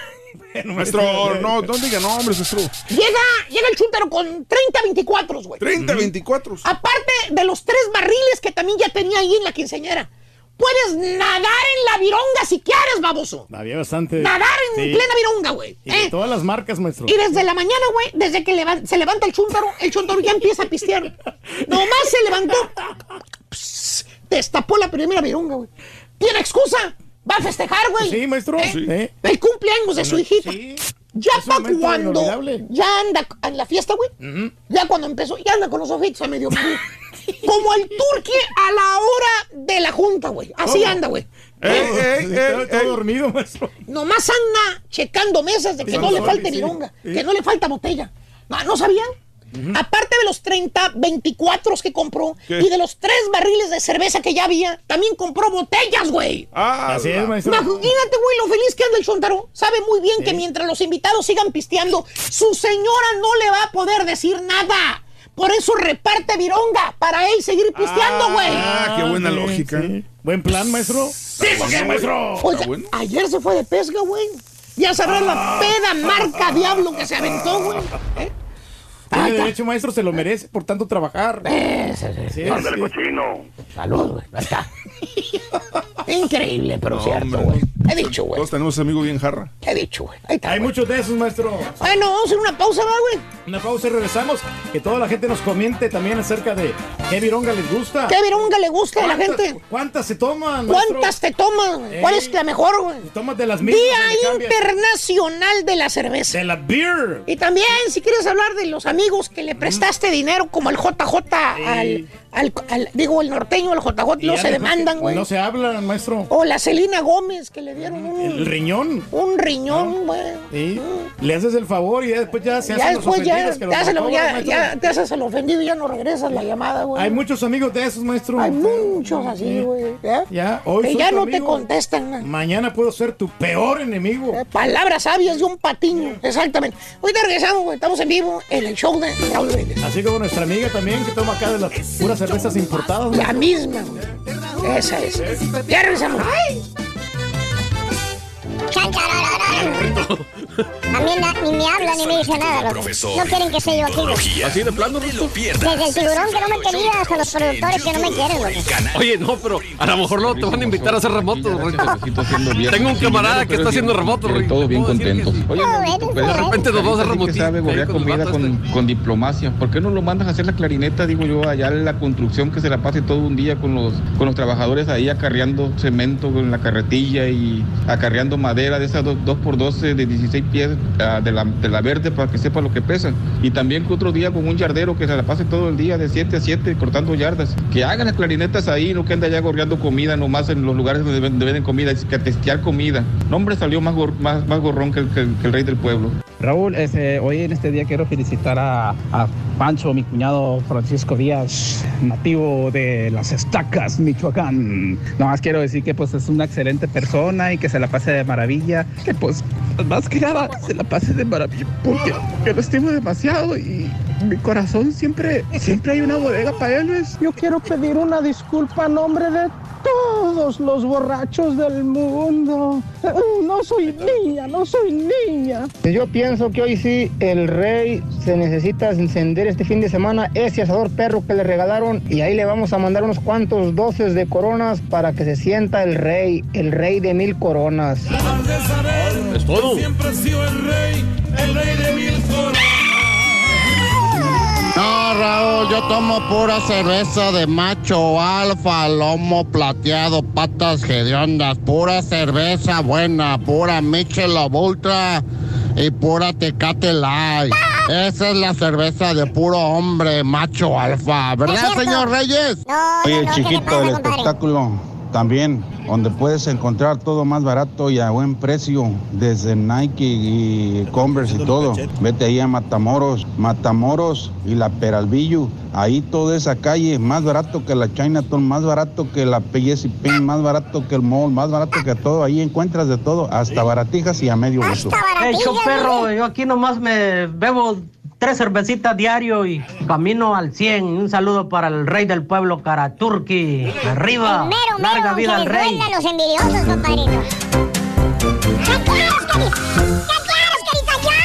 [LAUGHS] Maestro, no, no diga nombres, maestro. Llega, llega el chúntaro con 30 24, güey. 30, 24. Aparte de los tres barriles que también ya tenía ahí en la quinceañera. Puedes nadar en la vironga si quieres, baboso. Había bastante. Nadar en Sí. plena vironga, güey. Y de ¿eh? todas las marcas, maestro. Y desde la mañana, güey, desde que leva- se levanta el chúntaro, el chúntaro ya empieza a pistear. Nomás se levantó. [LAUGHS] Pss, destapó la primera virunga, güey. ¿Tiene excusa? ¿Va a festejar, güey? Sí, maestro. ¿Eh? Sí. El cumpleaños de su hijita. Ya para cuando ya anda en la fiesta, güey. Ya cuando empezó, ya anda con los ojitos a medio morir. [LAUGHS] Como el turqui a la hora de la junta, güey. Así ¿Cómo? anda, güey. Eh, Estaba todo dormido, maestro. Nomás anda checando mesas de que no le falte sí. vironga, Sí. que no le falta botella. No, ¿no sabían? Aparte de los 30, 24 que compró ¿Qué? y de los tres barriles de cerveza que ya había, también compró botellas, güey. Ah, Así es, maestro. Imagínate, güey, lo feliz que anda el Chontaro. Sabe muy bien que mientras los invitados sigan pisteando, su señora no le va a poder decir nada. Por eso reparte vironga, para él seguir pisteando, güey. Ah, qué buena sí, lógica. sí. Buen plan, maestro. Sí, qué, maestro? Oiga, ayer se fue de pesca, güey. Ya sabrás la peda marca diablo que se aventó, güey. ¿Eh? [LAUGHS] Tiene derecho, maestro, se lo merece por tanto trabajar. Sí, Ándale, sí. cochino. Salud, güey. Ahí está. [LAUGHS] Increíble, pero No, cierto, güey. He dicho, güey. Todos tenemos amigo bien jarra. He dicho, güey. Ahí está. Hay muchos de esos, maestro. Bueno, vamos a hacer una pausa, ¿va, güey? Una pausa y regresamos. Que toda la gente nos comente también acerca de qué vironga les gusta. ¿Qué vironga le gusta a la ¿Cuántas- gente? ¿Cuántas se toman, maestro? ¿Cuántas te toman? ¿Cuál es la mejor, güey? Tomas de las mismas. Día. Internacional de la Cerveza. De la beer. Y también, si quieres hablar de los amigos que le prestaste dinero, como el JJ al, al, al- digo, el norteño, el JJ, no se después que güey. No se hablan, maestro. O la Celina Gómez, que le dieron un, El riñón. un riñón, güey. Sí. Le haces el favor y ya después ya se Ya hacen los después ya, que los te lo- ya- maestro. ya te haces el ofendido y ya no regresas la llamada, güey. Hay muchos amigos de esos, maestro. Hay muchos así, güey. ¿eh? Ya, hoy Que soy ya tu no te contestan. ¿no? Mañana puedo ser tu peor enemigo. Eh, Palabras sabias de un patiño, exactamente. Ahorita regresamos, güey. Estamos en vivo en el show de Raúl. Así como nuestra amiga también que toma acá de las puras cervezas importadas. La misma, güey. Esa es. Ya regresamos. Charararán. [LAUGHS] A mí na- ni me hablan ni me dicen nada, loco. Profesor. No quieren que sea yo aquí. Así de plano, no lo pierdas. Desde el tiburón que no me quería hasta los productores que no me quieren, loco. Oye, no, pero a lo mejor luego te van a invitar a hacer remotos, Rito. Tengo un camarada que está haciendo remotos, Rito. Todos bien contentos. Oye, de repente nos vamos a remotín sabe con comida con diplomacia. ¿Por qué no lo mandas a hacer la clarineta, digo yo, allá en la construcción que se la pase todo un día con los, con los trabajadores ahí acarreando cemento con la carretilla y acarreando madera de esas dos, dos por 12 de 16 pies ah, de, la, de la verde para que sepa lo que pesan? Y también que otro día con un yardero que se la pase todo el día de 7 a 7 cortando yardas. Que hagan las clarinetas ahí, no que ande allá gorreando comida nomás en los lugares donde donde venden comida, es que testear comida. No, hombre, salió más, gor- más, más gorrón que el, que el- que el rey del pueblo. Raúl, este, hoy en este día quiero felicitar a, a Pancho, mi cuñado Francisco Díaz, nativo de las estacas, Michoacán. Nada más quiero decir que pues es una excelente persona y que se la pase de maravilla, que pues más que nada se la pase de maravilla, porque, porque lo estimo demasiado y mi corazón siempre, siempre hay una bodega para él. ¿ves? Yo quiero pedir una disculpa a nombre de todos los borrachos del mundo. [LAUGHS] No soy niña, no soy niña. Yo pienso que hoy sí el rey se necesita encender este fin de semana ese asador perro que le regalaron y ahí le vamos a mandar unos cuantos doces de coronas para que se sienta el rey, el rey de mil coronas. Es todo. Siempre ha sido el rey, el rey de mil No, Raúl, yo tomo pura cerveza de macho alfa, lomo plateado, patas hediondas, pura cerveza buena, pura Michelob Ultra y pura Tecate Light. Esa es la cerveza de puro hombre macho alfa, ¿verdad, señor Reyes? Oye, chiquito, el espectáculo también, donde puedes encontrar todo más barato y a buen precio, desde Nike y Converse y todo. Vete ahí a Matamoros, Matamoros y la Peralvillo. Ahí toda esa calle, más barato que la Chinatown, más barato que la PSP, Pin, más barato que el mall, más barato que todo. Ahí encuentras de todo, hasta baratijas y a medio uso. Hey, perro, yo aquí nomás me bebo tres cervecitas diario y camino al 100. Un saludo para el rey del pueblo, Karaturki. Arriba, Mero, mero, larga vida al rey. a los envidiosos, compadrito. ¡Ya quieres, carita! ¡Ya quieres, carita, ya!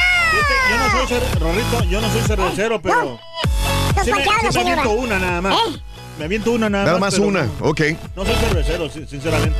Yo no soy Rorrito, yo no soy cervecero, pero. Los Sí me, sí me una nada más. Me aviento una nada, Nada más pero una, no- ok. No soy cervecero, sin- sinceramente.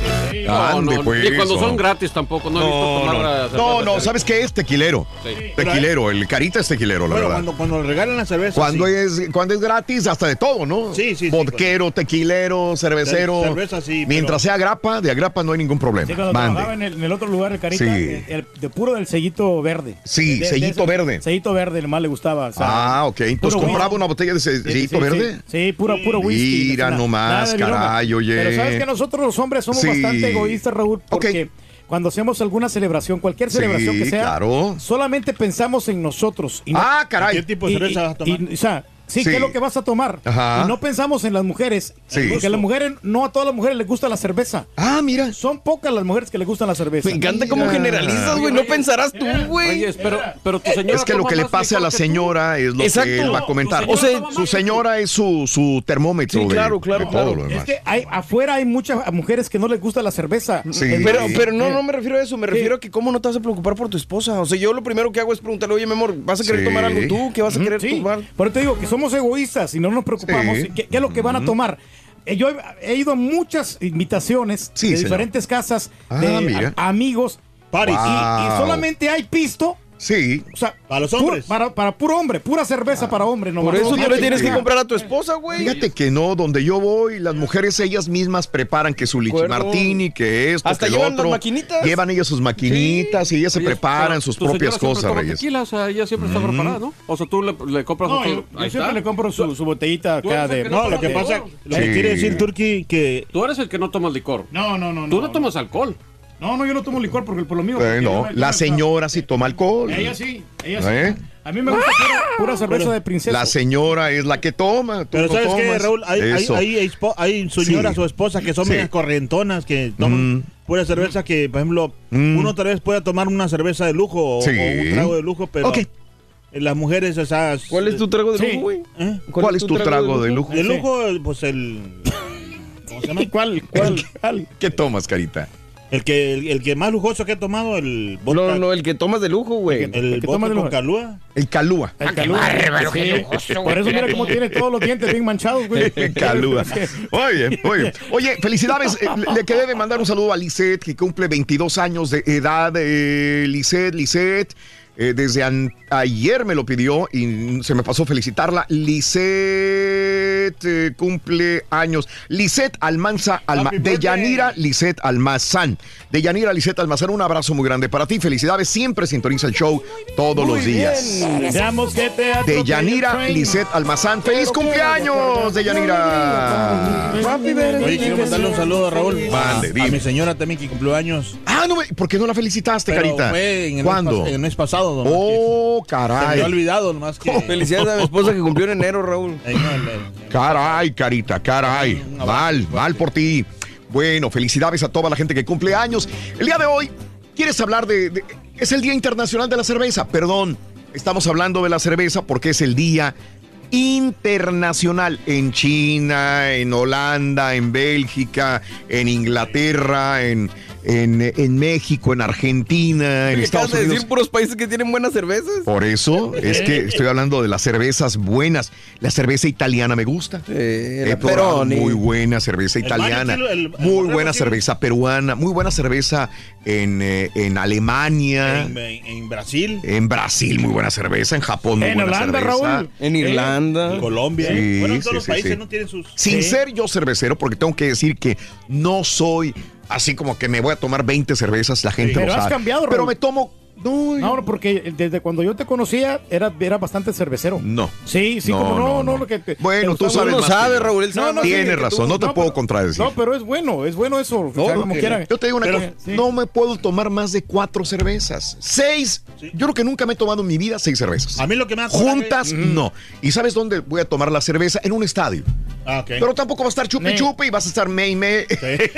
Ande, pues, y cuando son gratis tampoco, no he visto No, tomar no, la no, no, ¿sabes qué es? Tequilero. Sí. Tequilero, el carita es tequilero, la Bueno, verdad. cuando, cuando le regalan la cerveza. Cuando sí. es, cuando es gratis, hasta de todo, ¿no? Sí, sí, sí, Vodquero, tequilero, cervecero. Cer- cerveza, sí, Mientras sea grapa, de agrapa no hay ningún problema. Sí, cuando trabajaba en el, en el otro lugar, el Carita, Sí. el- el- de puro del sellito verde. Sí, De- de sellito ese- verde. Sellito verde, el más le gustaba. o sea, Ah, ok. Entonces compraba una botella de Sí, sellito sí, verde. Sí, sí, puro, puro whisky. Mira Nada- nomás, caray, oye. Pero sabes que nosotros los hombres somos Sí. bastante egoístas, Raúl, porque cuando hacemos alguna celebración, cualquier Sí, celebración que sea, claro. solamente pensamos en nosotros. y no- Ah, caray. ¿Qué tipo de cerveza y- vas a tomar? y- o sea, Sí, ¿qué es lo que vas a tomar? Ajá. Y no pensamos en las mujeres. Sí. Porque a las mujeres, no a todas las mujeres les gusta la cerveza. Ah, mira. Son pocas las mujeres que les gustan la cerveza. Me encanta cómo generalizas, güey. No pensarás tú, güey. Oye, pero, pero tu señora. Es que lo que le pase a la señora es lo Exacto. que él va a comentar. O sea, su señora es su, su termómetro Sí, claro, claro, de, claro. todo lo demás. Es que hay, afuera hay muchas mujeres que no les gusta la cerveza. Sí. Pero, pero no, no me refiero a eso, me refiero a que cómo no te vas a preocupar por tu esposa. O sea, yo lo primero que hago es preguntarle, oye, mi amor, ¿vas a querer Sí. tomar algo tú? ¿Qué vas a querer Sí, tomar? Por eso te digo que somos egoístas y no nos preocupamos. Sí. ¿Qué, qué es lo que van a tomar? Eh, Yo he, he ido a muchas invitaciones Sí, de señor. diferentes casas Ah, de a- amigos. Y, solamente hay pisto. Sí. O sea, Para los puro- hombres. para, para puro hombre, pura cerveza para hombre. No Por más. eso No, tú le tienes que comprar a tu esposa, güey. Fíjate que no, donde yo voy, las mujeres ellas mismas preparan que su acuerdo. martini, que esto, Hasta que lo llevan las otro. maquinitas. Llevan ellas sus maquinitas y ellas se preparan sus propias cosas, Reyes. tequila, o sea, ella siempre está preparada, ¿no? O sea, tú le, le compras No, yo, siempre está. le compro su, su botellita Tú acá de. No, lo que pasa, lo que quiere decir Turki que Tú eres el que no tomas licor. No, no, no. Tú no tomas alcohol. No, no, yo no tomo licor porque por lo mío. Eh, no, la señora sí toma alcohol. Ella sí, ella sí. ¿Eh? A mí me gusta pura, pura cerveza de princesa. La señora es la que toma. tú Pero no ¿sabes qué. Raúl? Hay, hay, hay, hay señoras Sí. o esposas que son Sí. medias corrientonas, que toman Mm. pura cerveza que, por ejemplo, Mm. uno tal vez pueda tomar una cerveza de lujo o, Sí. o un trago de lujo, pero Ok. las mujeres esas... ¿Cuál es tu trago de lujo, güey? ¿Eh? ¿Cuál es tu trago de lujo? De lujo, pues el... ¿Cómo se llama? ¿Cuál? ¿Cuál? ¿Cuál? ¿Qué tomas, carita? El que, el, el que más lujoso que he tomado, el vodka, No, no, el que tomas de lujo, güey. el, el que vodka toma de lujo. calúa. El calúa. El calúa. Sí. Por eso mira cómo tiene todos los dientes bien manchados, güey. [LAUGHS] Calúa. Muy bien, muy bien. Oye, felicidades. Eh, Le quedé de mandar un saludo a Lisette, que cumple 22 años de edad. Eh, Lisette, Lisette. Eh, desde ayer me lo pidió y se me pasó felicitarla. Lisette eh, cumple años. Lisette Almanza Alma de. Yanira Lisette Almazán. De Yanira Lisette Almazán, un abrazo muy grande para ti. Felicidades. Siempre sintoniza el show todos los días. De Yanira. Lisette Almazán. ¡Feliz cumpleaños de Yanira! Oye, quiero mandarle un saludo a Raúl. Mande, a, dime. a mi señora también que cumplió años. Ah, no, me- ¿por qué no la felicitaste, Pero Carita? fue en el ¿Cuándo? Mes, en el mes pasado. Oh, que se me caray. olvidado, nomás que... Felicidades a mi esposa que cumplió en enero, Raúl. Caray, Carita, caray. Mal, mal por ti. Bueno, felicidades a toda la gente que cumple años. El día de hoy, ¿quieres hablar de, de- Es el Día Internacional de la Cerveza. Perdón, estamos hablando de la cerveza porque es el Día Internacional en China, en Holanda, en Bélgica, en Inglaterra, en, en, en México, en Argentina, en ¿Me Estados acabas de Unidos. decir puros países que tienen buenas cervezas? Por eso es que estoy hablando de las cervezas buenas. La cerveza italiana me gusta. Eh, He la probado Peroni. muy buena cerveza italiana, Baño, el- el muy buena cerveza peruana, muy buena cerveza en, eh, en Alemania, en, en, en- en Brasil, Brasil, muy buena cerveza, en Japón, muy En buena Holanda, cerveza. Raúl. En Irlanda. en Colombia. Sí, bueno, en sí, todos los países sí. no tienen sus... Sin Sí. ser yo cervecero, porque tengo que decir que no soy así como que me voy a tomar 20 cervezas, la gente Pero lo has sabe. cambiado, Pero Raúl. me tomo... No, No, porque desde cuando yo te conocía era, era bastante cervecero. no. Sí, sí, No, como no, no, no, no. lo que te- Bueno, te tú sabes más sabe. Raúl, él sabe sí, Tienes razón, no te no, puedo pero- contradecir. No, pero es bueno, es bueno eso. o sea, No, como que- quiera. Yo te digo una Pero- cosa, sí. no me puedo tomar más de cuatro cervezas. Seis. Yo creo que nunca me he tomado en mi vida seis cervezas. A mí lo que me coraje- Juntas, no. ¿Y sabes dónde voy a tomar la cerveza? En un estadio. Ah. Pero tampoco va a estar chupe Ne. chupe y vas a estar me y me.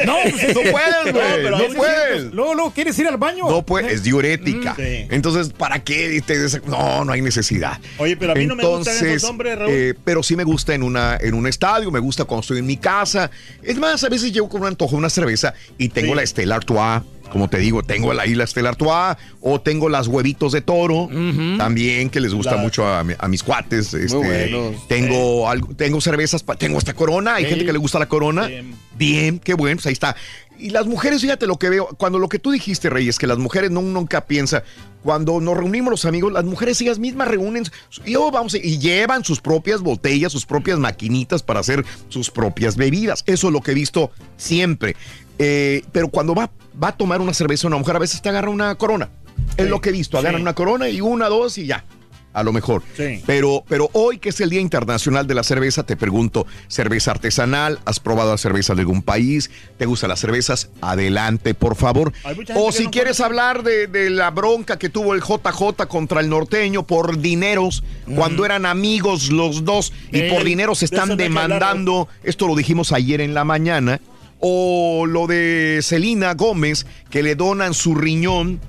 No, pues es- No puedes, No, güey. pero No, a veces puedes. Luego, luego, ¿quieres ir al baño? No puedes, es diurética. Sí. Entonces, ¿para qué? No, no hay necesidad. Oye, pero a mí no me gustan esos hombres, Raúl. eh, pero sí me gusta en, una, en un estadio, me gusta cuando estoy en mi casa. Es más, a veces llego con un antojo de una cerveza y tengo Sí. la Stella Artois. Como te digo, tengo la isla Stella Artois o tengo las huevitos de toro, también que les gusta La- mucho a, a mis cuates. Este, buenos. tengo, algo, tengo cervezas, tengo esta corona, hay gente que le gusta la corona. Bien. Bien, qué bueno, pues ahí está. Y las mujeres, fíjate lo que veo, cuando lo que tú dijiste, Reyes, que las mujeres no, nunca piensan, cuando nos reunimos los amigos, las mujeres ellas mismas reúnen, y, oh, vamos, y llevan sus propias botellas, sus propias maquinitas para hacer sus propias bebidas. Eso es lo que he visto siempre. Eh, pero cuando va, va a tomar una cerveza una mujer, a veces te agarra una corona. Es lo que he visto, agarran Sí. una corona y una, dos y ya. a lo mejor. Sí. Pero, pero hoy que es el Día Internacional de la Cerveza, te pregunto, ¿cerveza artesanal? ¿Has probado la cerveza de algún país? ¿Te gustan las cervezas? Adelante, por favor. O si no quieres hablar de, de la bronca que tuvo el JJ contra el norteño por dineros, cuando eran amigos los dos y por dinero se están hablar, demandando, esto lo dijimos ayer en la mañana, o lo de Celina Gómez, que le donan su riñón.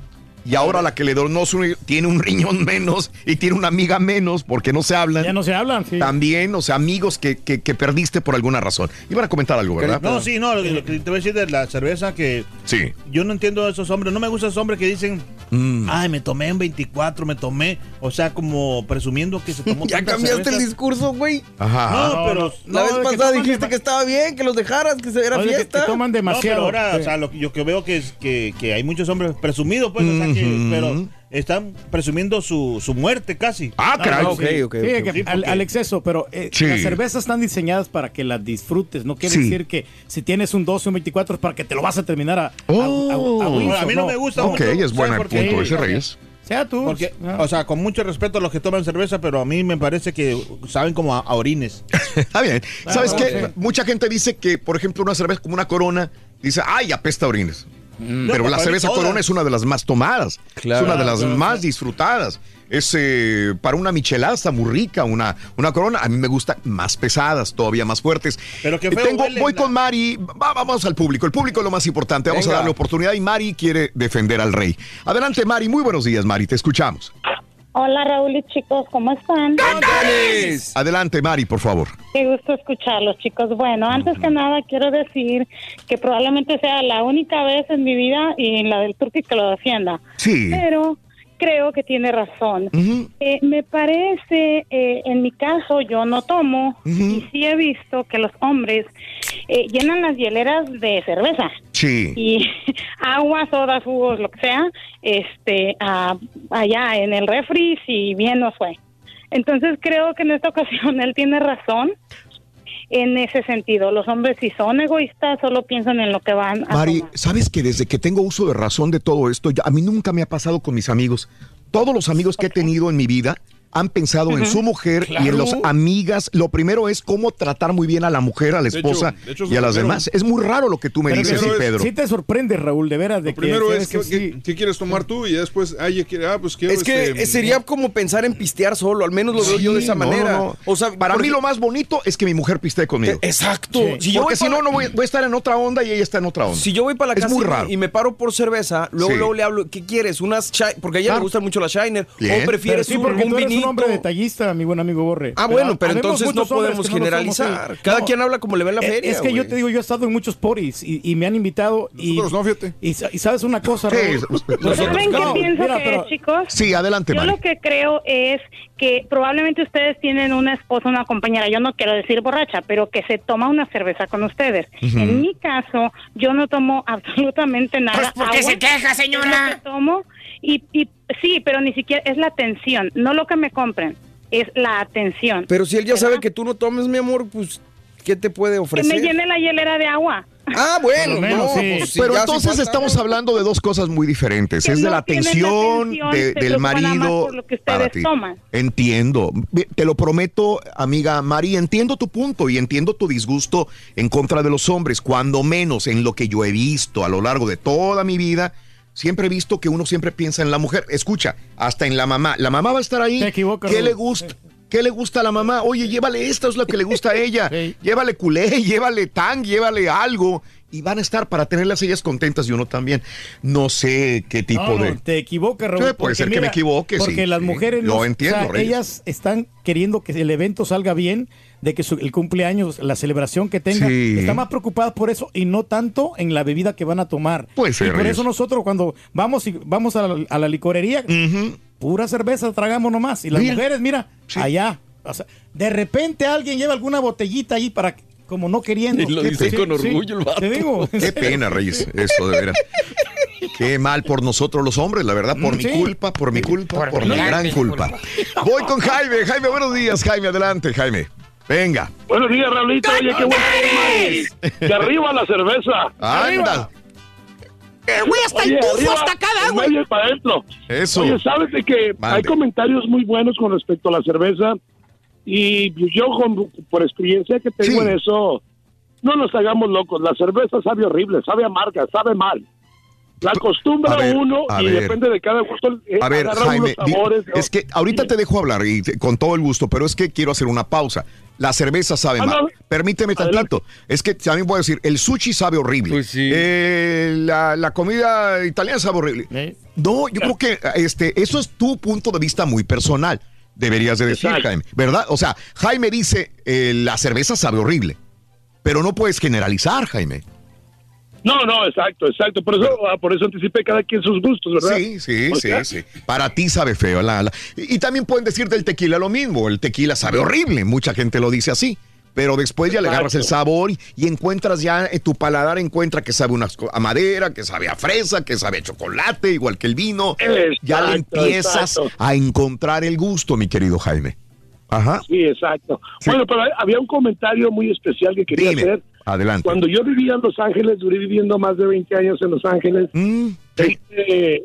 Y ahora la que le donó su tiene un riñón [LAUGHS] menos y tiene una amiga menos porque no se hablan. Ya no se hablan, sí. También, o sea, amigos que, que- que perdiste por alguna razón. Iban a comentar algo, ¿verdad? No, sí, no, lo que lo que te voy a decir de la cerveza que Sí. yo no entiendo a esos hombres, no me gustan esos hombres que dicen, Mm. ay, me tomé en 24, me tomé, o sea, como presumiendo que se tomó [LAUGHS] Ya cambiaste el discurso, güey. Ajá. No, pero La vez pasada dijiste que estaba bien, que los dejaras, que se- era Oye, que- fiesta. que toman No, pero demasiado. ahora, Sí. o sea, lo que yo que veo que es que, que hay muchos hombres presumidos, pues, o sea, que, pero están presumiendo su, su muerte casi. Ah, caray. ok, sí. ok, Sí, ok. que Sí, al, exceso, pero eh, Sí. las cervezas están diseñadas para que las disfrutes. No quiere Sí. decir que si tienes un 12 o un 24 es para que te lo vas a terminar a, a- Oh. a- a Wilson, a mí no me gusta Ok, mucho. es ¿sabes buena el por qué? punto ese, Porque- Reyes. Sea tú. Porque, Ah. o sea, con mucho respeto a los que toman cerveza, pero a mí me parece que saben como a, a orines. [LAUGHS] Está bien. ¿Sabes Ah, qué? Mucha gente dice que, por ejemplo, una cerveza como una corona, dice, ay, apesta a orines. No, Pero la cerveza todas. corona es una de las más tomadas. Claro. es una de las Claro, más claro. disfrutadas. Es eh, para una michelada está muy rica, una, una corona. A mí me gusta más pesadas, todavía más fuertes. Pero feo Tengo, huele voy la- con Mari. Va- vamos al público. El público es lo más importante. Vamos Venga. a darle oportunidad y Mari quiere defender al rey. Adelante, Mari. Muy buenos días, Mari. Te escuchamos. Hola Raúl y chicos, ¿cómo están? Adelante, Mari, por favor. Qué gusto escucharlos chicos. Bueno, antes que nada quiero decir que probablemente sea la única vez en mi vida y en la del turqui que lo defienda. Sí. Pero creo que tiene razón. Eh, me parece, eh, en mi caso yo no tomo y sí he visto que los hombres eh, llenan las hieleras de cerveza. Sí. y [LAUGHS] agua, sodas, jugos, lo que sea, este, a- allá en el refri, si bien no fue. Entonces creo que en esta [LAUGHS] ocasión él tiene razón en ese sentido. Los hombres si son egoístas solo piensan en lo que van a Mari, tomar. ¿sabes que desde que tengo uso de razón de todo esto, a mí nunca me ha pasado con mis amigos? Todos los amigos que he tenido en mi vida han pensado en su mujer y en las amigas. Lo primero es cómo tratar muy bien a la mujer, a la De hecho- esposa de hecho, y a las primero- demás. Es muy raro lo que tú me dices, sí, Pedro. Sí te sorprende, Raúl, de veras. De que Primero es que que, sí. ¿qué, qué quieres tomar tú? Y después, ay, ah, pues quiero Es que este, sería como pensar en pistear solo, al menos lo veo yo de esa no, manera. no, no. O sea, para porque- mí lo más bonito es que mi mujer pistee conmigo. Exacto. Sí. Si yo Porque si para- no, no voy, voy a estar en otra onda y ella está en otra onda. Si yo voy para la Es casa muy y- raro. y me paro por cerveza, luego, Sí. luego le hablo, ¿qué quieres? Unas porque a ella le gustan mucho las Shiner. O prefieres un, vinito. Un hombre detallista, mi buen amigo Borre. Ah, bueno, pero entonces no podemos no somos, generalizar. Cada No. quien habla como le ve en la Eh, feria. Es que yo te digo, yo he estado en muchos poris y, y me han invitado. Y, Nosotros no, fíjate. Y, sa- y sabes una cosa, Raúl? ¿Saben no, qué pienso mira, que pero- es, chicos? Sí, adelante, Yo Mari. lo que creo es que probablemente ustedes tienen una esposa, una compañera, yo no quiero decir borracha, pero que se toma una cerveza con ustedes. En mi caso, yo no tomo [LAUGHS] absolutamente nada. Pues, ¿por qué Agua se queja, señora? que tomo y, y sí, pero ni siquiera es la atención, no lo que me compren, es la atención. Pero si él ya sabe que tú no tomes, mi amor, pues, ¿qué te puede que ofrecer? me llene la hielera de agua. Ah, bueno, menos, no, sí. pues, si Pero entonces falta- estamos hablando de dos cosas muy diferentes. Que es de no la atención de- del marido por lo que para ti. toman. Entiendo. Te lo prometo, amiga Mari, entiendo tu punto y entiendo tu disgusto en contra de los hombres, cuando menos en lo que yo he visto a lo largo de toda mi vida. Siempre he visto que uno siempre piensa en la mujer. Escucha, hasta en la mamá. La mamá va a estar ahí. Te equivocas, ¿Qué le gusta? ¿Qué le gusta a la mamá? Oye, llévale esto, es lo que le gusta a ella. [LAUGHS] Sí. Llévale culé, [LAUGHS] llévale tang, llévale algo. Y van a estar para tenerlas ellas contentas y uno también. No sé qué tipo No, no, de... te equivocas, Raúl. Sí, puede ser que me equivoque, Porque sí, las mujeres Lo no- entiendo, o sea, ellas están queriendo que el evento salga bien, de que su- el cumpleaños, la celebración que tenga, Sí. están más preocupadas por eso y no tanto en la bebida que van a tomar. Puede ser, y por eso nosotros cuando vamos y vamos a la, a la licorería, pura cerveza tragamos nomás. Y las Mira. mujeres, mira, Sí. allá. O sea, de repente alguien lleva alguna botellita ahí para que- como no queriendo. Y lo dice con orgullo el vato. Te digo. Qué pena, Reyes, eso de veras. Qué mal por nosotros los hombres, la verdad, por mi Sí. culpa, por mi culpa, por, mi mi gran gran culpa. Voy con Jaime, Jaime, buenos días, Jaime, adelante, Jaime. Venga, Buenos días, Raulito. Oye, qué buen. Que arriba la cerveza. anda. Eh, güey, hasta el Oye, tufo arriba, hasta acá, da, el güey. para adentro. Eso. Oye, sabes de que Mande. hay comentarios muy buenos con respecto a la cerveza y yo con- por experiencia que tengo Sí. en eso, no nos hagamos locos. La cerveza sabe horrible, sabe amarga, sabe mal. La acostumbra A ver, uno y ver. depende de cada gusto. eh, A ver, Jaime, di- sabores, ¿no? es que ahorita te dejo hablar y te- con todo el gusto, pero es que quiero hacer una pausa. La cerveza sabe Ah, mal. no. Permíteme tantito. Es que también voy a decir, el sushi sabe horrible. Pues sí. Eh, la, la comida italiana sabe horrible. No, yo creo que este, eso es tu punto de vista muy personal. Deberías de decir, Exacto. Jaime. ¿Verdad? O sea, Jaime dice, eh, la cerveza sabe horrible. Pero no puedes generalizar, Jaime. No, no, exacto, exacto. Por eso, ah, por eso anticipé cada quien sus gustos, ¿verdad? Sí, sí, sí, sea, sí. Para ti sabe feo. La, la- Y, y también pueden decir del tequila lo mismo. El tequila sabe horrible. Mucha gente lo dice así. Pero después ya le agarras el sabor y, y encuentras ya, en tu paladar encuentra que sabe unas co- a madera, que sabe a fresa, que sabe a chocolate, igual que el vino. ya le empiezas exacto. a encontrar el gusto, mi querido Jaime. Ajá. Sí, exacto. Bueno, pero había un comentario muy especial que quería hacer. Adelante. Cuando yo vivía en Los Ángeles, duré viviendo más de 20 años en Los Ángeles. Mm, este,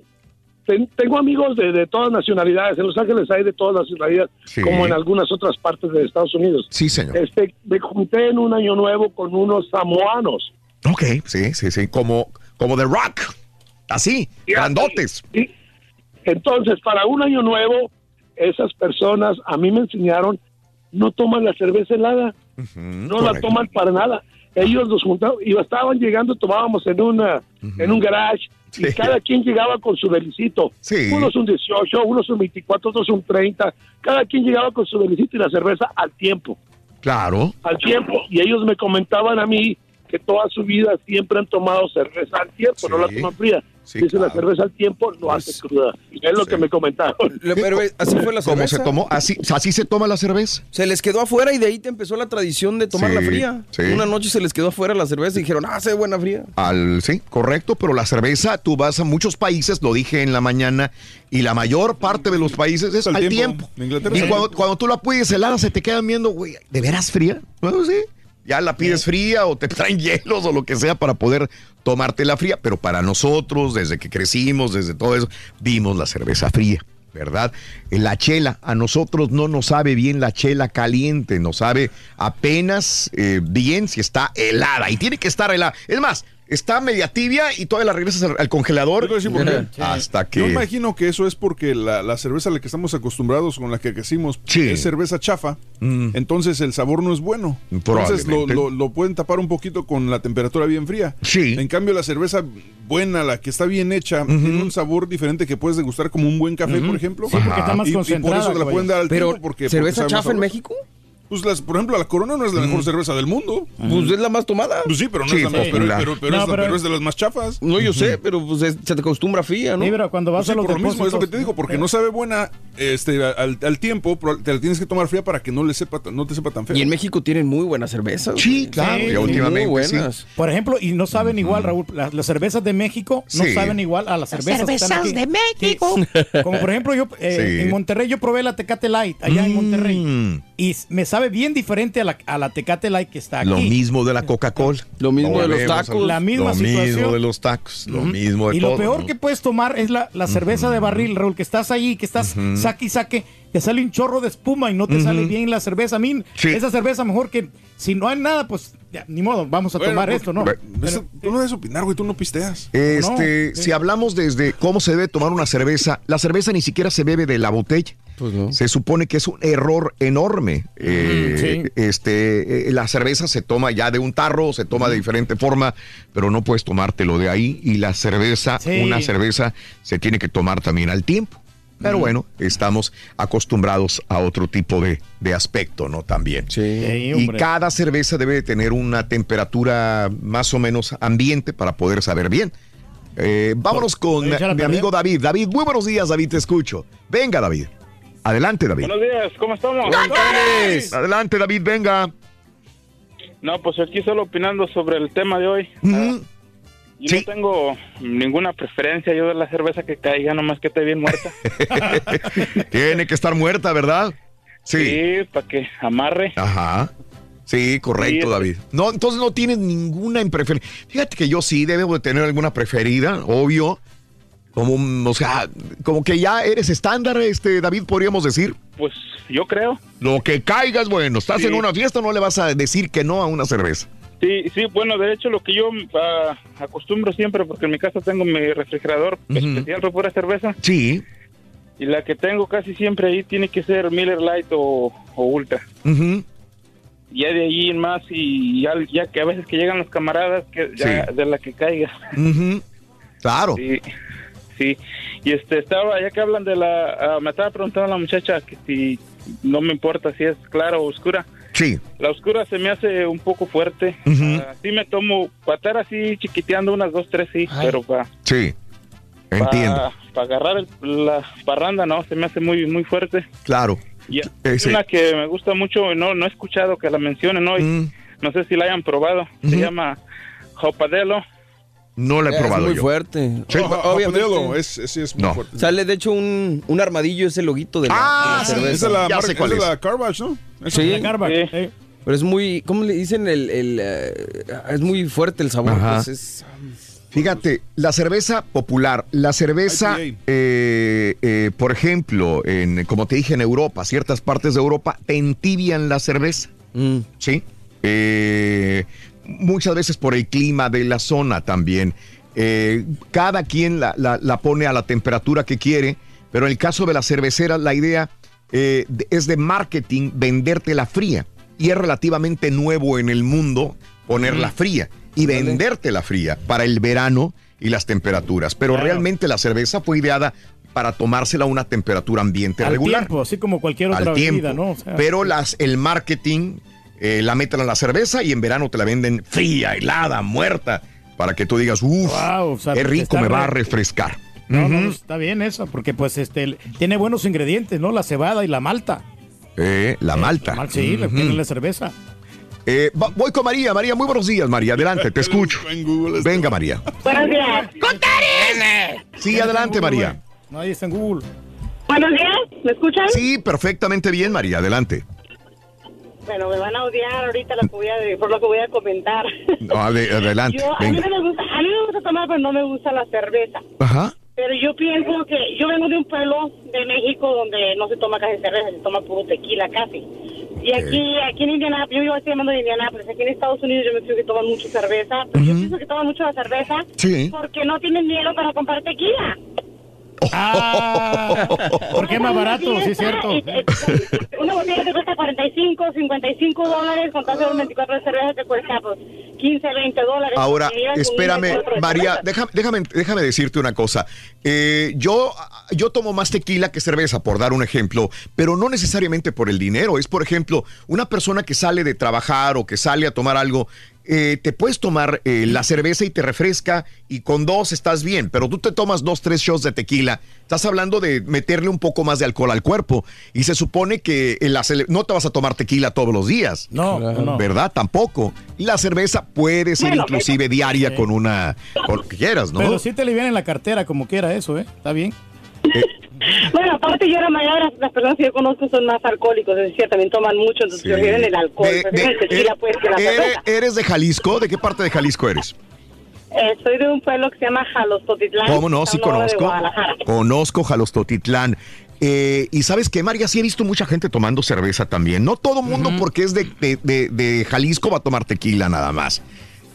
ten- tengo amigos de, de todas nacionalidades. En Los Ángeles hay de todas nacionalidades, Sí. como en algunas otras partes de Estados Unidos. Sí, señor. Este, me junté en un año nuevo con unos samoanos. Ok, sí, sí, sí. Como, como The Rock. Así, grandotes. Entonces, para un año nuevo, esas personas a mí me enseñaron, no toman la cerveza helada, no la correcto. toman para nada. Ellos nos juntaban, y estaban llegando, tomábamos en una, en un garage, y cada quien llegaba con su delicito. Sí. Unos un 18, unos un 24, otros un 30. Cada quien llegaba con su delicito y la cerveza al tiempo, Claro. al tiempo. Y ellos me comentaban a mí que toda su vida siempre han tomado cerveza al tiempo, no la toman fría. Dice la cerveza al tiempo no hace cruda. Es lo que me comentaron. Pero eh, así fue la ¿Cómo cerveza. se tomó? Así, así se toma la cerveza. Se les quedó afuera y de ahí te empezó la tradición de tomarla Sí, fría. sí. Una noche se les quedó afuera la cerveza y dijeron, ah, se ve buena fría. Al, sí, correcto, pero la cerveza, tú vas a muchos países, lo dije en la mañana, y la mayor parte de los países es al, tiempo. tiempo. Y sí. cuando, cuando tú la pides helada, se te quedan viendo, güey, ¿de veras fría? Bueno, sí. Ya la pides fría o te [LAUGHS] traen hielos o lo que sea para poder tomártela fría, pero para nosotros, desde que crecimos, desde todo eso, vimos la cerveza fría. ¿Verdad? La chela, a nosotros no nos sabe bien la chela caliente, nos sabe apenas eh, bien si está helada y tiene que estar helada. Es más, está media tibia y todavía la regresas al, al congelador Te voy a decir por qué. hasta que... Yo imagino que eso es porque la, la cerveza a la que estamos acostumbrados, con la que crecimos, es cerveza chafa. Entonces el sabor no es bueno. Entonces lo, Mm. Lo- lo pueden tapar un poquito con la temperatura bien fría. Sí. En cambio, la cerveza buena, la que está bien hecha, tiene un sabor diferente que puedes degustar como un buen café, por ejemplo. Sí, porque está más Y- y, concentrada, por eso te la pueden dar al Pero, tiempo porque ¿cerveza porque chafa en. México? Pues las, por ejemplo, la Corona no es la mejor cerveza del mundo. Pues es la más tomada. Pues sí, pero no Sí, es la más, pero, popular. pero- pero No, es, la- pero- pero es de las más chafas. No, yo sé, pero pues es- se te acostumbra fría, ¿no? Sí, pero cuando vas Pues sí, a los por lo mismo, es lo que te digo, porque no sabe buena este, al, al tiempo, pero te la tienes que tomar fría para que no le sepa, no te sepa tan feo. Y en México tienen muy buenas cervezas. Sí, claro, Sí, últimamente, Muy sí. buenas. Por ejemplo, y no saben igual, Raúl, las, las cervezas de México no Sí. saben igual a las Las cervezas. que están cervezas aquí. de México. Sí. Como por ejemplo, yo eh, Sí. en Monterrey yo probé la Tecate Light, allá en Monterrey. Mm. Y s- me sabe bien diferente a la, a la Tecate Light que está aquí. Lo mismo de la Coca-Cola. Lo mismo de los tacos. La misma lo situación. mismo de los tacos. Lo mismo de y todo. lo peor ¿no? que puedes tomar es la, la cerveza de barril, Raúl, que estás ahí, que estás saque y saque, te sale un chorro de espuma y no te sale bien la cerveza. A mí, Sí. esa cerveza mejor que si no hay nada, pues ya, ni modo, vamos a Bueno, tomar pues, esto, ¿no? tú no debes opinar, güey, tú no pisteas. Este, No, si hablamos desde cómo se debe tomar una cerveza, la cerveza ni siquiera se bebe de la botella. Pues no. Se supone que es un error enorme. Eh, Este, eh, la cerveza se toma ya de un tarro, se toma de diferente forma, pero no puedes tomártelo de ahí. Y la cerveza, Sí. una cerveza, se tiene que tomar también al tiempo. Pero bueno, estamos acostumbrados a otro tipo de, de aspecto, ¿no? También. Sí, Y cada cerveza debe de tener una temperatura más o menos ambiente para poder saber bien. Eh, vámonos con mi amigo David. David, muy buenos días, David, te escucho. Venga, David. Adelante, David. Buenos días, ¿cómo estamos? Adelante, David, venga. No, pues aquí solo opinando sobre el tema de hoy. Yo no tengo ninguna preferencia yo de la cerveza que caiga, nomás que esté bien muerta. [LAUGHS] Tiene que estar muerta, ¿verdad? Sí. para que amarre. Ajá. Sí, correcto, Sí, David. No, entonces no tienes ninguna preferencia. Fíjate que yo sí debo de tener alguna preferida, obvio. Como, un- o sea, como que ya eres estándar, este, David, podríamos decir. Pues yo creo. Lo que caigas, bueno, estás Sí. en una fiesta, no le vas a decir que no a una cerveza. Sí, sí, bueno, de hecho lo que yo ah, acostumbro siempre, porque en mi casa tengo mi refrigerador especial para pura cerveza, Sí. y la que tengo casi siempre ahí tiene que ser Miller Light o, o Ultra. Ujú. Ya de ahí en más, y ya, ya que a veces que llegan los camaradas, que ya de la que caiga. Ujú. Claro. Sí, sí. Y este, estaba, ya que hablan de la, ah, me estaba preguntando la muchacha que si no me importa si es clara o oscura. Sí. La oscura se me hace un poco fuerte. Ah, sí me tomo, para estar así chiquiteando unas dos, tres sí, pero para Sí. Entiendo. agarrar el- la parranda no, se me hace muy muy fuerte. Claro. Y Eh, hay sí. una que me gusta mucho, y no, no he escuchado que la mencionen hoy. Mm. No sé si la hayan probado. Se llama Hopadelo. No la he Es probado muy yo. fuerte. Sí. Obviamente. Es- es muy No. fuerte. Sale de hecho un, un armadillo, ese loguito de la, Ah, de la cerveza. esa es la, Ya marca- sé cuál esa es es. la Carvage, ¿no? Esa Sí. es la Sí. sí. Pero es muy, ¿cómo le dicen? El, el, eh, es muy fuerte el sabor. Ajá. pues, es- Fíjate, la cerveza popular, la cerveza, eh, eh, por ejemplo, en, como te dije, en Europa, ciertas partes de Europa te entibian la cerveza, Mm. ¿sí? Eh, muchas veces por el clima de la zona también. Eh, cada quien la, la- la pone a la temperatura que quiere, pero en el caso de la cervecera, la idea eh, es de marketing venderte la fría. Y es relativamente nuevo en el mundo ponerla fría y venderte la fría para el verano y las temperaturas. Pero Claro. realmente la cerveza fue ideada para tomársela a una temperatura ambiente Al regular tiempo, así como cualquier otra al tiempo. bebida, ¿no? O sea, Pero las, el marketing eh, la meten a la cerveza y en verano te la venden fría, helada, muerta, para que tú digas, uff, Wow, o sea, qué rico, me va a re- refrescar. No, no, Ujú. está bien eso, porque pues este tiene buenos ingredientes, ¿no? La cebada y la malta. Eh, la malta. La mal- sí, le Ujú. tiene la cerveza. Eh, voy con María. María, muy buenos días, María. Adelante, te [LAUGHS] escucho. Venga, María. Buenos días. Sí, adelante, María. Nadie está en Google. Buenos días, ¿me escuchan? Sí, perfectamente bien, María. Adelante. Bueno, me van a odiar ahorita lo que voy a, por lo que voy a comentar. [LAUGHS] No, ade- adelante. Yo, a, mí no me gusta, a mí me gusta tomar, pero no me gusta la cerveza. Ajá. Pero yo pienso que yo vengo de un pueblo de México donde no se toma casi cerveza, se toma puro tequila casi. Y aquí, aquí en Indianápolis, yo vivo estoy llamando de Indianápolis, aquí en Estados Unidos yo me pienso que toman mucho cerveza, pero yo pienso que toman mucho la cerveza Sí. porque no tienen dinero para comprar tequila. Ah, porque es más barato, sí es cierto. Una botella te cuesta 45, 55 dólares, con de 24 de cerveza te cuesta pues 15, 20 dólares. Ahora, espérame, María, déjame, déjame, déjame decirte una cosa. Eh, yo, yo tomo más tequila que cerveza, por dar un ejemplo, pero no necesariamente por el dinero. Es, por ejemplo, una persona que sale de trabajar o que sale a tomar algo. Eh, te puedes tomar eh, la cerveza y te refresca y con dos estás bien, pero tú te tomas dos, tres shots de tequila, estás hablando de meterle un poco más de alcohol al cuerpo y se supone que la cele- no te vas a tomar tequila todos los días. No, no. ¿Verdad? Tampoco. La cerveza puede ser Bueno, inclusive diaria Sí. con una, con lo que quieras, ¿no? Pero sí te alivian en la cartera como quiera eso, ¿eh? Está bien. [LAUGHS] Bueno, aparte yo la mayoría las personas que yo conozco son más alcohólicos, es decir, también toman mucho, entonces Sí. prefieren el alcohol, De- de- el tequila eh, pues que la ¿eres, cerveza. eres de Jalisco? ¿De qué parte de Jalisco eres? Eh, soy de un pueblo que se llama Jalostotitlán. ¿Cómo no? Sí conozco. Conozco Jalostotitlán. Eh, y sabes qué, María, sí he visto mucha gente tomando cerveza también. No todo mundo porque es de, de- de- de Jalisco va a tomar tequila nada más.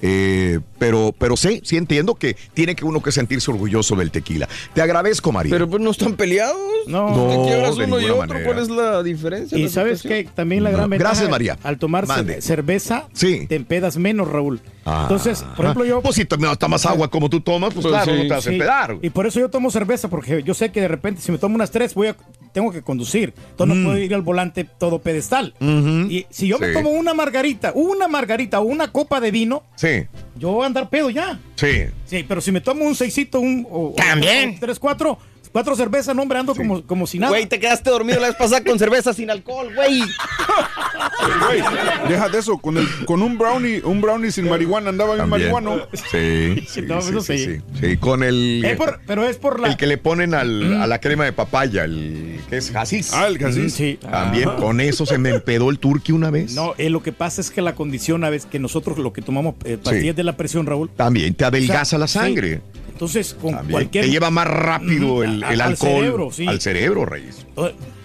Eh, pero, pero sí, sí entiendo que tiene que uno que sentirse orgulloso del tequila. Te agradezco, María. Pero pues no están peleados. No. No, Te quiebras de uno y otro. manera. ¿Cuál es la diferencia? Y la sabes situación? que también la gran No. ventaja. Gracias, María. Al tomar Mande. cerveza, Sí. te empedas menos, Raúl. Ah. Entonces, por ejemplo, yo. Pues si tomas agua como tú tomas, pues, Pues claro, sí. no te vas a Sí, empedar. Y por eso yo tomo cerveza, porque yo sé que de repente si me tomo unas tres, voy a, tengo que conducir. Entonces no puedo ir al volante todo pedestal. Y si yo me Mm. Tomo una margarita, una margarita o una copa de vino, Sí, yo voy a andar pedo ya. sí. Sí, pero si me tomo un seisito, un o, o- También. o tres, cuatro, cuatro cervezas, no, hombre, ando como, como si nada. Güey, te quedaste dormido la vez pasada con cerveza sin alcohol, güey. Güey, deja de eso, con, el, con un brownie, un brownie sin marihuana, andaba bien marihuano. Sí, [LAUGHS] sí, no, sí, eso sí, sí. con el... Es por- pero es por la... El que le ponen al, a la crema de papaya, el que es jasis. Ah, el jasis. Sí. También Ah. con eso se me empedó el turqui una vez. No, eh, lo que pasa es que la condición a veces que nosotros lo que tomamos eh, pastillas de la presión, Raúl. También te adelgaza O sea, la sí. sangre. Entonces, con También. cualquier. Te lleva más rápido Ujú, el, a- el al alcohol cerebro, sí. al cerebro, Reyes.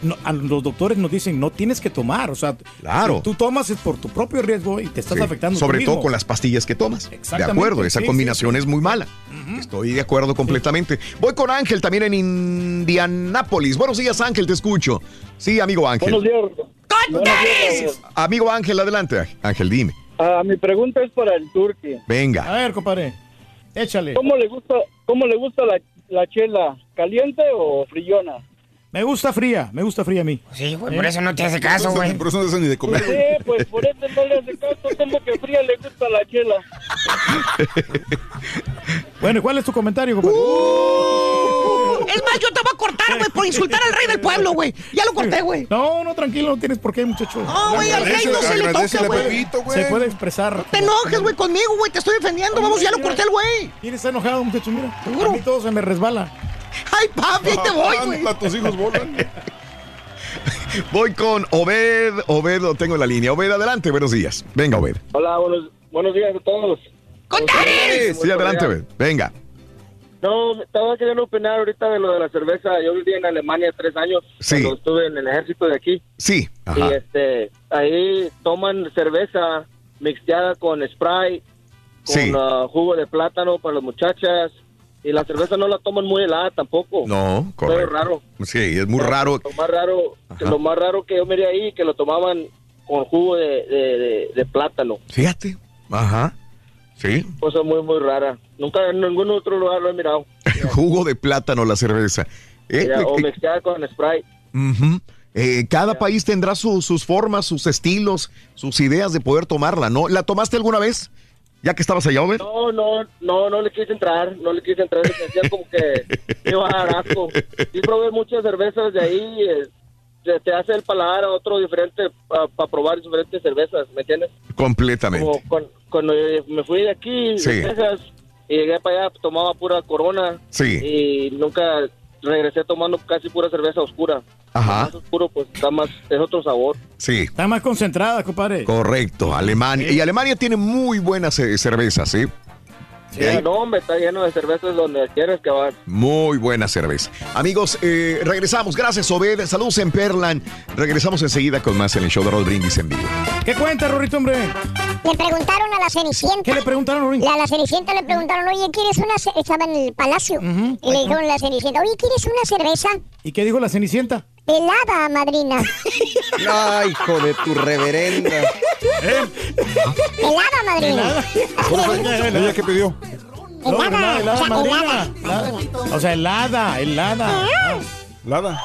No, a los doctores nos dicen, no tienes que tomar. O sea, Claro. si tú tomas es por tu propio riesgo y te estás Sí, afectando. tú Sobre todo mismo. con las pastillas que tomas. De acuerdo, esa sí, combinación sí, es muy mala. Estoy de acuerdo completamente. Voy con Ángel también en Indianápolis. Buenos días, Ángel, te escucho. Sí, amigo Ángel. Buenos días. Buenos días. Amigo Ángel, adelante. Ángel, dime. Ah, mi pregunta es para el turqui. Venga. A ver, compadre, échale. ¿Cómo le gusta, cómo le gusta la, la chela? ¿Caliente o frillona? Me gusta fría, me gusta fría a mí. Sí, güey, por eso no te hace caso, güey. Por eso no te hace ni de comer. Sí, pues por eso no le hace caso. ¿Cómo que fría le gusta la chela? [LAUGHS] Bueno, ¿y ¿cuál es tu comentario, compadre? Es más, yo te voy a cortar, güey, por insultar al rey del pueblo, güey. Ya lo corté, güey. No, no, tranquilo, no tienes por qué, muchacho. No, güey, al rey no se le toca, güey. Se puede expresar. Te enojes, güey, conmigo, güey. Te estoy defendiendo. Vamos, ya lo corté güey. ¿Quién está enojado, muchacho? Mira, a mí todo se me resbala. Ay, papi, ahí te voy, güey. tus hijos volan. [LAUGHS] Voy con Obed. Obed lo tengo en la línea. Obed, adelante, buenos días. Venga, Obed. Hola, buenos, buenos días a todos. Sí, adelante, Obed. Venga. No, estaba queriendo opinar ahorita de lo de la cerveza. Yo viví en Alemania tres años. Sí. Cuando estuve en el ejército de aquí. Sí, Y ajá. este, ahí toman cerveza mixteada con spray, con Sí. ah, jugo de plátano para las muchachas. Y la cerveza no la toman muy helada tampoco. No, Pero correcto. raro. Sí, es muy raro. Lo más raro, que lo más raro que yo miré ahí, que lo tomaban con jugo de, de, de- de plátano. Fíjate. Ajá. Sí. Cosa muy, muy rara. Nunca en ningún otro lugar lo he mirado. [LAUGHS] Jugo de plátano la cerveza. Eh, Ya, o eh, mezclada con. Eh, cada país tendrá su- sus formas, sus estilos, sus ideas de poder tomarla, ¿no? ¿La tomaste alguna vez? Ya que estabas allá, Obed. No, no, no, no le quise entrar, no le quise entrar, me sentía como que iba a dar asco. Sí probé muchas cervezas de ahí, eh, te, te hace el paladar a otro diferente para probar diferentes cervezas, ¿me entiendes? Completamente. Como con- cuando me fui de aquí, Sí. de Texas, y llegué para allá, tomaba pura corona. Sí. Y nunca regresé tomando casi pura cerveza oscura. Ajá. Más oscuro, pues está más, es otro sabor. Sí. Está más concentrada, compadre. Correcto. Alemania. Y Alemania tiene muy buenas eh, cervezas, ¿sí? Sí, no, hombre, está lleno de cervezas donde quieres que vas. Muy buena cerveza. Amigos, eh, regresamos. Gracias, Obed. Saludos en Perlan. Regresamos enseguida con más en el show de Roll Brindis en vivo. ¿Qué cuenta, Rorito, hombre? Le preguntaron a la Cenicienta. ¿Qué le preguntaron, Rorito? A la Cenicienta le preguntaron, oye, ¿quieres una ce-?" Estaba en el palacio. Y le dijeron a la Cenicienta, oye, ¿quieres una cerveza? ¿Y qué dijo la Cenicienta? Helada, madrina. Ay, hijo de tu reverenda. Helada, madrina. ¿Ella qué pidió? No, Helada, helada, o sea, madrina. helada. O sea, helada, helada. Lada.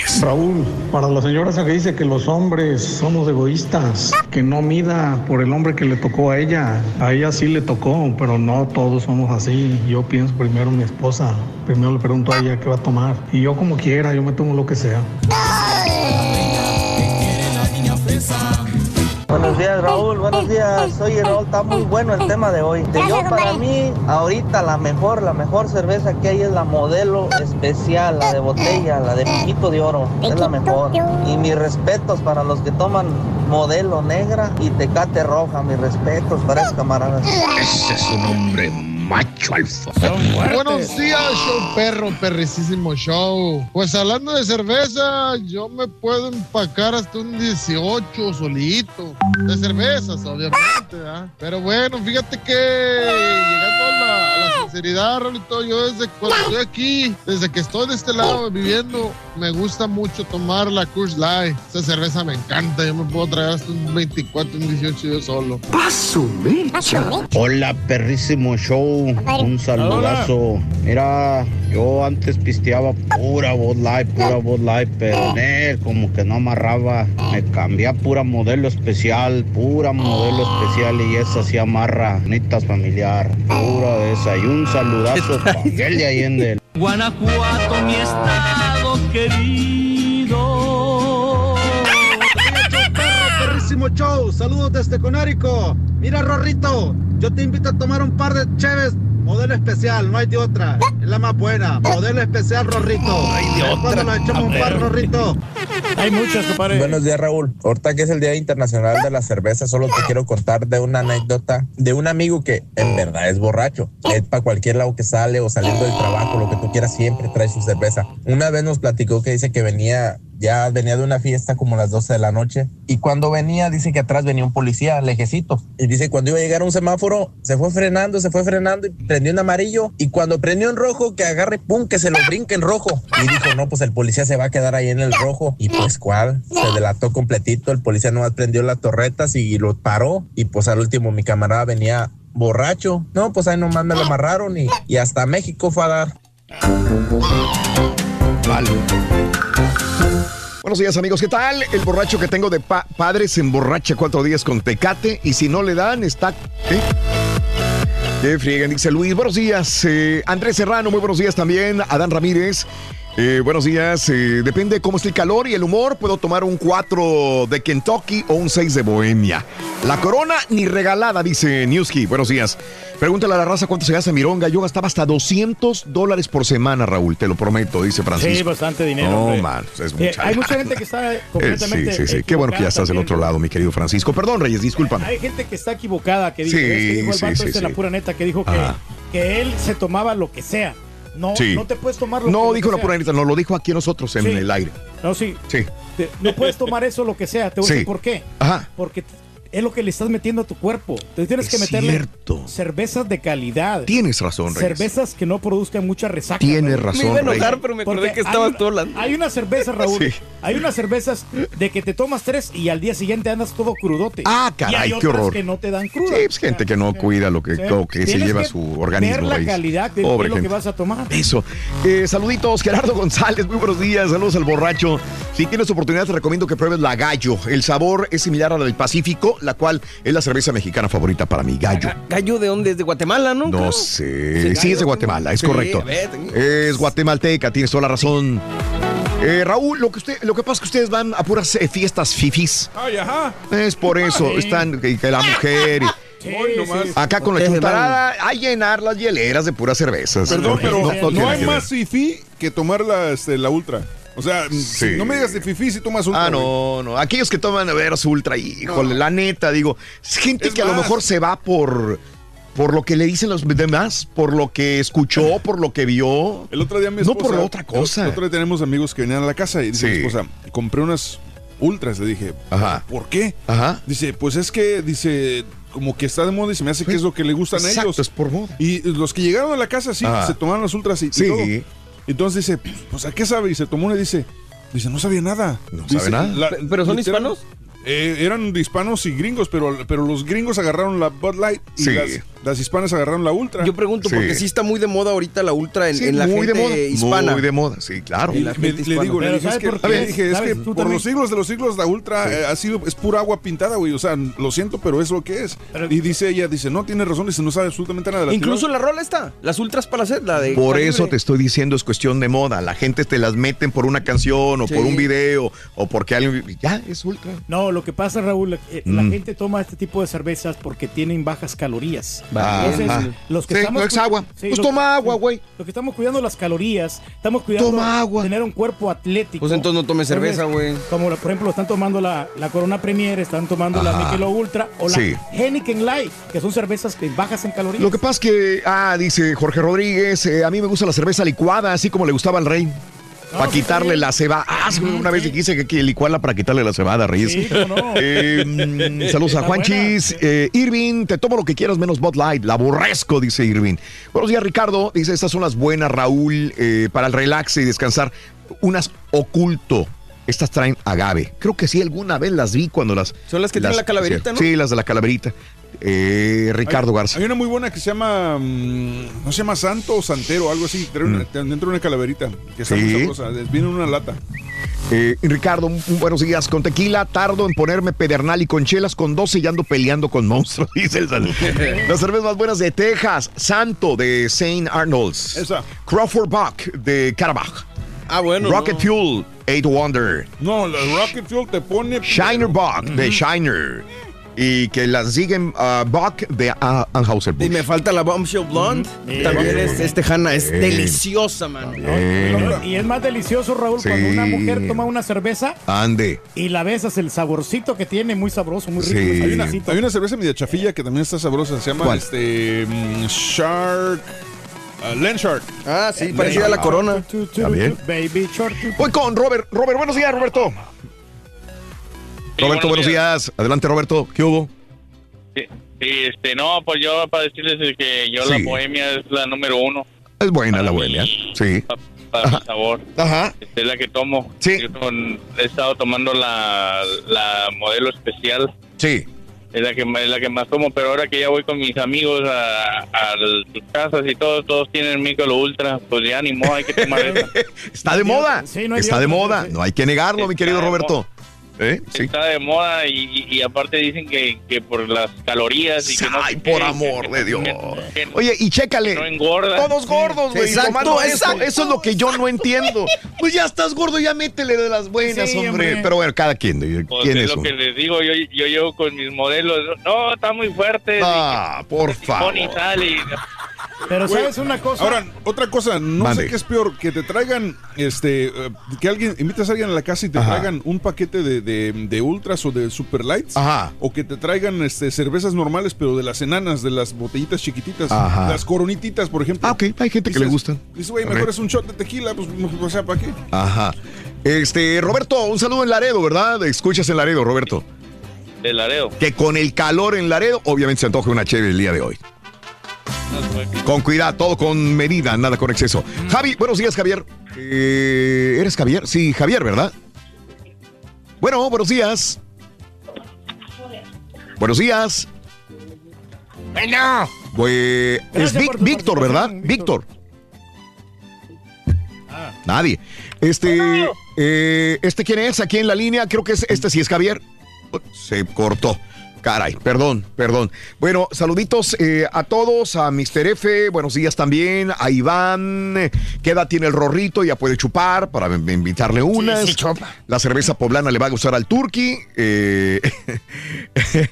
Raúl, para la señora esa que dice que los hombres somos egoístas, que no mida por el hombre que le tocó a ella, a ella sí le tocó, pero no todos somos así. Yo pienso primero en mi esposa, primero le pregunto a ella qué va a tomar. Y yo como quiera, yo me tomo lo que sea. Buenos días, Raúl. Buenos días. Oye, Raúl, está muy bueno el tema de hoy. De yo, para mí, ahorita la mejor, la mejor cerveza que hay es la modelo especial, la de botella, la de piquito de oro. Es la mejor. Y mis respetos para los que toman modelo negra y tecate roja. Mis respetos para esos camaradas. Ese es un hombre macho alfa. Buenos días, show perro, perricísimo show. Pues hablando de cerveza, yo me puedo empacar hasta un 18 solito. De cervezas, obviamente, ¿ah? Pero bueno, fíjate que llegando a la, sinceridad, Rolito, yo desde cuando estoy aquí, desde que estoy de este lado viviendo, me gusta mucho tomar la Coors Light. Esa cerveza me encanta, yo me puedo traer hasta un 24, un 18 yo solo. ¡Paso, Hola, perrísimo show. Un saludazo. Mira, yo antes pisteaba pura Bud Light, pura Bud Light, pero en él como que no amarraba. Me cambié a pura modelo especial, pura modelo especial y esa sí amarra. Nitas familiar, pura de esa. Y un saludazo para Miguel de Allende. Guanajuato, mi estado querido. Perrísimo show, saludos desde Conérico. Mira, Rorrito, yo te invito a tomar un par de cheves. Modelo especial, no hay de otra. Es la más buena. Modelo especial, Rorrito. No hay de Cuando nos echamos un par, Rorrito. Hay muchas, compadre. Buenos días, Raúl. Ahorita que es el Día Internacional de la Cerveza, solo te quiero contar de una anécdota de un amigo que en verdad es borracho. Es para cualquier lado que sale o saliendo del trabajo, lo que tú quieras, siempre trae su cerveza. Una vez nos platicó que dice que venía ya venía de una fiesta como las 12 de la noche y cuando venía dice que atrás venía un policía lejecito y dice cuando iba a llegar un semáforo se fue frenando, se fue frenando y prendió en amarillo y cuando prendió en rojo que agarre pum que se lo brinque en rojo y dijo no pues el policía se va a quedar ahí en el rojo y pues cuál se delató completito el policía nomás prendió las torretas y lo paró y pues al último mi camarada venía borracho. No pues ahí nomás me lo amarraron y, y hasta México fue a dar Buenos días amigos, ¿qué tal? El borracho que tengo de pa- padre se emborracha cuatro días con tecate y si no le dan está... ¿Qué? Qué friegan, dice Luis. Buenos días, eh, Andrés Serrano, muy buenos días también. Adán Ramírez, eh, buenos días. eh, depende cómo esté el calor y el humor. Puedo tomar un 4 de Kentucky o un 6 de Bohemia. La corona ni regalada, dice Newski. Buenos días. Pregúntale a la raza cuánto se gasta en Mironga. Yo gastaba hasta 200 dólares por semana, Raúl, te lo prometo, dice Francisco. Sí, bastante dinero. No, man, es Eh, mucha hay mucha gente que está Eh, completamente. sí, sí, sí. Qué bueno que ya estás del otro lado, mi querido Francisco. Perdón, Reyes, discúlpame. Hay gente que está equivocada, que dice, Sí, que dijo el sí, vato sí, este, la pura neta, que dijo que, que él se tomaba lo que sea. No, Sí. no te puedes tomar lo No, que dijo lo la que pura no, lo dijo aquí nosotros en Sí. el aire. No, sí. Sí. Te- no puedes tomar eso lo que sea. Te voy a decir por qué. Ajá. Porque es lo que le estás metiendo a tu cuerpo. Te tienes Es que meterle cierto. cervezas de calidad. Tienes razón, Reyes. Cervezas que no produzcan mucha resaca. Tienes Raúl. razón, Me iba a enojar, Reyes. pero me Porque acordé que estabas tú hablando. Hay una cerveza, Raúl. Sí. Hay unas cervezas de que te tomas tres y al día siguiente andas todo crudote. Ah, Y hay caray, qué horror. que no te dan cruda. Sí, pues gente que no cuida lo que, Sí. lo que se lleva que su organismo. Ver la Reyes. calidad de Pobre lo que vas a tomar. Eso. Eh, saluditos, Gerardo González, muy buenos días, saludos al borracho. Si tienes oportunidad, te recomiendo que pruebes la Gallo. El sabor es similar a la del Pacífico, la cual es la cerveza mexicana favorita para mí, Gallo. ¿Gallo de dónde? ¿Es de Guatemala, no? No creo? sé. Sí, es de Guatemala, es Sí, correcto. a ver, tengo- Es guatemalteca, tienes toda la razón. Eh, Raúl, lo que, usted, lo que pasa es que ustedes van a puras eh, fiestas fifis. Ay, ajá. Es por eso, Ay. están que, que la mujer. y- Hoy nomás. Acá con la Ustedes chuntarada, a llenar las hieleras de puras cervezas. Perdón, pero no, hay más fifi que tomar la, este, la ultra. O sea, si no me digas de fifi si tomas ultra. Ah, no, no. Aquellos que toman a ver su ultra, híjole, la neta, digo, es gente Es que a lo mejor se va por, por lo que le dicen los demás, por lo que escuchó, [LAUGHS] por lo que vio. El otro día mi No esposa. por la otra cosa. El otro día tenemos amigos que venían a la casa y dice Sí. mi esposa, compré unas ultras. Le dije, Ajá. ¿por qué? Ajá. Dice, pues es que, dice, como que está de moda y se me hace que es lo que le gustan a Exacto, ellos. es por moda. Y los que llegaron a la casa, sí, Ajá. se tomaron las ultras y, y Sí. todo. Entonces dice, pues ¿a qué sabe? Y se tomó una y dice, dice, no sabía nada. No Dice, sabe nada. ¿Pero son hispanos? Eh, eran hispanos y gringos, pero, pero los gringos agarraron la Bud Light y Sí. las, las hispanas agarraron la Ultra. Yo pregunto, Sí. porque sí está muy de moda ahorita la ultra en, Sí, en la muy gente de moda. hispana. Muy de moda, sí, claro. En la Le, gente le hispana. digo, le dije, es ¿sabes que, por le dije, es que por también. los siglos de los siglos la ultra eh, ha sido, es pura agua pintada, güey. O sea, lo siento, pero es lo que es. y dice ella, dice, no, tiene razón, dice, no sabe absolutamente nada de la Incluso la rola está, las ultras para hacer, la de... Por calibre. eso te estoy diciendo, es cuestión de moda. La gente te las meten por una canción o Sí. por un video o porque alguien. Ya, es ultra. No, lo que pasa, Raúl, eh, Mm. la gente toma este tipo de cervezas porque tienen bajas calorías. Ah, Entonces, ajá. los que Sí, estamos no es agua. Sí, Pues toma agua, güey. Lo que estamos cuidando las calorías, estamos cuidando Toma agua. tener un cuerpo atlético. Pues entonces no tomes cerveza, güey. Como por ejemplo están tomando la, la Corona Premier, están tomando la. Michelob Ultra o la Sí. Heineken Light, que son cervezas que bajas en calorías. Lo que pasa es que, ah, dice Jorge Rodríguez, eh, a mí me gusta la cerveza licuada, así como le gustaba al rey. Para quitarle la cebada. Ah, sí, una vez dijiste que hay que licuarla para quitarle la cebada, Reyes. Sí, cómo no. Eh, mm, [LAUGHS] saludos a Juanchis. Eh, Irving, te tomo lo que quieras menos Bud Light. La aborrezco, dice Irving. Buenos días, Ricardo. Dice, estas son las buenas, Raúl, eh, para el relax y descansar. Unas oculto. Estas traen agave. Creo que sí, alguna vez las vi cuando las... Son las que tienen la calaverita, ¿no? Sí, las de la calaverita. Eh, Ricardo Garza. Hay una muy buena que se llama. mm, no se llama Santo o Santero, algo así. Una- Dentro de una calaverita. Que está muy Mm. Sí. sabrosa. Viene en una lata. Eh, Ricardo, un- un buenos días. Con tequila tardo en ponerme pedernal y con chelas con 12 y ando peleando con monstruos, [LAUGHS] dice el. [LAUGHS] Las cervezas más buenas de Texas. Santo de St. Arnold's. Esa. Crawford Buck de Carabach. Ah, bueno. Rocket Fuel, Eight Wonder. No, la Rocket Fuel te pone. Shiner Buck de Shiner. Y que las siguen uh, Buck de uh, Anheuser Y me falta la Bombshell Blonde. También es este Hanna. Es Bien. deliciosa, man. Y es más delicioso, Raúl, Sí. cuando una mujer toma una cerveza Ande. y la besas, el saborcito que tiene, muy sabroso, muy rico. Sí. Hay una, hay una cerveza media chafilla que también está sabrosa. Se llama ¿Cuál? este. mm, Shark. uh, Land Shark. Ah, sí, parecida a la corona. También. Baby short. Voy con Robert. Robert, buenos días, Roberto. Roberto, buenos días. Adelante, Roberto. ¿Qué hubo? Sí, este, no, pues yo para decirles que yo Sí. la bohemia es la número uno Es buena la bohemia. Sí. para mi sabor. Ajá. Es la que tomo. Sí. Yo con- he estado tomando la, la modelo especial. Sí. Es la que más- es la que más tomo, pero ahora que ya voy con mis amigos a, a sus casas y todos, todos tienen Michelob Ultra, pues ya ni modo, hay que tomar [LAUGHS] eso. Está de moda. Sí, no hay Está de moda. sí. No hay que negarlo, mi querido Roberto. ¿Eh? Sí. Está de moda y, y- y aparte dicen que, que por las calorías y que no Ay, por amor que- de Dios. que- que- Oye, y chécale. no engorda. Todos gordos, güey. Exacto, tomando eso. exacto. Eso es lo que yo no entiendo. [LAUGHS] Pues ya estás gordo, ya métele de las buenas, Sí, hombre. hombre. Pero bueno, cada quien. Pues ¿Quién es es lo uno? que les digo, yo, yo llevo con mis modelos, no, está muy fuerte. Ah, por favor. y tal, y Pero Güey, ¿sabes una cosa? Ahora, otra cosa, no Mande. sé qué es peor, que te traigan, este, eh, que alguien, invitas a alguien a la casa y te Ajá. traigan un paquete de, de, de ultras o de super lights. Ajá. O que te traigan este, cervezas normales, pero de las enanas, de las botellitas chiquititas. Ajá. Las coronititas, por ejemplo. Ah, ok. Hay gente que le gustan. Dices, güey, mejor es un shot de tequila, pues, o sea, ¿para qué? Ajá. Este, Roberto, un saludo en Laredo, ¿verdad? Escuchas en Laredo, Roberto. de Laredo. Que con el calor en Laredo, obviamente se antoja una chévere el día de hoy. Con cuidado, todo con medida, nada con exceso. Javi, buenos días, Javier. Eh, ¿Eres Javier? Sí, Javier, ¿verdad? Bueno, buenos días. Buenos días. Bueno. Es Vic- Víctor, ¿verdad? Víctor. Nadie. Este, eh, ¿este quién es aquí en la línea? Creo que es, este sí es Javier. Se cortó. Caray, perdón, perdón. Bueno, saluditos eh, a todos, a Mr. F, buenos días también, a Iván, ¿qué edad tiene el rorrito? Ya puede chupar para invitarle unas. sí chupa. La cerveza poblana le va a gustar al turqui. eh, [LAUGHS]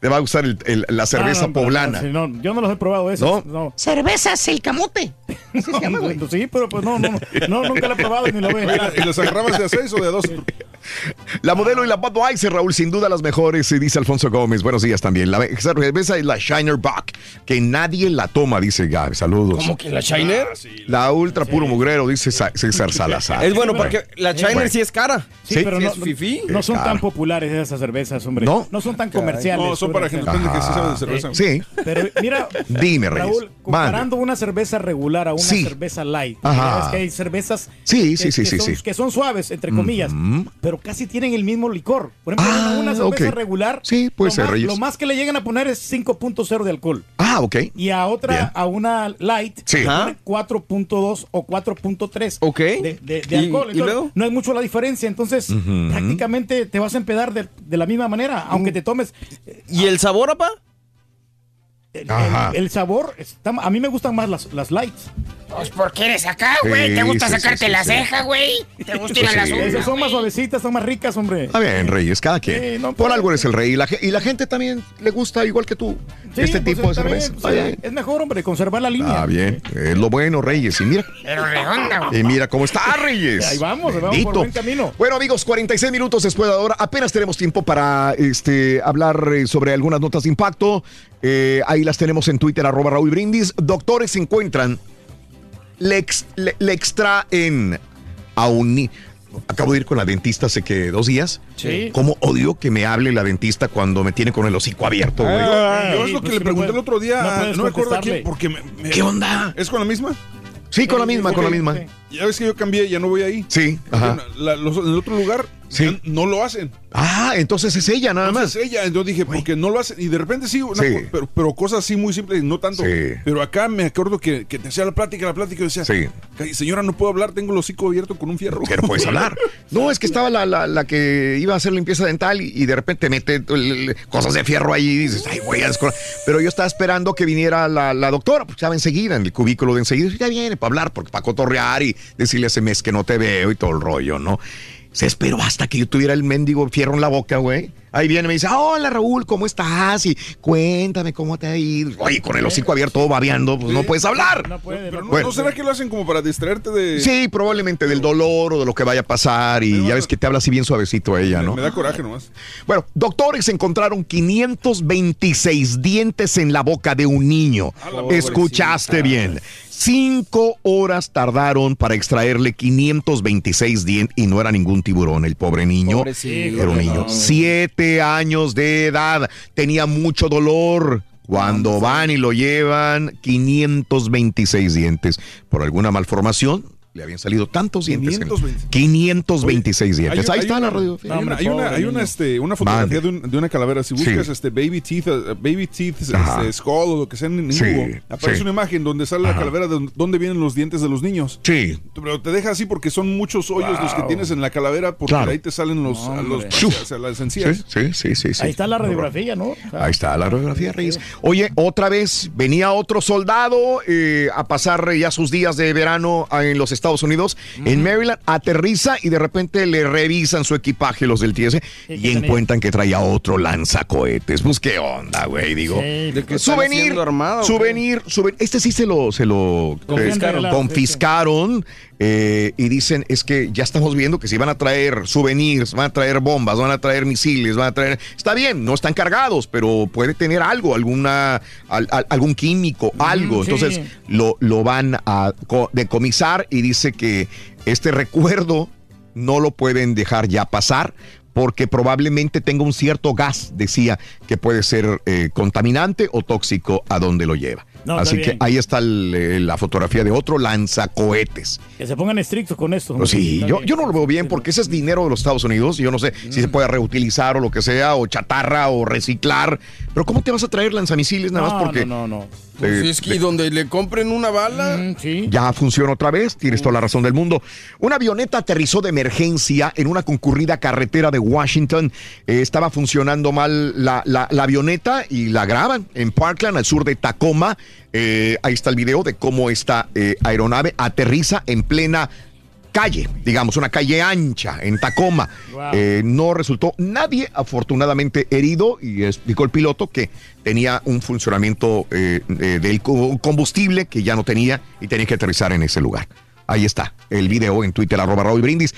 le va a gustar el- el- la cerveza Ah, no, poblana. no, sí, no, yo no los he probado eso. No. Cervezas el camote. [LAUGHS] Sí, pero pues no, no, no, nunca lo he probado ni lo a ¿Y las agarrabas de a seis o de a dos? [LAUGHS] La modelo y la Budweiser, Raúl, sin duda las mejores, dice Alfonso Gómez. Buenos días también. La cerveza es la Shiner Buck, que nadie la toma, dice Gaby. Saludos. ¿Cómo que la Shiner? La ultra puro mugrero, dice Sa- César Salazar. Es bueno porque la Shiner Bueno. sí es cara. Sí, Sí, pero sí no, es fifí. no son tan populares esas cervezas, hombre. ¿No? No son tan comerciales. No, son para gente que sí sabe de cerveza. Sí. Pero mira, Dime, Reyes. Raúl, comparando una cerveza regular a una Sí. cerveza light, Ajá. ves que hay cervezas Sí, que, sí, sí, que sí, son, sí. que son suaves, entre comillas, pero casi tienen el mismo licor. Por ejemplo, Ah, una, una cerveza regular, Sí, puede lo ser, más, Reyes. lo más que le llegan a poner es 5.0 de alcohol. Ah, ok. Y a otra, Bien. a una light, Sí. le Ajá. ponen 4.2 o 4.3 Ok. de, de- de ¿Y- alcohol. y luego? no hay mucho la diferencia. Entonces, prácticamente te vas a empedar de, de la misma manera, aunque te tomes. ¿Y el sabor, apa? El, Ajá. el- el sabor, está- a mí me gustan más las, las lights. Pues porque eres acá, güey. Sí, Te gusta sí, sacarte sí, la sí. ceja, güey. Te gusta ir a las Sí. uñas, son más suavecitas, son más ricas, hombre. Está bien, Reyes, cada quien. Sí, no, Por pues- algo eres el rey. Y la, ge- y la gente también le gusta, igual que tú, Sí, este pues tipo de cerveza. pues, bien. Es mejor, hombre, conservar la línea. Está bien. Es lo bueno, Reyes. Y mira. Pero redonda, güey. Y mira cómo está, Reyes. Ahí vamos, vamos por Bendito. buen camino. Bueno, amigos, 46 minutos después de ahora. Apenas tenemos tiempo para este, hablar eh, sobre algunas notas de impacto. Eh, ahí las tenemos en Twitter, arroba Raúl Brindis. Doctores se encuentran, le, ex- le- le extraen a un Acabo de ir con la dentista hace que dos días. Sí. ¿Cómo odio que me hable la dentista cuando me tiene con el hocico abierto, güey? Yo es lo que le pregunté el otro día, no no, me acuerdo a quién, porque me- me- ¿Qué onda? ¿Es con la misma? Sí, con la misma, con la misma. Ya ves que yo cambié, ya no voy ahí. Sí, ajá. La- los- en el otro lugar no lo hacen. Ah, entonces es ella nada más. Es ella, entonces dije, porque no lo hacen. Y de repente sí, una Sí. co- pero, pero cosas así muy simples, no tanto. Sí. Pero acá me acuerdo que, que te hacía la plática, la plática, y decía, Sí. "Ca- señora, no puedo hablar, tengo el hocico abierto con un fierro. No puedes hablar. [LAUGHS] No, es que estaba la, la- la que iba a hacer limpieza dental y, y de repente mete el- cosas de fierro ahí y dices, ay, voy a descol-". Pero yo estaba esperando que viniera la, la doctora, pues estaba enseguida, en el cubículo de enseguida. Ya viene para hablar, porque para cotorrear y decirle ese mes que no te veo y todo el rollo, ¿no? Se esperó hasta que yo tuviera el mendigo fierro en la boca, güey. Ahí viene y me dice, hola Raúl, ¿cómo estás? Y cuéntame cómo te ha ido. Oye, con el hocico abierto, todo babeando, pues no puedes hablar. Pero no, Bueno. ¿no será que lo hacen como para distraerte de...? Sí, probablemente del dolor o de lo que vaya a pasar y ya ves que te habla así bien suavecito ella, ¿no? Me da coraje nomás. Bueno, doctores encontraron 526 dientes en la boca de un niño. pobrecita. Escuchaste bien. Cinco horas tardaron para extraerle 526 dientes y no era ningún tiburón, el pobre niño. Pobrecito. Era un niño. No. Siete años de edad. Tenía mucho dolor. Cuando van y lo llevan, 526 dientes. Por alguna malformación, le habían salido tantos dientes. en- 520. 526 dientes. Hay- Ahí hay está una- la radio. Hay una, hay una, hay una, este, una fotografía de, un- de una calavera. Si buscas Sí. este baby teeth, uh, baby teeth, este, skull o lo que sea en Sí, Google, aparece sí. una imagen donde sale la calavera de dónde vienen los dientes de los niños. Sí. Pero te deja así porque son muchos hoyos los que tienes en la calavera porque Claro. de ahí te salen los, a los Hombre. hacia las encías. Sí, sí, sí, sí. Ahí está la radiografía, ¿no? Ahí está la radiografía, Reyes. Oye, otra vez venía otro soldado eh, a pasar ya sus días de verano en los Estados Unidos, en Maryland, aterriza y de repente le revisan su equipaje los del TS ¿Y encuentran que traía otro lanzacohetes. Pues qué onda, güey, digo. Sí, ¿de qué están souvenir, armado, souvenir, souvenir. Este sí se lo, se lo eh, Confiscaron. confiscaron, eh, y dicen es que ya estamos viendo que si van a traer souvenirs, van a traer bombas, van a traer misiles, van a traer... Está bien, no están cargados, pero puede tener algo, alguna, al- al- algún químico, algo. sí. Entonces lo, lo van a co- decomisar y dice que este recuerdo no lo pueden dejar ya pasar porque probablemente tenga un cierto gas, decía, que puede ser eh, contaminante o tóxico a donde lo lleva. No, Así que ahí está el, eh, la fotografía de otro lanzacohetes. Que se pongan estrictos con esto. Pues sí, yo, yo no lo veo bien porque ese es dinero de los Estados Unidos y yo no sé si se Mm. puede reutilizar o lo que sea, o chatarra o reciclar. Pero ¿cómo te vas a traer lanzamisiles nada más porque no, no, no. Pues eh, es que donde le compren una bala. Mm, sí. ya funciona otra vez, tienes toda la razón del mundo. Una avioneta aterrizó de emergencia en una concurrida carretera de Washington. Eh, estaba funcionando mal la, la- la avioneta y la graban en Parkland, al sur de Tacoma. Eh, ahí está el video de cómo esta eh, aeronave aterriza en plena calle, digamos, una calle ancha en Tacoma. Wow. Eh, no resultó nadie afortunadamente herido y explicó el piloto que tenía un funcionamiento eh, eh, del co- combustible que ya no tenía y tenía que aterrizar en ese lugar. Ahí está el video en Twitter, arroba Raúl Brindis.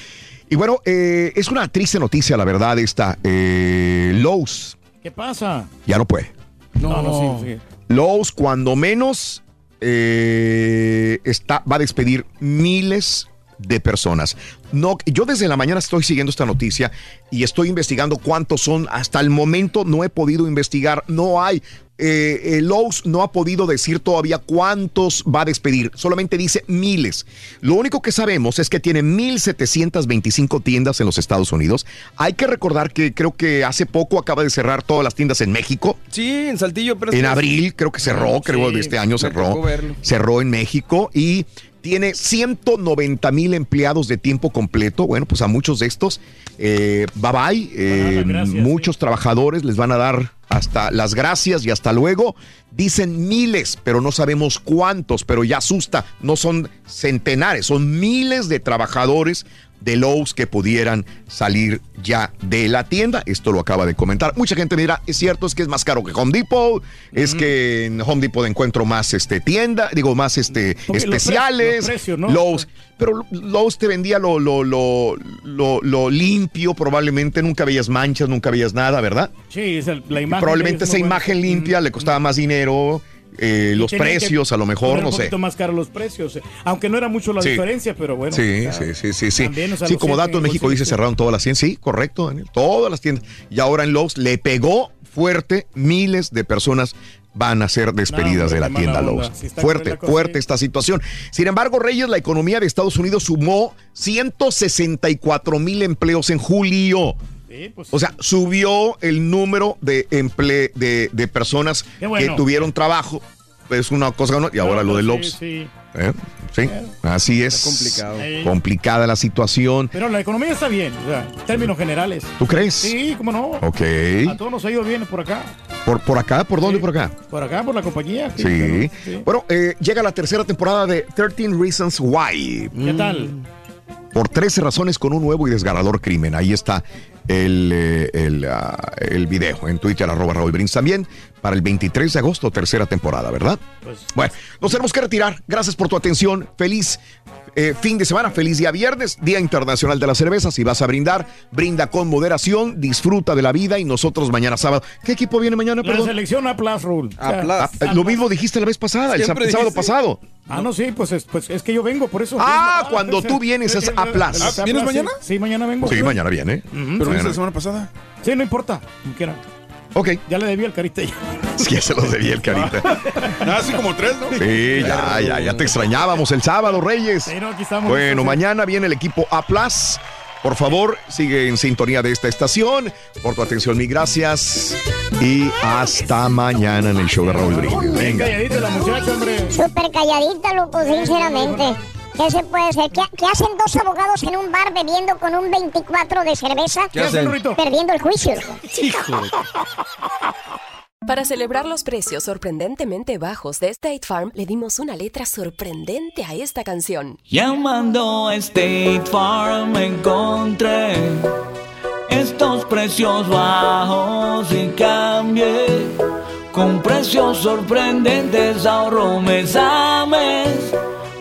Y bueno, es una triste noticia, la verdad, esta. Eh, Lowe's ¿Qué pasa? ya no puede. No, no, sí, sí. Lowe's, cuando menos, eh, está, va a despedir miles de personas. No, yo desde la mañana estoy siguiendo esta noticia y estoy investigando cuántos son. Hasta el momento no he podido investigar. No hay. Eh, eh, Lowe's no ha podido decir todavía cuántos va a despedir. Solamente dice miles. Lo único que sabemos es que tiene 1.725 tiendas en los Estados Unidos. Hay que recordar que creo que hace poco acaba de cerrar todas las tiendas en México. Sí, en Saltillo. Pero En abril creo que cerró, creo Sí, de este año cerró. verlo. Cerró en México y tiene 190 mil empleados de tiempo completo. Bueno, pues a muchos de estos, eh, bye bye. Eh, muchos trabajadores les van a dar hasta las gracias y hasta luego. Dicen miles, pero no sabemos cuántos, pero ya asusta. No son centenares, son miles de trabajadores de Lowe's que pudieran salir ya de la tienda. Esto lo acaba de comentar. Mucha gente me dirá, es cierto, es que es más caro que Home Depot, es que en Home Depot encuentro más este tienda, digo, más este Porque los pre- especiales. los precios, ¿no? Lowe's, pero Lowe's te vendía lo, lo, lo, lo, lo limpio, probablemente nunca veías manchas, nunca veías nada, ¿verdad? Sí, es el- la imagen. Probablemente es esa buena. imagen limpia le costaba más dinero eh, los precios, a lo mejor, no un sé. poquito más caro los precios. eh. Aunque no era mucho la Sí. diferencia, pero bueno. Sí, sí, sí, sí, sí. también, o sea, Sí, como dato en México dice cerraron todas las tiendas. Sí, correcto, Daniel. Todas las tiendas. Y ahora en Lowe's le pegó fuerte. Miles de personas van a ser despedidas de la tienda. Lowe's. Fuerte, fuerte esta situación. Sin embargo, Reyes, la economía de Estados Unidos sumó 164 mil empleos en julio. Pues O sea, subió el número de emple de, de personas bueno. que tuvieron trabajo. Es una cosa, ¿no? Y ahora lo de Sí, Lowe's. sí. ¿Eh? Sí, así es. complicado. Sí. Complicada la situación. Pero la economía está bien, o sea, en términos generales. ¿Tú crees? Sí, cómo no. Ok. A todos nos ha ido bien por acá. ¿Por, por acá? ¿Por dónde por acá? Por acá, por la compañía. Sí. sí. Bueno, eh, llega la tercera temporada de 13 Reasons Why. ¿Qué tal? Por 13 razones con un nuevo y desgarrador crimen. Ahí está el, eh, ah, el video en Twitter, arroba Raúl Brins también, para el 23 de agosto, tercera temporada, ¿verdad? Pues, Bueno, nos tenemos que retirar. Gracias por tu atención. Feliz eh, fin de semana, feliz día viernes, Día Internacional de la Cerveza. Si vas a brindar, brinda con moderación, disfruta de la vida y nosotros mañana sábado. ¿Qué equipo viene mañana, La perdón? selección A Plus Rule. Sea, Ah, eh, lo mismo dijiste la vez pasada, el, sá- Siempre el sábado dijiste. pasado. Ah, no, sí, pues es, pues es que yo vengo, por eso. Ah, cuando tú vienes es A Plus. Ah, ¿Vienes mañana? Sí, mañana vengo. Sí, mañana viene. Ujú. Pero Mañana. viniste la semana pasada? Sí, no importa, como quiera. Ok. Ya le debí al carita ya. Sí, ya se los debía el carita. [LAUGHS] Ah, así como tres, ¿no? Sí, ya, ya, ya te extrañábamos el sábado, Reyes. Sí, no, aquí estamos. Bueno, mañana viene el equipo A Plus. Por favor, sigue en sintonía de esta estación. Por tu atención, mi gracias. Y hasta mañana en el show de Raúl Brindis. Venga. calladita la muchacha, hombre. Súper calladita, loco, sinceramente. ¿Qué se puede hacer? ¿Qué, qué hacen dos abogados en un bar bebiendo con un 24 de cerveza? ¿Qué hacen, Rito? Perdiendo el juicio. Para celebrar los precios sorprendentemente bajos de State Farm, le dimos una letra sorprendente a esta canción. Llamando a State Farm encontré estos precios bajos y cambié. Con precios sorprendentes ahorro mes a mes.